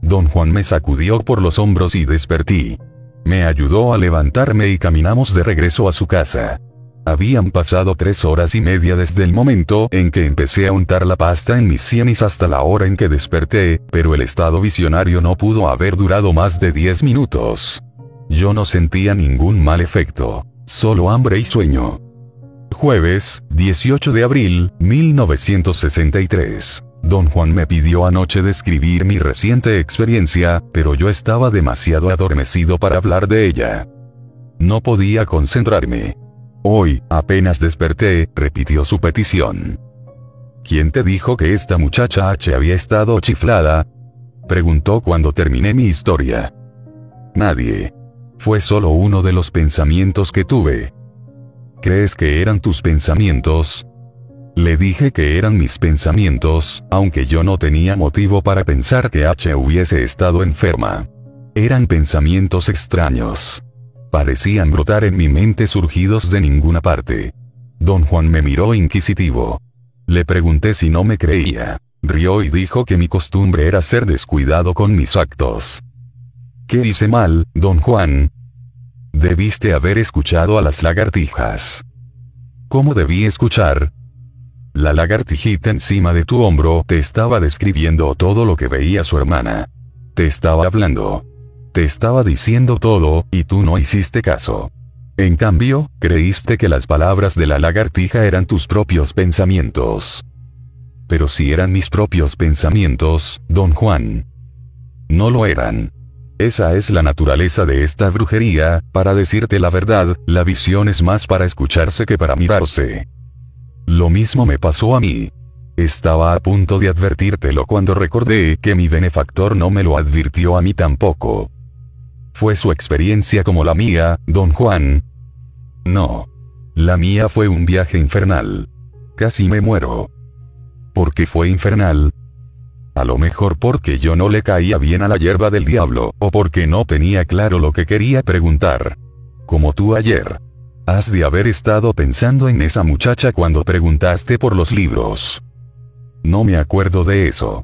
Don Juan me sacudió por los hombros y despertí. Me ayudó a levantarme y caminamos de regreso a su casa. Habían pasado tres horas y media desde el momento en que empecé a untar la pasta en mis sienes hasta la hora en que desperté, pero el estado visionario no pudo haber durado más de diez minutos. Yo no sentía ningún mal efecto. Solo hambre y sueño. jueves, 18 de abril, 1963. Don Juan me pidió anoche describir mi reciente experiencia, pero yo estaba demasiado adormecido para hablar de ella. No podía concentrarme. Hoy, apenas desperté, repitió su petición. ¿Quién te dijo que esta muchacha H había estado chiflada? Preguntó cuando terminé mi historia. Nadie. Fue solo uno de los pensamientos que tuve. ¿Crees que eran tus pensamientos? Le dije que eran mis pensamientos, aunque yo no tenía motivo para pensar que H hubiese estado enferma. Eran pensamientos extraños. Parecían brotar en mi mente surgidos de ninguna parte. Don Juan me miró inquisitivo. Le pregunté si no me creía. Rió y dijo que mi costumbre era ser descuidado con mis actos. ¿Qué hice mal, don Juan? Debiste haber escuchado a las lagartijas. ¿Cómo debí escuchar? La lagartijita encima de tu hombro te estaba describiendo todo lo que veía su hermana. Te estaba hablando. Te estaba diciendo todo, y tú no hiciste caso. En cambio, creíste que las palabras de la lagartija eran tus propios pensamientos. Pero si eran mis propios pensamientos, don Juan. No lo eran. Esa es la naturaleza de esta brujería, para decirte la verdad, la visión es más para escucharse que para mirarse. Lo mismo me pasó a mí. Estaba a punto de advertírtelo cuando recordé que mi benefactor no me lo advirtió a mí tampoco. ¿Fue su experiencia como la mía, don Juan? No. La mía fue un viaje infernal. Casi me muero. ¿Por qué fue infernal? A lo mejor porque yo no le caía bien a la hierba del diablo, o porque no tenía claro lo que quería preguntar. Como tú ayer. Has de haber estado pensando en esa muchacha cuando preguntaste por los libros. No me acuerdo de eso.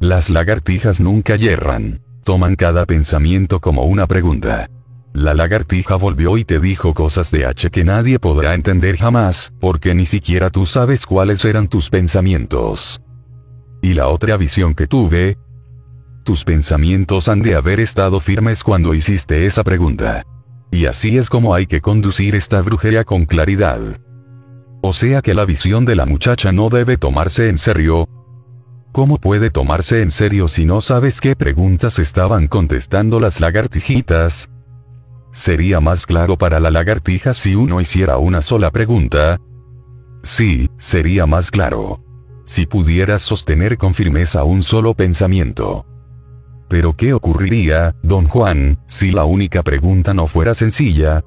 Las lagartijas nunca yerran. Toman cada pensamiento como una pregunta. La lagartija volvió y te dijo cosas de H que nadie podrá entender jamás, porque ni siquiera tú sabes cuáles eran tus pensamientos. Y la otra visión que tuve, tus pensamientos han de haber estado firmes cuando hiciste esa pregunta. Y así es como hay que conducir esta brujería con claridad. O sea que la visión de la muchacha no debe tomarse en serio. ¿Cómo puede tomarse en serio si no sabes qué preguntas estaban contestando las lagartijitas? Sería más claro para la lagartija si uno hiciera una sola pregunta. Sí, sería más claro si pudieras sostener con firmeza un solo pensamiento. Pero ¿qué ocurriría, don Juan, si la única pregunta no fuera sencilla?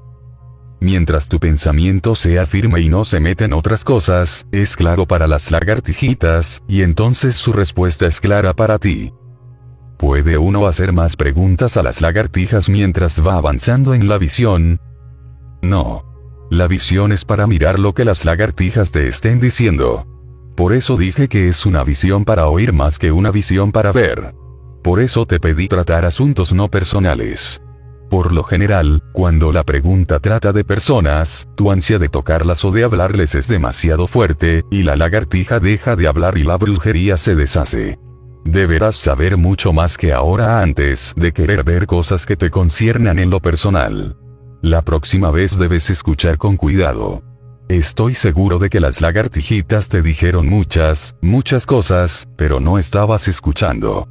Mientras tu pensamiento sea firme y no se mete en otras cosas, es claro para las lagartijitas, y entonces su respuesta es clara para ti. ¿Puede uno hacer más preguntas a las lagartijas mientras va avanzando en la visión? No. La visión es para mirar lo que las lagartijas te estén diciendo. Por eso dije que es una visión para oír más que una visión para ver. Por eso te pedí tratar asuntos no personales. Por lo general, cuando la pregunta trata de personas, tu ansia de tocarlas o de hablarles es demasiado fuerte, y la lagartija deja de hablar y la brujería se deshace. Deberás saber mucho más que ahora antes de querer ver cosas que te conciernan en lo personal. La próxima vez debes escuchar con cuidado. Estoy seguro de que las lagartijitas te dijeron muchas, muchas cosas, pero no estabas escuchando.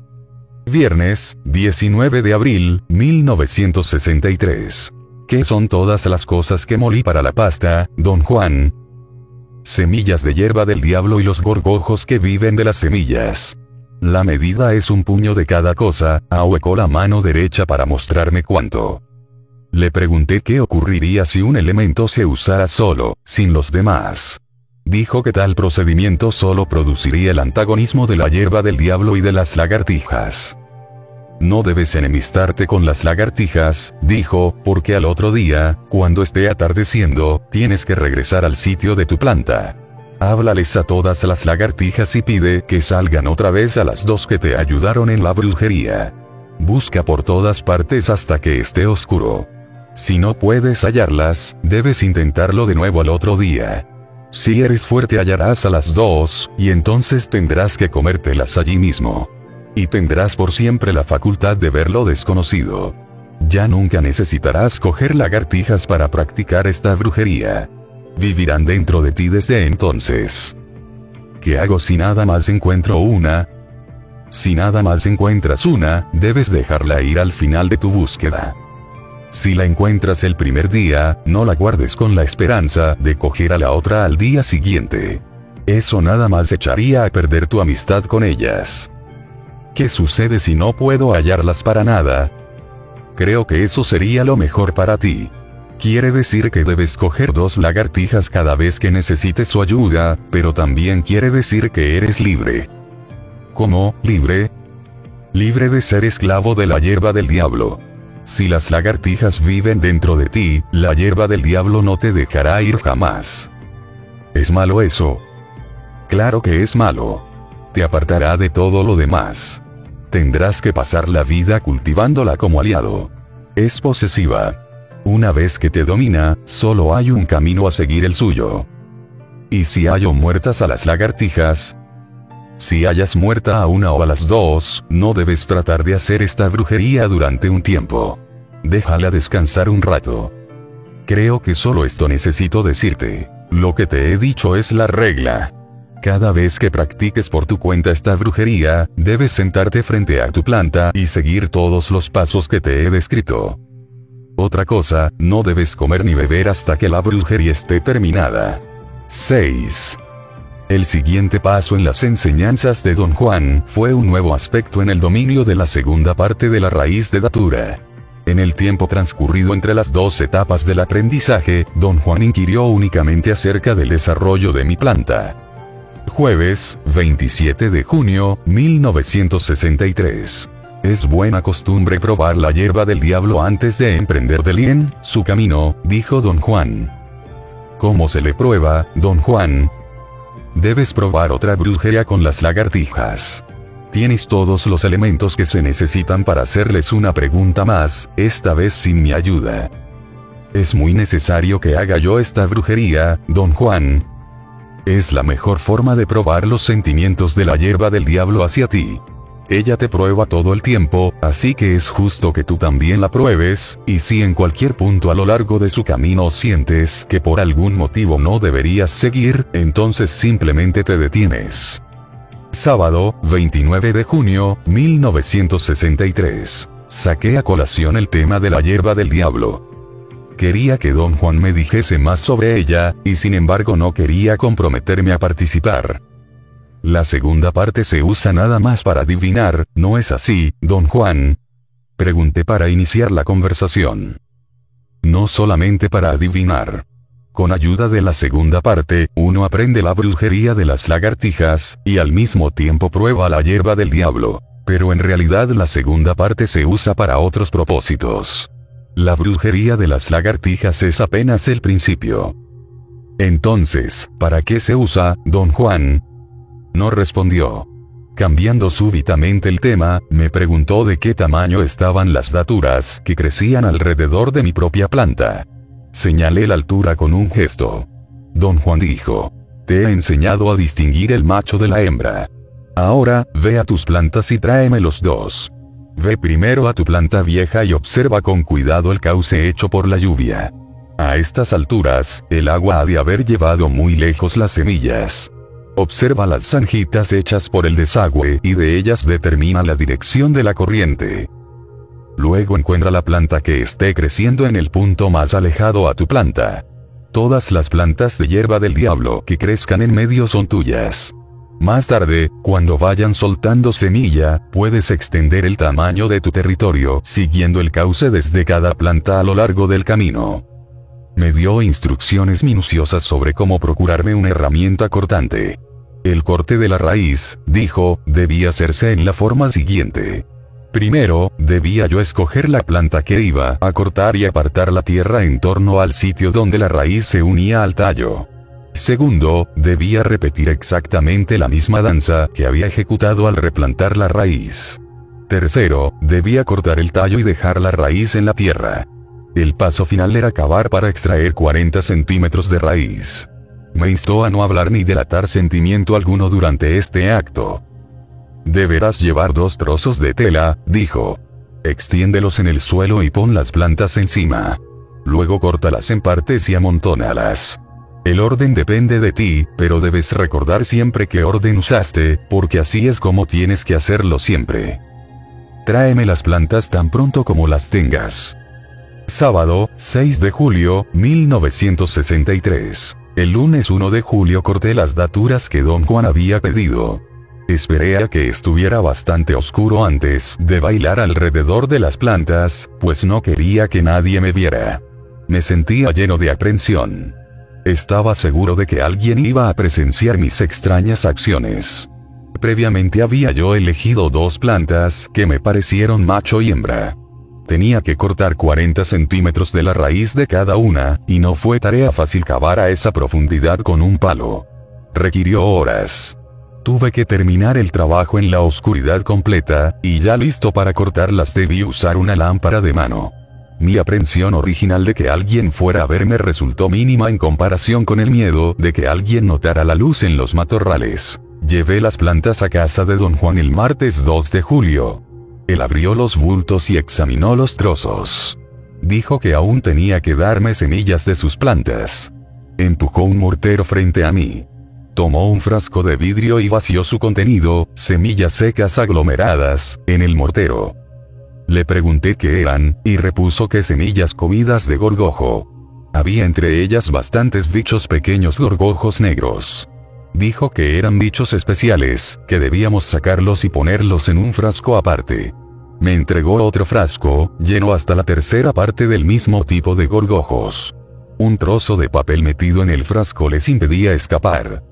Viernes, 19 de abril, 1963. ¿Qué son todas las cosas que molí para la pasta, don Juan? Semillas de hierba del diablo y los gorgojos que viven de las semillas. La medida es un puño de cada cosa, ahuecó la mano derecha para mostrarme cuánto. Le pregunté qué ocurriría si un elemento se usara solo, sin los demás. Dijo que tal procedimiento solo produciría el antagonismo de la hierba del diablo y de las lagartijas. No debes enemistarte con las lagartijas, dijo, porque al otro día, cuando esté atardeciendo, tienes que regresar al sitio de tu planta. Háblales a todas las lagartijas y pide que salgan otra vez a las dos que te ayudaron en la brujería. Busca por todas partes hasta que esté oscuro. Si no puedes hallarlas, debes intentarlo de nuevo al otro día. Si eres fuerte hallarás a las dos, y entonces tendrás que comértelas allí mismo. Y tendrás por siempre la facultad de ver lo desconocido. Ya nunca necesitarás coger lagartijas para practicar esta brujería. vivirán dentro de ti desde entonces. ¿Qué hago si nada más encuentro una? Si nada más encuentras una, debes dejarla ir al final de tu búsqueda. Si la encuentras el primer día, no la guardes con la esperanza de coger a la otra al día siguiente. Eso nada más echaría a perder tu amistad con ellas. ¿Qué sucede si no puedo hallarlas para nada? Creo que eso sería lo mejor para ti. Quiere decir que debes coger dos lagartijas cada vez que necesites su ayuda, pero también quiere decir que eres libre. ¿Cómo, libre? Libre de ser esclavo de la hierba del diablo. Si las lagartijas viven dentro de ti, la hierba del diablo no te dejará ir jamás. ¿Es malo eso? Claro que es malo. Te apartará de todo lo demás. Tendrás que pasar la vida cultivándola como aliado. Es posesiva. Una vez que te domina, solo hay un camino a seguir el suyo. ¿Y si hallo muertas a las lagartijas? Si hayas muerta a una o a las dos, no debes tratar de hacer esta brujería durante un tiempo. Déjala descansar un rato. Creo que solo esto necesito decirte. Lo que te he dicho es la regla. Cada vez que practiques por tu cuenta esta brujería, debes sentarte frente a tu planta y seguir todos los pasos que te he descrito. Otra cosa, no debes comer ni beber hasta que la brujería esté terminada. 6. El siguiente paso en las enseñanzas de Don Juan fue un nuevo aspecto en el dominio de la segunda parte de la raíz de Datura. En el tiempo transcurrido entre las dos etapas del aprendizaje, Don Juan inquirió únicamente acerca del desarrollo de mi planta. Jueves, 27 de junio, 1963. Es buena costumbre probar la hierba del diablo antes de emprender de bien su camino, dijo don Juan. ¿Cómo se le prueba, don Juan? Debes probar otra brujería con las lagartijas. Tienes todos los elementos que se necesitan para hacerles una pregunta más, esta vez sin mi ayuda. Es muy necesario que haga yo esta brujería, don Juan. Es la mejor forma de probar los sentimientos de la hierba del diablo hacia ti. Ella te prueba todo el tiempo, así que es justo que tú también la pruebes, y si en cualquier punto a lo largo de su camino sientes que por algún motivo no deberías seguir, entonces simplemente te detienes. Sábado, 29 de junio, 1963. Saqué a colación el tema de la hierba del diablo. Quería que don Juan me dijese más sobre ella, y sin embargo no quería comprometerme a participar. La segunda parte se usa nada más para adivinar, ¿no es así, don Juan? Pregunté para iniciar la conversación. No solamente para adivinar. Con ayuda de la segunda parte, uno aprende la brujería de las lagartijas, y al mismo tiempo prueba la hierba del diablo. Pero en realidad la segunda parte se usa para otros propósitos. La brujería de las lagartijas es apenas el principio. Entonces, ¿para qué se usa, don Juan? No respondió. Cambiando súbitamente el tema, me preguntó de qué tamaño estaban las daturas que crecían alrededor de mi propia planta. Señalé la altura con un gesto. Don Juan dijo, te he enseñado a distinguir el macho de la hembra. Ahora, ve a tus plantas y tráeme los dos. Ve primero a tu planta vieja y observa con cuidado el cauce hecho por la lluvia. A estas alturas, el agua ha de haber llevado muy lejos las semillas. Observa las zanjitas hechas por el desagüe y de ellas determina la dirección de la corriente. Luego encuentra la planta que esté creciendo en el punto más alejado a tu planta. Todas las plantas de hierba del diablo que crezcan en medio son tuyas. Más tarde, cuando vayan soltando semilla, puedes extender el tamaño de tu territorio siguiendo el cauce desde cada planta a lo largo del camino. Me dio instrucciones minuciosas sobre cómo procurarme una herramienta cortante. El corte de la raíz, dijo, debía hacerse en la forma siguiente. Primero, debía yo escoger la planta que iba a cortar y apartar la tierra en torno al sitio donde la raíz se unía al tallo. Segundo, debía repetir exactamente la misma danza que había ejecutado al replantar la raíz. Tercero, debía cortar el tallo y dejar la raíz en la tierra. El paso final era cavar para extraer 40 centímetros de raíz. Me instó a no hablar ni delatar sentimiento alguno durante este acto. Deberás llevar dos trozos de tela, dijo. Extiéndelos en el suelo y pon las plantas encima. Luego córtalas en partes y amontónalas. El orden depende de ti, pero debes recordar siempre qué orden usaste, porque así es como tienes que hacerlo siempre. Tráeme las plantas tan pronto como las tengas. Sábado, 6 de julio, 1963. El lunes 1 de julio corté las daturas que don Juan había pedido. Esperé a que estuviera bastante oscuro antes de bailar alrededor de las plantas, pues no quería que nadie me viera. Me sentía lleno de aprensión. Estaba seguro de que alguien iba a presenciar mis extrañas acciones. Previamente había yo elegido dos plantas que me parecieron macho y hembra. Tenía que cortar 40 centímetros de la raíz de cada una, y no fue tarea fácil cavar a esa profundidad con un palo. Requirió horas. Tuve que terminar el trabajo en la oscuridad completa, y ya listo para cortarlas debí usar una lámpara de mano. Mi aprensión original de que alguien fuera a verme resultó mínima en comparación con el miedo de que alguien notara la luz en los matorrales. Llevé las plantas a casa de don Juan el martes 2 de julio. Él abrió los bultos y examinó los trozos. Dijo que aún tenía que darme semillas de sus plantas. Empujó un mortero frente a mí. Tomó un frasco de vidrio y vació su contenido, semillas secas aglomeradas, en el mortero. Le pregunté qué eran, y repuso que semillas comidas de gorgojo. Había entre ellas bastantes bichos pequeños gorgojos negros. Dijo que eran bichos especiales, que debíamos sacarlos y ponerlos en un frasco aparte. Me entregó otro frasco, lleno hasta la tercera parte del mismo tipo de gorgojos. Un trozo de papel metido en el frasco les impedía escapar.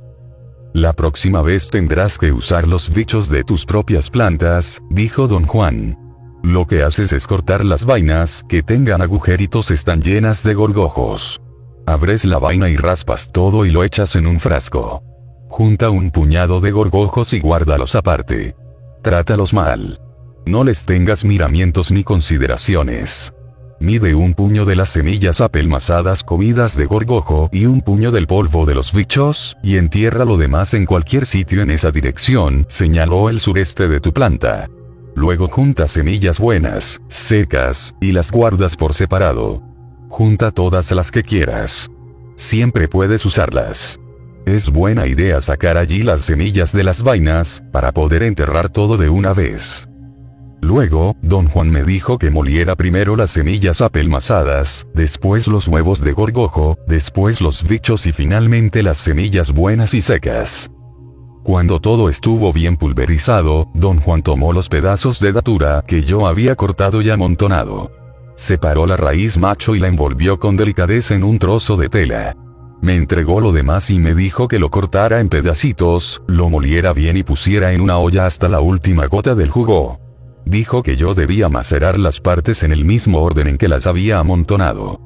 La próxima vez tendrás que usar los bichos de tus propias plantas, dijo don Juan. Lo que haces es cortar las vainas que tengan agujeritos están llenas de gorgojos. Abres la vaina y raspas todo y lo echas en un frasco. Junta un puñado de gorgojos y guárdalos aparte. Trátalos mal. No les tengas miramientos ni consideraciones. Mide un puño de las semillas apelmazadas comidas de gorgojo y un puño del polvo de los bichos, y entierra lo demás en cualquier sitio en esa dirección, señaló el sureste de tu planta. Luego junta semillas buenas, secas, y las guardas por separado. Junta todas las que quieras. Siempre puedes usarlas. Es buena idea sacar allí las semillas de las vainas, para poder enterrar todo de una vez. Luego, don Juan me dijo que moliera primero las semillas apelmazadas, después los huevos de gorgojo, después los bichos y finalmente las semillas buenas y secas. Cuando todo estuvo bien pulverizado, don Juan tomó los pedazos de datura que yo había cortado y amontonado. Separó la raíz macho y la envolvió con delicadeza en un trozo de tela. Me entregó lo demás y me dijo que lo cortara en pedacitos, lo moliera bien y pusiera en una olla hasta la última gota del jugo. Dijo que yo debía macerar las partes en el mismo orden en que las había amontonado.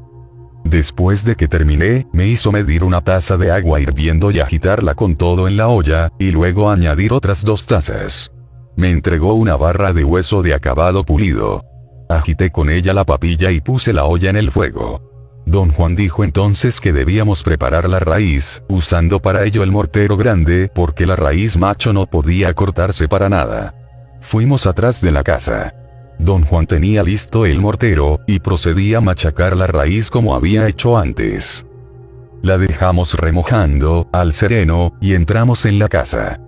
Después de que terminé, me hizo medir una taza de agua hirviendo y agitarla con todo en la olla, y luego añadir otras dos tazas. Me entregó una barra de hueso de acabado pulido. Agité con ella la papilla y puse la olla en el fuego. Don Juan dijo entonces que debíamos preparar la raíz, usando para ello el mortero grande, porque la raíz macho no podía cortarse para nada. Fuimos atrás de la casa. Don Juan tenía listo el mortero, y procedía a machacar la raíz como había hecho antes. La dejamos remojando, al sereno, y entramos en la casa.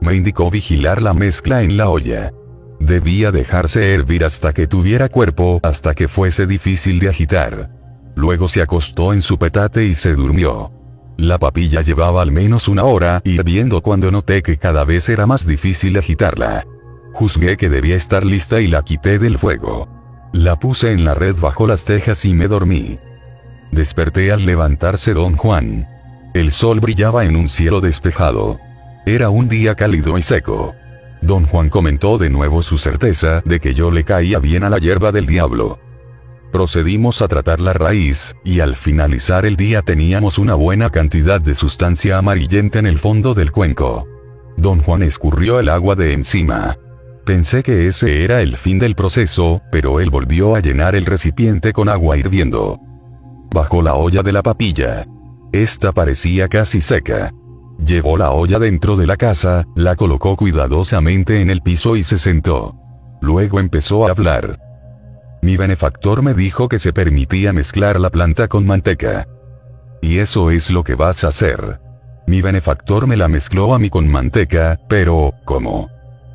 Me indicó vigilar la mezcla en la olla. Debía dejarse hervir hasta que tuviera cuerpo, hasta que fuese difícil de agitar. Luego se acostó en su petate y se durmió. La papilla llevaba al menos una hora hirviendo cuando noté que cada vez era más difícil agitarla. Juzgué que debía estar lista y la quité del fuego. La puse en la red bajo las tejas y me dormí. Desperté al levantarse don Juan. El sol brillaba en un cielo despejado. Era un día cálido y seco. Don Juan comentó de nuevo su certeza de que yo le caía bien a la hierba del diablo. Procedimos a tratar la raíz, y al finalizar el día teníamos una buena cantidad de sustancia amarillenta en el fondo del cuenco. Don Juan escurrió el agua de encima. Pensé que ese era el fin del proceso, pero él volvió a llenar el recipiente con agua hirviendo. Bajó la olla de la papilla. Esta parecía casi seca. Llevó la olla dentro de la casa, la colocó cuidadosamente en el piso y se sentó. Luego empezó a hablar. Mi benefactor me dijo que se permitía mezclar la planta con manteca. Y eso es lo que vas a hacer. Mi benefactor me la mezcló a mí con manteca, pero, ¿cómo?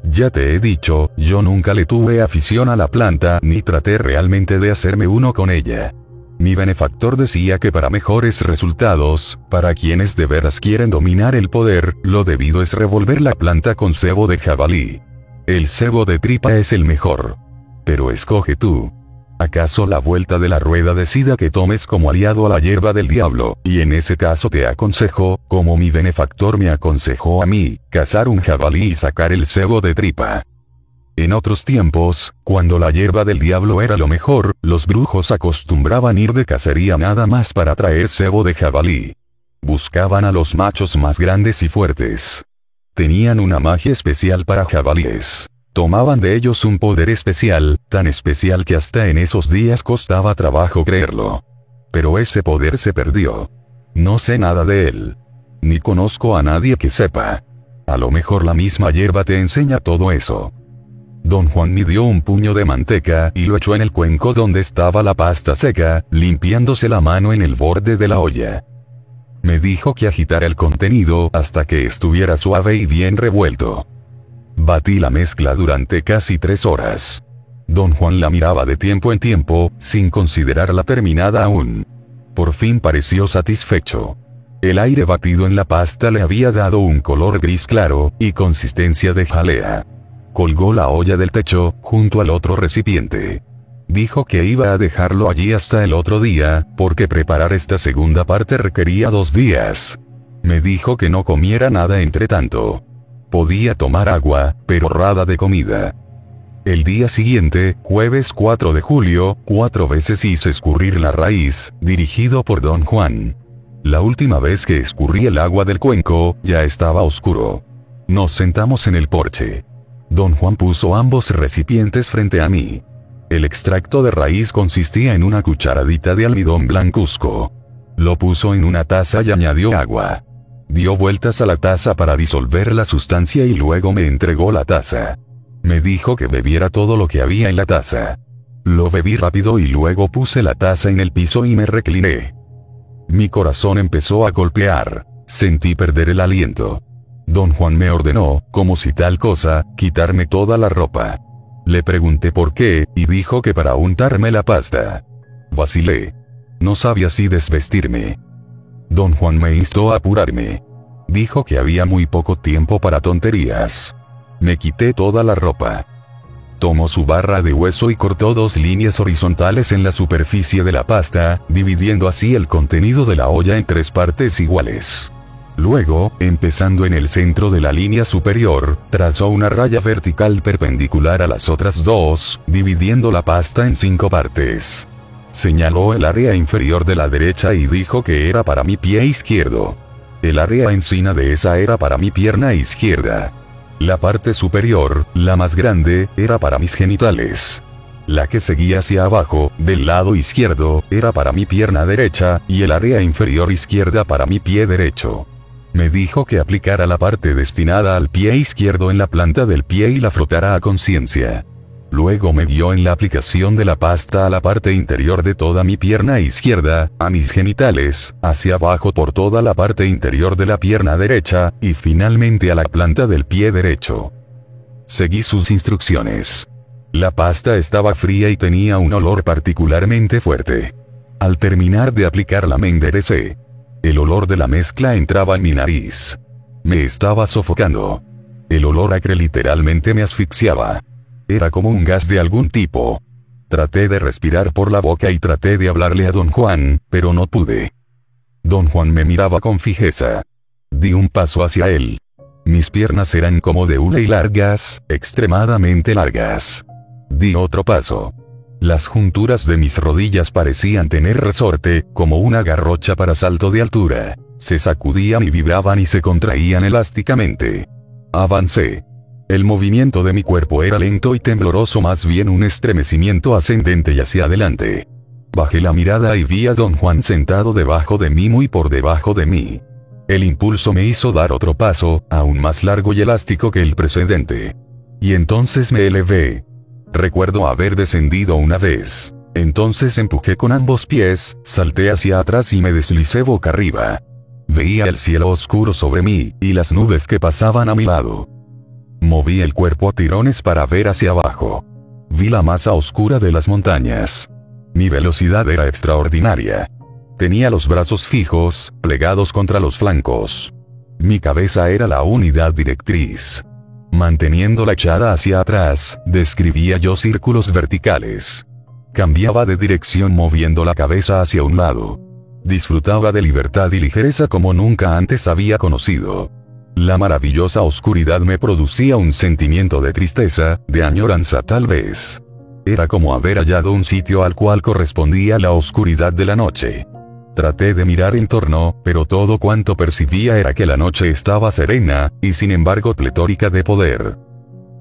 Ya te he dicho, yo nunca le tuve afición a la planta ni traté realmente de hacerme uno con ella. Mi benefactor decía que para mejores resultados, para quienes de veras quieren dominar el poder, lo debido es revolver la planta con cebo de jabalí. El cebo de tripa es el mejor. Pero escoge tú. ¿Acaso la vuelta de la rueda decida que tomes como aliado a la hierba del diablo, y en ese caso te aconsejo, como mi benefactor me aconsejó a mí, cazar un jabalí y sacar el cebo de tripa? En otros tiempos, cuando la hierba del diablo era lo mejor, los brujos acostumbraban ir de cacería nada más para traer cebo de jabalí. Buscaban a los machos más grandes y fuertes. Tenían una magia especial para jabalíes. Tomaban de ellos un poder especial, tan especial que hasta en esos días costaba trabajo creerlo. Pero ese poder se perdió. No sé nada de él. Ni conozco a nadie que sepa. A lo mejor la misma hierba te enseña todo eso. Don Juan midió un puño de manteca y lo echó en el cuenco donde estaba la pasta seca, limpiándose la mano en el borde de la olla. Me dijo que agitara el contenido hasta que estuviera suave y bien revuelto. Batí la mezcla durante casi tres horas. Don Juan la miraba de tiempo en tiempo, sin considerarla terminada aún. Por fin pareció satisfecho. El aire batido en la pasta le había dado un color gris claro, y consistencia de jalea. Colgó la olla del techo, junto al otro recipiente. Dijo que iba a dejarlo allí hasta el otro día, porque preparar esta segunda parte requería dos días. Me dijo que no comiera nada entre tanto. Podía tomar agua, pero rada de comida. El día siguiente, jueves 4 de julio, cuatro veces hice escurrir la raíz, dirigido por don Juan. La última vez que escurrí el agua del cuenco, ya estaba oscuro. Nos sentamos en el porche. Don Juan puso ambos recipientes frente a mí. El extracto de raíz consistía en una cucharadita de almidón blancuzco. Lo puso en una taza y añadió agua. Dio vueltas a la taza para disolver la sustancia y luego me entregó la taza. Me dijo que bebiera todo lo que había en la taza. Lo bebí rápido y luego puse la taza en el piso y me recliné. Mi corazón empezó a golpear. Sentí perder el aliento. Don Juan me ordenó, como si tal cosa, quitarme toda la ropa. Le pregunté por qué, y dijo que para untarme la pasta. Vacilé. No sabía si desvestirme. Don Juan me instó a apurarme. Dijo que había muy poco tiempo para tonterías. Me quité toda la ropa. Tomó su barra de hueso y cortó dos líneas horizontales en la superficie de la pasta, dividiendo así el contenido de la olla en tres partes iguales. Luego, empezando en el centro de la línea superior, trazó una raya vertical perpendicular a las otras dos, dividiendo la pasta en cinco partes. Señaló el área inferior de la derecha y dijo que era para mi pie izquierdo. El área encima de esa era para mi pierna izquierda. La parte superior, la más grande, era para mis genitales. La que seguía hacia abajo, del lado izquierdo, era para mi pierna derecha, y el área inferior izquierda para mi pie derecho. Me dijo que aplicara la parte destinada al pie izquierdo en la planta del pie y la frotara a conciencia. Luego me guió en la aplicación de la pasta a la parte interior de toda mi pierna izquierda, a mis genitales, hacia abajo por toda la parte interior de la pierna derecha, y finalmente a la planta del pie derecho. Seguí sus instrucciones. La pasta estaba fría y tenía un olor particularmente fuerte. Al terminar de aplicarla me enderecé. El olor de la mezcla entraba en mi nariz. Me estaba sofocando. El olor acre literalmente me asfixiaba. Era como un gas de algún tipo. Traté de respirar por la boca y traté de hablarle a don Juan, pero no pude. Don Juan me miraba con fijeza. Di un paso hacia él. Mis piernas eran como de hule y largas, extremadamente largas. Di otro paso. Las junturas de mis rodillas parecían tener resorte, como una garrocha para salto de altura. Se sacudían y vibraban y se contraían elásticamente. Avancé. El movimiento de mi cuerpo era lento y tembloroso, más bien un estremecimiento ascendente y hacia adelante. Bajé la mirada y vi a don Juan sentado debajo de mí, muy por debajo de mí. El impulso me hizo dar otro paso, aún más largo y elástico que el precedente. Y entonces me elevé. Recuerdo haber descendido una vez. Entonces empujé con ambos pies, salté hacia atrás y me deslicé boca arriba. Veía el cielo oscuro sobre mí, y las nubes que pasaban a mi lado. Moví el cuerpo a tirones para ver hacia abajo. Vi la masa oscura de las montañas. Mi velocidad era extraordinaria. Tenía los brazos fijos, plegados contra los flancos. Mi cabeza era la unidad directriz. Manteniéndola echada hacia atrás, describía yo círculos verticales. Cambiaba de dirección moviendo la cabeza hacia un lado. Disfrutaba de libertad y ligereza como nunca antes había conocido. La maravillosa oscuridad me producía un sentimiento de tristeza, de añoranza tal vez. Era como haber hallado un sitio al cual correspondía la oscuridad de la noche. Traté de mirar en torno, pero todo cuanto percibía era que la noche estaba serena, y sin embargo pletórica de poder.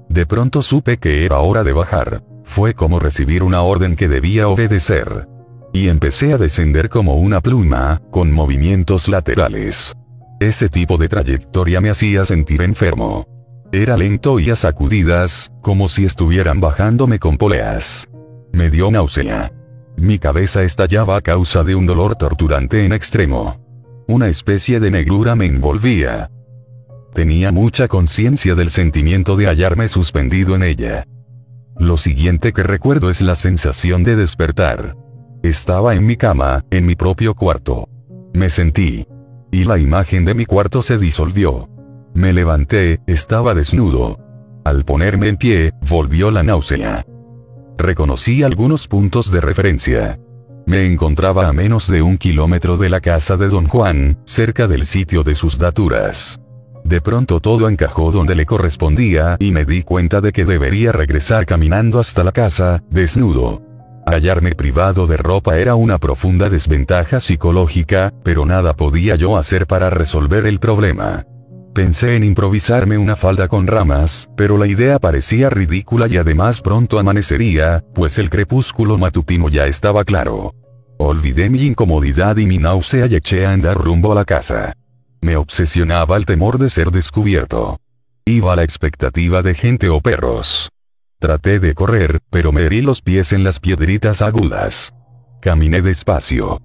De pronto supe que era hora de bajar. Fue como recibir una orden que debía obedecer. Y empecé a descender como una pluma, con movimientos laterales. Ese tipo de trayectoria me hacía sentir enfermo. Era lento y a sacudidas, como si estuvieran bajándome con poleas. Me dio náusea. Mi cabeza estallaba a causa de un dolor torturante en extremo. Una especie de negrura me envolvía. Tenía mucha conciencia del sentimiento de hallarme suspendido en ella. Lo siguiente que recuerdo es la sensación de despertar. Estaba en mi cama, en mi propio cuarto. Me sentí y la imagen de mi cuarto se disolvió. Me levanté, estaba desnudo. Al ponerme en pie, volvió la náusea. Reconocí algunos puntos de referencia. Me encontraba a menos de un kilómetro de la casa de don Juan, cerca del sitio de sus daturas. De pronto todo encajó donde le correspondía y me di cuenta de que debería regresar caminando hasta la casa, desnudo. Hallarme privado de ropa era una profunda desventaja psicológica, pero nada podía yo hacer para resolver el problema. Pensé en improvisarme una falda con ramas, pero la idea parecía ridícula y además pronto amanecería, pues el crepúsculo matutino ya estaba claro. Olvidé mi incomodidad y mi náusea y eché a andar rumbo a la casa. Me obsesionaba el temor de ser descubierto. Iba a la expectativa de gente o perros. Traté de correr, pero me herí los pies en las piedritas agudas. Caminé despacio.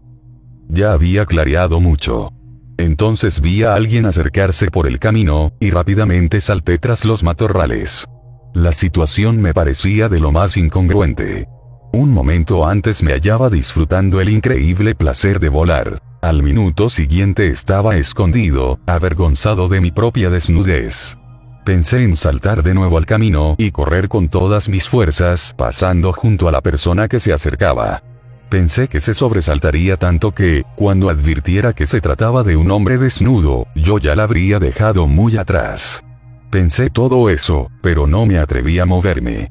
Ya había clareado mucho. Entonces vi a alguien acercarse por el camino, y rápidamente salté tras los matorrales. La situación me parecía de lo más incongruente. Un momento antes me hallaba disfrutando el increíble placer de volar. Al minuto siguiente estaba escondido, avergonzado de mi propia desnudez. Pensé en saltar de nuevo al camino y correr con todas mis fuerzas, pasando junto a la persona que se acercaba. Pensé que se sobresaltaría tanto que, cuando advirtiera que se trataba de un hombre desnudo, yo ya la habría dejado muy atrás. Pensé todo eso, pero no me atreví a moverme.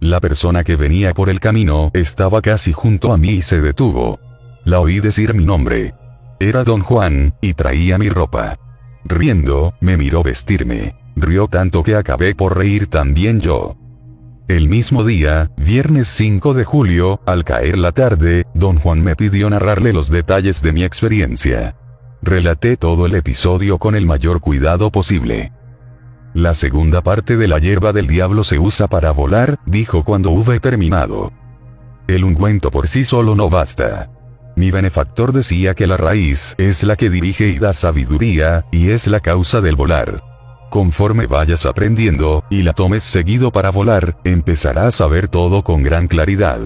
La persona que venía por el camino estaba casi junto a mí y se detuvo. La oí decir mi nombre. Era don Juan, y traía mi ropa. Riendo, me miró vestirme. Rió tanto que acabé por reír también yo. El mismo día, viernes 5 de julio, al caer la tarde, don Juan me pidió narrarle los detalles de mi experiencia. Relaté todo el episodio con el mayor cuidado posible. La segunda parte de la hierba del diablo se usa para volar, dijo cuando hube terminado. El ungüento por sí solo no basta. Mi benefactor decía que la raíz es la que dirige y da sabiduría, y es la causa del volar. Conforme vayas aprendiendo, y la tomes seguido para volar, empezarás a ver todo con gran claridad.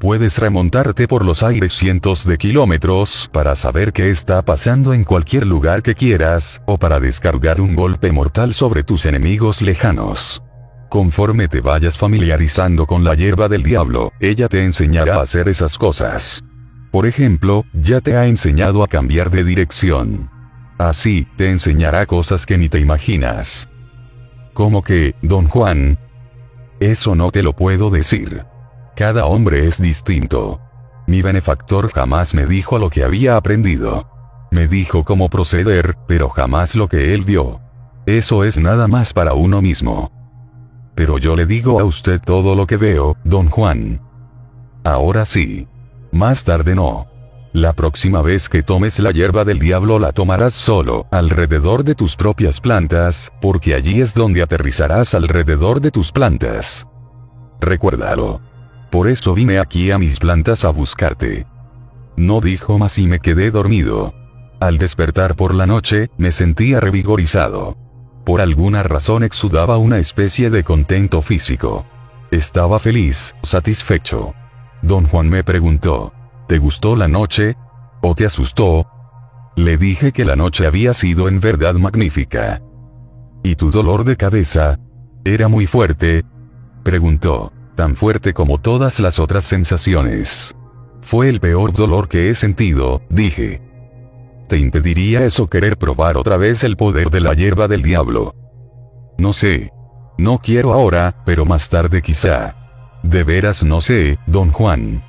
Puedes remontarte por los aires cientos de kilómetros para saber qué está pasando en cualquier lugar que quieras, o para descargar un golpe mortal sobre tus enemigos lejanos. Conforme te vayas familiarizando con la hierba del diablo, ella te enseñará a hacer esas cosas. Por ejemplo, ya te ha enseñado a cambiar de dirección. Así, te enseñará cosas que ni te imaginas. Como que, don Juan? Eso no te lo puedo decir. Cada hombre es distinto. Mi benefactor jamás me dijo lo que había aprendido. Me dijo cómo proceder, pero jamás lo que él vio. Eso es nada más para uno mismo. Pero yo le digo a usted todo lo que veo, don Juan. Ahora sí. Más tarde no. La próxima vez que tomes la hierba del diablo la tomarás solo, alrededor de tus propias plantas, porque allí es donde aterrizarás alrededor de tus plantas. Recuérdalo. Por eso vine aquí a mis plantas a buscarte. No dijo más y me quedé dormido. Al despertar por la noche, me sentía revigorizado. Por alguna razón exudaba una especie de contento físico. Estaba feliz, satisfecho. Don Juan me preguntó, ¿te gustó la noche? ¿O te asustó? Le dije que la noche había sido en verdad magnífica. ¿Y tu dolor de cabeza? ¿Era muy fuerte? Preguntó, tan fuerte como todas las otras sensaciones. Fue el peor dolor que he sentido, dije. ¿Te impediría eso querer probar otra vez el poder de la hierba del diablo? No sé. No quiero ahora, pero más tarde quizá. De veras no sé, don Juan.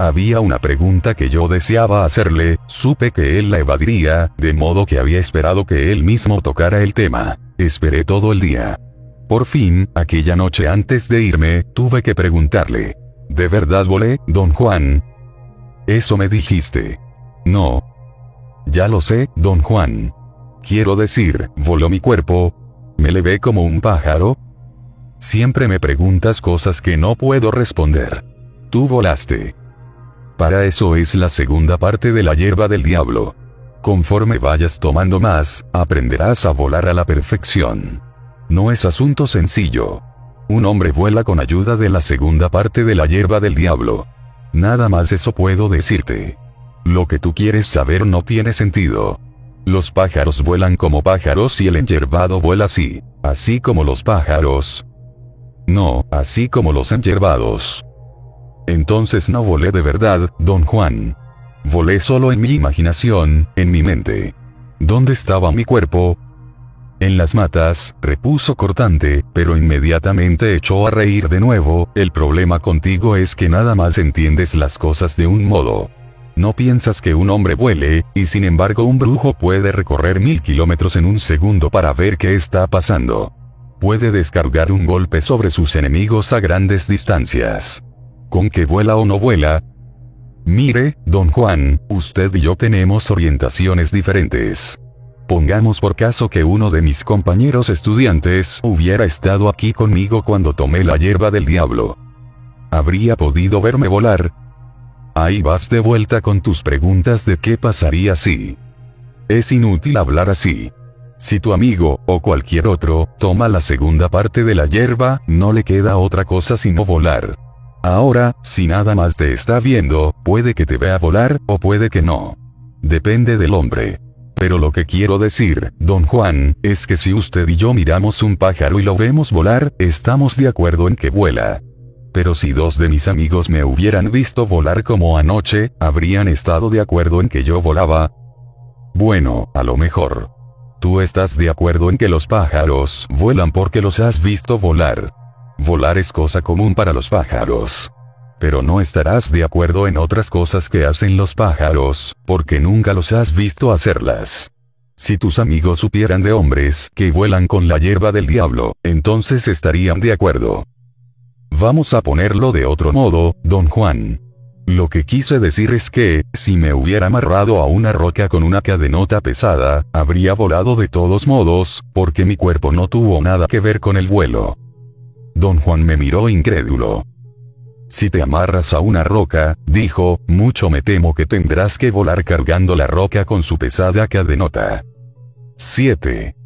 Había una pregunta que yo deseaba hacerle, supe que él la evadiría, de modo que había esperado que él mismo tocara el tema. Esperé todo el día. Por fin, aquella noche antes de irme, tuve que preguntarle. ¿De verdad volé, don Juan? Eso me dijiste. No, ya lo sé, don Juan. Quiero decir, voló mi cuerpo. ¿Me le ve como un pájaro? Siempre me preguntas cosas que no puedo responder. Tú volaste. Para eso es la segunda parte de la hierba del diablo. Conforme vayas tomando más, aprenderás a volar a la perfección. No es asunto sencillo. Un hombre vuela con ayuda de la segunda parte de la hierba del diablo. Nada más eso puedo decirte. Lo que tú quieres saber no tiene sentido. Los pájaros vuelan como pájaros y el enyerbado vuela así, así como los pájaros. No, así como los enyerbados. Entonces no volé de verdad, don Juan. Volé solo en mi imaginación, en mi mente. ¿Dónde estaba mi cuerpo? En las matas, repuso cortante, pero inmediatamente echó a reír de nuevo, el problema contigo es que nada más entiendes las cosas de un modo. No piensas que un hombre vuele, y sin embargo un brujo puede recorrer mil kilómetros en un segundo para ver qué está pasando. Puede descargar un golpe sobre sus enemigos a grandes distancias. ¿Con qué vuela o no vuela? Mire, don Juan, usted y yo tenemos orientaciones diferentes. Pongamos por caso que uno de mis compañeros estudiantes hubiera estado aquí conmigo cuando tomé la hierba del diablo. ¿Habría podido verme volar? Ahí vas de vuelta con tus preguntas de qué pasaría si. Es inútil hablar así. Si tu amigo, o cualquier otro, toma la segunda parte de la hierba, no le queda otra cosa sino volar. Ahora, si nada más te está viendo, puede que te vea volar, o puede que no. Depende del hombre. Pero lo que quiero decir, don Juan, es que si usted y yo miramos un pájaro y lo vemos volar, estamos de acuerdo en que vuela. Pero si dos de mis amigos me hubieran visto volar como anoche, ¿habrían estado de acuerdo en que yo volaba? Bueno, a lo mejor. Tú estás de acuerdo en que los pájaros vuelan porque los has visto volar. Volar es cosa común para los pájaros. Pero no estarás de acuerdo en otras cosas que hacen los pájaros, porque nunca los has visto hacerlas. Si tus amigos supieran de hombres que vuelan con la hierba del diablo, entonces estarían de acuerdo. Vamos a ponerlo de otro modo, don Juan. Lo que quise decir es que, si me hubiera amarrado a una roca con una cadenota pesada, habría volado de todos modos, porque mi cuerpo no tuvo nada que ver con el vuelo. Don Juan me miró incrédulo. Si te amarras a una roca, dijo, mucho me temo que tendrás que volar cargando la roca con su pesada cadenota. 7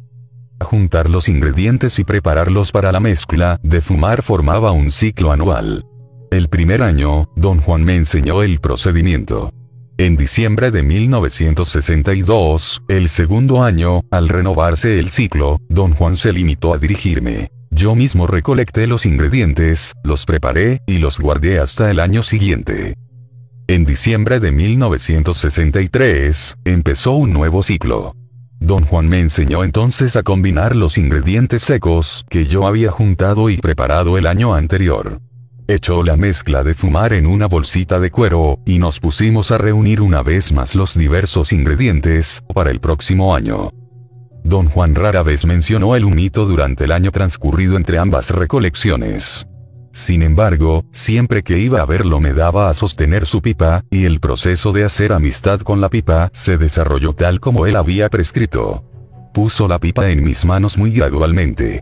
juntar los ingredientes y prepararlos para la mezcla de fumar formaba un ciclo anual. El primer año, don Juan me enseñó el procedimiento. En diciembre de 1962, el segundo año, al renovarse el ciclo, don Juan se limitó a dirigirme. Yo mismo recolecté los ingredientes, los preparé, y los guardé hasta el año siguiente. En diciembre de 1963, empezó un nuevo ciclo. Don Juan me enseñó entonces a combinar los ingredientes secos que yo había juntado y preparado el año anterior. Echó la mezcla de fumar en una bolsita de cuero, y nos pusimos a reunir una vez más los diversos ingredientes, para el próximo año. Don Juan rara vez mencionó el humito durante el año transcurrido entre ambas recolecciones. Sin embargo, siempre que iba a verlo me daba a sostener su pipa, y el proceso de hacer amistad con la pipa se desarrolló tal como él había prescrito. Puso la pipa en mis manos muy gradualmente.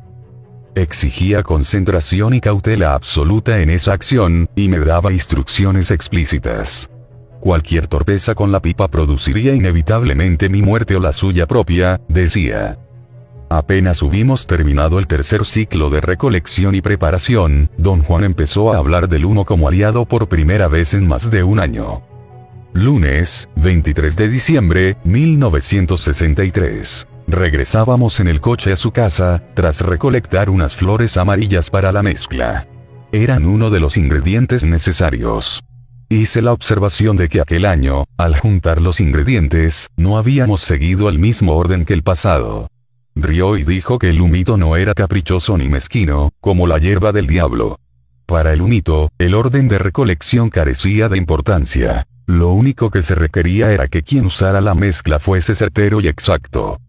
Exigía concentración y cautela absoluta en esa acción, y me daba instrucciones explícitas. Cualquier torpeza con la pipa produciría inevitablemente mi muerte o la suya propia, decía. Apenas hubimos terminado el tercer ciclo de recolección y preparación, don Juan empezó a hablar del uno como aliado por primera vez en más de un año. Lunes, 23 de diciembre, 1963. Regresábamos en el coche a su casa, tras recolectar unas flores amarillas para la mezcla. Eran uno de los ingredientes necesarios. Hice la observación de que aquel año, al juntar los ingredientes, no habíamos seguido el mismo orden que el pasado. Rió y dijo que el humito no era caprichoso ni mezquino, como la hierba del diablo. Para el humito, el orden de recolección carecía de importancia. Lo único que se requería era que quien usara la mezcla fuese certero y exacto.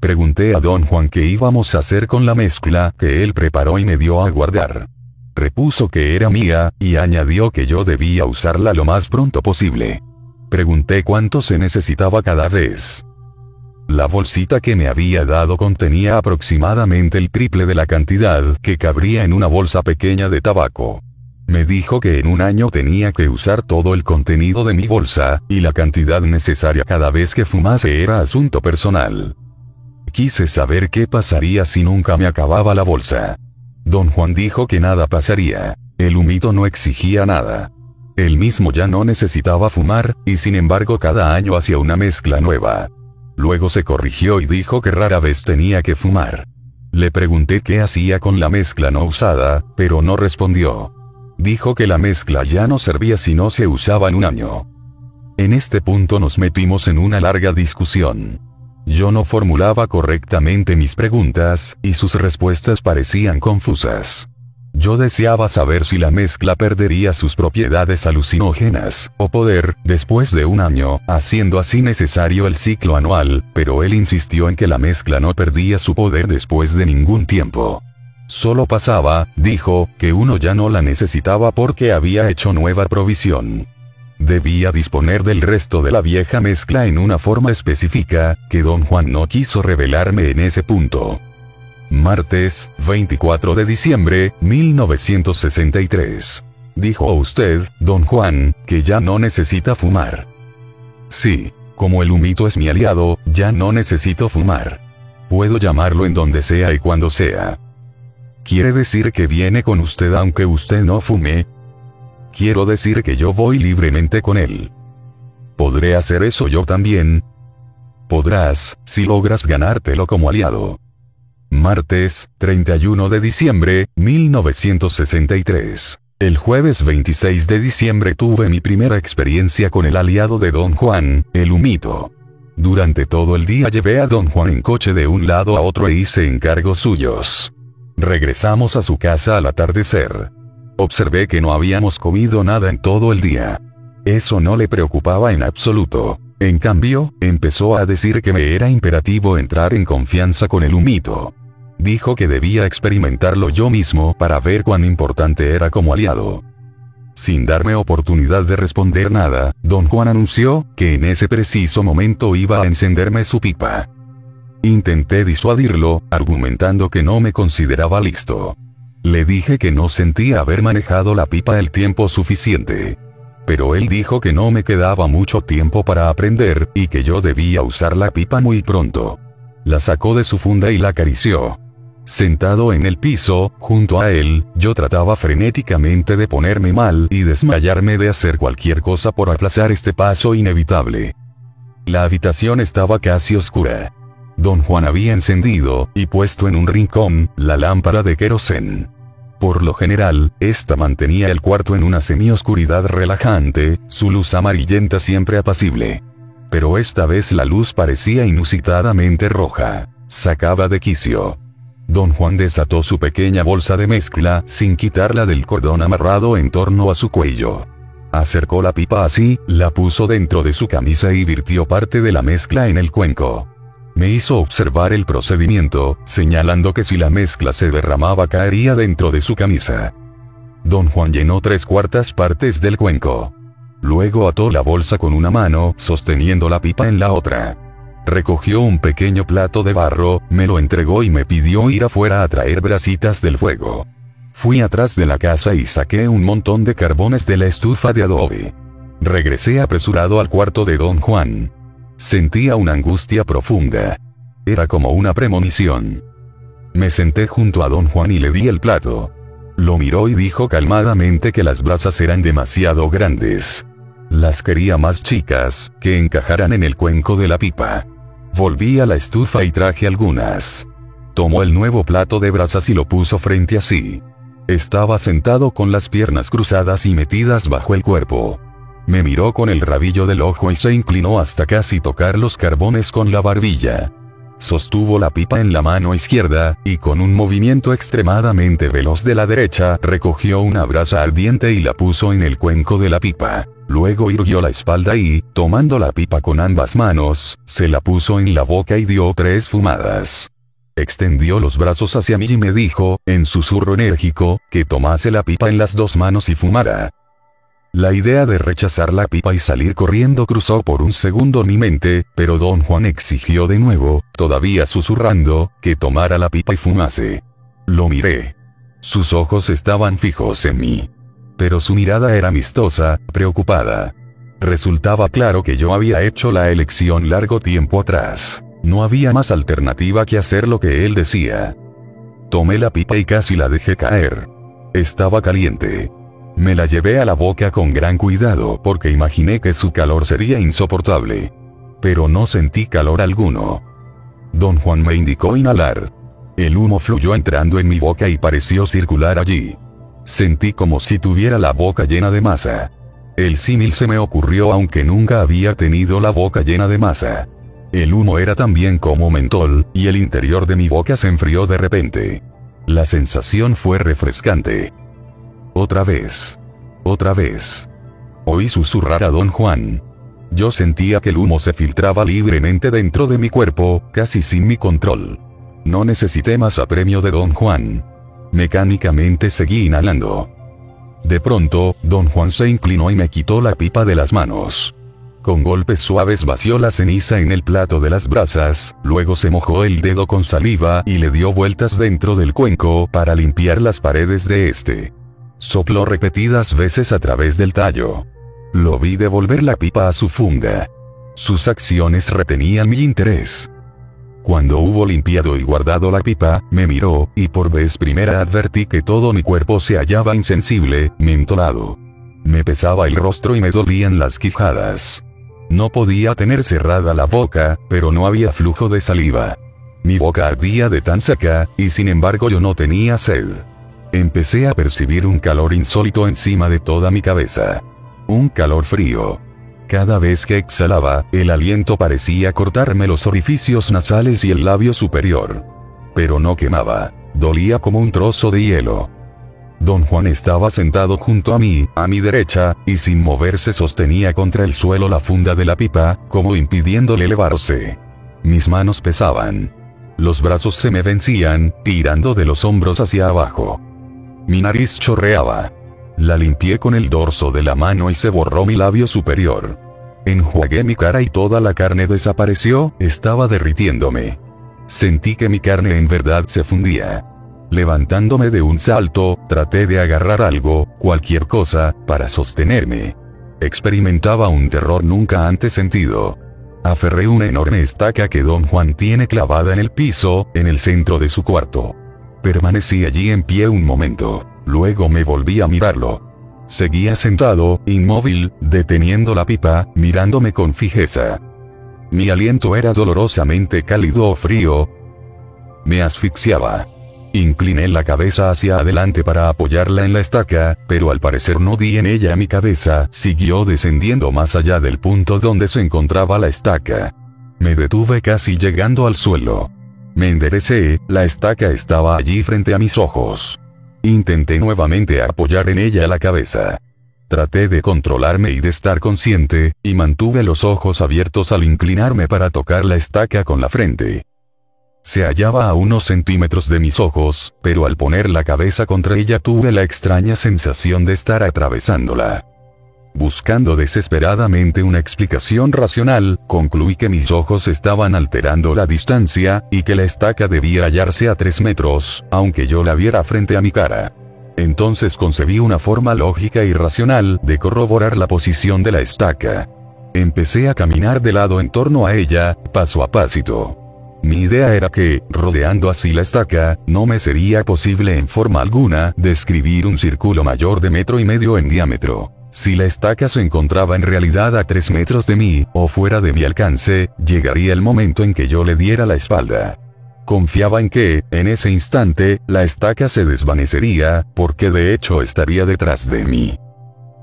Pregunté a don Juan qué íbamos a hacer con la mezcla que él preparó y me dio a guardar. Repuso que era mía, y añadió que yo debía usarla lo más pronto posible. Pregunté cuánto se necesitaba cada vez. La bolsita que me había dado contenía aproximadamente el triple de la cantidad que cabría en una bolsa pequeña de tabaco. Me dijo que en un año tenía que usar todo el contenido de mi bolsa, y la cantidad necesaria cada vez que fumase era asunto personal. Quise saber qué pasaría si nunca me acababa la bolsa. Don Juan dijo que nada pasaría. El humito no exigía nada. Él mismo ya no necesitaba fumar, y sin embargo cada año hacía una mezcla nueva. Luego se corrigió y dijo que rara vez tenía que fumar. Le pregunté qué hacía con la mezcla no usada, pero no respondió. Dijo que la mezcla ya no servía si no se usaba en un año. En este punto nos metimos en una larga discusión. Yo no formulaba correctamente mis preguntas, y sus respuestas parecían confusas. Yo deseaba saber si la mezcla perdería sus propiedades alucinógenas, o poder, después de un año, haciendo así necesario el ciclo anual, pero él insistió en que la mezcla no perdía su poder después de ningún tiempo. Solo pasaba, dijo, que uno ya no la necesitaba porque había hecho nueva provisión. Debía disponer del resto de la vieja mezcla en una forma específica, que don Juan no quiso revelarme en ese punto. Martes, 24 de diciembre, 1963. Dijo usted, don Juan, que ya no necesita fumar. Sí, como el humito es mi aliado, ya no necesito fumar. Puedo llamarlo en donde sea y cuando sea. ¿Quiere decir que viene con usted aunque usted no fume? Quiero decir que yo voy libremente con él. ¿Podré hacer eso yo también? Podrás, si logras ganártelo como aliado. Martes, 31 de diciembre, 1963. El jueves 26 de diciembre tuve mi primera experiencia con el aliado de Don Juan, el humito. Durante todo el día llevé a Don Juan en coche de un lado a otro e hice encargos suyos. Regresamos a su casa al atardecer. Observé que no habíamos comido nada en todo el día. Eso no le preocupaba en absoluto. En cambio, empezó a decir que me era imperativo entrar en confianza con el humito dijo que debía experimentarlo yo mismo para ver cuán importante era como aliado. Sin darme oportunidad de responder nada, don Juan anunció que en ese preciso momento iba a encenderme su pipa. Intenté disuadirlo, argumentando que no me consideraba listo. Le dije que no sentía haber manejado la pipa el tiempo suficiente. Pero él dijo que no me quedaba mucho tiempo para aprender, y que yo debía usar la pipa muy pronto. La sacó de su funda y la acarició. Sentado en el piso, junto a él, yo trataba frenéticamente de ponerme mal y desmayarme de hacer cualquier cosa por aplazar este paso inevitable. La habitación estaba casi oscura. Don Juan había encendido, y puesto en un rincón, la lámpara de querosén. Por lo general, esta mantenía el cuarto en una semioscuridad relajante, su luz amarillenta siempre apacible. Pero esta vez la luz parecía inusitadamente roja. Sacaba de quicio. Don Juan desató su pequeña bolsa de mezcla, sin quitarla del cordón amarrado en torno a su cuello. Acercó la pipa así, la puso dentro de su camisa y virtió parte de la mezcla en el cuenco. Me hizo observar el procedimiento, señalando que si la mezcla se derramaba caería dentro de su camisa. Don Juan llenó tres cuartas partes del cuenco. Luego ató la bolsa con una mano, sosteniendo la pipa en la otra. recogió un pequeño plato de barro, me lo entregó y me pidió ir afuera a traer brasitas del fuego. Fui atrás de la casa y saqué un montón de carbones de la estufa de adobe. Regresé apresurado al cuarto de don Juan. Sentía una angustia profunda. Era como una premonición. Me senté junto a don Juan y le di el plato. Lo miró y dijo calmadamente que las brasas eran demasiado grandes. Las quería más chicas, que encajaran en el cuenco de la pipa. Volví a la estufa y traje algunas. Tomó el nuevo plato de brasas y lo puso frente a sí. Estaba sentado con las piernas cruzadas y metidas bajo el cuerpo. Me miró con el rabillo del ojo y se inclinó hasta casi tocar los carbones con la barbilla. Sostuvo la pipa en la mano izquierda, y con un movimiento extremadamente veloz de la derecha, recogió una brasa ardiente y la puso en el cuenco de la pipa. Luego irguió la espalda y, tomando la pipa con ambas manos, se la puso en la boca y dio tres fumadas. Extendió los brazos hacia mí y me dijo, en susurro enérgico, que tomase la pipa en las dos manos y fumara. La idea de rechazar la pipa y salir corriendo cruzó por un segundo mi mente, pero don Juan exigió de nuevo, todavía susurrando, que tomara la pipa y fumase. Lo miré. Sus ojos estaban fijos en mí pero su mirada era amistosa, preocupada. Resultaba claro que yo había hecho la elección largo tiempo atrás. No había más alternativa que hacer lo que él decía. Tomé la pipa y casi la dejé caer. Estaba caliente. Me la llevé a la boca con gran cuidado porque imaginé que su calor sería insoportable. Pero no sentí calor alguno. Don Juan me indicó inhalar. El humo fluyó entrando en mi boca y pareció circular allí. Sentí como si tuviera la boca llena de masa. El símil se me ocurrió aunque nunca había tenido la boca llena de masa. El humo era también como mentol, y el interior de mi boca se enfrió de repente. La sensación fue refrescante. Otra vez. Otra vez. Oí susurrar a don Juan. Yo sentía que el humo se filtraba libremente dentro de mi cuerpo, casi sin mi control. No necesité más apremio de don Juan. Mecánicamente seguí inhalando. De pronto, don Juan se inclinó y me quitó la pipa de las manos. Con golpes suaves vació la ceniza en el plato de las brasas, luego se mojó el dedo con saliva y le dio vueltas dentro del cuenco para limpiar las paredes de este. Sopló repetidas veces a través del tallo. Lo vi devolver la pipa a su funda. Sus acciones retenían mi interés. Cuando hubo limpiado y guardado la pipa, me miró, y por vez primera advertí que todo mi cuerpo se hallaba insensible, mentolado. Me pesaba el rostro y me dolían las quijadas. No podía tener cerrada la boca, pero no había flujo de saliva. Mi boca ardía de tan seca, y sin embargo yo no tenía sed. Empecé a percibir un calor insólito encima de toda mi cabeza. Un calor frío. Cada vez que exhalaba, el aliento parecía cortarme los orificios nasales y el labio superior. Pero no quemaba. Dolía como un trozo de hielo. Don Juan estaba sentado junto a mí, a mi derecha, y sin moverse sostenía contra el suelo la funda de la pipa, como impidiéndole elevarse. Mis manos pesaban. Los brazos se me vencían, tirando de los hombros hacia abajo. Mi nariz chorreaba. La limpié con el dorso de la mano y se borró mi labio superior. Enjuagué mi cara y toda la carne desapareció, estaba derritiéndome. Sentí que mi carne en verdad se fundía. Levantándome de un salto, traté de agarrar algo, cualquier cosa, para sostenerme. Experimentaba un terror nunca antes sentido. Aferré una enorme estaca que don Juan tiene clavada en el piso, en el centro de su cuarto. Permanecí allí en pie un momento. Luego me volví a mirarlo. Seguía sentado, inmóvil, deteniendo la pipa, mirándome con fijeza. Mi aliento era dolorosamente cálido o frío. Me asfixiaba. Incliné la cabeza hacia adelante para apoyarla en la estaca, pero al parecer no di en ella mi cabeza, siguió descendiendo más allá del punto donde se encontraba la estaca. Me detuve casi llegando al suelo. Me enderecé, la estaca estaba allí frente a mis ojos. Intenté nuevamente apoyar en ella la cabeza. Traté de controlarme y de estar consciente, y mantuve los ojos abiertos al inclinarme para tocar la estaca con la frente. Se hallaba a unos centímetros de mis ojos, pero al poner la cabeza contra ella tuve la extraña sensación de estar atravesándola. Buscando desesperadamente una explicación racional, concluí que mis ojos estaban alterando la distancia, y que la estaca debía hallarse a 3 metros, aunque yo la viera frente a mi cara. Entonces concebí una forma lógica y racional de corroborar la posición de la estaca. Empecé a caminar de lado en torno a ella, paso a pasito. Mi idea era que, rodeando así la estaca, no me sería posible en forma alguna describir un círculo mayor de metro y medio en diámetro. Si la estaca se encontraba en realidad a tres metros de mí, o fuera de mi alcance, llegaría el momento en que yo le diera la espalda. Confiaba en que, en ese instante, la estaca se desvanecería, porque de hecho estaría detrás de mí.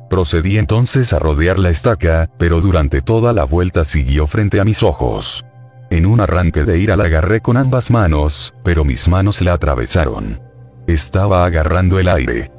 Procedí entonces a rodear la estaca, pero durante toda la vuelta siguió frente a mis ojos. En un arranque de ira la agarré con ambas manos, pero mis manos la atravesaron. Estaba agarrando el aire.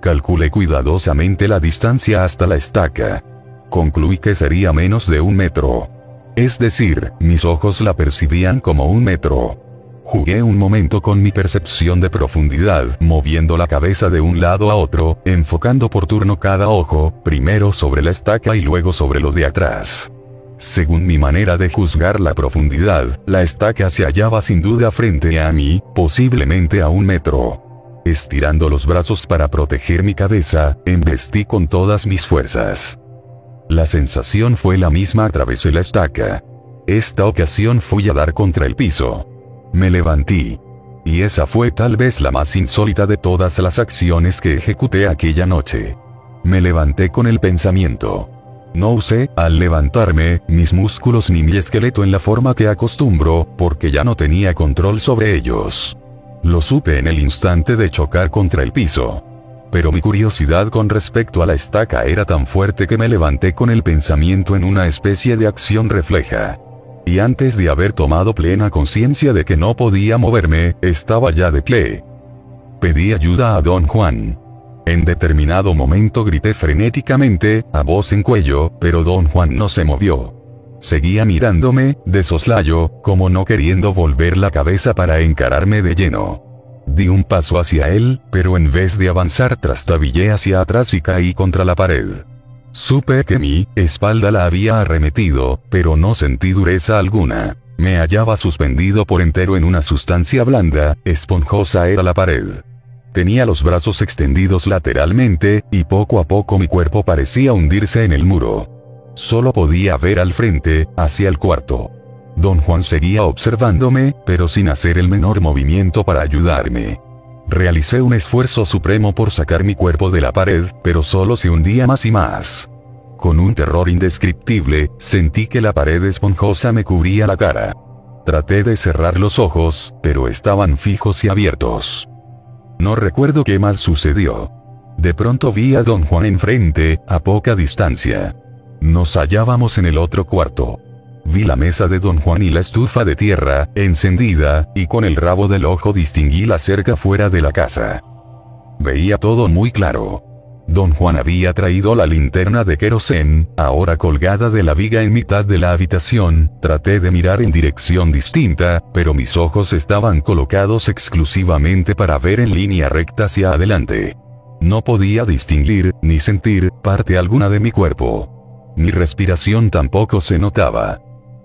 Calculé cuidadosamente la distancia hasta la estaca. Concluí que sería menos de un metro. Es decir, mis ojos la percibían como un metro. Jugué un momento con mi percepción de profundidad, moviendo la cabeza de un lado a otro, enfocando por turno cada ojo, primero sobre la estaca y luego sobre lo de atrás. Según mi manera de juzgar la profundidad, la estaca se hallaba sin duda frente a mí, posiblemente a un metro. Estirando los brazos para proteger mi cabeza, embestí con todas mis fuerzas. La sensación fue la misma atravesé la estaca. Esta ocasión fui a dar contra el piso. Me levanté. Y esa fue tal vez la más insólita de todas las acciones que ejecuté aquella noche. Me levanté con el pensamiento. No usé, al levantarme, mis músculos ni mi esqueleto en la forma que acostumbro, porque ya no tenía control sobre ellos. Lo supe en el instante de chocar contra el piso. Pero mi curiosidad con respecto a la estaca era tan fuerte que me levanté con el pensamiento en una especie de acción refleja. Y antes de haber tomado plena conciencia de que no podía moverme, estaba ya de pie. Pedí ayuda a don Juan. En determinado momento grité frenéticamente, a voz en cuello, pero don Juan no se movió. Seguía mirándome, de soslayo, como no queriendo volver la cabeza para encararme de lleno. Di un paso hacia él, pero en vez de avanzar trastabillé hacia atrás y caí contra la pared. Supe que mi espalda la había arremetido, pero no sentí dureza alguna. Me hallaba suspendido por entero en una sustancia blanda, esponjosa era la pared. Tenía los brazos extendidos lateralmente, y poco a poco mi cuerpo parecía hundirse en el muro. Solo podía ver al frente, hacia el cuarto. Don Juan seguía observándome, pero sin hacer el menor movimiento para ayudarme. Realicé un esfuerzo supremo por sacar mi cuerpo de la pared, pero solo se hundía más y más. Con un terror indescriptible, sentí que la pared esponjosa me cubría la cara. Traté de cerrar los ojos, pero estaban fijos y abiertos. No recuerdo qué más sucedió. De pronto vi a don Juan enfrente, a poca distancia. Nos hallábamos en el otro cuarto. Vi la mesa de don Juan y la estufa de tierra, encendida, y con el rabo del ojo distinguí la cerca fuera de la casa. Veía todo muy claro. Don Juan había traído la linterna de querosén, ahora colgada de la viga en mitad de la habitación, traté de mirar en dirección distinta, pero mis ojos estaban colocados exclusivamente para ver en línea recta hacia adelante. No podía distinguir, ni sentir, parte alguna de mi cuerpo. Mi respiración tampoco se notaba.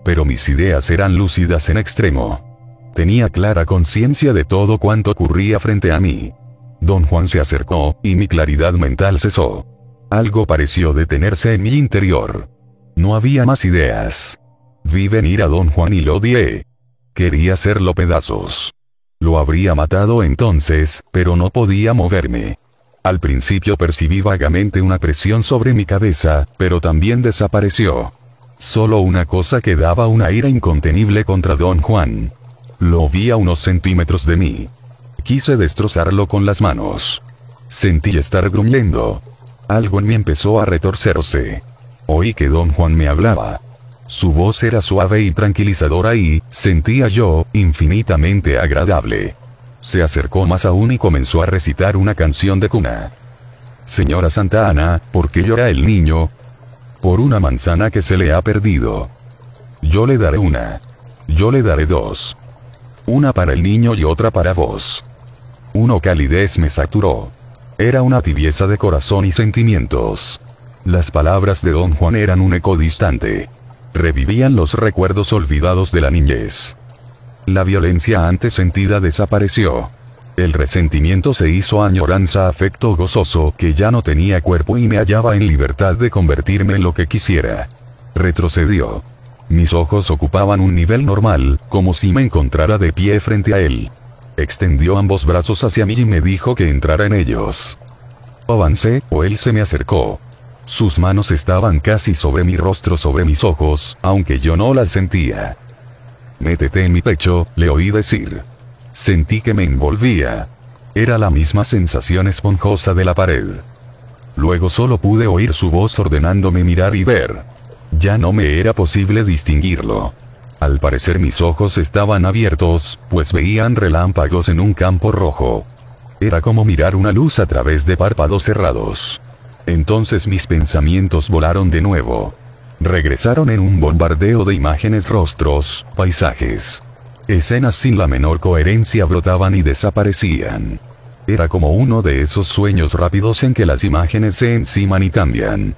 Pero mis ideas eran lúcidas en extremo. Tenía clara conciencia de todo cuanto ocurría frente a mí. Don Juan se acercó, y mi claridad mental cesó. Algo pareció detenerse en mi interior. No había más ideas. Vi venir a don Juan y lo odié. Quería hacerlo pedazos. Lo habría matado entonces, pero no podía moverme. Al principio percibí vagamente una presión sobre mi cabeza, pero también desapareció. Solo una cosa quedaba una ira incontenible contra don Juan. Lo vi a unos centímetros de mí. Quise destrozarlo con las manos. Sentí estar gruñendo. Algo en mí empezó a retorcerse. Oí que don Juan me hablaba. Su voz era suave y tranquilizadora y, sentía yo, infinitamente agradable. Se acercó más aún y comenzó a recitar una canción de cuna. Señora Santa Ana, ¿por qué llora el niño? Por una manzana que se le ha perdido. Yo le daré una. Yo le daré dos. Una para el niño y otra para vos. Uno calidez me saturó. Era una tibieza de corazón y sentimientos. Las palabras de don Juan eran un eco distante. Revivían los recuerdos olvidados de la niñez. La violencia antes sentida desapareció. El resentimiento se hizo añoranza afecto gozoso que ya no tenía cuerpo y me hallaba en libertad de convertirme en lo que quisiera. Retrocedió. Mis ojos ocupaban un nivel normal, como si me encontrara de pie frente a él. Extendió ambos brazos hacia mí y me dijo que entrara en ellos. Avancé, o él se me acercó. Sus manos estaban casi sobre mi rostro, sobre mis ojos, aunque yo no las sentía. Métete en mi pecho, le oí decir. Sentí que me envolvía. Era la misma sensación esponjosa de la pared. Luego solo pude oír su voz ordenándome mirar y ver. Ya no me era posible distinguirlo. Al parecer mis ojos estaban abiertos, pues veían relámpagos en un campo rojo. Era como mirar una luz a través de párpados cerrados. Entonces mis pensamientos volaron de nuevo. Regresaron en un bombardeo de imágenes, rostros, paisajes. Escenas sin la menor coherencia brotaban y desaparecían. Era como uno de esos sueños rápidos en que las imágenes se enciman y cambian.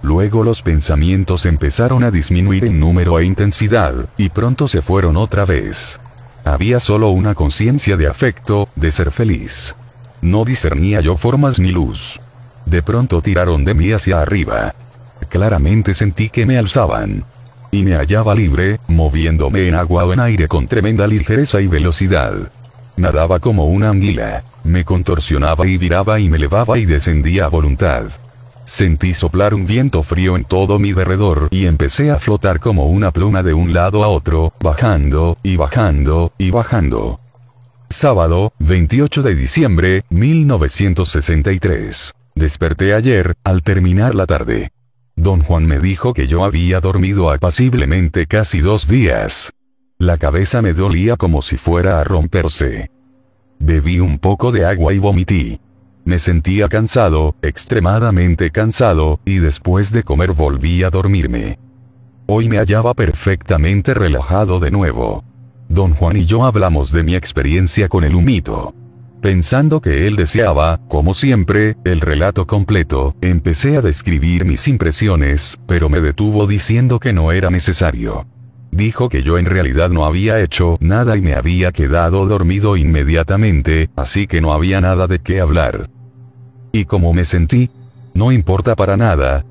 Luego los pensamientos empezaron a disminuir en número e intensidad, y pronto se fueron otra vez. Había solo una conciencia de afecto, de ser feliz. No discernía yo formas ni luz. De pronto tiraron de mí hacia arriba. Claramente sentí que me alzaban. Y me hallaba libre, moviéndome en agua o en aire con tremenda ligereza y velocidad. Nadaba como una anguila. Me contorsionaba y viraba y me elevaba y descendía a voluntad. Sentí soplar un viento frío en todo mi derredor y empecé a flotar como una pluma de un lado a otro, bajando, y bajando, y bajando. Sábado, 28 de diciembre, 1963. Desperté ayer, al terminar la tarde. Don Juan me dijo que yo había dormido apaciblemente casi dos días. La cabeza me dolía como si fuera a romperse. Bebí un poco de agua y vomití. Me sentía cansado, extremadamente cansado, y después de comer volví a dormirme. Hoy me hallaba perfectamente relajado de nuevo. Don Juan y yo hablamos de mi experiencia con el humito. Pensando que él deseaba, como siempre, el relato completo, empecé a describir mis impresiones, pero me detuvo diciendo que no era necesario. Dijo que yo en realidad no había hecho nada y me había quedado dormido inmediatamente, así que no había nada de qué hablar. ¿Y cómo me sentí? No importa para nada.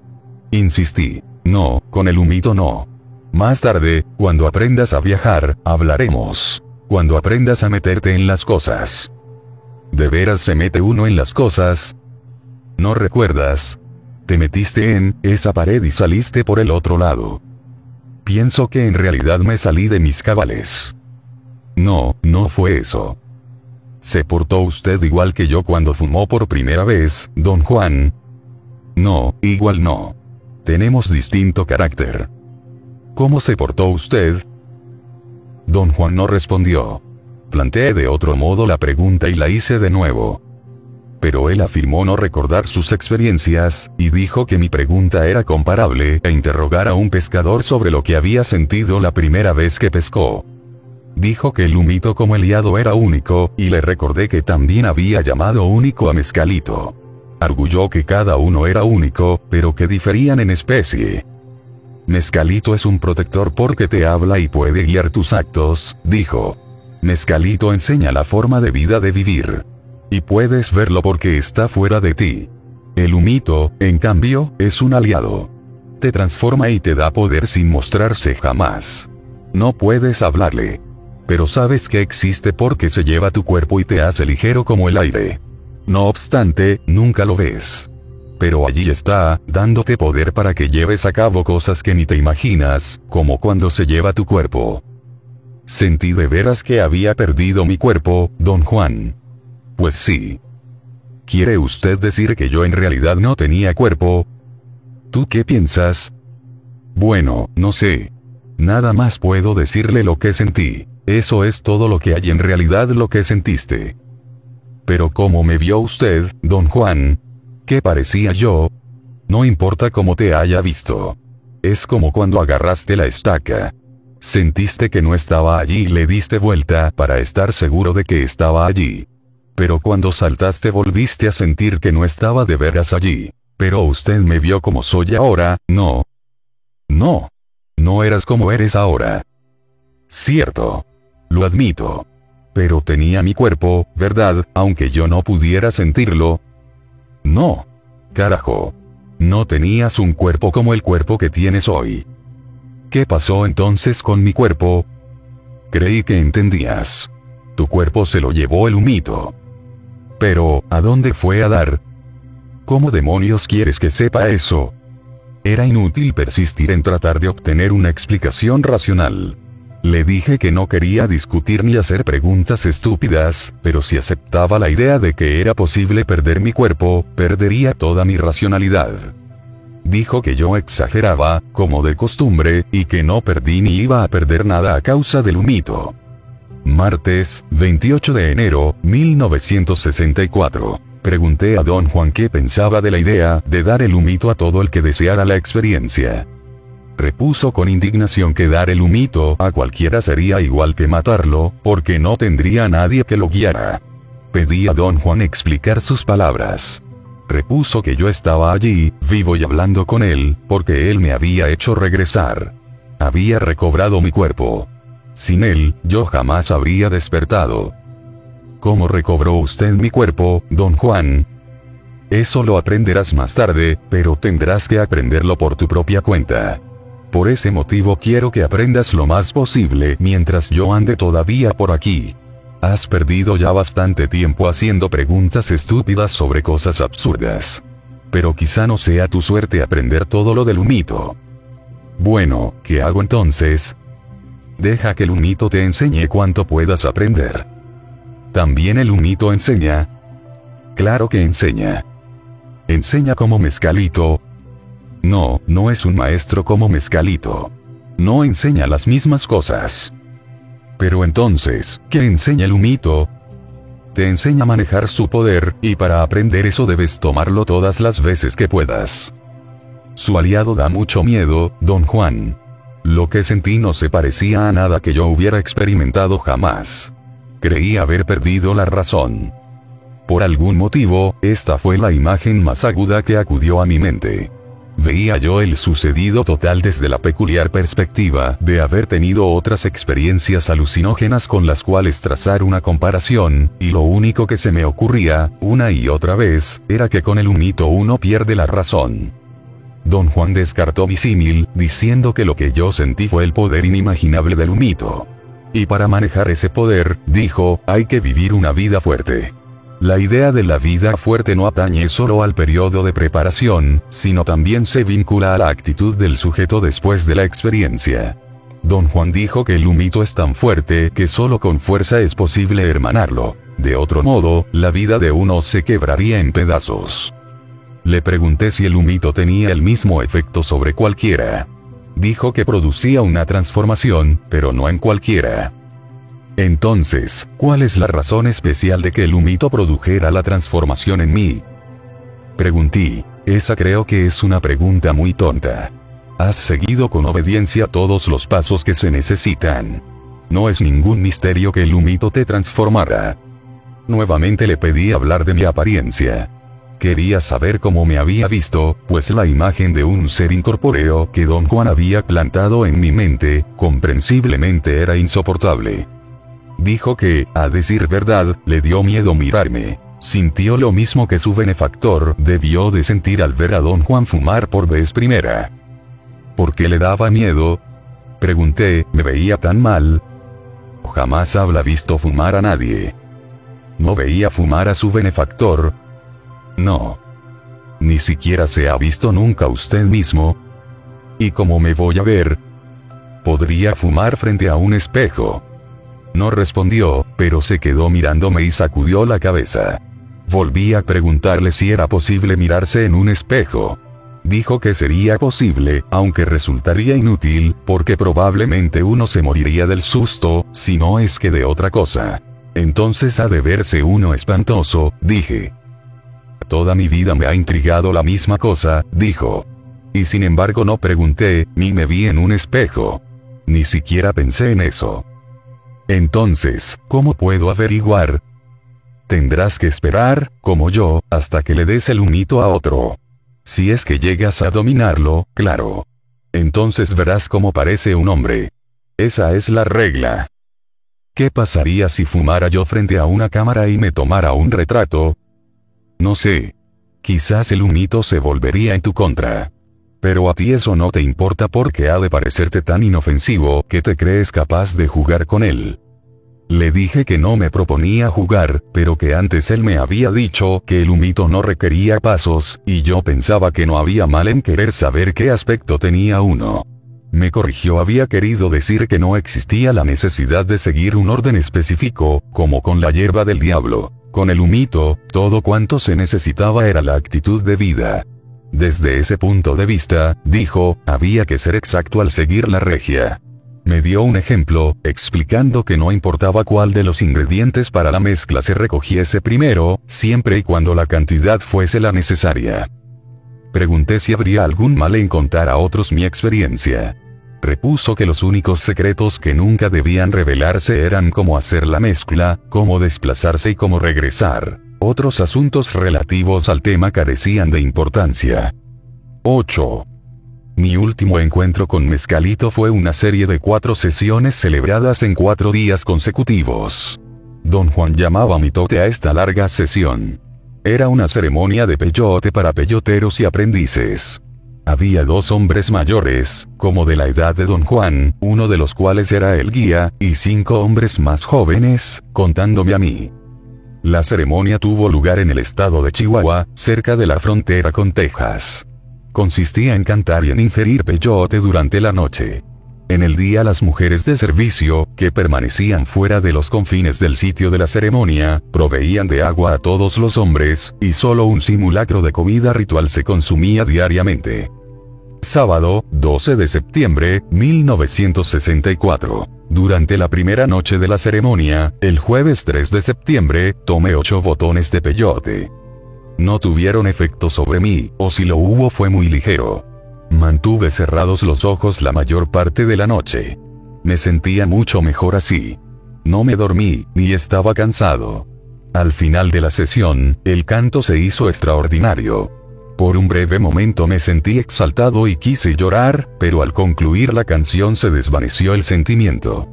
Insistí. No, con el humito no. Más tarde, cuando aprendas a viajar, hablaremos. Cuando aprendas a meterte en las cosas. ¿De veras se mete uno en las cosas? ¿No recuerdas? Te metiste en esa pared y saliste por el otro lado. Pienso que en realidad me salí de mis cabales. No, no fue eso. ¿Se portó usted igual que yo cuando fumó por primera vez, don Juan? No, igual no. Tenemos distinto carácter. ¿Cómo se portó usted? Don Juan no respondió. Planteé de otro modo la pregunta y la hice de nuevo. Pero él afirmó no recordar sus experiencias, y dijo que mi pregunta era comparable a interrogar a un pescador sobre lo que había sentido la primera vez que pescó. Dijo que el humito como Eliado era único, y le recordé que también había llamado único a Mezcalito. Arguyó que cada uno era único, pero que diferían en especie. Mezcalito es un protector porque te habla y puede guiar tus actos, dijo. Mezcalito enseña la forma de vida de vivir. Y puedes verlo porque está fuera de ti. El humito, en cambio, es un aliado. Te transforma y te da poder sin mostrarse jamás. No puedes hablarle. Pero sabes que existe porque se lleva tu cuerpo y te hace ligero como el aire. No obstante, nunca lo ves. Pero allí está, dándote poder para que lleves a cabo cosas que ni te imaginas, como cuando se lleva tu cuerpo. Sentí de veras que había perdido mi cuerpo, don Juan. Pues sí. ¿Quiere usted decir que yo en realidad no tenía cuerpo? ¿Tú qué piensas? Bueno, no sé. Nada más puedo decirle lo que sentí. Eso es todo lo que hay en realidad lo que sentiste. Pero ¿cómo me vio usted, don Juan? ¿Qué parecía yo? No importa cómo te haya visto. Es como cuando agarraste la estaca. Sentiste que no estaba allí y le diste vuelta para estar seguro de que estaba allí. Pero cuando saltaste volviste a sentir que no estaba de veras allí. Pero usted me vio como soy ahora, ¿no? No. No eras como eres ahora. Cierto. Lo admito. Pero tenía mi cuerpo, ¿verdad? Aunque yo no pudiera sentirlo. No. Carajo. No tenías un cuerpo como el cuerpo que tienes hoy. ¿Qué pasó entonces con mi cuerpo? Creí que entendías. Tu cuerpo se lo llevó el humito. Pero, ¿a dónde fue a dar? ¿Cómo demonios quieres que sepa eso? Era inútil persistir en tratar de obtener una explicación racional. Le dije que no quería discutir ni hacer preguntas estúpidas, pero si aceptaba la idea de que era posible perder mi cuerpo, perdería toda mi racionalidad. Dijo que yo exageraba, como de costumbre, y que no perdí ni iba a perder nada a causa del humito. Martes, 28 de enero, 1964. Pregunté a don Juan qué pensaba de la idea de dar el humito a todo el que deseara la experiencia. Repuso con indignación que dar el humito a cualquiera sería igual que matarlo, porque no tendría nadie que lo guiara. Pedí a don Juan explicar sus palabras. Repuso que yo estaba allí, vivo y hablando con él, porque él me había hecho regresar. Había recobrado mi cuerpo. Sin él, yo jamás habría despertado. ¿Cómo recobró usted mi cuerpo, don Juan? Eso lo aprenderás más tarde, pero tendrás que aprenderlo por tu propia cuenta. Por ese motivo quiero que aprendas lo más posible mientras yo ande todavía por aquí. Has perdido ya bastante tiempo haciendo preguntas estúpidas sobre cosas absurdas. Pero quizá no sea tu suerte aprender todo lo del humito. Bueno, ¿qué hago entonces? Deja que el humito te enseñe cuanto puedas aprender. También el humito enseña. Claro que enseña. Enseña como mezcalito. No, no es un maestro como mezcalito. No enseña las mismas cosas. Pero entonces, ¿qué enseña el humito? Te enseña a manejar su poder, y para aprender eso debes tomarlo todas las veces que puedas. Su aliado da mucho miedo, don Juan. Lo que sentí no se parecía a nada que yo hubiera experimentado jamás. Creí haber perdido la razón. Por algún motivo, esta fue la imagen más aguda que acudió a mi mente. Veía yo el sucedido total desde la peculiar perspectiva de haber tenido otras experiencias alucinógenas con las cuales trazar una comparación, y lo único que se me ocurría, una y otra vez, era que con el humito uno pierde la razón. Don Juan descartó mi símil, diciendo que lo que yo sentí fue el poder inimaginable del humito. Y para manejar ese poder, dijo, hay que vivir una vida fuerte. La idea de la vida fuerte no atañe solo al periodo de preparación, sino también se vincula a la actitud del sujeto después de la experiencia. Don Juan dijo que el humito es tan fuerte que solo con fuerza es posible hermanarlo. De otro modo, la vida de uno se quebraría en pedazos. Le pregunté si el humito tenía el mismo efecto sobre cualquiera dijo que producía una transformación, pero no en cualquiera. Entonces, ¿cuál es la razón especial de que el humito produjera la transformación en mí? Pregunté. Esa creo que es una pregunta muy tonta. Has seguido con obediencia todos los pasos que se necesitan. No es ningún misterio que el humito te transformara. Nuevamente le pedí hablar de mi apariencia. Quería saber cómo me había visto, pues la imagen de un ser incorpóreo que don Juan había plantado en mi mente, comprensiblemente era insoportable. Dijo que, a decir verdad, le dio miedo mirarme. Sintió lo mismo que su benefactor debió de sentir al ver a don Juan fumar por vez primera. ¿Por qué le daba miedo? Pregunté, ¿me veía tan mal? Jamás habla visto fumar a nadie. No veía fumar a su benefactor, no. Ni siquiera se ha visto nunca usted mismo. ¿Y cómo me voy a ver? Podría fumar frente a un espejo. No respondió, pero se quedó mirándome y sacudió la cabeza. Volví a preguntarle si era posible mirarse en un espejo. Dijo que sería posible, aunque resultaría inútil, porque probablemente uno se moriría del susto, si no es que de otra cosa. Entonces ha de verse uno espantoso, dije. Toda mi vida me ha intrigado la misma cosa, dijo. Y sin embargo no pregunté, ni me vi en un espejo. Ni siquiera pensé en eso. Entonces, ¿cómo puedo averiguar? Tendrás que esperar, como yo, hasta que le des el humito a otro. Si es que llegas a dominarlo, claro. Entonces verás cómo parece un hombre. Esa es la regla. ¿Qué pasaría si fumara yo frente a una cámara y me tomara un retrato? No sé. Quizás el humito se volvería en tu contra. Pero a ti eso no te importa porque ha de parecerte tan inofensivo que te crees capaz de jugar con él. Le dije que no me proponía jugar, pero que antes él me había dicho que el humito no requería pasos, y yo pensaba que no había mal en querer saber qué aspecto tenía uno. Me corrigió había querido decir que no existía la necesidad de seguir un orden específico, como con la hierba del diablo. Con el humito, todo cuanto se necesitaba era la actitud de vida. Desde ese punto de vista, dijo, había que ser exacto al seguir la regia. Me dio un ejemplo, explicando que no importaba cuál de los ingredientes para la mezcla se recogiese primero, siempre y cuando la cantidad fuese la necesaria. Pregunté si habría algún mal en contar a otros mi experiencia. Repuso que los únicos secretos que nunca debían revelarse eran cómo hacer la mezcla, cómo desplazarse y cómo regresar. Otros asuntos relativos al tema carecían de importancia. 8. Mi último encuentro con Mezcalito fue una serie de cuatro sesiones celebradas en cuatro días consecutivos. Don Juan llamaba mitote a esta larga sesión. Era una ceremonia de peyote para peyoteros y aprendices. Había dos hombres mayores, como de la edad de don Juan, uno de los cuales era el guía, y cinco hombres más jóvenes, contándome a mí. La ceremonia tuvo lugar en el estado de Chihuahua, cerca de la frontera con Texas consistía en cantar y en ingerir peyote durante la noche. En el día las mujeres de servicio, que permanecían fuera de los confines del sitio de la ceremonia, proveían de agua a todos los hombres, y solo un simulacro de comida ritual se consumía diariamente. Sábado, 12 de septiembre, 1964. Durante la primera noche de la ceremonia, el jueves 3 de septiembre, tomé ocho botones de peyote no tuvieron efecto sobre mí, o si lo hubo fue muy ligero. Mantuve cerrados los ojos la mayor parte de la noche. Me sentía mucho mejor así. No me dormí, ni estaba cansado. Al final de la sesión, el canto se hizo extraordinario. Por un breve momento me sentí exaltado y quise llorar, pero al concluir la canción se desvaneció el sentimiento.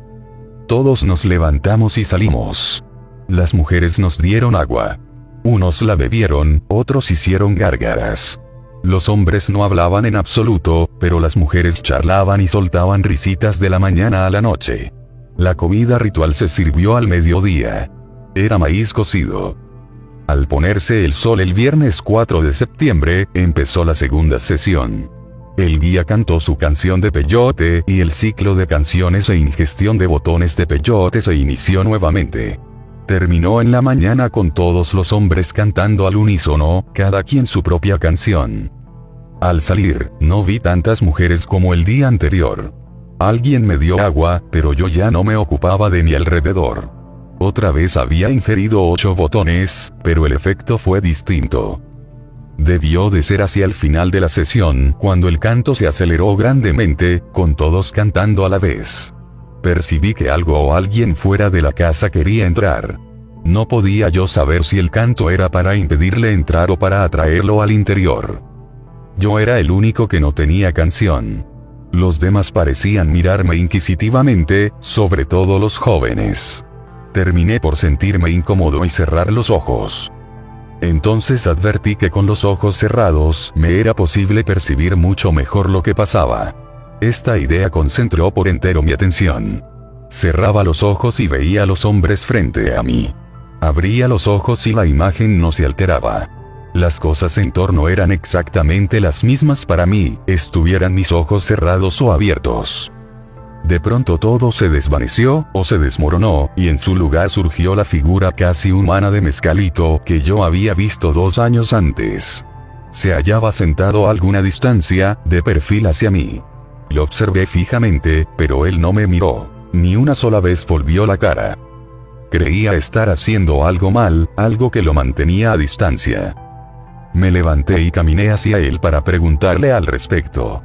Todos nos levantamos y salimos. Las mujeres nos dieron agua. Unos la bebieron, otros hicieron gárgaras. Los hombres no hablaban en absoluto, pero las mujeres charlaban y soltaban risitas de la mañana a la noche. La comida ritual se sirvió al mediodía. Era maíz cocido. Al ponerse el sol el viernes 4 de septiembre, empezó la segunda sesión. El guía cantó su canción de peyote, y el ciclo de canciones e ingestión de botones de peyote se inició nuevamente. Terminó en la mañana con todos los hombres cantando al unísono, cada quien su propia canción. Al salir, no vi tantas mujeres como el día anterior. Alguien me dio agua, pero yo ya no me ocupaba de mi alrededor. Otra vez había ingerido ocho botones, pero el efecto fue distinto. Debió de ser hacia el final de la sesión, cuando el canto se aceleró grandemente, con todos cantando a la vez percibí que algo o alguien fuera de la casa quería entrar. No podía yo saber si el canto era para impedirle entrar o para atraerlo al interior. Yo era el único que no tenía canción. Los demás parecían mirarme inquisitivamente, sobre todo los jóvenes. Terminé por sentirme incómodo y cerrar los ojos. Entonces advertí que con los ojos cerrados me era posible percibir mucho mejor lo que pasaba. Esta idea concentró por entero mi atención. Cerraba los ojos y veía a los hombres frente a mí. Abría los ojos y la imagen no se alteraba. Las cosas en torno eran exactamente las mismas para mí, estuvieran mis ojos cerrados o abiertos. De pronto todo se desvaneció, o se desmoronó, y en su lugar surgió la figura casi humana de Mezcalito que yo había visto dos años antes. Se hallaba sentado a alguna distancia, de perfil hacia mí. Lo observé fijamente, pero él no me miró. Ni una sola vez volvió la cara. Creía estar haciendo algo mal, algo que lo mantenía a distancia. Me levanté y caminé hacia él para preguntarle al respecto.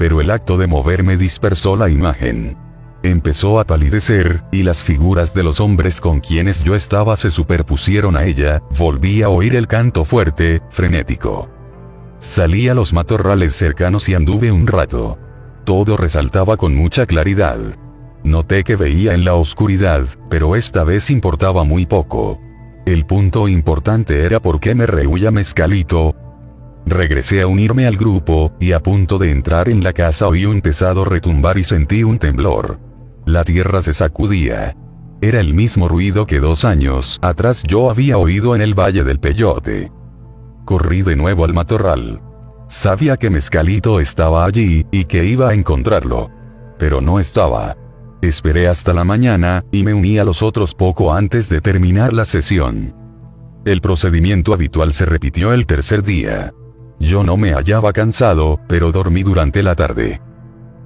Pero el acto de moverme dispersó la imagen. Empezó a palidecer, y las figuras de los hombres con quienes yo estaba se superpusieron a ella, volví a oír el canto fuerte, frenético. Salí a los matorrales cercanos y anduve un rato. Todo resaltaba con mucha claridad. Noté que veía en la oscuridad, pero esta vez importaba muy poco. El punto importante era por qué me rehuía Mezcalito. Regresé a unirme al grupo, y a punto de entrar en la casa oí un pesado retumbar y sentí un temblor. La tierra se sacudía. Era el mismo ruido que dos años atrás yo había oído en el Valle del Peyote. Corrí de nuevo al matorral. Sabía que Mezcalito estaba allí, y que iba a encontrarlo. Pero no estaba. Esperé hasta la mañana, y me uní a los otros poco antes de terminar la sesión. El procedimiento habitual se repitió el tercer día. Yo no me hallaba cansado, pero dormí durante la tarde.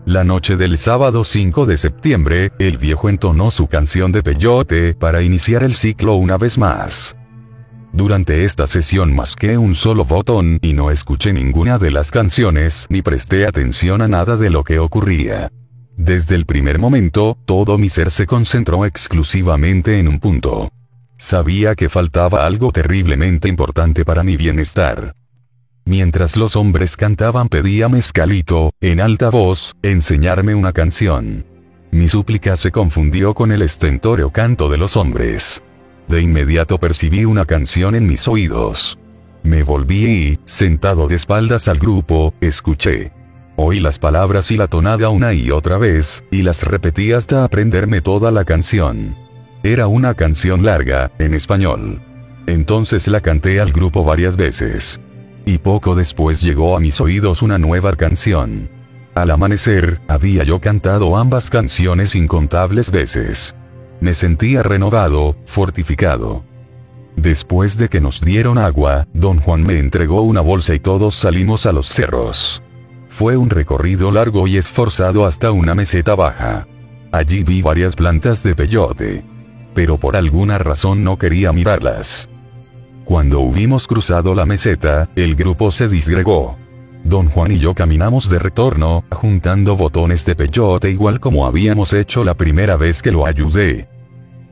La noche del sábado 5 de septiembre, el viejo entonó su canción de peyote para iniciar el ciclo una vez más. Durante esta sesión masqué un solo botón y no escuché ninguna de las canciones ni presté atención a nada de lo que ocurría. Desde el primer momento, todo mi ser se concentró exclusivamente en un punto. Sabía que faltaba algo terriblemente importante para mi bienestar. Mientras los hombres cantaban pedía Mezcalito, en alta voz, enseñarme una canción. Mi súplica se confundió con el estentóreo canto de los hombres. De inmediato percibí una canción en mis oídos. Me volví y, sentado de espaldas al grupo, escuché. Oí las palabras y la tonada una y otra vez, y las repetí hasta aprenderme toda la canción. Era una canción larga, en español. Entonces la canté al grupo varias veces. Y poco después llegó a mis oídos una nueva canción. Al amanecer, había yo cantado ambas canciones incontables veces. Me sentía renovado, fortificado. Después de que nos dieron agua, don Juan me entregó una bolsa y todos salimos a los cerros. Fue un recorrido largo y esforzado hasta una meseta baja. Allí vi varias plantas de peyote. Pero por alguna razón no quería mirarlas. Cuando hubimos cruzado la meseta, el grupo se disgregó. Don Juan y yo caminamos de retorno, juntando botones de peyote igual como habíamos hecho la primera vez que lo ayudé.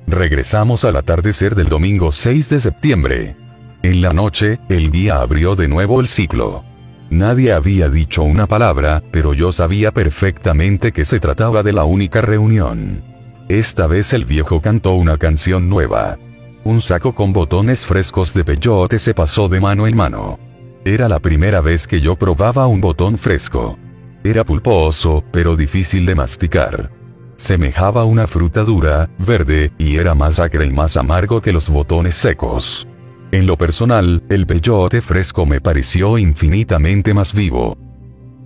Regresamos al atardecer del domingo 6 de septiembre. En la noche, el día abrió de nuevo el ciclo. Nadie había dicho una palabra, pero yo sabía perfectamente que se trataba de la única reunión. Esta vez el viejo cantó una canción nueva. Un saco con botones frescos de peyote se pasó de mano en mano. Era la primera vez que yo probaba un botón fresco. Era pulposo, pero difícil de masticar. Semejaba una fruta dura, verde, y era más acre y más amargo que los botones secos. En lo personal, el peyote fresco me pareció infinitamente más vivo.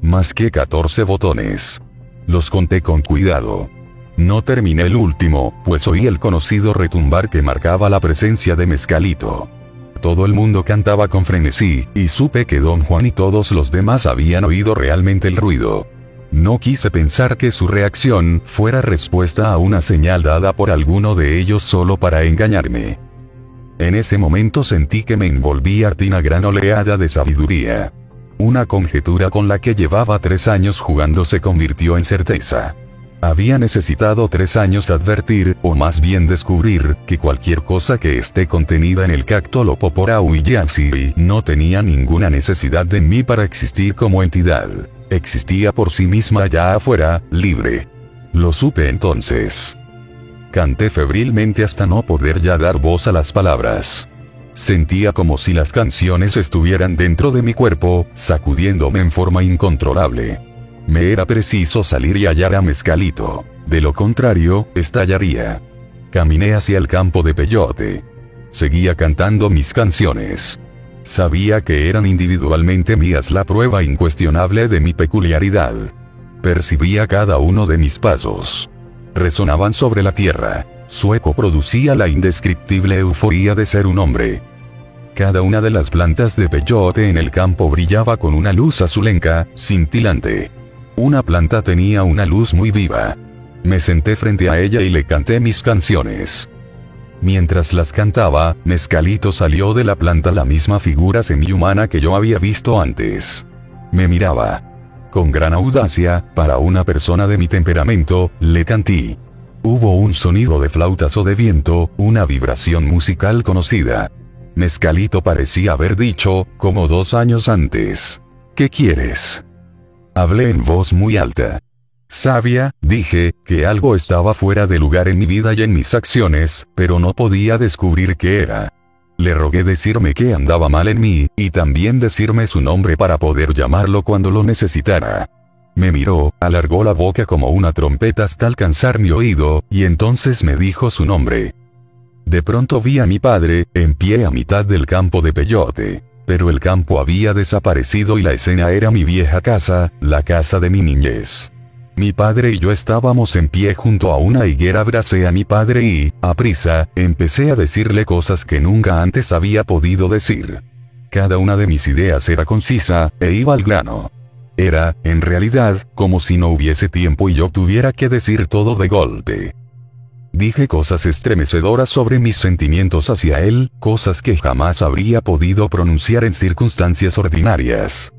Más que 14 botones. Los conté con cuidado. No terminé el último, pues oí el conocido retumbar que marcaba la presencia de Mezcalito. Todo el mundo cantaba con frenesí, y supe que don Juan y todos los demás habían oído realmente el ruido. No quise pensar que su reacción fuera respuesta a una señal dada por alguno de ellos solo para engañarme. En ese momento sentí que me envolvía una gran oleada de sabiduría. Una conjetura con la que llevaba tres años jugando se convirtió en certeza. Había necesitado tres años advertir, o más bien descubrir, que cualquier cosa que esté contenida en el cacto Lopoporau y no tenía ninguna necesidad de mí para existir como entidad. Existía por sí misma allá afuera, libre. Lo supe entonces. Canté febrilmente hasta no poder ya dar voz a las palabras. Sentía como si las canciones estuvieran dentro de mi cuerpo, sacudiéndome en forma incontrolable. Me era preciso salir y hallar a Mezcalito. De lo contrario, estallaría. Caminé hacia el campo de peyote. Seguía cantando mis canciones. Sabía que eran individualmente mías la prueba incuestionable de mi peculiaridad. Percibía cada uno de mis pasos resonaban sobre la tierra. Sueco producía la indescriptible euforía de ser un hombre. Cada una de las plantas de peyote en el campo brillaba con una luz azulenca, cintilante. Una planta tenía una luz muy viva. Me senté frente a ella y le canté mis canciones. Mientras las cantaba, Mezcalito salió de la planta la misma figura semihumana que yo había visto antes. Me miraba. Con gran audacia, para una persona de mi temperamento, le canté. Hubo un sonido de flautas o de viento, una vibración musical conocida. Mezcalito parecía haber dicho, como dos años antes. ¿Qué quieres? Hablé en voz muy alta. Sabia, dije, que algo estaba fuera de lugar en mi vida y en mis acciones, pero no podía descubrir qué era. Le rogué decirme que andaba mal en mí, y también decirme su nombre para poder llamarlo cuando lo necesitara. Me miró, alargó la boca como una trompeta hasta alcanzar mi oído, y entonces me dijo su nombre. De pronto vi a mi padre, en pie a mitad del campo de peyote. Pero el campo había desaparecido y la escena era mi vieja casa, la casa de mi niñez. Mi padre y yo estábamos en pie junto a una higuera, abracé a mi padre y, a prisa, empecé a decirle cosas que nunca antes había podido decir. Cada una de mis ideas era concisa, e iba al grano. Era, en realidad, como si no hubiese tiempo y yo tuviera que decir todo de golpe. Dije cosas estremecedoras sobre mis sentimientos hacia él, cosas que jamás habría podido pronunciar en circunstancias ordinarias.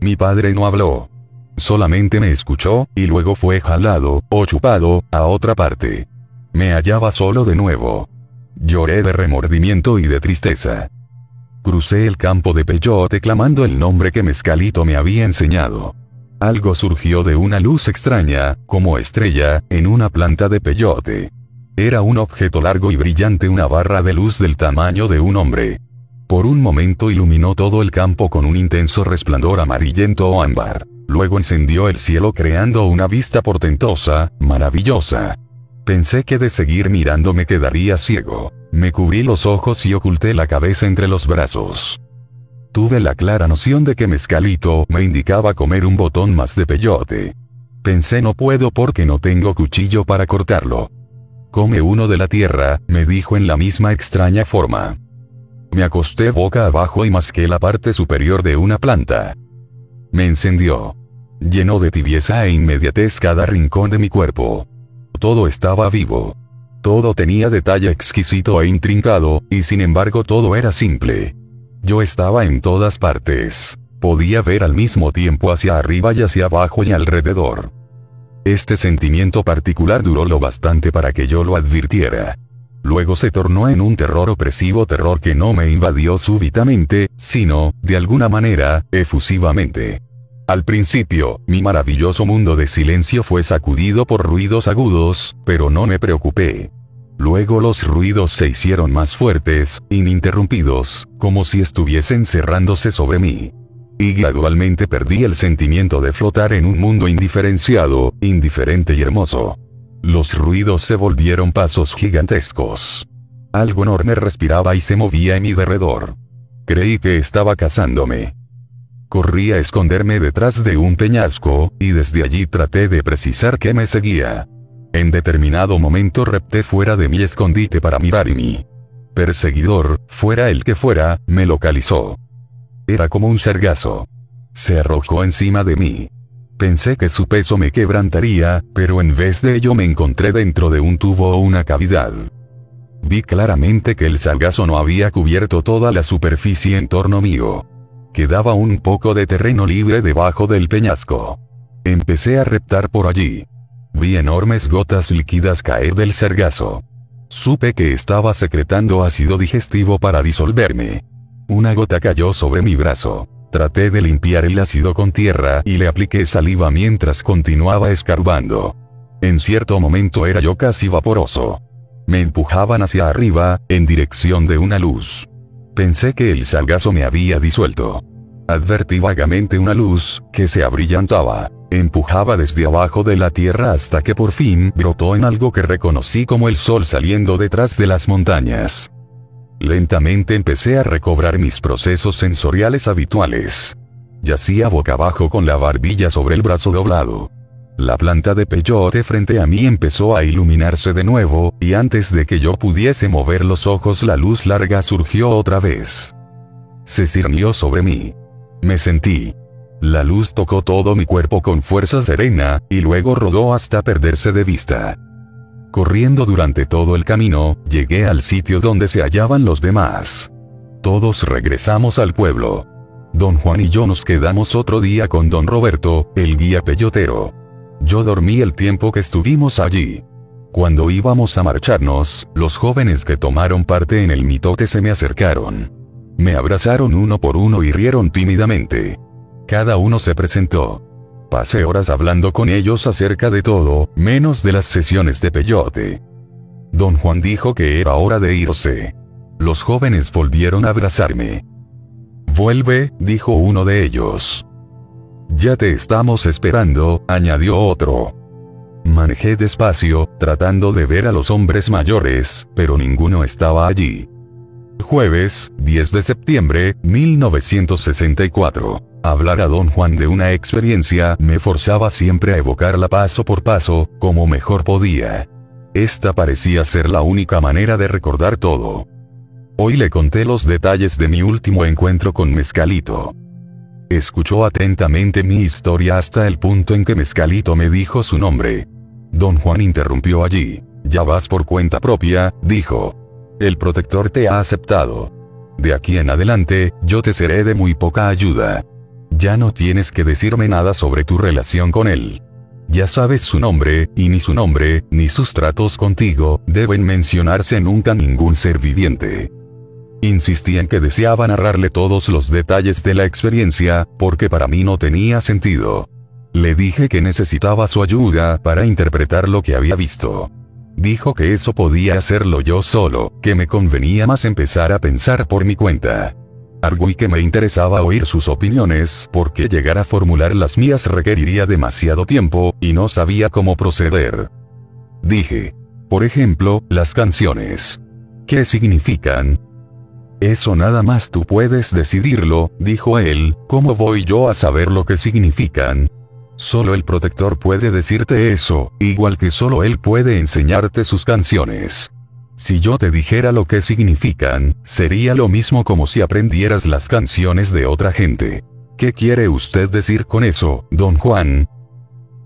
Mi padre no habló. Solamente me escuchó, y luego fue jalado, o chupado, a otra parte. Me hallaba solo de nuevo. Lloré de remordimiento y de tristeza. Crucé el campo de peyote clamando el nombre que Mezcalito me había enseñado. Algo surgió de una luz extraña, como estrella, en una planta de peyote. Era un objeto largo y brillante, una barra de luz del tamaño de un hombre. Por un momento iluminó todo el campo con un intenso resplandor amarillento o ámbar. Luego encendió el cielo creando una vista portentosa, maravillosa. Pensé que de seguir mirando me quedaría ciego. Me cubrí los ojos y oculté la cabeza entre los brazos. Tuve la clara noción de que Mezcalito me indicaba comer un botón más de peyote. Pensé no puedo porque no tengo cuchillo para cortarlo. Come uno de la tierra, me dijo en la misma extraña forma. Me acosté boca abajo y masqué la parte superior de una planta. Me encendió. Llenó de tibieza e inmediatez cada rincón de mi cuerpo. Todo estaba vivo. Todo tenía detalle exquisito e intrincado, y sin embargo todo era simple. Yo estaba en todas partes. Podía ver al mismo tiempo hacia arriba y hacia abajo y alrededor. Este sentimiento particular duró lo bastante para que yo lo advirtiera. Luego se tornó en un terror opresivo, terror que no me invadió súbitamente, sino, de alguna manera, efusivamente. Al principio, mi maravilloso mundo de silencio fue sacudido por ruidos agudos, pero no me preocupé. Luego los ruidos se hicieron más fuertes, ininterrumpidos, como si estuviesen cerrándose sobre mí. Y gradualmente perdí el sentimiento de flotar en un mundo indiferenciado, indiferente y hermoso. Los ruidos se volvieron pasos gigantescos. Algo enorme respiraba y se movía en mi derredor. Creí que estaba cazándome. Corrí a esconderme detrás de un peñasco, y desde allí traté de precisar que me seguía. En determinado momento repté fuera de mi escondite para mirar y mi perseguidor, fuera el que fuera, me localizó. Era como un sargazo. Se arrojó encima de mí. Pensé que su peso me quebrantaría, pero en vez de ello me encontré dentro de un tubo o una cavidad. Vi claramente que el sargazo no había cubierto toda la superficie en torno mío. Quedaba un poco de terreno libre debajo del peñasco. Empecé a reptar por allí. Vi enormes gotas líquidas caer del sargazo. Supe que estaba secretando ácido digestivo para disolverme. Una gota cayó sobre mi brazo. Traté de limpiar el ácido con tierra y le apliqué saliva mientras continuaba escarbando. En cierto momento era yo casi vaporoso. Me empujaban hacia arriba, en dirección de una luz. Pensé que el sargazo me había disuelto. Advertí vagamente una luz, que se abrillantaba. Empujaba desde abajo de la tierra hasta que por fin brotó en algo que reconocí como el sol saliendo detrás de las montañas. Lentamente empecé a recobrar mis procesos sensoriales habituales. Yacía boca abajo con la barbilla sobre el brazo doblado. La planta de peyote frente a mí empezó a iluminarse de nuevo, y antes de que yo pudiese mover los ojos la luz larga surgió otra vez. Se cirnió sobre mí. Me sentí. La luz tocó todo mi cuerpo con fuerza serena, y luego rodó hasta perderse de vista. Corriendo durante todo el camino, llegué al sitio donde se hallaban los demás. Todos regresamos al pueblo. Don Juan y yo nos quedamos otro día con don Roberto, el guía peyotero. Yo dormí el tiempo que estuvimos allí. Cuando íbamos a marcharnos, los jóvenes que tomaron parte en el mitote se me acercaron. Me abrazaron uno por uno y rieron tímidamente. Cada uno se presentó. Pasé horas hablando con ellos acerca de todo, menos de las sesiones de peyote. Don Juan dijo que era hora de irse. Los jóvenes volvieron a abrazarme. Vuelve, dijo uno de ellos. Ya te estamos esperando, añadió otro. Manejé despacio, tratando de ver a los hombres mayores, pero ninguno estaba allí. Jueves, 10 de septiembre, 1964. Hablar a don Juan de una experiencia me forzaba siempre a evocarla paso por paso, como mejor podía. Esta parecía ser la única manera de recordar todo. Hoy le conté los detalles de mi último encuentro con Mezcalito. Escuchó atentamente mi historia hasta el punto en que Mezcalito me dijo su nombre. Don Juan interrumpió allí. Ya vas por cuenta propia, dijo. El protector te ha aceptado. De aquí en adelante, yo te seré de muy poca ayuda. Ya no tienes que decirme nada sobre tu relación con él. Ya sabes su nombre, y ni su nombre, ni sus tratos contigo, deben mencionarse nunca ningún ser viviente. Insistí en que deseaba narrarle todos los detalles de la experiencia, porque para mí no tenía sentido. Le dije que necesitaba su ayuda para interpretar lo que había visto. Dijo que eso podía hacerlo yo solo, que me convenía más empezar a pensar por mi cuenta. Arguí que me interesaba oír sus opiniones porque llegar a formular las mías requeriría demasiado tiempo, y no sabía cómo proceder. Dije. Por ejemplo, las canciones. ¿Qué significan? Eso nada más tú puedes decidirlo, dijo él, ¿cómo voy yo a saber lo que significan? Solo el protector puede decirte eso, igual que solo él puede enseñarte sus canciones. Si yo te dijera lo que significan, sería lo mismo como si aprendieras las canciones de otra gente. ¿Qué quiere usted decir con eso, don Juan?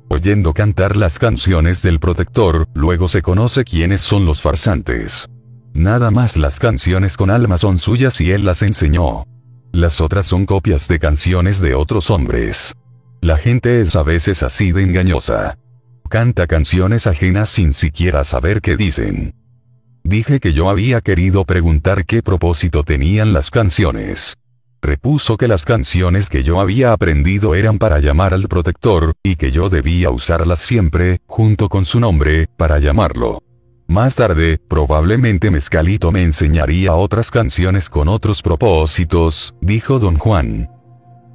Oyendo cantar las canciones del protector, luego se conoce quiénes son los farsantes. Nada más las canciones con alma son suyas y él las enseñó. Las otras son copias de canciones de otros hombres. La gente es a veces así de engañosa. Canta canciones ajenas sin siquiera saber qué dicen. Dije que yo había querido preguntar qué propósito tenían las canciones. Repuso que las canciones que yo había aprendido eran para llamar al protector, y que yo debía usarlas siempre, junto con su nombre, para llamarlo. Más tarde, probablemente Mezcalito me enseñaría otras canciones con otros propósitos, dijo don Juan.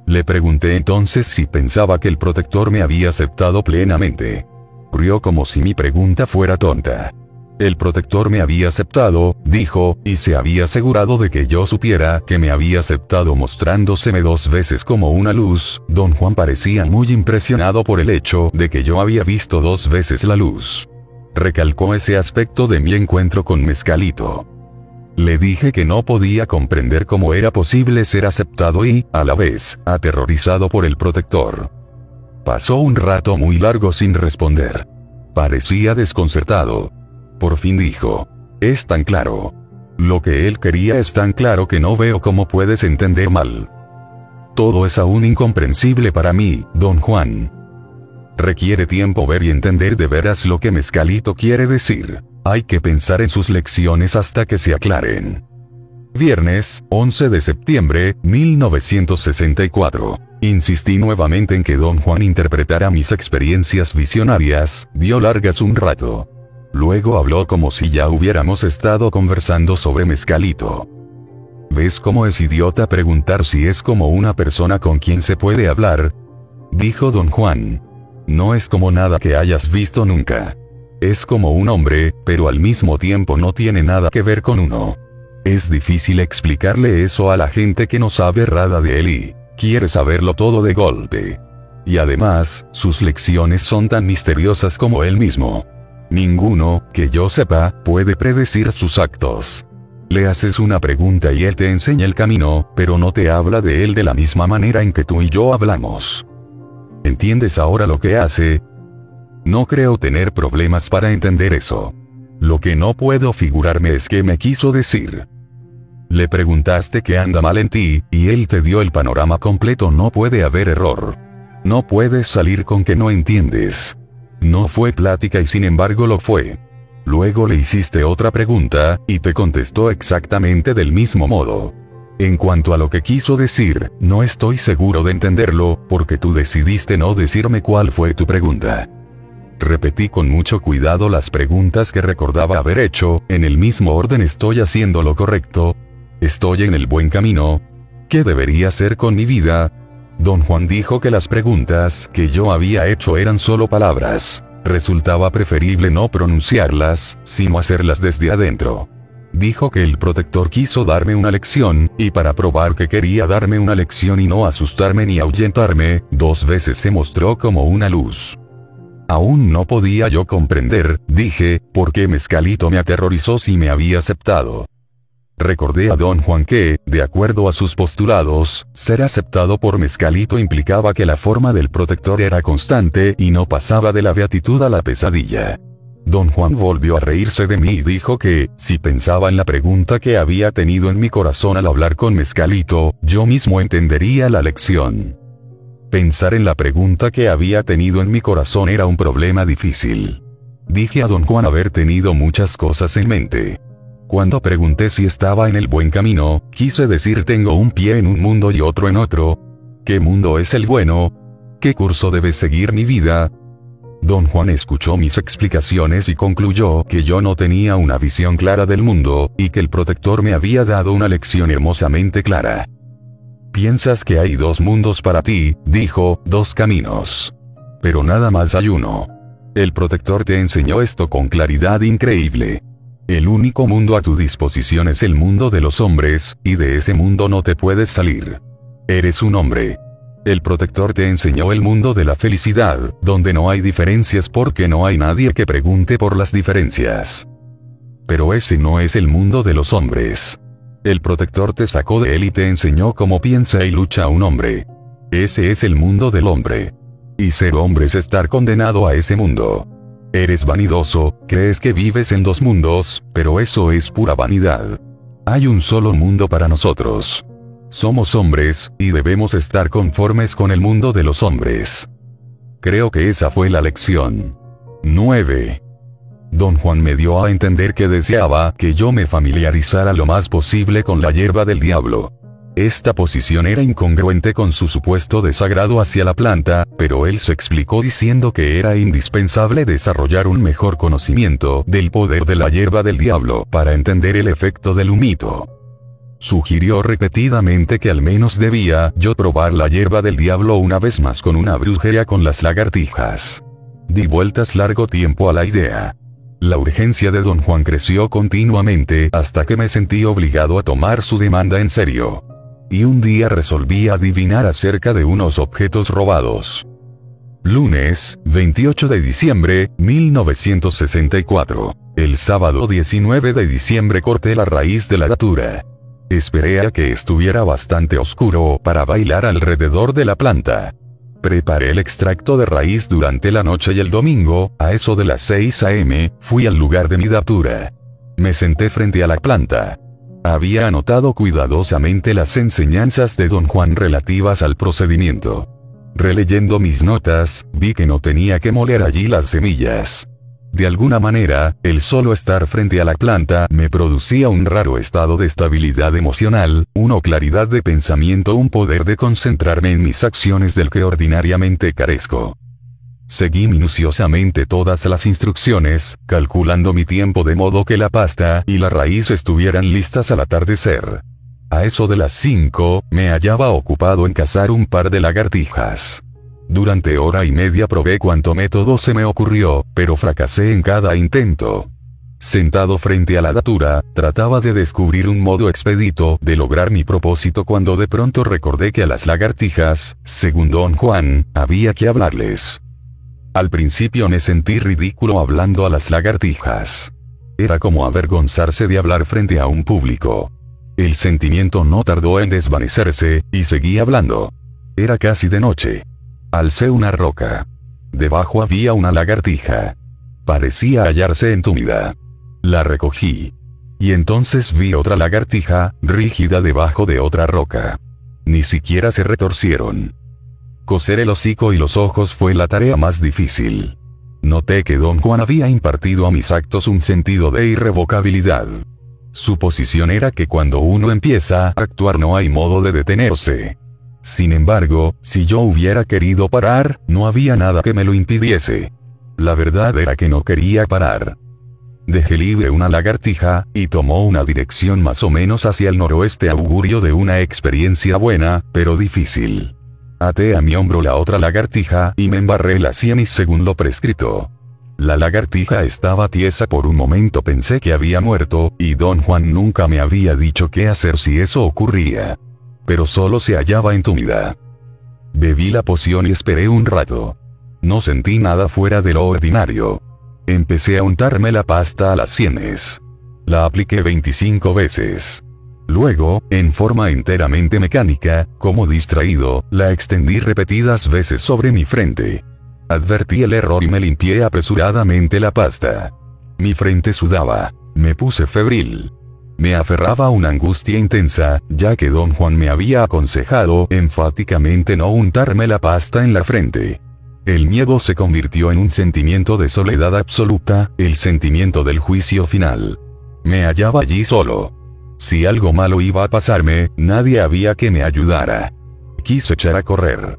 Le pregunté entonces si pensaba que el protector me había aceptado plenamente. Rió como si mi pregunta fuera tonta. El protector me había aceptado, dijo, y se había asegurado de que yo supiera que me había aceptado mostrándoseme dos veces como una luz, don Juan parecía muy impresionado por el hecho de que yo había visto dos veces la luz. Recalcó ese aspecto de mi encuentro con Mezcalito. Le dije que no podía comprender cómo era posible ser aceptado y, a la vez, aterrorizado por el protector. Pasó un rato muy largo sin responder. Parecía desconcertado. Por fin dijo. Es tan claro. Lo que él quería es tan claro que no veo cómo puedes entender mal. Todo es aún incomprensible para mí, don Juan. Requiere tiempo ver y entender de veras lo que Mezcalito quiere decir. Hay que pensar en sus lecciones hasta que se aclaren. Viernes, 11 de septiembre, 1964. Insistí nuevamente en que don Juan interpretara mis experiencias visionarias, dio largas un rato. Luego habló como si ya hubiéramos estado conversando sobre mezcalito. ¿Ves cómo es idiota preguntar si es como una persona con quien se puede hablar? Dijo don Juan. No es como nada que hayas visto nunca. Es como un hombre, pero al mismo tiempo no tiene nada que ver con uno. Es difícil explicarle eso a la gente que no sabe nada de él y quiere saberlo todo de golpe. Y además, sus lecciones son tan misteriosas como él mismo. Ninguno, que yo sepa, puede predecir sus actos. Le haces una pregunta y él te enseña el camino, pero no te habla de él de la misma manera en que tú y yo hablamos. ¿Entiendes ahora lo que hace? No creo tener problemas para entender eso. Lo que no puedo figurarme es qué me quiso decir. Le preguntaste qué anda mal en ti, y él te dio el panorama completo, no puede haber error. No puedes salir con que no entiendes. No fue plática y sin embargo lo fue. Luego le hiciste otra pregunta, y te contestó exactamente del mismo modo. En cuanto a lo que quiso decir, no estoy seguro de entenderlo, porque tú decidiste no decirme cuál fue tu pregunta. Repetí con mucho cuidado las preguntas que recordaba haber hecho, en el mismo orden estoy haciendo lo correcto. Estoy en el buen camino. ¿Qué debería hacer con mi vida? Don Juan dijo que las preguntas que yo había hecho eran solo palabras. Resultaba preferible no pronunciarlas, sino hacerlas desde adentro. Dijo que el protector quiso darme una lección, y para probar que quería darme una lección y no asustarme ni ahuyentarme, dos veces se mostró como una luz. Aún no podía yo comprender, dije, por qué Mezcalito me aterrorizó si me había aceptado. Recordé a don Juan que, de acuerdo a sus postulados, ser aceptado por Mezcalito implicaba que la forma del protector era constante y no pasaba de la beatitud a la pesadilla. Don Juan volvió a reírse de mí y dijo que, si pensaba en la pregunta que había tenido en mi corazón al hablar con Mezcalito, yo mismo entendería la lección. Pensar en la pregunta que había tenido en mi corazón era un problema difícil. Dije a don Juan haber tenido muchas cosas en mente. Cuando pregunté si estaba en el buen camino, quise decir tengo un pie en un mundo y otro en otro. ¿Qué mundo es el bueno? ¿Qué curso debe seguir mi vida? Don Juan escuchó mis explicaciones y concluyó que yo no tenía una visión clara del mundo, y que el protector me había dado una lección hermosamente clara. Piensas que hay dos mundos para ti, dijo, dos caminos. Pero nada más hay uno. El protector te enseñó esto con claridad increíble. El único mundo a tu disposición es el mundo de los hombres, y de ese mundo no te puedes salir. Eres un hombre. El protector te enseñó el mundo de la felicidad, donde no hay diferencias porque no hay nadie que pregunte por las diferencias. Pero ese no es el mundo de los hombres. El protector te sacó de él y te enseñó cómo piensa y lucha un hombre. Ese es el mundo del hombre. Y ser hombre es estar condenado a ese mundo. Eres vanidoso, crees que vives en dos mundos, pero eso es pura vanidad. Hay un solo mundo para nosotros. Somos hombres, y debemos estar conformes con el mundo de los hombres. Creo que esa fue la lección. 9. Don Juan me dio a entender que deseaba que yo me familiarizara lo más posible con la hierba del diablo. Esta posición era incongruente con su supuesto desagrado hacia la planta, pero él se explicó diciendo que era indispensable desarrollar un mejor conocimiento del poder de la hierba del diablo para entender el efecto del humito. Sugirió repetidamente que al menos debía yo probar la hierba del diablo una vez más con una brujería con las lagartijas. Di vueltas largo tiempo a la idea. La urgencia de don Juan creció continuamente hasta que me sentí obligado a tomar su demanda en serio y un día resolví adivinar acerca de unos objetos robados. Lunes, 28 de diciembre, 1964. El sábado 19 de diciembre corté la raíz de la datura. Esperé a que estuviera bastante oscuro para bailar alrededor de la planta. Preparé el extracto de raíz durante la noche y el domingo, a eso de las 6 a.m., fui al lugar de mi datura. Me senté frente a la planta. Había anotado cuidadosamente las enseñanzas de don Juan relativas al procedimiento. Releyendo mis notas, vi que no tenía que moler allí las semillas. De alguna manera, el solo estar frente a la planta me producía un raro estado de estabilidad emocional, una claridad de pensamiento, un poder de concentrarme en mis acciones del que ordinariamente carezco. Seguí minuciosamente todas las instrucciones, calculando mi tiempo de modo que la pasta y la raíz estuvieran listas al atardecer. A eso de las 5, me hallaba ocupado en cazar un par de lagartijas. Durante hora y media probé cuanto método se me ocurrió, pero fracasé en cada intento. Sentado frente a la datura, trataba de descubrir un modo expedito de lograr mi propósito cuando de pronto recordé que a las lagartijas, según don Juan, había que hablarles. Al principio me sentí ridículo hablando a las lagartijas. Era como avergonzarse de hablar frente a un público. El sentimiento no tardó en desvanecerse, y seguí hablando. Era casi de noche. Alcé una roca. Debajo había una lagartija. Parecía hallarse entumida. La recogí. Y entonces vi otra lagartija, rígida debajo de otra roca. Ni siquiera se retorcieron. Coser el hocico y los ojos fue la tarea más difícil. Noté que don Juan había impartido a mis actos un sentido de irrevocabilidad. Su posición era que cuando uno empieza a actuar no hay modo de detenerse. Sin embargo, si yo hubiera querido parar, no había nada que me lo impidiese. La verdad era que no quería parar. Dejé libre una lagartija, y tomó una dirección más o menos hacia el noroeste augurio de una experiencia buena, pero difícil. Até a mi hombro la otra lagartija y me embarré la sienis según lo prescrito. La lagartija estaba tiesa por un momento pensé que había muerto, y don Juan nunca me había dicho qué hacer si eso ocurría. Pero solo se hallaba entumida. Bebí la poción y esperé un rato. No sentí nada fuera de lo ordinario. Empecé a untarme la pasta a las sienes. La apliqué 25 veces. Luego, en forma enteramente mecánica, como distraído, la extendí repetidas veces sobre mi frente. Advertí el error y me limpié apresuradamente la pasta. Mi frente sudaba. Me puse febril. Me aferraba una angustia intensa, ya que don Juan me había aconsejado enfáticamente no untarme la pasta en la frente. El miedo se convirtió en un sentimiento de soledad absoluta, el sentimiento del juicio final. Me hallaba allí solo. Si algo malo iba a pasarme, nadie había que me ayudara. Quise echar a correr.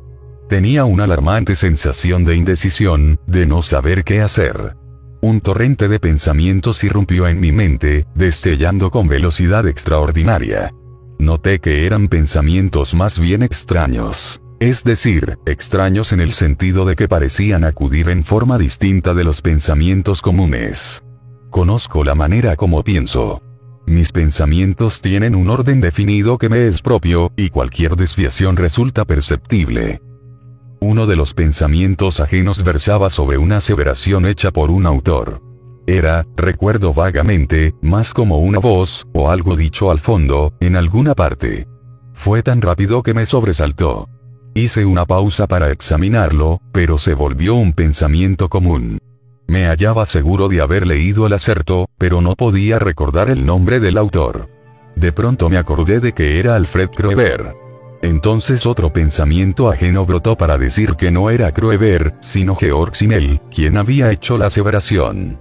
Tenía una alarmante sensación de indecisión, de no saber qué hacer. Un torrente de pensamientos irrumpió en mi mente, destellando con velocidad extraordinaria. Noté que eran pensamientos más bien extraños. Es decir, extraños en el sentido de que parecían acudir en forma distinta de los pensamientos comunes. Conozco la manera como pienso. Mis pensamientos tienen un orden definido que me es propio, y cualquier desviación resulta perceptible. Uno de los pensamientos ajenos versaba sobre una aseveración hecha por un autor. Era, recuerdo vagamente, más como una voz, o algo dicho al fondo, en alguna parte. Fue tan rápido que me sobresaltó. Hice una pausa para examinarlo, pero se volvió un pensamiento común. Me hallaba seguro de haber leído el acerto, pero no podía recordar el nombre del autor. De pronto me acordé de que era Alfred Kroeber. Entonces otro pensamiento ajeno brotó para decir que no era Kroeber, sino Georg Simmel, quien había hecho la aseveración.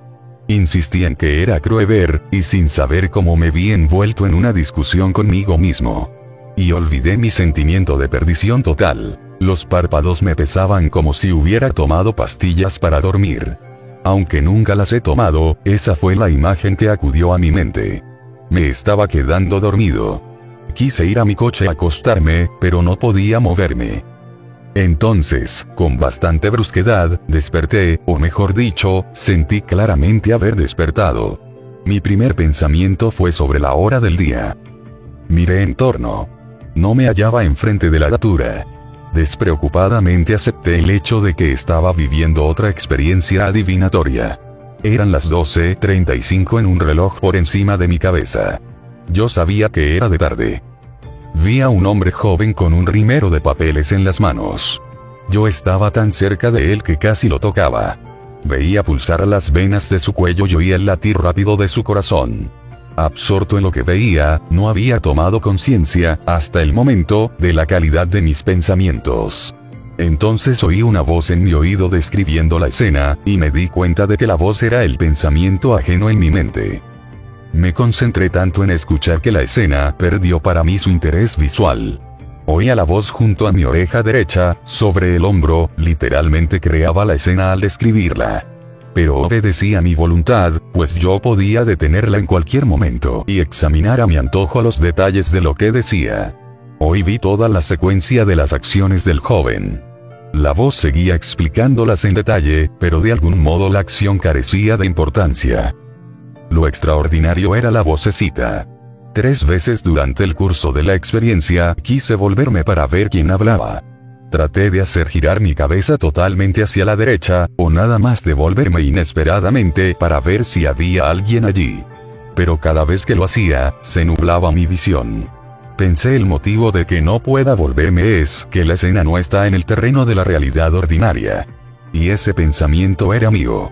Insistí en que era Kroeber, y sin saber cómo me vi envuelto en una discusión conmigo mismo. Y olvidé mi sentimiento de perdición total. Los párpados me pesaban como si hubiera tomado pastillas para dormir. Aunque nunca las he tomado, esa fue la imagen que acudió a mi mente. Me estaba quedando dormido. Quise ir a mi coche a acostarme, pero no podía moverme. Entonces, con bastante brusquedad, desperté, o mejor dicho, sentí claramente haber despertado. Mi primer pensamiento fue sobre la hora del día. Miré en torno. No me hallaba enfrente de la datura. Despreocupadamente acepté el hecho de que estaba viviendo otra experiencia adivinatoria. Eran las 12.35 en un reloj por encima de mi cabeza. Yo sabía que era de tarde. Vi a un hombre joven con un rimero de papeles en las manos. Yo estaba tan cerca de él que casi lo tocaba. Veía pulsar las venas de su cuello y oía el latir rápido de su corazón. Absorto en lo que veía, no había tomado conciencia, hasta el momento, de la calidad de mis pensamientos. Entonces oí una voz en mi oído describiendo la escena, y me di cuenta de que la voz era el pensamiento ajeno en mi mente. Me concentré tanto en escuchar que la escena perdió para mí su interés visual. Oía la voz junto a mi oreja derecha, sobre el hombro, literalmente creaba la escena al describirla pero obedecía mi voluntad, pues yo podía detenerla en cualquier momento y examinar a mi antojo los detalles de lo que decía. Hoy vi toda la secuencia de las acciones del joven. La voz seguía explicándolas en detalle, pero de algún modo la acción carecía de importancia. Lo extraordinario era la vocecita. Tres veces durante el curso de la experiencia quise volverme para ver quién hablaba. Traté de hacer girar mi cabeza totalmente hacia la derecha, o nada más devolverme inesperadamente para ver si había alguien allí. Pero cada vez que lo hacía, se nublaba mi visión. Pensé el motivo de que no pueda volverme es que la escena no está en el terreno de la realidad ordinaria. Y ese pensamiento era mío.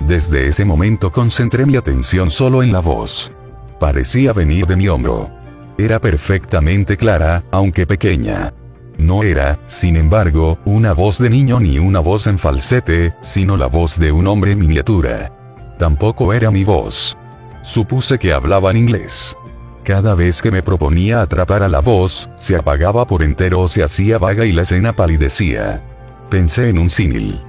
Desde ese momento concentré mi atención solo en la voz. Parecía venir de mi hombro. Era perfectamente clara, aunque pequeña. No era, sin embargo, una voz de niño ni una voz en falsete, sino la voz de un hombre miniatura. Tampoco era mi voz. Supuse que hablaban inglés. Cada vez que me proponía atrapar a la voz, se apagaba por entero o se hacía vaga y la escena palidecía. Pensé en un símil.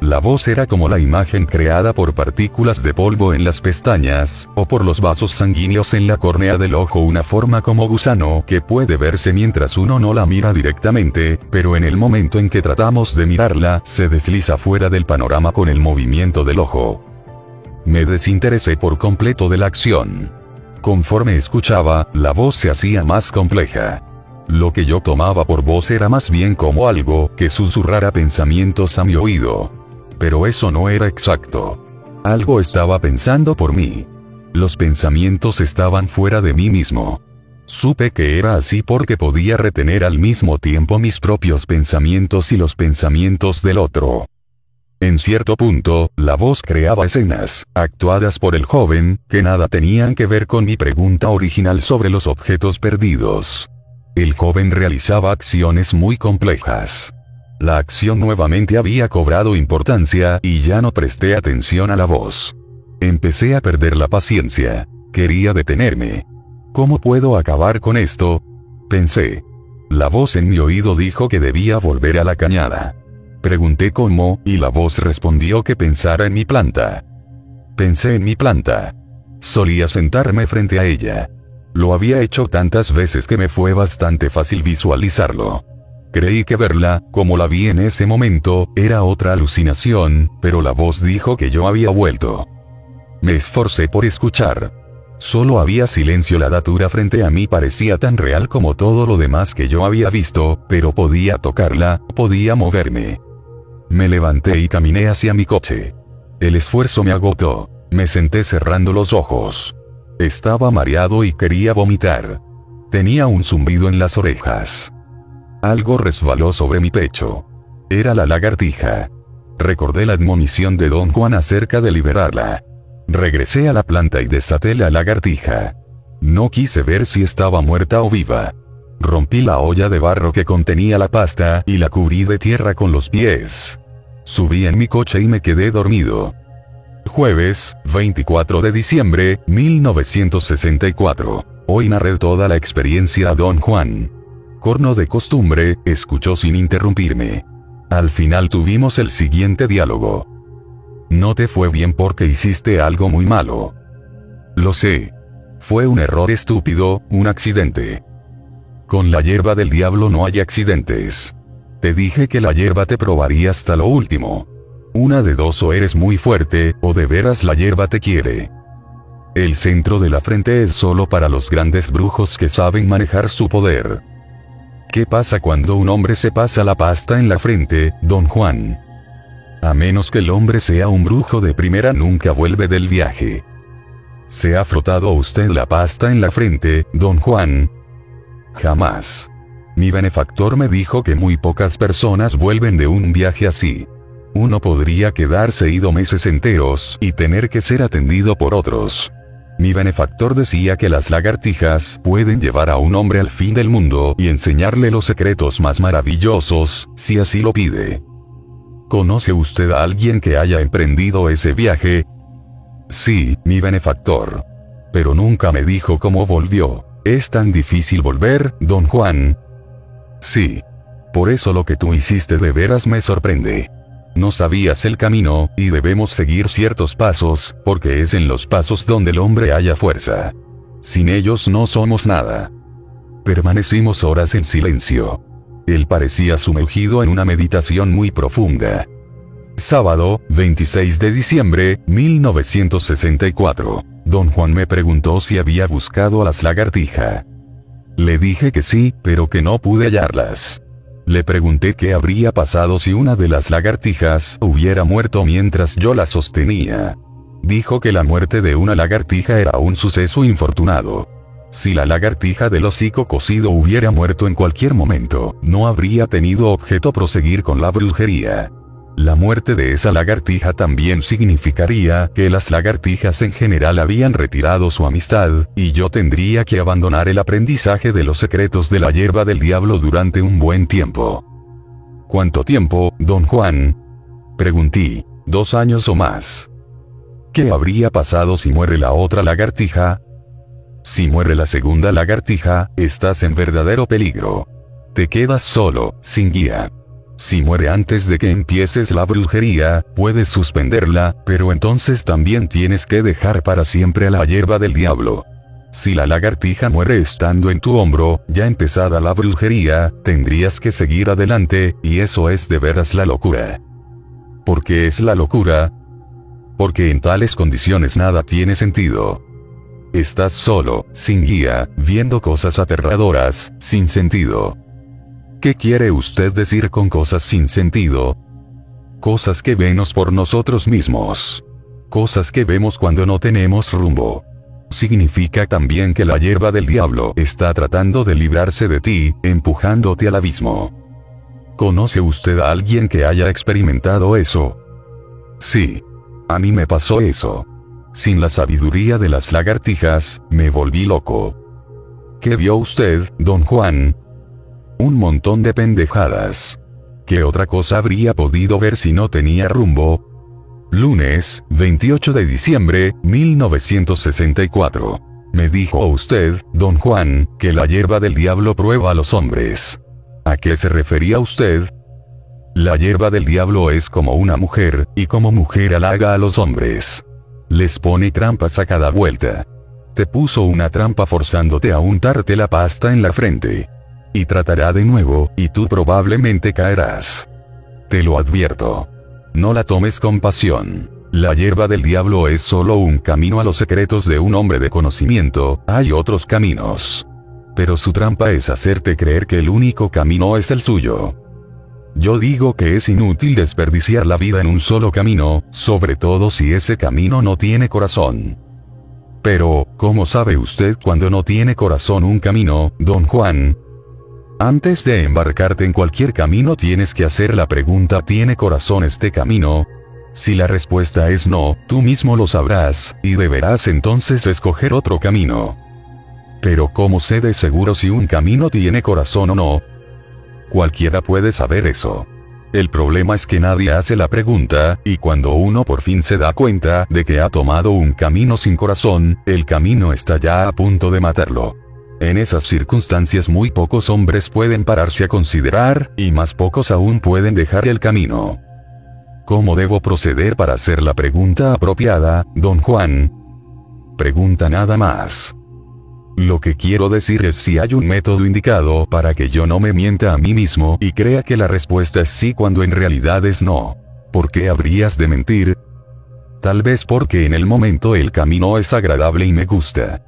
La voz era como la imagen creada por partículas de polvo en las pestañas, o por los vasos sanguíneos en la córnea del ojo, una forma como gusano que puede verse mientras uno no la mira directamente, pero en el momento en que tratamos de mirarla, se desliza fuera del panorama con el movimiento del ojo. Me desinteresé por completo de la acción. Conforme escuchaba, la voz se hacía más compleja. Lo que yo tomaba por voz era más bien como algo que susurrara pensamientos a mi oído pero eso no era exacto. Algo estaba pensando por mí. Los pensamientos estaban fuera de mí mismo. Supe que era así porque podía retener al mismo tiempo mis propios pensamientos y los pensamientos del otro. En cierto punto, la voz creaba escenas, actuadas por el joven, que nada tenían que ver con mi pregunta original sobre los objetos perdidos. El joven realizaba acciones muy complejas. La acción nuevamente había cobrado importancia y ya no presté atención a la voz. Empecé a perder la paciencia. Quería detenerme. ¿Cómo puedo acabar con esto? Pensé. La voz en mi oído dijo que debía volver a la cañada. Pregunté cómo, y la voz respondió que pensara en mi planta. Pensé en mi planta. Solía sentarme frente a ella. Lo había hecho tantas veces que me fue bastante fácil visualizarlo. Creí que verla, como la vi en ese momento, era otra alucinación, pero la voz dijo que yo había vuelto. Me esforcé por escuchar. Solo había silencio, la datura frente a mí parecía tan real como todo lo demás que yo había visto, pero podía tocarla, podía moverme. Me levanté y caminé hacia mi coche. El esfuerzo me agotó. Me senté cerrando los ojos. Estaba mareado y quería vomitar. Tenía un zumbido en las orejas. Algo resbaló sobre mi pecho. Era la lagartija. Recordé la admonición de don Juan acerca de liberarla. Regresé a la planta y desaté la lagartija. No quise ver si estaba muerta o viva. Rompí la olla de barro que contenía la pasta y la cubrí de tierra con los pies. Subí en mi coche y me quedé dormido. Jueves, 24 de diciembre, 1964. Hoy narré toda la experiencia a don Juan corno de costumbre, escuchó sin interrumpirme. Al final tuvimos el siguiente diálogo. No te fue bien porque hiciste algo muy malo. Lo sé. Fue un error estúpido, un accidente. Con la hierba del diablo no hay accidentes. Te dije que la hierba te probaría hasta lo último. Una de dos o eres muy fuerte, o de veras la hierba te quiere. El centro de la frente es solo para los grandes brujos que saben manejar su poder. ¿Qué pasa cuando un hombre se pasa la pasta en la frente, don Juan? A menos que el hombre sea un brujo de primera nunca vuelve del viaje. ¿Se ha frotado usted la pasta en la frente, don Juan? Jamás. Mi benefactor me dijo que muy pocas personas vuelven de un viaje así. Uno podría quedarse ido meses enteros y tener que ser atendido por otros. Mi benefactor decía que las lagartijas pueden llevar a un hombre al fin del mundo y enseñarle los secretos más maravillosos, si así lo pide. ¿Conoce usted a alguien que haya emprendido ese viaje? Sí, mi benefactor. Pero nunca me dijo cómo volvió. ¿Es tan difícil volver, don Juan? Sí. Por eso lo que tú hiciste de veras me sorprende. No sabías el camino, y debemos seguir ciertos pasos, porque es en los pasos donde el hombre haya fuerza. Sin ellos no somos nada. Permanecimos horas en silencio. Él parecía sumergido en una meditación muy profunda. Sábado, 26 de diciembre, 1964. Don Juan me preguntó si había buscado a las lagartijas. Le dije que sí, pero que no pude hallarlas. Le pregunté qué habría pasado si una de las lagartijas hubiera muerto mientras yo la sostenía. Dijo que la muerte de una lagartija era un suceso infortunado. Si la lagartija del hocico cocido hubiera muerto en cualquier momento, no habría tenido objeto proseguir con la brujería. La muerte de esa lagartija también significaría que las lagartijas en general habían retirado su amistad, y yo tendría que abandonar el aprendizaje de los secretos de la hierba del diablo durante un buen tiempo. ¿Cuánto tiempo, don Juan? Pregunté. Dos años o más. ¿Qué habría pasado si muere la otra lagartija? Si muere la segunda lagartija, estás en verdadero peligro. Te quedas solo, sin guía. Si muere antes de que empieces la brujería, puedes suspenderla, pero entonces también tienes que dejar para siempre a la hierba del diablo. Si la lagartija muere estando en tu hombro, ya empezada la brujería, tendrías que seguir adelante, y eso es de veras la locura. ¿Por qué es la locura? Porque en tales condiciones nada tiene sentido. Estás solo, sin guía, viendo cosas aterradoras, sin sentido. ¿Qué quiere usted decir con cosas sin sentido? Cosas que vemos por nosotros mismos. Cosas que vemos cuando no tenemos rumbo. Significa también que la hierba del diablo está tratando de librarse de ti, empujándote al abismo. ¿Conoce usted a alguien que haya experimentado eso? Sí. A mí me pasó eso. Sin la sabiduría de las lagartijas, me volví loco. ¿Qué vio usted, don Juan? Un montón de pendejadas. ¿Qué otra cosa habría podido ver si no tenía rumbo? Lunes, 28 de diciembre, 1964. Me dijo usted, don Juan, que la hierba del diablo prueba a los hombres. ¿A qué se refería usted? La hierba del diablo es como una mujer, y como mujer halaga a los hombres. Les pone trampas a cada vuelta. Te puso una trampa forzándote a untarte la pasta en la frente. Y tratará de nuevo, y tú probablemente caerás. Te lo advierto. No la tomes con pasión. La hierba del diablo es solo un camino a los secretos de un hombre de conocimiento, hay otros caminos. Pero su trampa es hacerte creer que el único camino es el suyo. Yo digo que es inútil desperdiciar la vida en un solo camino, sobre todo si ese camino no tiene corazón. Pero, ¿cómo sabe usted cuando no tiene corazón un camino, don Juan? Antes de embarcarte en cualquier camino tienes que hacer la pregunta ¿tiene corazón este camino? Si la respuesta es no, tú mismo lo sabrás, y deberás entonces escoger otro camino. Pero ¿cómo sé de seguro si un camino tiene corazón o no? Cualquiera puede saber eso. El problema es que nadie hace la pregunta, y cuando uno por fin se da cuenta de que ha tomado un camino sin corazón, el camino está ya a punto de matarlo. En esas circunstancias muy pocos hombres pueden pararse a considerar, y más pocos aún pueden dejar el camino. ¿Cómo debo proceder para hacer la pregunta apropiada, don Juan? Pregunta nada más. Lo que quiero decir es si hay un método indicado para que yo no me mienta a mí mismo y crea que la respuesta es sí cuando en realidad es no. ¿Por qué habrías de mentir? Tal vez porque en el momento el camino es agradable y me gusta.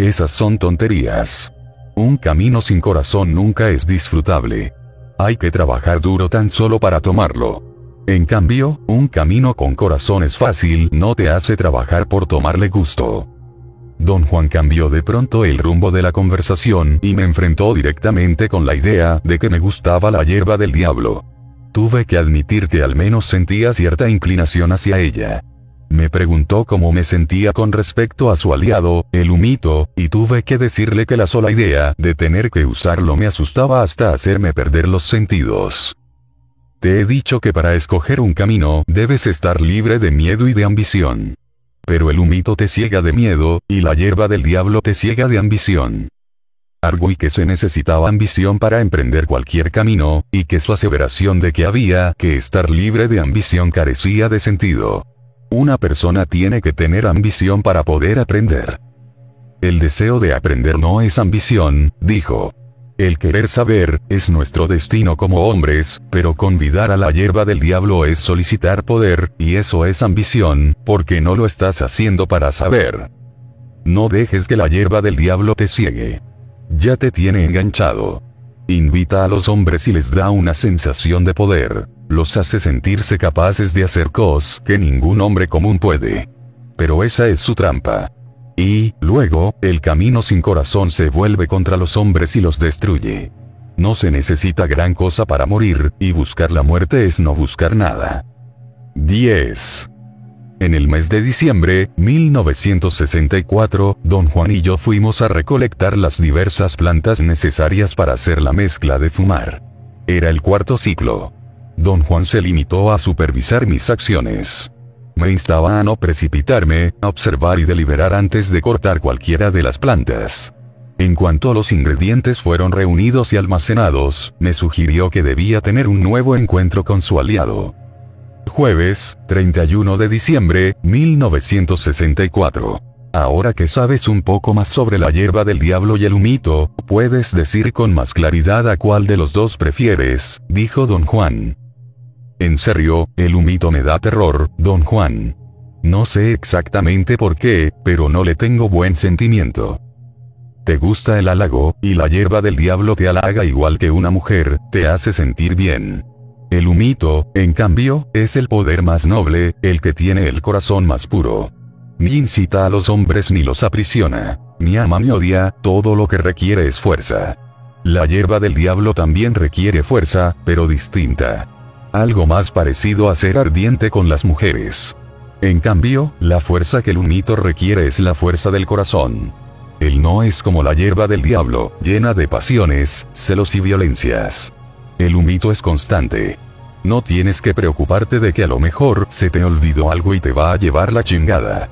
Esas son tonterías. Un camino sin corazón nunca es disfrutable. Hay que trabajar duro tan solo para tomarlo. En cambio, un camino con corazón es fácil, no te hace trabajar por tomarle gusto. Don Juan cambió de pronto el rumbo de la conversación y me enfrentó directamente con la idea de que me gustaba la hierba del diablo. Tuve que admitir que al menos sentía cierta inclinación hacia ella. Me preguntó cómo me sentía con respecto a su aliado, el humito, y tuve que decirle que la sola idea de tener que usarlo me asustaba hasta hacerme perder los sentidos. Te he dicho que para escoger un camino debes estar libre de miedo y de ambición. Pero el humito te ciega de miedo, y la hierba del diablo te ciega de ambición. Arguí que se necesitaba ambición para emprender cualquier camino, y que su aseveración de que había que estar libre de ambición carecía de sentido. Una persona tiene que tener ambición para poder aprender. El deseo de aprender no es ambición, dijo. El querer saber, es nuestro destino como hombres, pero convidar a la hierba del diablo es solicitar poder, y eso es ambición, porque no lo estás haciendo para saber. No dejes que la hierba del diablo te ciegue. Ya te tiene enganchado. Invita a los hombres y les da una sensación de poder. Los hace sentirse capaces de hacer cosas que ningún hombre común puede. Pero esa es su trampa. Y, luego, el camino sin corazón se vuelve contra los hombres y los destruye. No se necesita gran cosa para morir, y buscar la muerte es no buscar nada. 10. En el mes de diciembre, 1964, don Juan y yo fuimos a recolectar las diversas plantas necesarias para hacer la mezcla de fumar. Era el cuarto ciclo. Don Juan se limitó a supervisar mis acciones. me instaba a no precipitarme, a observar y deliberar antes de cortar cualquiera de las plantas. En cuanto los ingredientes fueron reunidos y almacenados, me sugirió que debía tener un nuevo encuentro con su aliado. Jueves, 31 de diciembre, 1964. Ahora que sabes un poco más sobre la hierba del diablo y el humito, puedes decir con más claridad a cuál de los dos prefieres, dijo don Juan. En serio, el humito me da terror, don Juan. No sé exactamente por qué, pero no le tengo buen sentimiento. Te gusta el halago, y la hierba del diablo te halaga igual que una mujer, te hace sentir bien. El humito, en cambio, es el poder más noble, el que tiene el corazón más puro ni incita a los hombres ni los aprisiona, ni ama ni odia, todo lo que requiere es fuerza. La hierba del diablo también requiere fuerza, pero distinta. Algo más parecido a ser ardiente con las mujeres. En cambio, la fuerza que el humito requiere es la fuerza del corazón. Él no es como la hierba del diablo, llena de pasiones, celos y violencias. El humito es constante. No tienes que preocuparte de que a lo mejor se te olvidó algo y te va a llevar la chingada.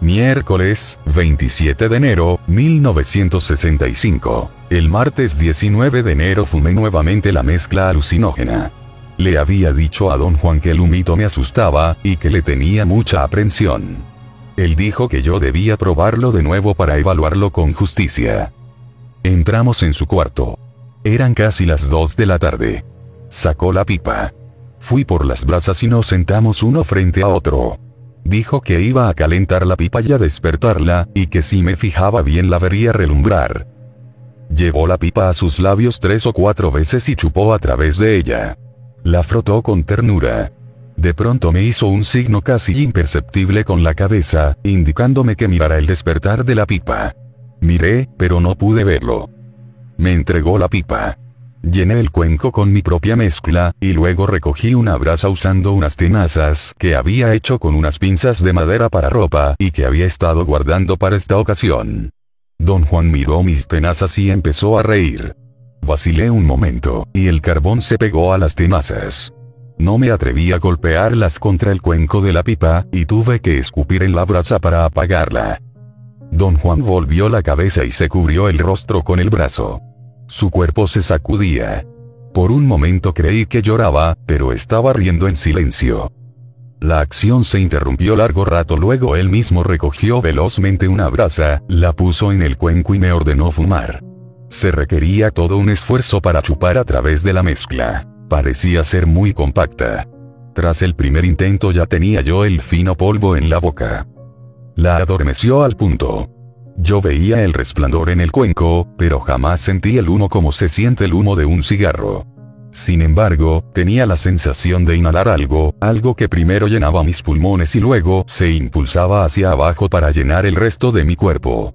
Miércoles, 27 de enero, 1965. El martes 19 de enero fumé nuevamente la mezcla alucinógena. Le había dicho a don Juan que el humito me asustaba, y que le tenía mucha aprensión. Él dijo que yo debía probarlo de nuevo para evaluarlo con justicia. Entramos en su cuarto. Eran casi las 2 de la tarde. Sacó la pipa. Fui por las brasas y nos sentamos uno frente a otro. Dijo que iba a calentar la pipa y a despertarla, y que si me fijaba bien la vería relumbrar. Llevó la pipa a sus labios tres o cuatro veces y chupó a través de ella. La frotó con ternura. De pronto me hizo un signo casi imperceptible con la cabeza, indicándome que mirara el despertar de la pipa. Miré, pero no pude verlo. Me entregó la pipa. Llené el cuenco con mi propia mezcla, y luego recogí una brasa usando unas tenazas que había hecho con unas pinzas de madera para ropa y que había estado guardando para esta ocasión. Don Juan miró mis tenazas y empezó a reír. Vacilé un momento, y el carbón se pegó a las tenazas. No me atreví a golpearlas contra el cuenco de la pipa, y tuve que escupir en la brasa para apagarla. Don Juan volvió la cabeza y se cubrió el rostro con el brazo. Su cuerpo se sacudía. Por un momento creí que lloraba, pero estaba riendo en silencio. La acción se interrumpió largo rato luego él mismo recogió velozmente una brasa, la puso en el cuenco y me ordenó fumar. Se requería todo un esfuerzo para chupar a través de la mezcla. Parecía ser muy compacta. Tras el primer intento ya tenía yo el fino polvo en la boca. La adormeció al punto. Yo veía el resplandor en el cuenco, pero jamás sentí el humo como se siente el humo de un cigarro. Sin embargo, tenía la sensación de inhalar algo, algo que primero llenaba mis pulmones y luego se impulsaba hacia abajo para llenar el resto de mi cuerpo.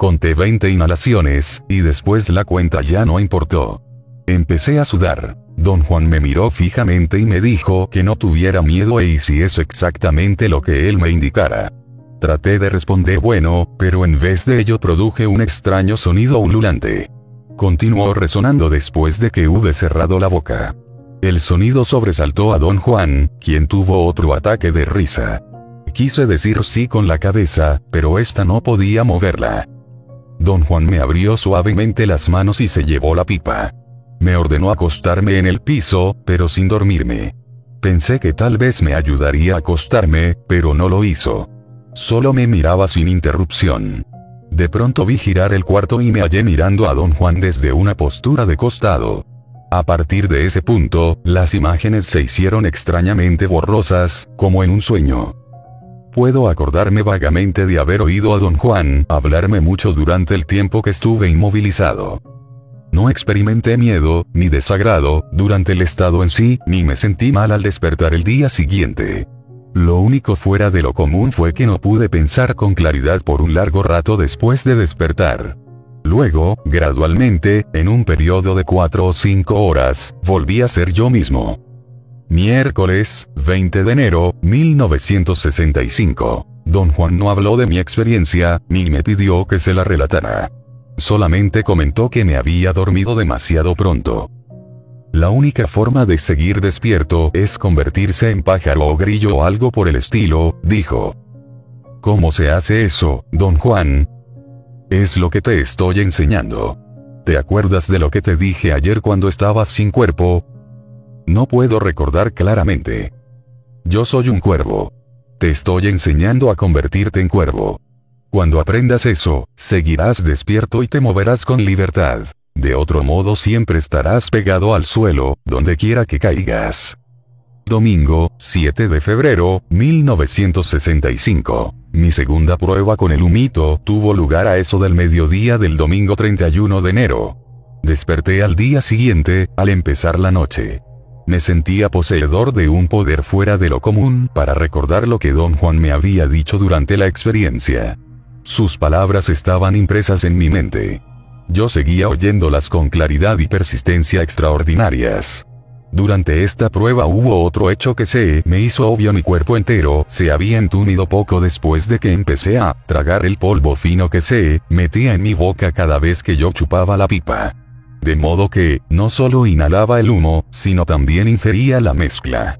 Conté 20 inhalaciones, y después la cuenta ya no importó. Empecé a sudar. Don Juan me miró fijamente y me dijo que no tuviera miedo e hiciese exactamente lo que él me indicara. Traté de responder bueno, pero en vez de ello produje un extraño sonido ululante. Continuó resonando después de que hube cerrado la boca. El sonido sobresaltó a don Juan, quien tuvo otro ataque de risa. Quise decir sí con la cabeza, pero esta no podía moverla. Don Juan me abrió suavemente las manos y se llevó la pipa. Me ordenó acostarme en el piso, pero sin dormirme. Pensé que tal vez me ayudaría a acostarme, pero no lo hizo. Solo me miraba sin interrupción. De pronto vi girar el cuarto y me hallé mirando a don Juan desde una postura de costado. A partir de ese punto, las imágenes se hicieron extrañamente borrosas, como en un sueño. Puedo acordarme vagamente de haber oído a don Juan hablarme mucho durante el tiempo que estuve inmovilizado. No experimenté miedo, ni desagrado, durante el estado en sí, ni me sentí mal al despertar el día siguiente. Lo único fuera de lo común fue que no pude pensar con claridad por un largo rato después de despertar. Luego, gradualmente, en un periodo de cuatro o cinco horas, volví a ser yo mismo. Miércoles, 20 de enero, 1965. Don Juan no habló de mi experiencia, ni me pidió que se la relatara. Solamente comentó que me había dormido demasiado pronto. La única forma de seguir despierto es convertirse en pájaro o grillo o algo por el estilo, dijo. ¿Cómo se hace eso, don Juan? Es lo que te estoy enseñando. ¿Te acuerdas de lo que te dije ayer cuando estabas sin cuerpo? No puedo recordar claramente. Yo soy un cuervo. Te estoy enseñando a convertirte en cuervo. Cuando aprendas eso, seguirás despierto y te moverás con libertad. De otro modo siempre estarás pegado al suelo, donde quiera que caigas. Domingo, 7 de febrero, 1965. Mi segunda prueba con el humito tuvo lugar a eso del mediodía del domingo 31 de enero. Desperté al día siguiente, al empezar la noche. Me sentía poseedor de un poder fuera de lo común para recordar lo que don Juan me había dicho durante la experiencia. Sus palabras estaban impresas en mi mente. Yo seguía oyéndolas con claridad y persistencia extraordinarias. Durante esta prueba hubo otro hecho que se me hizo obvio mi cuerpo entero se había entumido poco después de que empecé a tragar el polvo fino que se metía en mi boca cada vez que yo chupaba la pipa. De modo que, no solo inhalaba el humo, sino también ingería la mezcla.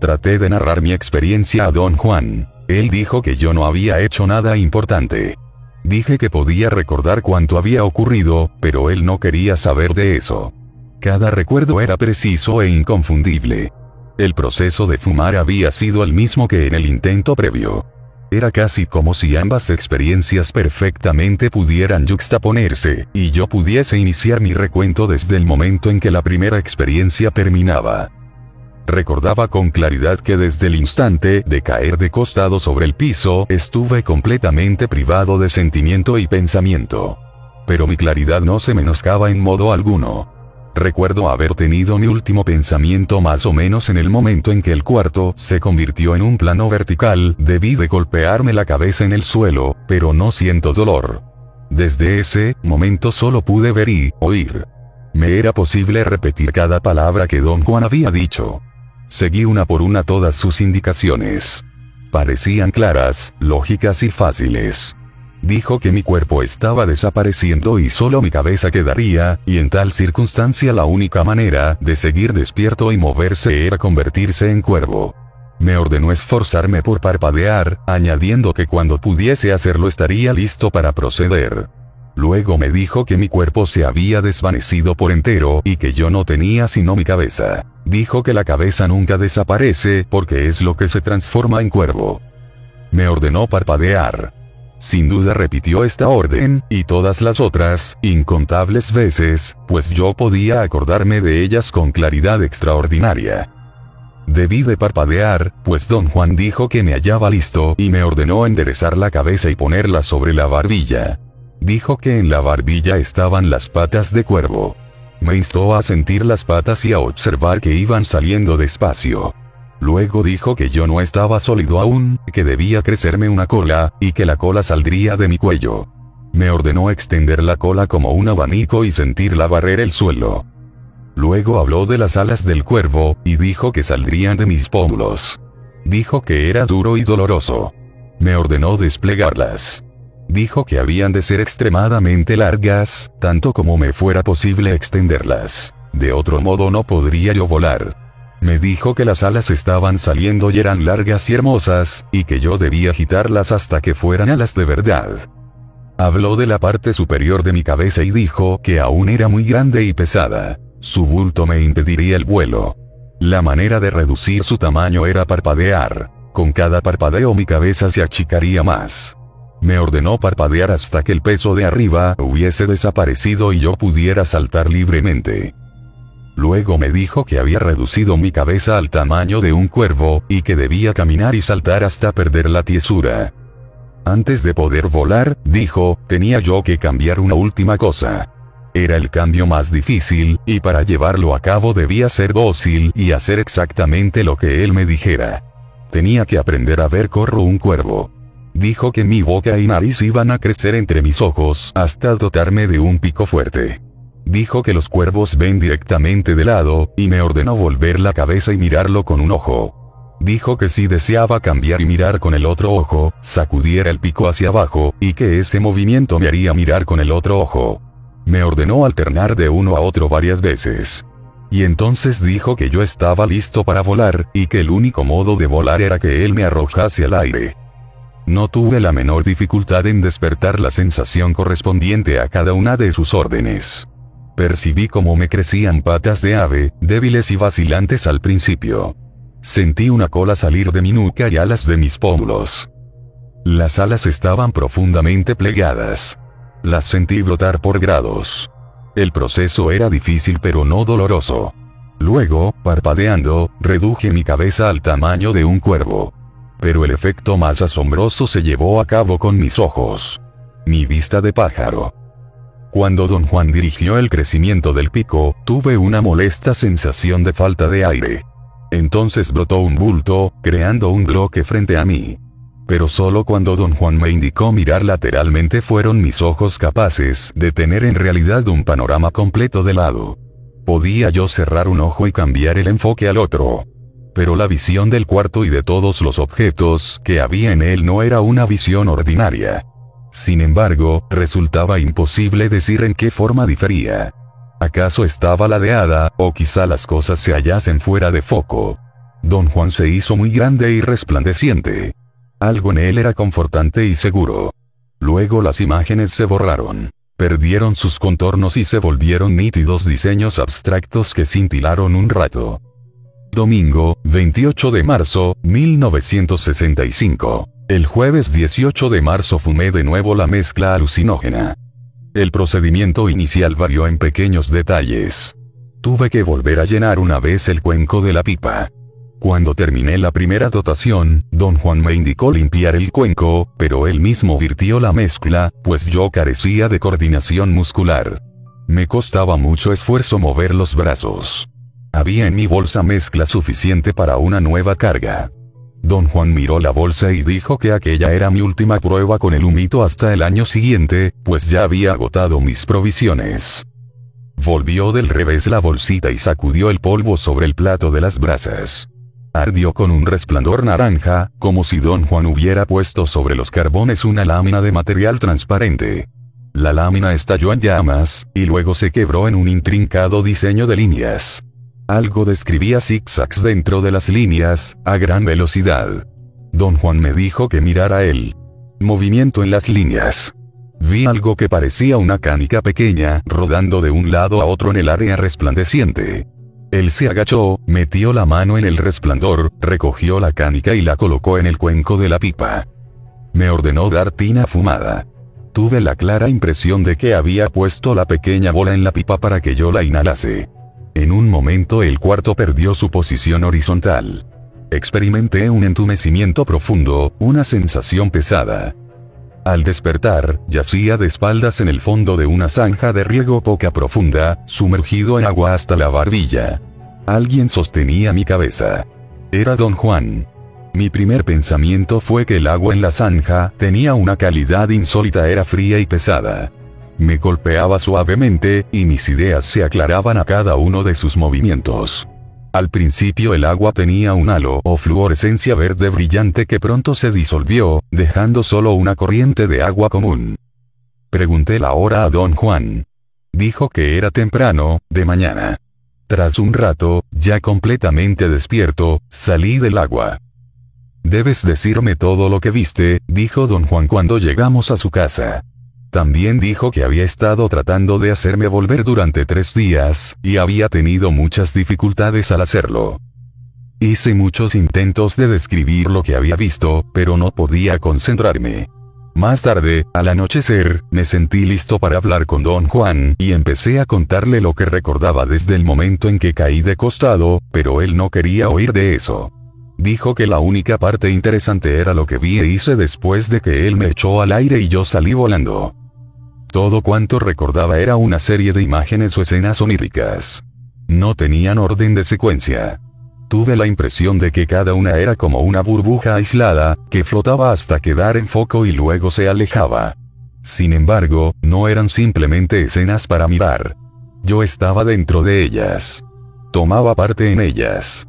Traté de narrar mi experiencia a don Juan. Él dijo que yo no había hecho nada importante. Dije que podía recordar cuánto había ocurrido, pero él no quería saber de eso. Cada recuerdo era preciso e inconfundible. El proceso de fumar había sido el mismo que en el intento previo. Era casi como si ambas experiencias perfectamente pudieran juxtaponerse, y yo pudiese iniciar mi recuento desde el momento en que la primera experiencia terminaba. Recordaba con claridad que desde el instante de caer de costado sobre el piso estuve completamente privado de sentimiento y pensamiento. Pero mi claridad no se menoscaba en modo alguno. Recuerdo haber tenido mi último pensamiento más o menos en el momento en que el cuarto se convirtió en un plano vertical, debí de golpearme la cabeza en el suelo, pero no siento dolor. Desde ese momento solo pude ver y oír. Me era posible repetir cada palabra que don Juan había dicho. Seguí una por una todas sus indicaciones. Parecían claras, lógicas y fáciles. Dijo que mi cuerpo estaba desapareciendo y solo mi cabeza quedaría, y en tal circunstancia la única manera de seguir despierto y moverse era convertirse en cuervo. Me ordenó esforzarme por parpadear, añadiendo que cuando pudiese hacerlo estaría listo para proceder. Luego me dijo que mi cuerpo se había desvanecido por entero y que yo no tenía sino mi cabeza. Dijo que la cabeza nunca desaparece porque es lo que se transforma en cuervo. Me ordenó parpadear. Sin duda repitió esta orden, y todas las otras, incontables veces, pues yo podía acordarme de ellas con claridad extraordinaria. Debí de parpadear, pues don Juan dijo que me hallaba listo y me ordenó enderezar la cabeza y ponerla sobre la barbilla. Dijo que en la barbilla estaban las patas de cuervo. Me instó a sentir las patas y a observar que iban saliendo despacio. Luego dijo que yo no estaba sólido aún, que debía crecerme una cola, y que la cola saldría de mi cuello. Me ordenó extender la cola como un abanico y sentirla barrer el suelo. Luego habló de las alas del cuervo, y dijo que saldrían de mis pómulos. Dijo que era duro y doloroso. Me ordenó desplegarlas. Dijo que habían de ser extremadamente largas, tanto como me fuera posible extenderlas. De otro modo no podría yo volar. Me dijo que las alas estaban saliendo y eran largas y hermosas, y que yo debía agitarlas hasta que fueran alas de verdad. Habló de la parte superior de mi cabeza y dijo que aún era muy grande y pesada. Su bulto me impediría el vuelo. La manera de reducir su tamaño era parpadear. Con cada parpadeo mi cabeza se achicaría más. Me ordenó parpadear hasta que el peso de arriba hubiese desaparecido y yo pudiera saltar libremente. Luego me dijo que había reducido mi cabeza al tamaño de un cuervo, y que debía caminar y saltar hasta perder la tiesura. Antes de poder volar, dijo, tenía yo que cambiar una última cosa. Era el cambio más difícil, y para llevarlo a cabo debía ser dócil y hacer exactamente lo que él me dijera. Tenía que aprender a ver corro un cuervo. Dijo que mi boca y nariz iban a crecer entre mis ojos hasta dotarme de un pico fuerte. Dijo que los cuervos ven directamente de lado, y me ordenó volver la cabeza y mirarlo con un ojo. Dijo que si deseaba cambiar y mirar con el otro ojo, sacudiera el pico hacia abajo, y que ese movimiento me haría mirar con el otro ojo. Me ordenó alternar de uno a otro varias veces. Y entonces dijo que yo estaba listo para volar, y que el único modo de volar era que él me arrojase al aire. No tuve la menor dificultad en despertar la sensación correspondiente a cada una de sus órdenes. Percibí cómo me crecían patas de ave, débiles y vacilantes al principio. Sentí una cola salir de mi nuca y alas de mis pómulos. Las alas estaban profundamente plegadas. Las sentí brotar por grados. El proceso era difícil pero no doloroso. Luego, parpadeando, reduje mi cabeza al tamaño de un cuervo. Pero el efecto más asombroso se llevó a cabo con mis ojos. Mi vista de pájaro. Cuando don Juan dirigió el crecimiento del pico, tuve una molesta sensación de falta de aire. Entonces brotó un bulto, creando un bloque frente a mí. Pero solo cuando don Juan me indicó mirar lateralmente fueron mis ojos capaces de tener en realidad un panorama completo de lado. Podía yo cerrar un ojo y cambiar el enfoque al otro pero la visión del cuarto y de todos los objetos que había en él no era una visión ordinaria. Sin embargo, resultaba imposible decir en qué forma difería. ¿Acaso estaba ladeada, o quizá las cosas se hallasen fuera de foco? Don Juan se hizo muy grande y resplandeciente. Algo en él era confortante y seguro. Luego las imágenes se borraron. Perdieron sus contornos y se volvieron nítidos diseños abstractos que cintilaron un rato. Domingo, 28 de marzo, 1965. El jueves 18 de marzo fumé de nuevo la mezcla alucinógena. El procedimiento inicial varió en pequeños detalles. Tuve que volver a llenar una vez el cuenco de la pipa. Cuando terminé la primera dotación, don Juan me indicó limpiar el cuenco, pero él mismo virtió la mezcla, pues yo carecía de coordinación muscular. Me costaba mucho esfuerzo mover los brazos. Había en mi bolsa mezcla suficiente para una nueva carga. Don Juan miró la bolsa y dijo que aquella era mi última prueba con el humito hasta el año siguiente, pues ya había agotado mis provisiones. Volvió del revés la bolsita y sacudió el polvo sobre el plato de las brasas. Ardió con un resplandor naranja, como si don Juan hubiera puesto sobre los carbones una lámina de material transparente. La lámina estalló en llamas, y luego se quebró en un intrincado diseño de líneas. Algo describía zigzags dentro de las líneas, a gran velocidad. Don Juan me dijo que mirara él. Movimiento en las líneas. Vi algo que parecía una canica pequeña, rodando de un lado a otro en el área resplandeciente. Él se agachó, metió la mano en el resplandor, recogió la canica y la colocó en el cuenco de la pipa. Me ordenó dar tina fumada. Tuve la clara impresión de que había puesto la pequeña bola en la pipa para que yo la inhalase. En un momento el cuarto perdió su posición horizontal. Experimenté un entumecimiento profundo, una sensación pesada. Al despertar, yacía de espaldas en el fondo de una zanja de riego poca profunda, sumergido en agua hasta la barbilla. Alguien sostenía mi cabeza. Era don Juan. Mi primer pensamiento fue que el agua en la zanja tenía una calidad insólita, era fría y pesada. Me golpeaba suavemente, y mis ideas se aclaraban a cada uno de sus movimientos. Al principio el agua tenía un halo o fluorescencia verde brillante que pronto se disolvió, dejando solo una corriente de agua común. Pregunté la hora a don Juan. Dijo que era temprano, de mañana. Tras un rato, ya completamente despierto, salí del agua. Debes decirme todo lo que viste, dijo don Juan cuando llegamos a su casa. También dijo que había estado tratando de hacerme volver durante tres días, y había tenido muchas dificultades al hacerlo. Hice muchos intentos de describir lo que había visto, pero no podía concentrarme. Más tarde, al anochecer, me sentí listo para hablar con don Juan, y empecé a contarle lo que recordaba desde el momento en que caí de costado, pero él no quería oír de eso. Dijo que la única parte interesante era lo que vi e hice después de que él me echó al aire y yo salí volando. Todo cuanto recordaba era una serie de imágenes o escenas oníricas. No tenían orden de secuencia. Tuve la impresión de que cada una era como una burbuja aislada, que flotaba hasta quedar en foco y luego se alejaba. Sin embargo, no eran simplemente escenas para mirar. Yo estaba dentro de ellas. Tomaba parte en ellas.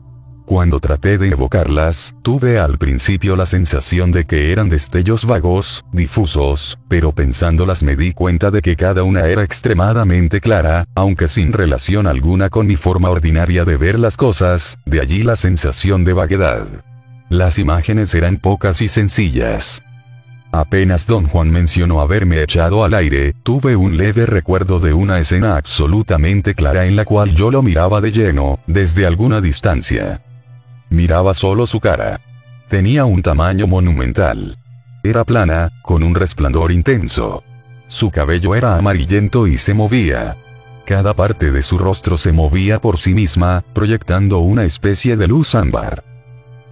Cuando traté de evocarlas, tuve al principio la sensación de que eran destellos vagos, difusos, pero pensándolas me di cuenta de que cada una era extremadamente clara, aunque sin relación alguna con mi forma ordinaria de ver las cosas, de allí la sensación de vaguedad. Las imágenes eran pocas y sencillas. Apenas don Juan mencionó haberme echado al aire, tuve un leve recuerdo de una escena absolutamente clara en la cual yo lo miraba de lleno, desde alguna distancia. Miraba solo su cara. Tenía un tamaño monumental. Era plana, con un resplandor intenso. Su cabello era amarillento y se movía. Cada parte de su rostro se movía por sí misma, proyectando una especie de luz ámbar.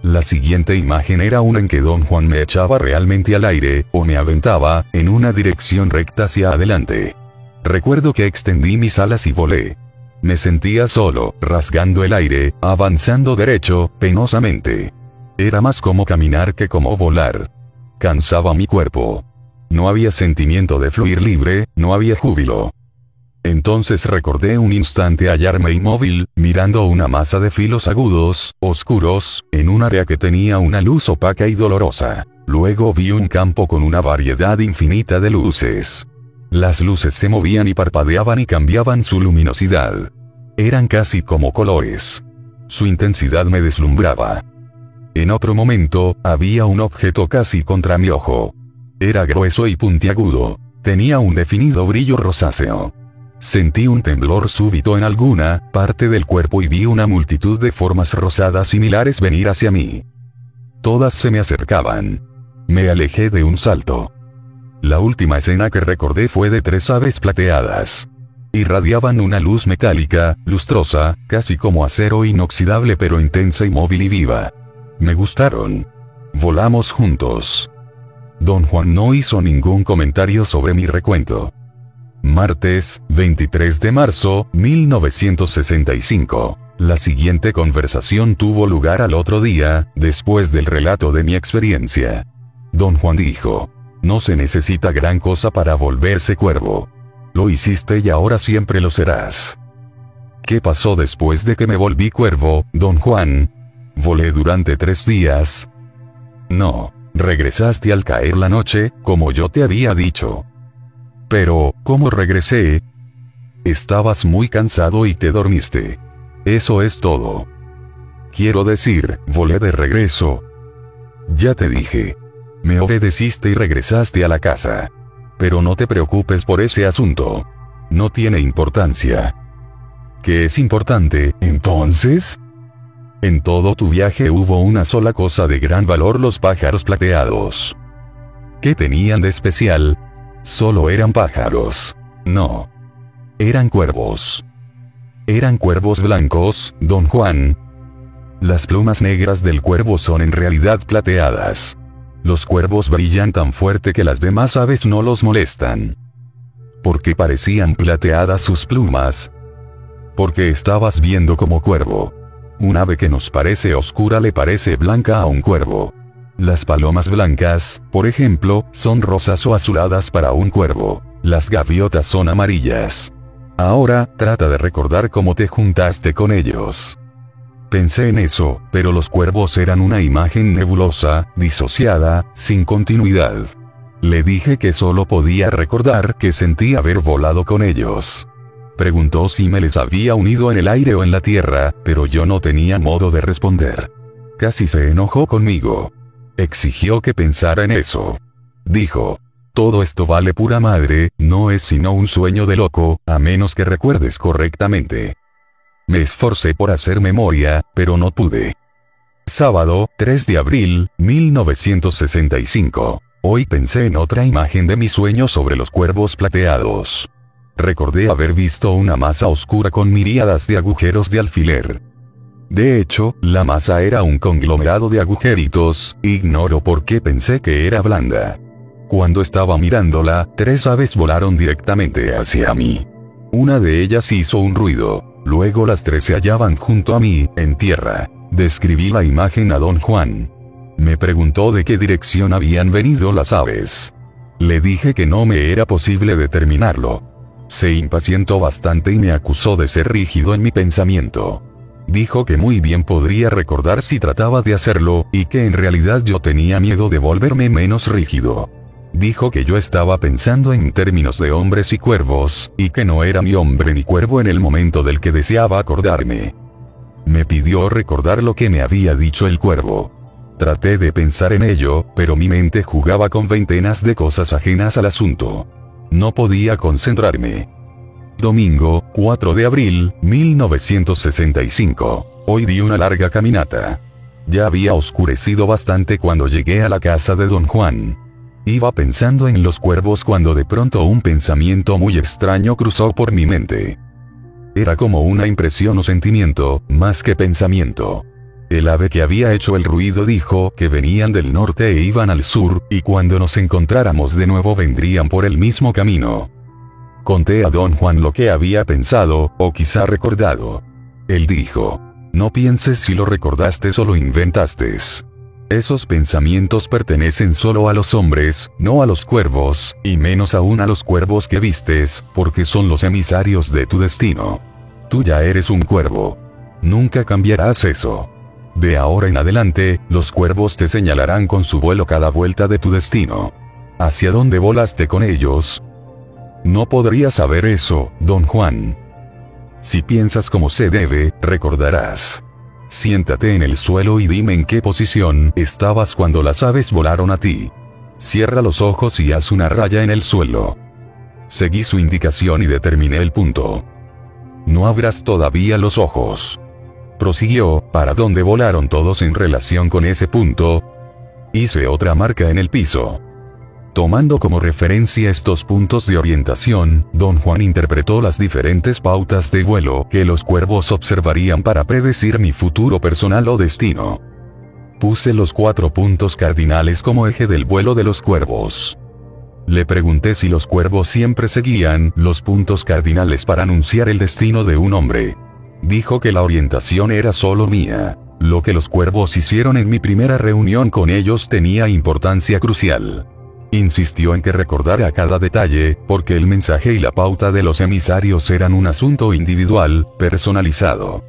La siguiente imagen era una en que don Juan me echaba realmente al aire, o me aventaba, en una dirección recta hacia adelante. Recuerdo que extendí mis alas y volé. Me sentía solo, rasgando el aire, avanzando derecho, penosamente. Era más como caminar que como volar. Cansaba mi cuerpo. No había sentimiento de fluir libre, no había júbilo. Entonces recordé un instante hallarme inmóvil, mirando una masa de filos agudos, oscuros, en un área que tenía una luz opaca y dolorosa. Luego vi un campo con una variedad infinita de luces. Las luces se movían y parpadeaban y cambiaban su luminosidad. Eran casi como colores. Su intensidad me deslumbraba. En otro momento, había un objeto casi contra mi ojo. Era grueso y puntiagudo. Tenía un definido brillo rosáceo. Sentí un temblor súbito en alguna parte del cuerpo y vi una multitud de formas rosadas similares venir hacia mí. Todas se me acercaban. Me alejé de un salto. La última escena que recordé fue de tres aves plateadas. Irradiaban una luz metálica, lustrosa, casi como acero inoxidable pero intensa y móvil y viva. Me gustaron. Volamos juntos. Don Juan no hizo ningún comentario sobre mi recuento. Martes, 23 de marzo, 1965. La siguiente conversación tuvo lugar al otro día, después del relato de mi experiencia. Don Juan dijo, no se necesita gran cosa para volverse cuervo. Lo hiciste y ahora siempre lo serás. ¿Qué pasó después de que me volví cuervo, don Juan? Volé durante tres días. No, regresaste al caer la noche, como yo te había dicho. Pero, ¿cómo regresé? Estabas muy cansado y te dormiste. Eso es todo. Quiero decir, volé de regreso. Ya te dije. Me obedeciste y regresaste a la casa. Pero no te preocupes por ese asunto. No tiene importancia. ¿Qué es importante, entonces? En todo tu viaje hubo una sola cosa de gran valor los pájaros plateados. ¿Qué tenían de especial? Solo eran pájaros. No. Eran cuervos. Eran cuervos blancos, don Juan. Las plumas negras del cuervo son en realidad plateadas. Los cuervos brillan tan fuerte que las demás aves no los molestan. ¿Por qué parecían plateadas sus plumas? Porque estabas viendo como cuervo. Un ave que nos parece oscura le parece blanca a un cuervo. Las palomas blancas, por ejemplo, son rosas o azuladas para un cuervo. Las gaviotas son amarillas. Ahora, trata de recordar cómo te juntaste con ellos. Pensé en eso, pero los cuervos eran una imagen nebulosa, disociada, sin continuidad. Le dije que solo podía recordar que sentí haber volado con ellos. Preguntó si me les había unido en el aire o en la tierra, pero yo no tenía modo de responder. Casi se enojó conmigo. Exigió que pensara en eso. Dijo, todo esto vale pura madre, no es sino un sueño de loco, a menos que recuerdes correctamente. Me esforcé por hacer memoria, pero no pude. Sábado, 3 de abril, 1965. Hoy pensé en otra imagen de mi sueño sobre los cuervos plateados. Recordé haber visto una masa oscura con miríadas de agujeros de alfiler. De hecho, la masa era un conglomerado de agujeritos, ignoro por qué pensé que era blanda. Cuando estaba mirándola, tres aves volaron directamente hacia mí. Una de ellas hizo un ruido. Luego las tres se hallaban junto a mí, en tierra. Describí la imagen a don Juan. Me preguntó de qué dirección habían venido las aves. Le dije que no me era posible determinarlo. Se impacientó bastante y me acusó de ser rígido en mi pensamiento. Dijo que muy bien podría recordar si trataba de hacerlo, y que en realidad yo tenía miedo de volverme menos rígido. Dijo que yo estaba pensando en términos de hombres y cuervos, y que no era mi hombre ni cuervo en el momento del que deseaba acordarme. Me pidió recordar lo que me había dicho el cuervo. Traté de pensar en ello, pero mi mente jugaba con veintenas de cosas ajenas al asunto. No podía concentrarme. Domingo, 4 de abril, 1965. Hoy di una larga caminata. Ya había oscurecido bastante cuando llegué a la casa de don Juan. Iba pensando en los cuervos cuando de pronto un pensamiento muy extraño cruzó por mi mente. Era como una impresión o sentimiento, más que pensamiento. El ave que había hecho el ruido dijo que venían del norte e iban al sur, y cuando nos encontráramos de nuevo vendrían por el mismo camino. Conté a don Juan lo que había pensado, o quizá recordado. Él dijo, no pienses si lo recordaste o lo inventaste. Esos pensamientos pertenecen solo a los hombres, no a los cuervos, y menos aún a los cuervos que vistes, porque son los emisarios de tu destino. Tú ya eres un cuervo. Nunca cambiarás eso. De ahora en adelante, los cuervos te señalarán con su vuelo cada vuelta de tu destino. ¿Hacia dónde volaste con ellos? No podría saber eso, don Juan. Si piensas como se debe, recordarás. Siéntate en el suelo y dime en qué posición estabas cuando las aves volaron a ti. Cierra los ojos y haz una raya en el suelo. Seguí su indicación y determiné el punto. No abras todavía los ojos. Prosiguió, ¿para dónde volaron todos en relación con ese punto? Hice otra marca en el piso. Tomando como referencia estos puntos de orientación, don Juan interpretó las diferentes pautas de vuelo que los cuervos observarían para predecir mi futuro personal o destino. Puse los cuatro puntos cardinales como eje del vuelo de los cuervos. Le pregunté si los cuervos siempre seguían los puntos cardinales para anunciar el destino de un hombre. Dijo que la orientación era solo mía. Lo que los cuervos hicieron en mi primera reunión con ellos tenía importancia crucial. Insistió en que recordara cada detalle, porque el mensaje y la pauta de los emisarios eran un asunto individual, personalizado.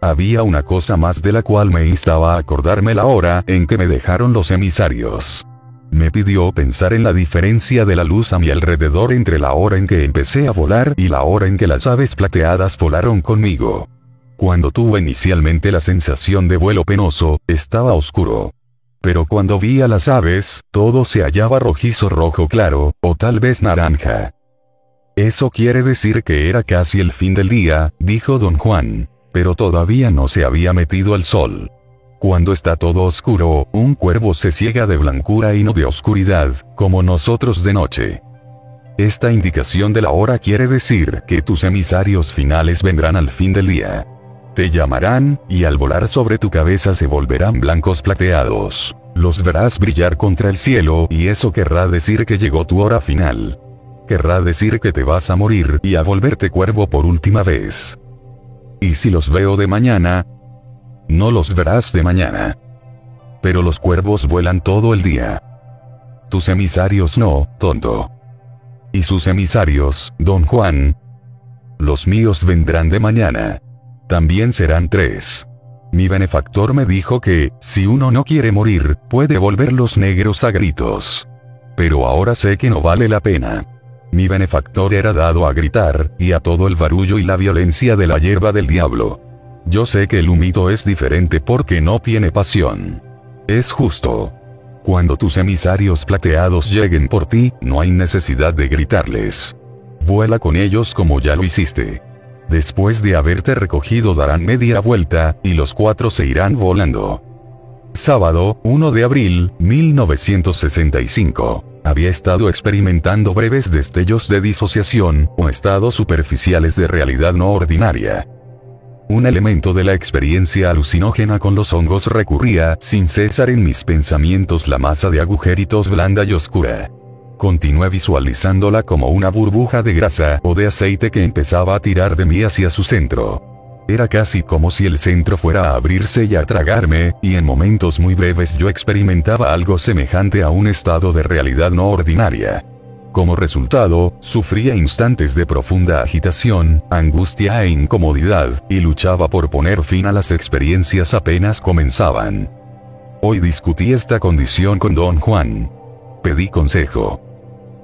Había una cosa más de la cual me instaba a acordarme la hora en que me dejaron los emisarios. Me pidió pensar en la diferencia de la luz a mi alrededor entre la hora en que empecé a volar y la hora en que las aves plateadas volaron conmigo. Cuando tuve inicialmente la sensación de vuelo penoso, estaba oscuro. Pero cuando vi a las aves, todo se hallaba rojizo rojo claro, o tal vez naranja. Eso quiere decir que era casi el fin del día, dijo don Juan. Pero todavía no se había metido el sol. Cuando está todo oscuro, un cuervo se ciega de blancura y no de oscuridad, como nosotros de noche. Esta indicación de la hora quiere decir que tus emisarios finales vendrán al fin del día. Te llamarán, y al volar sobre tu cabeza se volverán blancos plateados. Los verás brillar contra el cielo, y eso querrá decir que llegó tu hora final. Querrá decir que te vas a morir y a volverte cuervo por última vez. Y si los veo de mañana, no los verás de mañana. Pero los cuervos vuelan todo el día. Tus emisarios no, tonto. Y sus emisarios, don Juan. Los míos vendrán de mañana. También serán tres. Mi benefactor me dijo que, si uno no quiere morir, puede volver los negros a gritos. Pero ahora sé que no vale la pena. Mi benefactor era dado a gritar, y a todo el barullo y la violencia de la hierba del diablo. Yo sé que el humito es diferente porque no tiene pasión. Es justo. Cuando tus emisarios plateados lleguen por ti, no hay necesidad de gritarles. Vuela con ellos como ya lo hiciste. Después de haberte recogido darán media vuelta, y los cuatro se irán volando. Sábado, 1 de abril, 1965. Había estado experimentando breves destellos de disociación, o estados superficiales de realidad no ordinaria. Un elemento de la experiencia alucinógena con los hongos recurría, sin cesar en mis pensamientos la masa de agujeritos blanda y oscura. Continué visualizándola como una burbuja de grasa o de aceite que empezaba a tirar de mí hacia su centro. Era casi como si el centro fuera a abrirse y a tragarme, y en momentos muy breves yo experimentaba algo semejante a un estado de realidad no ordinaria. Como resultado, sufría instantes de profunda agitación, angustia e incomodidad, y luchaba por poner fin a las experiencias apenas comenzaban. Hoy discutí esta condición con don Juan. Pedí consejo.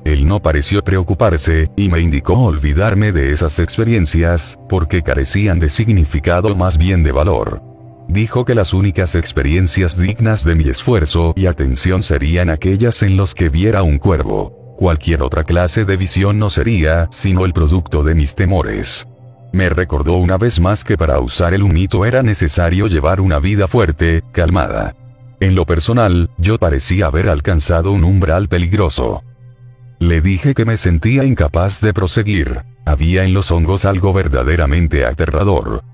Él no pareció preocuparse, y me indicó olvidarme de esas experiencias, porque carecían de significado más bien de valor. Dijo que las únicas experiencias dignas de mi esfuerzo y atención serían aquellas en los que viera un cuervo. Cualquier otra clase de visión no sería, sino el producto de mis temores. Me recordó una vez más que para usar el humito era necesario llevar una vida fuerte, calmada. En lo personal, yo parecía haber alcanzado un umbral peligroso. Le dije que me sentía incapaz de proseguir. Había en los hongos algo verdaderamente aterrador.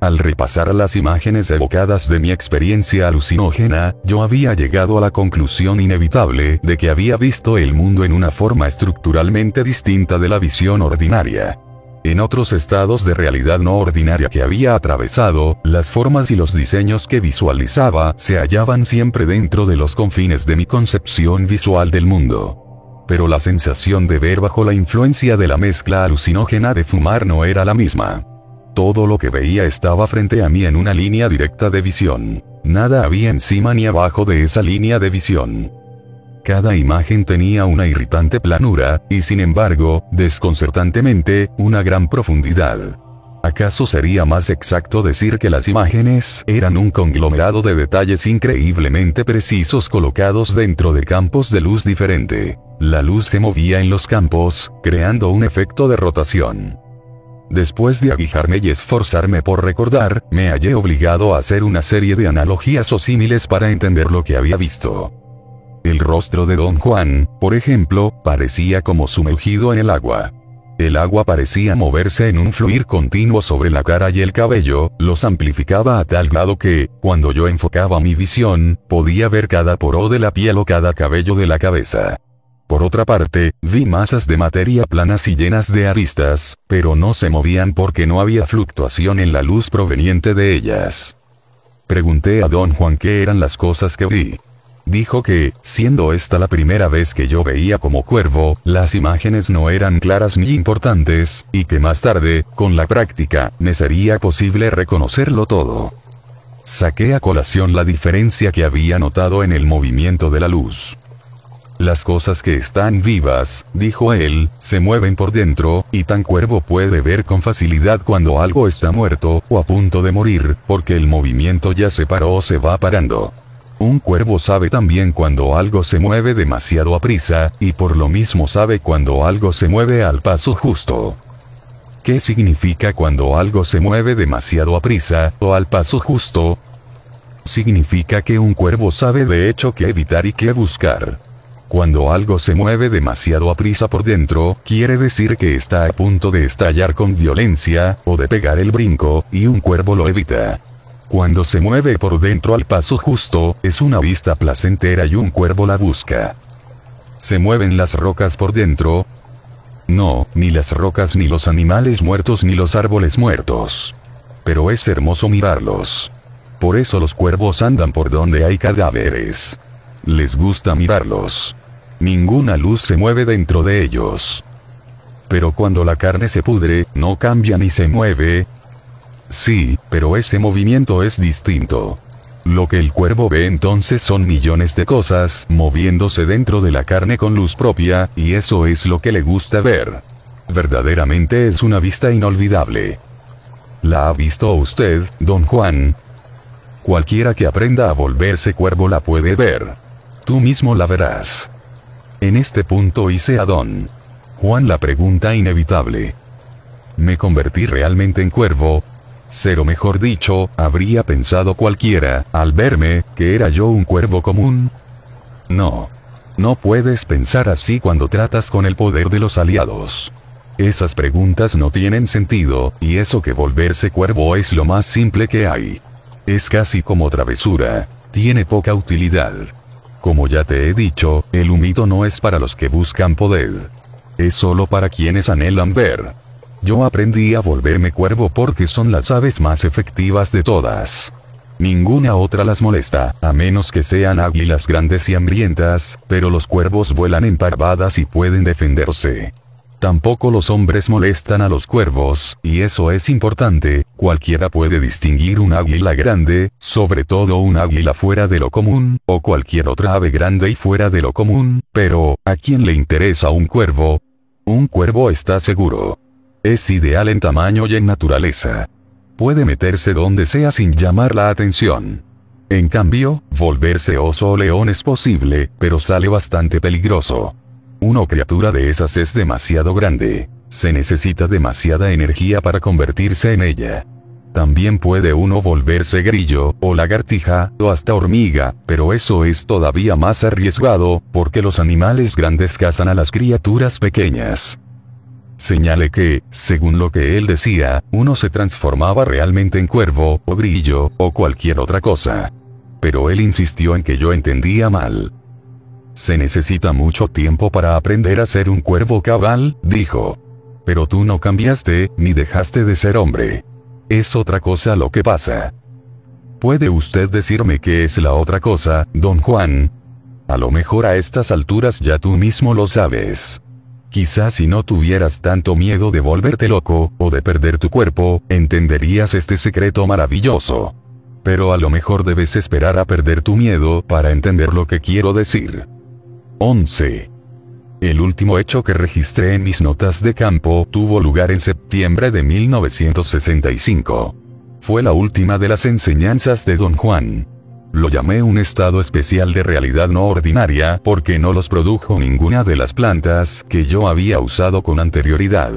Al repasar las imágenes evocadas de mi experiencia alucinógena, yo había llegado a la conclusión inevitable de que había visto el mundo en una forma estructuralmente distinta de la visión ordinaria. En otros estados de realidad no ordinaria que había atravesado, las formas y los diseños que visualizaba se hallaban siempre dentro de los confines de mi concepción visual del mundo. Pero la sensación de ver bajo la influencia de la mezcla alucinógena de fumar no era la misma. Todo lo que veía estaba frente a mí en una línea directa de visión. Nada había encima ni abajo de esa línea de visión. Cada imagen tenía una irritante planura, y sin embargo, desconcertantemente, una gran profundidad. ¿Acaso sería más exacto decir que las imágenes eran un conglomerado de detalles increíblemente precisos colocados dentro de campos de luz diferente? La luz se movía en los campos, creando un efecto de rotación. Después de aguijarme y esforzarme por recordar, me hallé obligado a hacer una serie de analogías o símiles para entender lo que había visto. El rostro de don Juan, por ejemplo, parecía como sumergido en el agua. El agua parecía moverse en un fluir continuo sobre la cara y el cabello, los amplificaba a tal grado que, cuando yo enfocaba mi visión, podía ver cada poro de la piel o cada cabello de la cabeza. Por otra parte, vi masas de materia planas y llenas de aristas, pero no se movían porque no había fluctuación en la luz proveniente de ellas. Pregunté a don Juan qué eran las cosas que vi. Dijo que, siendo esta la primera vez que yo veía como cuervo, las imágenes no eran claras ni importantes, y que más tarde, con la práctica, me sería posible reconocerlo todo. Saqué a colación la diferencia que había notado en el movimiento de la luz. Las cosas que están vivas, dijo él, se mueven por dentro, y tan cuervo puede ver con facilidad cuando algo está muerto, o a punto de morir, porque el movimiento ya se paró o se va parando. Un cuervo sabe también cuando algo se mueve demasiado a prisa, y por lo mismo sabe cuando algo se mueve al paso justo. ¿Qué significa cuando algo se mueve demasiado a prisa, o al paso justo? Significa que un cuervo sabe de hecho qué evitar y qué buscar. Cuando algo se mueve demasiado a prisa por dentro, quiere decir que está a punto de estallar con violencia, o de pegar el brinco, y un cuervo lo evita. Cuando se mueve por dentro al paso justo, es una vista placentera y un cuervo la busca. ¿Se mueven las rocas por dentro? No, ni las rocas ni los animales muertos ni los árboles muertos. Pero es hermoso mirarlos. Por eso los cuervos andan por donde hay cadáveres. Les gusta mirarlos. Ninguna luz se mueve dentro de ellos. Pero cuando la carne se pudre, no cambia ni se mueve. Sí, pero ese movimiento es distinto. Lo que el cuervo ve entonces son millones de cosas moviéndose dentro de la carne con luz propia, y eso es lo que le gusta ver. Verdaderamente es una vista inolvidable. ¿La ha visto usted, don Juan? Cualquiera que aprenda a volverse cuervo la puede ver. Tú mismo la verás. En este punto hice a don Juan la pregunta inevitable. ¿Me convertí realmente en cuervo? Cero mejor dicho, habría pensado cualquiera, al verme, que era yo un cuervo común. No. No puedes pensar así cuando tratas con el poder de los aliados. Esas preguntas no tienen sentido, y eso que volverse cuervo es lo más simple que hay. Es casi como travesura. Tiene poca utilidad. Como ya te he dicho, el humito no es para los que buscan poder. Es solo para quienes anhelan ver. Yo aprendí a volverme cuervo porque son las aves más efectivas de todas. Ninguna otra las molesta, a menos que sean águilas grandes y hambrientas, pero los cuervos vuelan en parvadas y pueden defenderse. Tampoco los hombres molestan a los cuervos, y eso es importante, cualquiera puede distinguir un águila grande, sobre todo un águila fuera de lo común, o cualquier otra ave grande y fuera de lo común, pero, ¿a quién le interesa un cuervo? Un cuervo está seguro. Es ideal en tamaño y en naturaleza. Puede meterse donde sea sin llamar la atención. En cambio, volverse oso o león es posible, pero sale bastante peligroso. Una criatura de esas es demasiado grande. Se necesita demasiada energía para convertirse en ella. También puede uno volverse grillo, o lagartija, o hasta hormiga, pero eso es todavía más arriesgado, porque los animales grandes cazan a las criaturas pequeñas. Señale que, según lo que él decía, uno se transformaba realmente en cuervo, o grillo, o cualquier otra cosa. Pero él insistió en que yo entendía mal. Se necesita mucho tiempo para aprender a ser un cuervo cabal, dijo. Pero tú no cambiaste, ni dejaste de ser hombre. Es otra cosa lo que pasa. ¿Puede usted decirme qué es la otra cosa, don Juan? A lo mejor a estas alturas ya tú mismo lo sabes. Quizás si no tuvieras tanto miedo de volverte loco, o de perder tu cuerpo, entenderías este secreto maravilloso. Pero a lo mejor debes esperar a perder tu miedo para entender lo que quiero decir. 11. El último hecho que registré en mis notas de campo tuvo lugar en septiembre de 1965. Fue la última de las enseñanzas de Don Juan. Lo llamé un estado especial de realidad no ordinaria porque no los produjo ninguna de las plantas que yo había usado con anterioridad.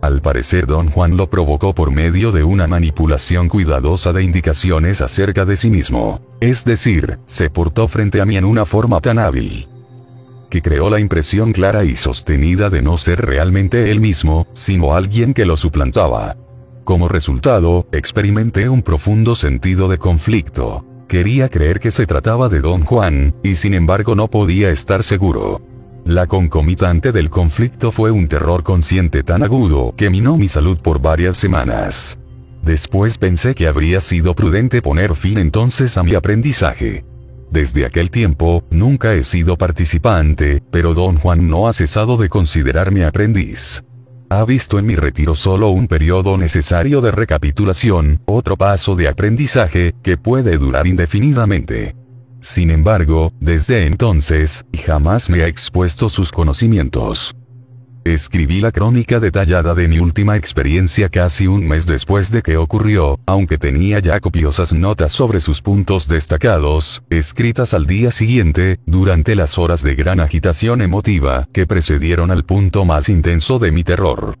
Al parecer don Juan lo provocó por medio de una manipulación cuidadosa de indicaciones acerca de sí mismo. Es decir, se portó frente a mí en una forma tan hábil que creó la impresión clara y sostenida de no ser realmente él mismo, sino alguien que lo suplantaba. Como resultado, experimenté un profundo sentido de conflicto. Quería creer que se trataba de Don Juan, y sin embargo no podía estar seguro. La concomitante del conflicto fue un terror consciente tan agudo que minó mi salud por varias semanas. Después pensé que habría sido prudente poner fin entonces a mi aprendizaje. Desde aquel tiempo, nunca he sido participante, pero don Juan no ha cesado de considerarme aprendiz. Ha visto en mi retiro solo un periodo necesario de recapitulación, otro paso de aprendizaje, que puede durar indefinidamente. Sin embargo, desde entonces, jamás me ha expuesto sus conocimientos. Escribí la crónica detallada de mi última experiencia casi un mes después de que ocurrió, aunque tenía ya copiosas notas sobre sus puntos destacados, escritas al día siguiente, durante las horas de gran agitación emotiva que precedieron al punto más intenso de mi terror.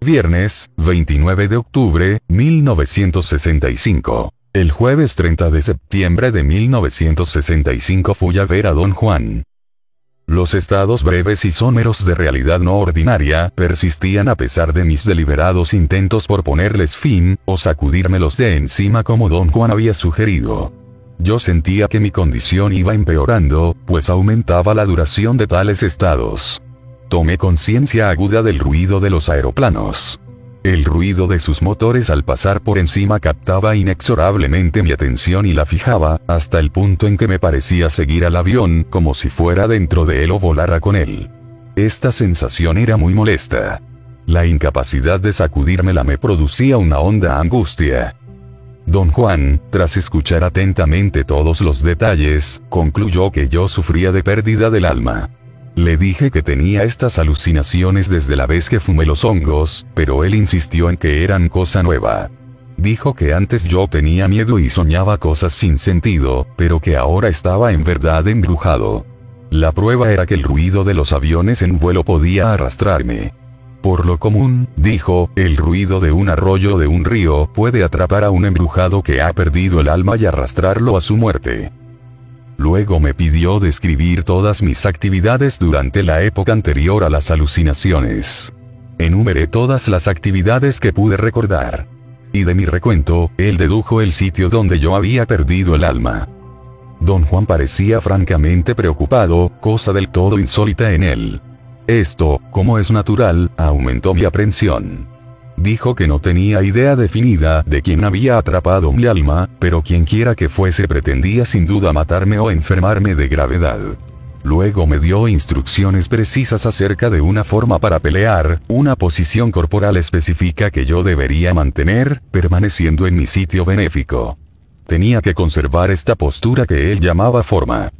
Viernes, 29 de octubre, 1965. El jueves 30 de septiembre de 1965 fui a ver a don Juan. Los estados breves y someros de realidad no ordinaria persistían a pesar de mis deliberados intentos por ponerles fin, o sacudírmelos de encima como don Juan había sugerido. Yo sentía que mi condición iba empeorando, pues aumentaba la duración de tales estados. Tomé conciencia aguda del ruido de los aeroplanos. El ruido de sus motores al pasar por encima captaba inexorablemente mi atención y la fijaba, hasta el punto en que me parecía seguir al avión, como si fuera dentro de él o volara con él. Esta sensación era muy molesta. La incapacidad de sacudírmela me producía una honda angustia. Don Juan, tras escuchar atentamente todos los detalles, concluyó que yo sufría de pérdida del alma. Le dije que tenía estas alucinaciones desde la vez que fumé los hongos, pero él insistió en que eran cosa nueva. Dijo que antes yo tenía miedo y soñaba cosas sin sentido, pero que ahora estaba en verdad embrujado. La prueba era que el ruido de los aviones en vuelo podía arrastrarme. Por lo común, dijo, el ruido de un arroyo de un río puede atrapar a un embrujado que ha perdido el alma y arrastrarlo a su muerte. Luego me pidió describir todas mis actividades durante la época anterior a las alucinaciones. Enumeré todas las actividades que pude recordar. Y de mi recuento, él dedujo el sitio donde yo había perdido el alma. Don Juan parecía francamente preocupado, cosa del todo insólita en él. Esto, como es natural, aumentó mi aprensión. Dijo que no tenía idea definida de quién había atrapado mi alma, pero quien quiera que fuese pretendía sin duda matarme o enfermarme de gravedad. Luego me dio instrucciones precisas acerca de una forma para pelear, una posición corporal específica que yo debería mantener, permaneciendo en mi sitio benéfico. Tenía que conservar esta postura que él llamaba forma.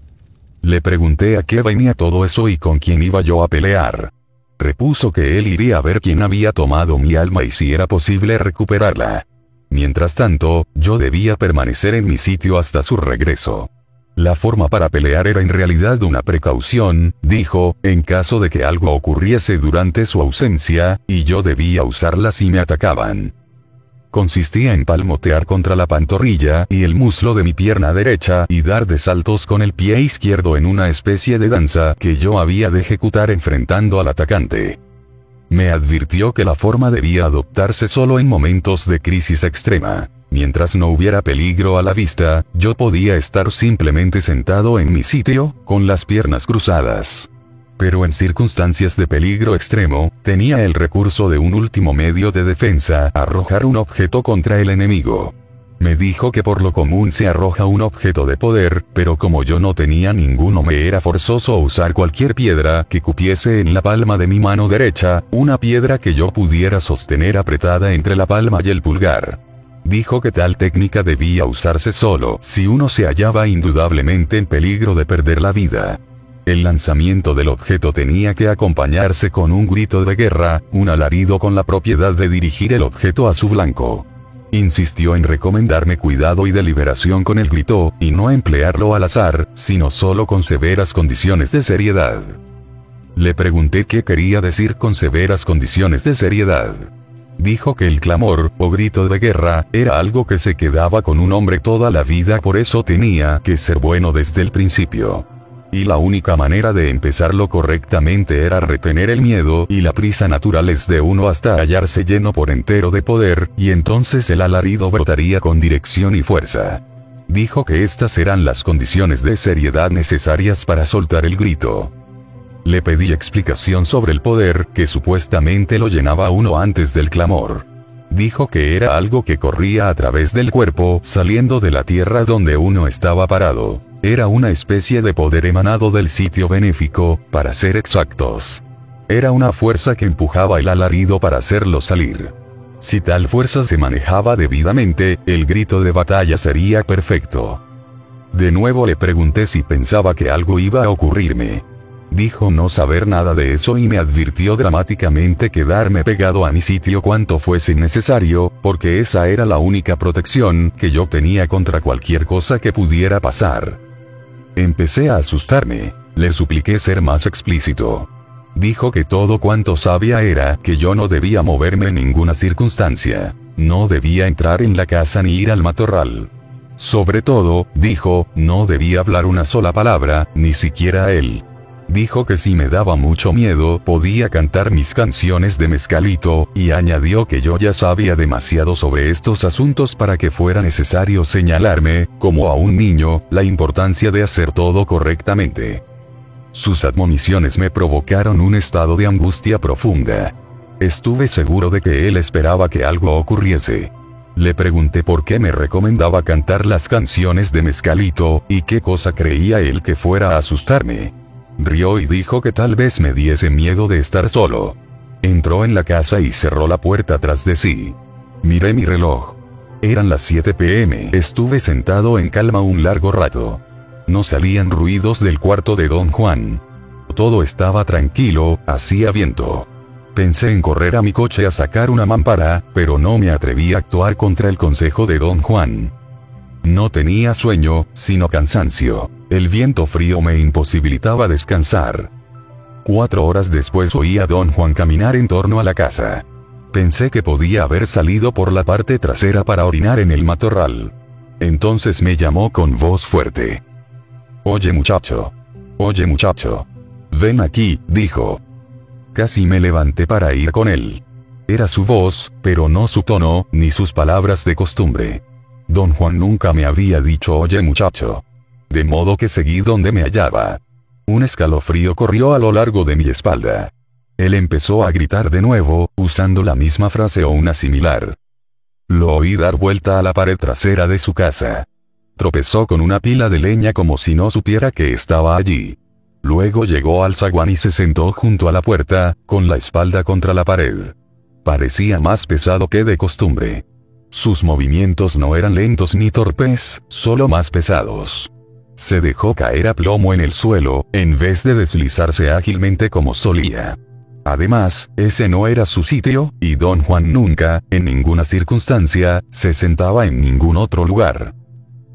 Le pregunté a qué venía todo eso y con quién iba yo a pelear. Repuso que él iría a ver quién había tomado mi alma y si era posible recuperarla. Mientras tanto, yo debía permanecer en mi sitio hasta su regreso. La forma para pelear era en realidad una precaución, dijo, en caso de que algo ocurriese durante su ausencia, y yo debía usarla si me atacaban. Consistía en palmotear contra la pantorrilla y el muslo de mi pierna derecha y dar de saltos con el pie izquierdo en una especie de danza que yo había de ejecutar enfrentando al atacante. Me advirtió que la forma debía adoptarse solo en momentos de crisis extrema. Mientras no hubiera peligro a la vista, yo podía estar simplemente sentado en mi sitio, con las piernas cruzadas. Pero en circunstancias de peligro extremo, tenía el recurso de un último medio de defensa, arrojar un objeto contra el enemigo. Me dijo que por lo común se arroja un objeto de poder, pero como yo no tenía ninguno me era forzoso usar cualquier piedra que cupiese en la palma de mi mano derecha, una piedra que yo pudiera sostener apretada entre la palma y el pulgar dijo que tal técnica debía usarse solo si uno se hallaba indudablemente en peligro de perder la vida. El lanzamiento del objeto tenía que acompañarse con un grito de guerra, un alarido con la propiedad de dirigir el objeto a su blanco. Insistió en recomendarme cuidado y deliberación con el grito, y no emplearlo al azar, sino solo con severas condiciones de seriedad. Le pregunté qué quería decir con severas condiciones de seriedad. Dijo que el clamor, o grito de guerra, era algo que se quedaba con un hombre toda la vida, por eso tenía que ser bueno desde el principio. Y la única manera de empezarlo correctamente era retener el miedo y la prisa naturales de uno hasta hallarse lleno por entero de poder, y entonces el alarido brotaría con dirección y fuerza. Dijo que estas eran las condiciones de seriedad necesarias para soltar el grito. Le pedí explicación sobre el poder que supuestamente lo llenaba uno antes del clamor. Dijo que era algo que corría a través del cuerpo, saliendo de la tierra donde uno estaba parado. Era una especie de poder emanado del sitio benéfico, para ser exactos. Era una fuerza que empujaba el alarido para hacerlo salir. Si tal fuerza se manejaba debidamente, el grito de batalla sería perfecto. De nuevo le pregunté si pensaba que algo iba a ocurrirme. Dijo no saber nada de eso y me advirtió dramáticamente quedarme pegado a mi sitio cuanto fuese necesario, porque esa era la única protección que yo tenía contra cualquier cosa que pudiera pasar. Empecé a asustarme. Le supliqué ser más explícito. Dijo que todo cuanto sabía era que yo no debía moverme en ninguna circunstancia. No debía entrar en la casa ni ir al matorral. Sobre todo, dijo, no debía hablar una sola palabra, ni siquiera a él. Dijo que si me daba mucho miedo podía cantar mis canciones de mezcalito, y añadió que yo ya sabía demasiado sobre estos asuntos para que fuera necesario señalarme, como a un niño, la importancia de hacer todo correctamente. Sus admoniciones me provocaron un estado de angustia profunda. Estuve seguro de que él esperaba que algo ocurriese. Le pregunté por qué me recomendaba cantar las canciones de Mezcalito, y qué cosa creía él que fuera a asustarme. Rió y dijo que tal vez me diese miedo de estar solo. Entró en la casa y cerró la puerta tras de sí. Miré mi reloj. Eran las 7 pm. Estuve sentado en calma un largo rato. No salían ruidos del cuarto de don Juan. Todo estaba tranquilo, hacía viento. Pensé en correr a mi coche a sacar una mampara, pero no me atreví a actuar contra el consejo de don Juan. No tenía sueño, sino cansancio. El viento frío me imposibilitaba descansar. Cuatro horas después oí a don Juan caminar en torno a la casa. Pensé que podía haber salido por la parte trasera para orinar en el matorral. Entonces me llamó con voz fuerte. Oye muchacho. Oye muchacho. Ven aquí, dijo. Casi me levanté para ir con él. Era su voz, pero no su tono, ni sus palabras de costumbre. Don Juan nunca me había dicho oye muchacho. De modo que seguí donde me hallaba. Un escalofrío corrió a lo largo de mi espalda. Él empezó a gritar de nuevo, usando la misma frase o una similar. Lo oí dar vuelta a la pared trasera de su casa. Tropezó con una pila de leña como si no supiera que estaba allí. Luego llegó al zaguán y se sentó junto a la puerta, con la espalda contra la pared. Parecía más pesado que de costumbre. Sus movimientos no eran lentos ni torpes, solo más pesados. Se dejó caer a plomo en el suelo, en vez de deslizarse ágilmente como solía. Además, ese no era su sitio, y don Juan nunca, en ninguna circunstancia, se sentaba en ningún otro lugar.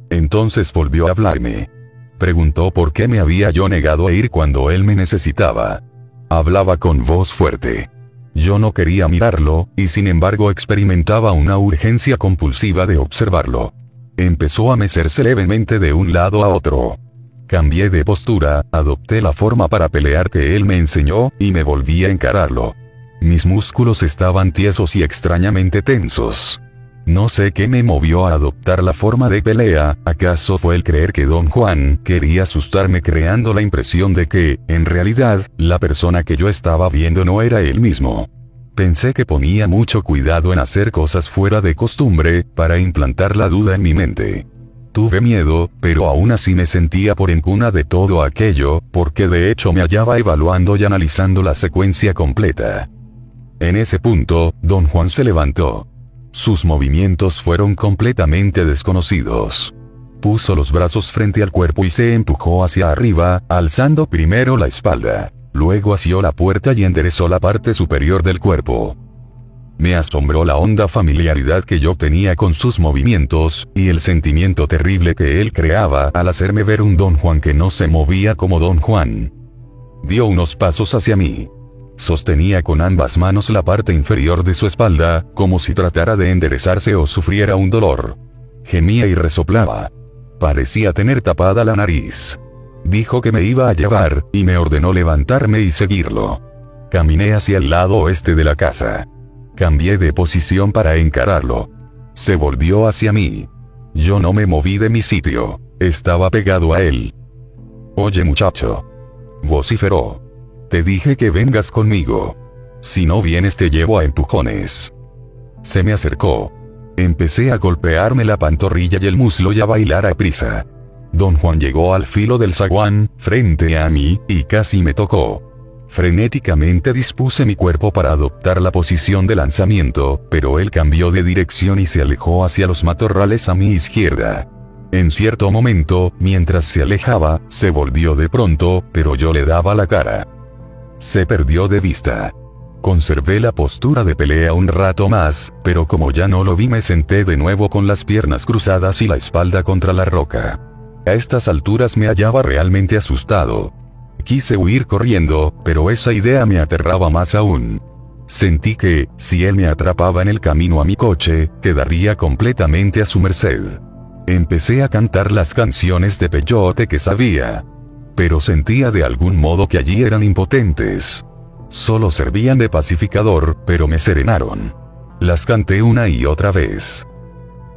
Entonces volvió a hablarme. Preguntó por qué me había yo negado a ir cuando él me necesitaba. Hablaba con voz fuerte. Yo no quería mirarlo, y sin embargo experimentaba una urgencia compulsiva de observarlo. Empezó a mecerse levemente de un lado a otro. Cambié de postura, adopté la forma para pelear que él me enseñó, y me volví a encararlo. Mis músculos estaban tiesos y extrañamente tensos. No sé qué me movió a adoptar la forma de pelea, acaso fue el creer que don Juan quería asustarme creando la impresión de que, en realidad, la persona que yo estaba viendo no era él mismo. Pensé que ponía mucho cuidado en hacer cosas fuera de costumbre, para implantar la duda en mi mente. Tuve miedo, pero aún así me sentía por encuna de todo aquello, porque de hecho me hallaba evaluando y analizando la secuencia completa. En ese punto, don Juan se levantó. Sus movimientos fueron completamente desconocidos. Puso los brazos frente al cuerpo y se empujó hacia arriba, alzando primero la espalda. Luego asió la puerta y enderezó la parte superior del cuerpo. Me asombró la honda familiaridad que yo tenía con sus movimientos, y el sentimiento terrible que él creaba al hacerme ver un don Juan que no se movía como don Juan. Dio unos pasos hacia mí. Sostenía con ambas manos la parte inferior de su espalda, como si tratara de enderezarse o sufriera un dolor. Gemía y resoplaba. Parecía tener tapada la nariz. Dijo que me iba a llevar, y me ordenó levantarme y seguirlo. Caminé hacia el lado oeste de la casa. Cambié de posición para encararlo. Se volvió hacia mí. Yo no me moví de mi sitio. Estaba pegado a él. Oye muchacho. Vociferó. Te dije que vengas conmigo. Si no vienes te llevo a empujones. Se me acercó. Empecé a golpearme la pantorrilla y el muslo y a bailar a prisa. Don Juan llegó al filo del zaguán, frente a mí, y casi me tocó. Frenéticamente dispuse mi cuerpo para adoptar la posición de lanzamiento, pero él cambió de dirección y se alejó hacia los matorrales a mi izquierda. En cierto momento, mientras se alejaba, se volvió de pronto, pero yo le daba la cara. Se perdió de vista. Conservé la postura de pelea un rato más, pero como ya no lo vi me senté de nuevo con las piernas cruzadas y la espalda contra la roca. A estas alturas me hallaba realmente asustado. Quise huir corriendo, pero esa idea me aterraba más aún. Sentí que, si él me atrapaba en el camino a mi coche, quedaría completamente a su merced. Empecé a cantar las canciones de peyote que sabía. Pero sentía de algún modo que allí eran impotentes. Solo servían de pacificador, pero me serenaron. Las canté una y otra vez.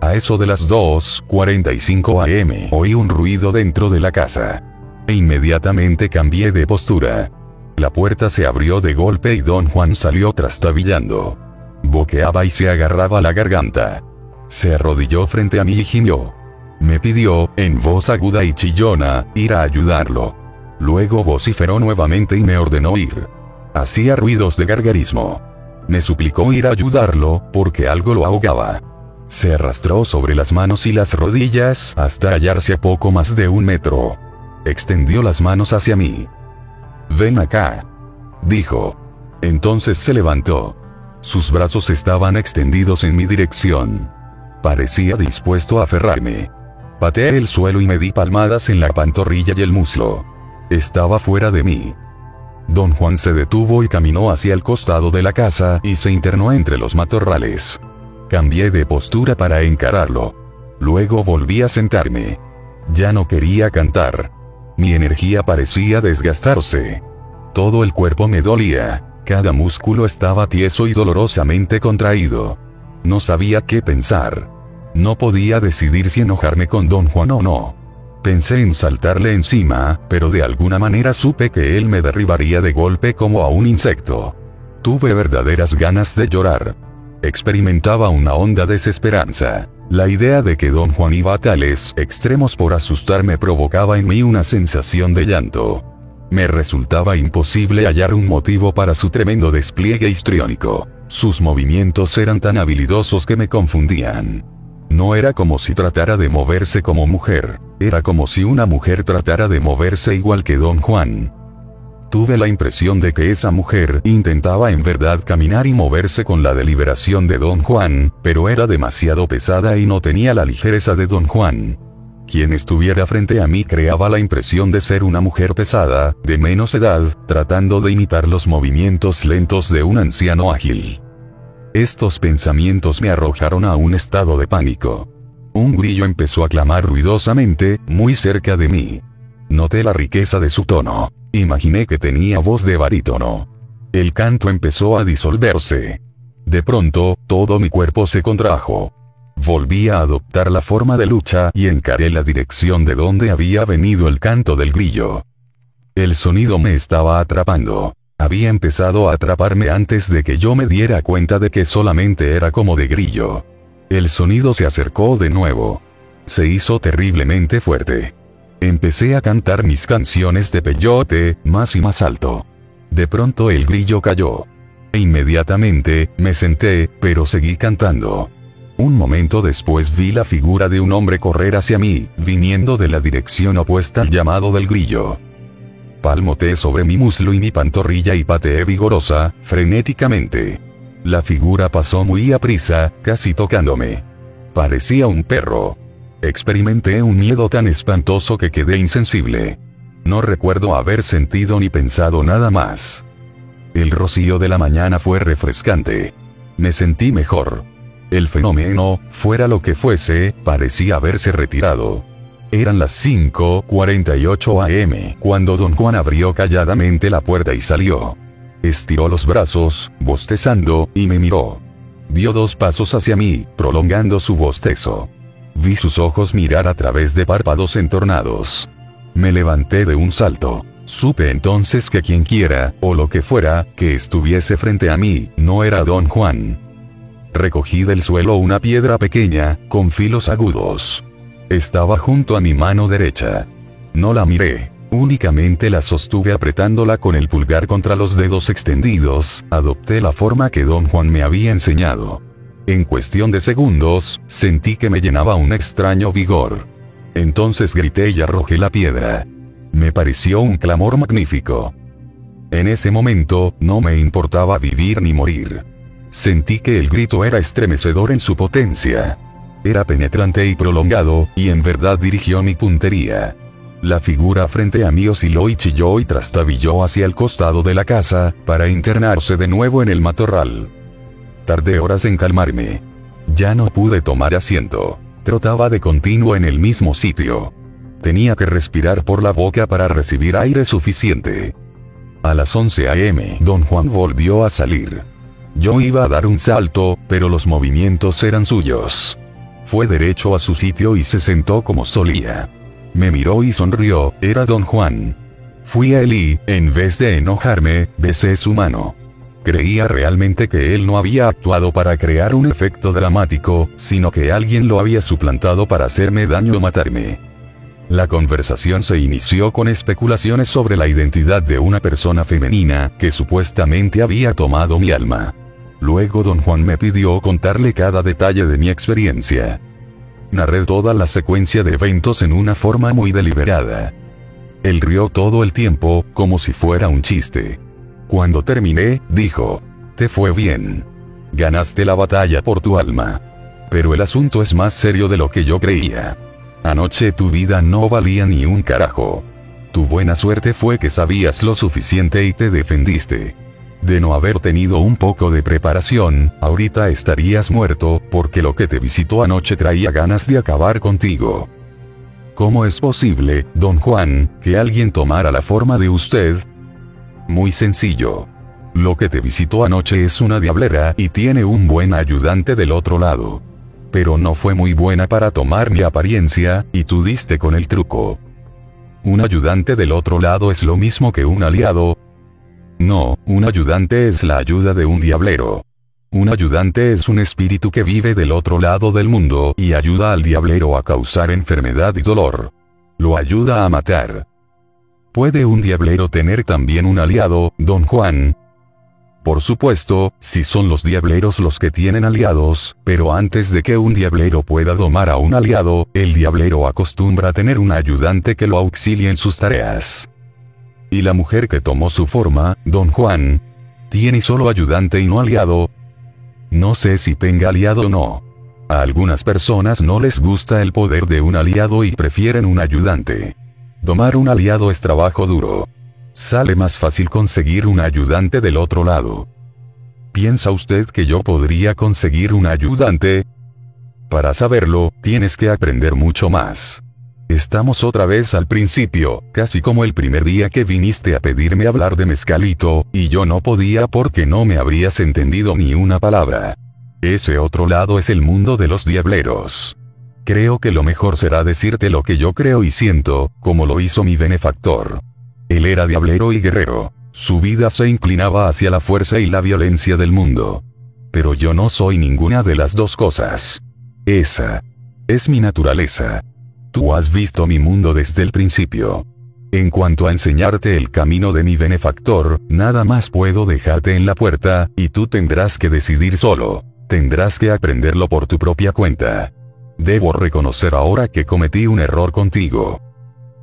A eso de las 2.45 am oí un ruido dentro de la casa. E inmediatamente cambié de postura. La puerta se abrió de golpe y don Juan salió trastabillando. Boqueaba y se agarraba la garganta. Se arrodilló frente a mí y gimió. Me pidió, en voz aguda y chillona, ir a ayudarlo. Luego vociferó nuevamente y me ordenó ir. Hacía ruidos de gargarismo. Me suplicó ir a ayudarlo, porque algo lo ahogaba. Se arrastró sobre las manos y las rodillas hasta hallarse a poco más de un metro. Extendió las manos hacia mí. Ven acá. Dijo. Entonces se levantó. Sus brazos estaban extendidos en mi dirección. Parecía dispuesto a aferrarme. Pateé el suelo y me di palmadas en la pantorrilla y el muslo. Estaba fuera de mí. Don Juan se detuvo y caminó hacia el costado de la casa y se internó entre los matorrales. Cambié de postura para encararlo. Luego volví a sentarme. Ya no quería cantar. Mi energía parecía desgastarse. Todo el cuerpo me dolía, cada músculo estaba tieso y dolorosamente contraído. No sabía qué pensar. No podía decidir si enojarme con don Juan o no. Pensé en saltarle encima, pero de alguna manera supe que él me derribaría de golpe como a un insecto. Tuve verdaderas ganas de llorar. Experimentaba una honda desesperanza. La idea de que don Juan iba a tales extremos por asustarme provocaba en mí una sensación de llanto. Me resultaba imposible hallar un motivo para su tremendo despliegue histriónico. Sus movimientos eran tan habilidosos que me confundían. No era como si tratara de moverse como mujer, era como si una mujer tratara de moverse igual que don Juan. Tuve la impresión de que esa mujer intentaba en verdad caminar y moverse con la deliberación de don Juan, pero era demasiado pesada y no tenía la ligereza de don Juan. Quien estuviera frente a mí creaba la impresión de ser una mujer pesada, de menos edad, tratando de imitar los movimientos lentos de un anciano ágil. Estos pensamientos me arrojaron a un estado de pánico. Un grillo empezó a clamar ruidosamente, muy cerca de mí. Noté la riqueza de su tono. Imaginé que tenía voz de barítono. El canto empezó a disolverse. De pronto, todo mi cuerpo se contrajo. Volví a adoptar la forma de lucha y encaré la dirección de donde había venido el canto del grillo. El sonido me estaba atrapando. Había empezado a atraparme antes de que yo me diera cuenta de que solamente era como de grillo. El sonido se acercó de nuevo. Se hizo terriblemente fuerte. Empecé a cantar mis canciones de peyote, más y más alto. De pronto el grillo cayó. E inmediatamente, me senté, pero seguí cantando. Un momento después vi la figura de un hombre correr hacia mí, viniendo de la dirección opuesta al llamado del grillo palmoteé sobre mi muslo y mi pantorrilla y pateé vigorosa, frenéticamente. La figura pasó muy a prisa, casi tocándome. Parecía un perro. Experimenté un miedo tan espantoso que quedé insensible. No recuerdo haber sentido ni pensado nada más. El rocío de la mañana fue refrescante. Me sentí mejor. El fenómeno, fuera lo que fuese, parecía haberse retirado. Eran las 5.48 am cuando don Juan abrió calladamente la puerta y salió. Estiró los brazos, bostezando, y me miró. Dio dos pasos hacia mí, prolongando su bostezo. Vi sus ojos mirar a través de párpados entornados. Me levanté de un salto. Supe entonces que quien quiera, o lo que fuera, que estuviese frente a mí, no era don Juan. Recogí del suelo una piedra pequeña, con filos agudos. Estaba junto a mi mano derecha. No la miré. Únicamente la sostuve apretándola con el pulgar contra los dedos extendidos, adopté la forma que don Juan me había enseñado. En cuestión de segundos, sentí que me llenaba un extraño vigor. Entonces grité y arrojé la piedra. Me pareció un clamor magnífico. En ese momento, no me importaba vivir ni morir. Sentí que el grito era estremecedor en su potencia. Era penetrante y prolongado, y en verdad dirigió mi puntería. La figura frente a mí osciló y chilló y trastabilló hacia el costado de la casa, para internarse de nuevo en el matorral. Tardé horas en calmarme. Ya no pude tomar asiento. Trotaba de continuo en el mismo sitio. Tenía que respirar por la boca para recibir aire suficiente. A las 11 a.m. don Juan volvió a salir. Yo iba a dar un salto, pero los movimientos eran suyos. Fue derecho a su sitio y se sentó como solía. Me miró y sonrió, era don Juan. Fui a él y, en vez de enojarme, besé su mano. Creía realmente que él no había actuado para crear un efecto dramático, sino que alguien lo había suplantado para hacerme daño o matarme. La conversación se inició con especulaciones sobre la identidad de una persona femenina, que supuestamente había tomado mi alma. Luego don Juan me pidió contarle cada detalle de mi experiencia. Narré toda la secuencia de eventos en una forma muy deliberada. Él rió todo el tiempo, como si fuera un chiste. Cuando terminé, dijo, te fue bien. Ganaste la batalla por tu alma. Pero el asunto es más serio de lo que yo creía. Anoche tu vida no valía ni un carajo. Tu buena suerte fue que sabías lo suficiente y te defendiste. De no haber tenido un poco de preparación, ahorita estarías muerto, porque lo que te visitó anoche traía ganas de acabar contigo. ¿Cómo es posible, don Juan, que alguien tomara la forma de usted? Muy sencillo. Lo que te visitó anoche es una diablera y tiene un buen ayudante del otro lado. pero no fue muy buena para tomar mi apariencia, y tú diste con el truco. ¿Un ayudante del otro lado es lo mismo que un aliado? No, un ayudante es la ayuda de un diablero. Un ayudante es un espíritu que vive del otro lado del mundo y ayuda al diablero a causar enfermedad y dolor. Lo ayuda a matar. ¿Puede un diablero tener también un aliado, don Juan? Por supuesto, si son los diableros los que tienen aliados, pero antes de que un diablero pueda domar a un aliado, el diablero acostumbra a tener un ayudante que lo auxilie en sus tareas. Y la mujer que tomó su forma, don Juan, tiene solo ayudante y no aliado, no sé si tenga aliado o no. A algunas personas no les gusta el poder de un aliado y prefieren un ayudante. Domar un aliado es trabajo duro. Sale más fácil conseguir un ayudante del otro lado. ¿Piensa usted que yo podría conseguir un ayudante? Para saberlo, tienes que aprender mucho más. Estamos otra vez al principio, casi como el primer día que viniste a pedirme hablar de mezcalito, y yo no podía porque no me habrías entendido ni una palabra. Ese otro lado es el mundo de los diableros. Creo que lo mejor será decirte lo que yo creo y siento, como lo hizo mi benefactor. Él era diablero y guerrero. Su vida se inclinaba hacia la fuerza y la violencia del mundo. Pero yo no soy ninguna de las dos cosas. Esa es mi naturaleza. Tú has visto mi mundo desde el principio. En cuanto a enseñarte el camino de mi benefactor, nada más puedo dejarte en la puerta, y tú tendrás que decidir solo. Tendrás que aprenderlo por tu propia cuenta. Debo reconocer ahora que cometí un error contigo.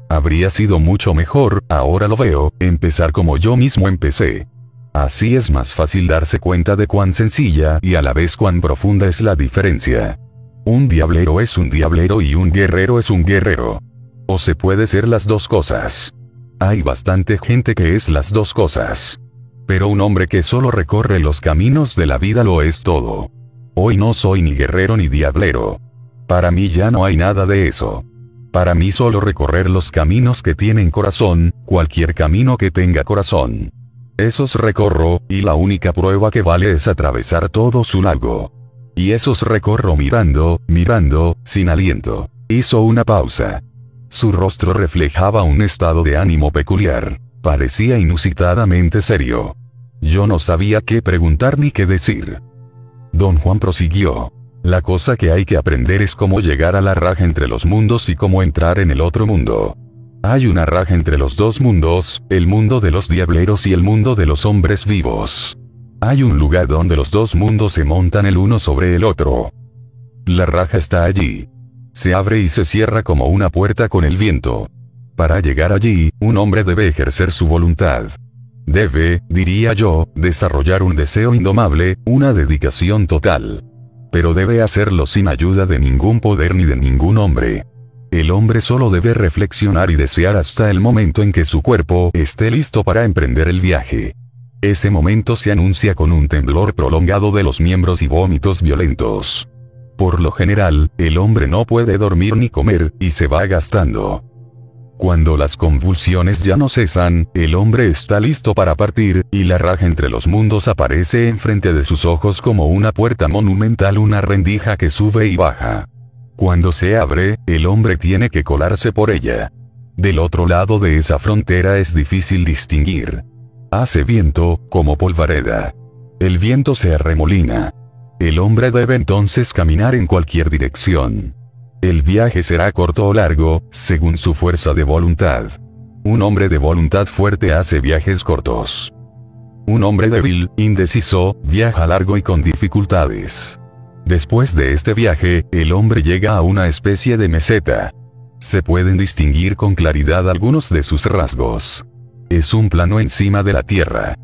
Habría sido mucho mejor, ahora lo veo, empezar como yo mismo empecé. Así es más fácil darse cuenta de cuán sencilla y a la vez cuán profunda es la diferencia. Un diablero es un diablero y un guerrero es un guerrero. O se puede ser las dos cosas. Hay bastante gente que es las dos cosas. Pero un hombre que solo recorre los caminos de la vida lo es todo. Hoy no soy ni guerrero ni diablero. Para mí ya no hay nada de eso. Para mí solo recorrer los caminos que tienen corazón, cualquier camino que tenga corazón. Esos recorro, y la única prueba que vale es atravesar todo su lago. Y esos recorro mirando, mirando, sin aliento. Hizo una pausa. Su rostro reflejaba un estado de ánimo peculiar. Parecía inusitadamente serio. Yo no sabía qué preguntar ni qué decir. Don Juan prosiguió. La cosa que hay que aprender es cómo llegar a la raja entre los mundos y cómo entrar en el otro mundo. Hay una raja entre los dos mundos, el mundo de los diableros y el mundo de los hombres vivos. Hay un lugar donde los dos mundos se montan el uno sobre el otro. La raja está allí. Se abre y se cierra como una puerta con el viento. Para llegar allí, un hombre debe ejercer su voluntad. Debe, diría yo, desarrollar un deseo indomable, una dedicación total. Pero debe hacerlo sin ayuda de ningún poder ni de ningún hombre. El hombre solo debe reflexionar y desear hasta el momento en que su cuerpo esté listo para emprender el viaje. Ese momento se anuncia con un temblor prolongado de los miembros y vómitos violentos. Por lo general, el hombre no puede dormir ni comer, y se va gastando. Cuando las convulsiones ya no cesan, el hombre está listo para partir, y la raja entre los mundos aparece enfrente de sus ojos como una puerta monumental, una rendija que sube y baja. Cuando se abre, el hombre tiene que colarse por ella. Del otro lado de esa frontera es difícil distinguir. Hace viento, como polvareda. El viento se arremolina. El hombre debe entonces caminar en cualquier dirección. El viaje será corto o largo, según su fuerza de voluntad. Un hombre de voluntad fuerte hace viajes cortos. Un hombre débil, indeciso, viaja largo y con dificultades. Después de este viaje, el hombre llega a una especie de meseta. Se pueden distinguir con claridad algunos de sus rasgos. Es un plano encima de la tierra.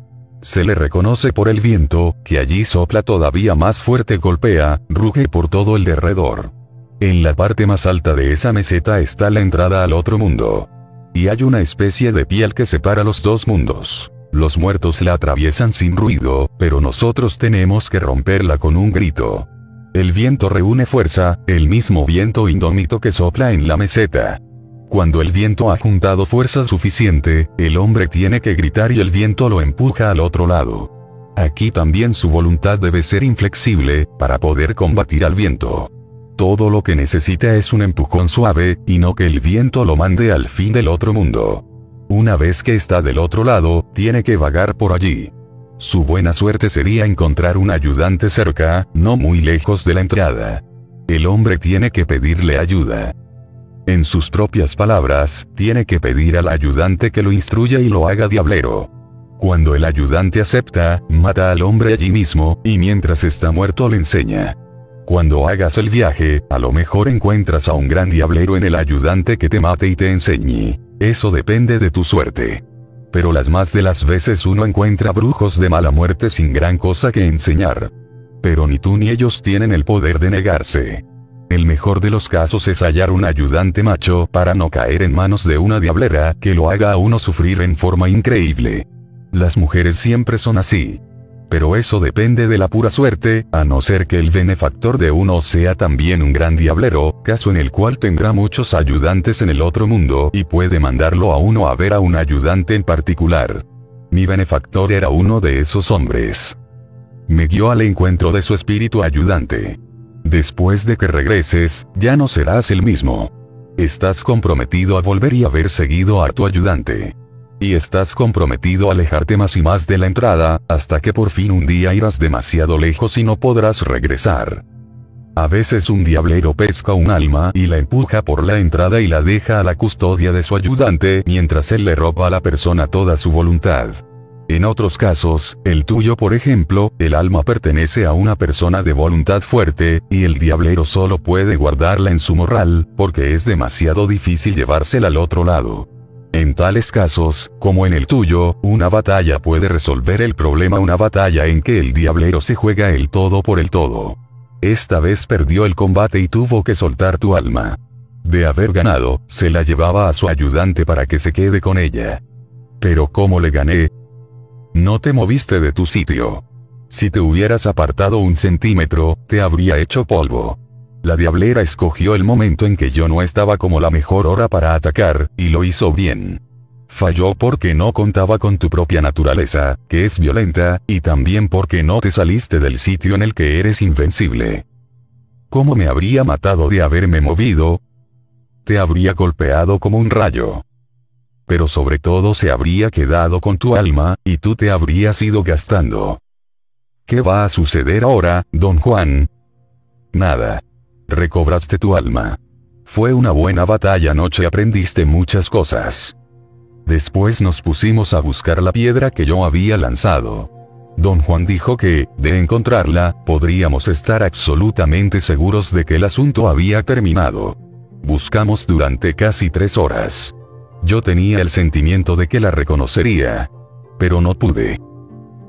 Se le reconoce por el viento, que allí sopla todavía más fuerte, golpea, ruge por todo el derredor. En la parte más alta de esa meseta está la entrada al otro mundo. Y hay una especie de piel que separa los dos mundos. Los muertos la atraviesan sin ruido, pero nosotros tenemos que romperla con un grito. El viento reúne fuerza, el mismo viento indómito que sopla en la meseta. Cuando el viento ha juntado fuerza suficiente, el hombre tiene que gritar y el viento lo empuja al otro lado. Aquí también su voluntad debe ser inflexible, para poder combatir al viento. Todo lo que necesita es un empujón suave, y no que el viento lo mande al fin del otro mundo. Una vez que está del otro lado, tiene que vagar por allí. Su buena suerte sería encontrar un ayudante cerca, no muy lejos de la entrada. El hombre tiene que pedirle ayuda. En sus propias palabras, tiene que pedir al ayudante que lo instruya y lo haga diablero. Cuando el ayudante acepta, mata al hombre allí mismo, y mientras está muerto le enseña. Cuando hagas el viaje, a lo mejor encuentras a un gran diablero en el ayudante que te mate y te enseñe. Eso depende de tu suerte. Pero las más de las veces uno encuentra brujos de mala muerte sin gran cosa que enseñar. Pero ni tú ni ellos tienen el poder de negarse. El mejor de los casos es hallar un ayudante macho para no caer en manos de una diablera que lo haga a uno sufrir en forma increíble. Las mujeres siempre son así. Pero eso depende de la pura suerte, a no ser que el benefactor de uno sea también un gran diablero, caso en el cual tendrá muchos ayudantes en el otro mundo y puede mandarlo a uno a ver a un ayudante en particular. Mi benefactor era uno de esos hombres. Me guió al encuentro de su espíritu ayudante. Después de que regreses, ya no serás el mismo. Estás comprometido a volver y haber seguido a tu ayudante. Y estás comprometido a alejarte más y más de la entrada, hasta que por fin un día irás demasiado lejos y no podrás regresar. A veces un diablero pesca un alma y la empuja por la entrada y la deja a la custodia de su ayudante mientras él le roba a la persona toda su voluntad. En otros casos, el tuyo por ejemplo, el alma pertenece a una persona de voluntad fuerte, y el diablero solo puede guardarla en su morral, porque es demasiado difícil llevársela al otro lado. En tales casos, como en el tuyo, una batalla puede resolver el problema, una batalla en que el diablero se juega el todo por el todo. Esta vez perdió el combate y tuvo que soltar tu alma. De haber ganado, se la llevaba a su ayudante para que se quede con ella. Pero ¿cómo le gané? No te moviste de tu sitio. Si te hubieras apartado un centímetro, te habría hecho polvo. La diablera escogió el momento en que yo no estaba como la mejor hora para atacar, y lo hizo bien. Falló porque no contaba con tu propia naturaleza, que es violenta, y también porque no te saliste del sitio en el que eres invencible. ¿Cómo me habría matado de haberme movido? Te habría golpeado como un rayo. Pero sobre todo se habría quedado con tu alma, y tú te habrías ido gastando. ¿Qué va a suceder ahora, don Juan? Nada. Recobraste tu alma. Fue una buena batalla anoche aprendiste muchas cosas. Después nos pusimos a buscar la piedra que yo había lanzado. Don Juan dijo que, de encontrarla, podríamos estar absolutamente seguros de que el asunto había terminado. Buscamos durante casi tres horas. Yo tenía el sentimiento de que la reconocería. Pero no pude.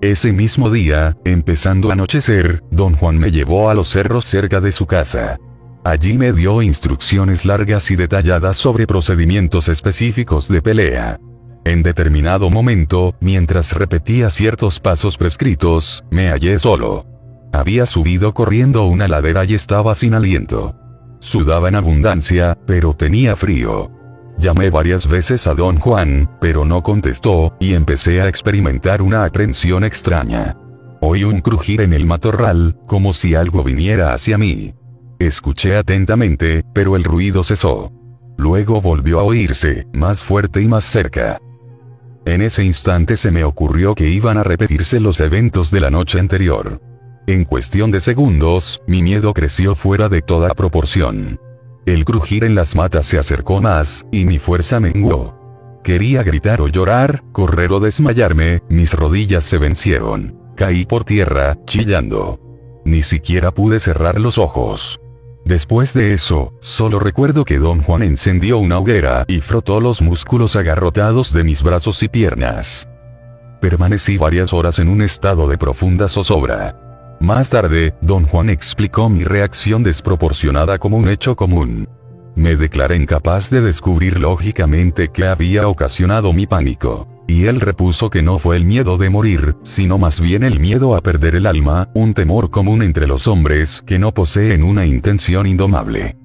Ese mismo día, empezando a anochecer, don Juan me llevó a los cerros cerca de su casa. Allí me dio instrucciones largas y detalladas sobre procedimientos específicos de pelea. En determinado momento, mientras repetía ciertos pasos prescritos, me hallé solo. Había subido corriendo una ladera y estaba sin aliento. Sudaba en abundancia, pero tenía frío. Llamé varias veces a don Juan, pero no contestó, y empecé a experimentar una aprensión extraña. Oí un crujir en el matorral, como si algo viniera hacia mí. Escuché atentamente, pero el ruido cesó. Luego volvió a oírse, más fuerte y más cerca. En ese instante se me ocurrió que iban a repetirse los eventos de la noche anterior. En cuestión de segundos, mi miedo creció fuera de toda proporción. El crujir en las matas se acercó más, y mi fuerza menguó. Quería gritar o llorar, correr o desmayarme, mis rodillas se vencieron. Caí por tierra, chillando. Ni siquiera pude cerrar los ojos. Después de eso, solo recuerdo que don Juan encendió una hoguera y frotó los músculos agarrotados de mis brazos y piernas. Permanecí varias horas en un estado de profunda zozobra. Más tarde, don Juan explicó mi reacción desproporcionada como un hecho común. Me declaré incapaz de descubrir lógicamente qué había ocasionado mi pánico. Y él repuso que no fue el miedo de morir, sino más bien el miedo a perder el alma, un temor común entre los hombres que no poseen una intención indomable.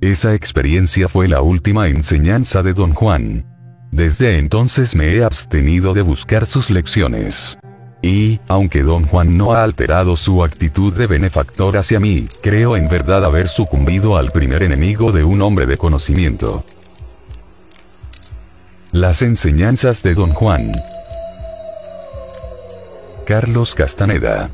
Esa experiencia fue la última enseñanza de don Juan. Desde entonces me he abstenido de buscar sus lecciones. Y, aunque don Juan no ha alterado su actitud de benefactor hacia mí, creo en verdad haber sucumbido al primer enemigo de un hombre de conocimiento. Las enseñanzas de don Juan. Carlos Castaneda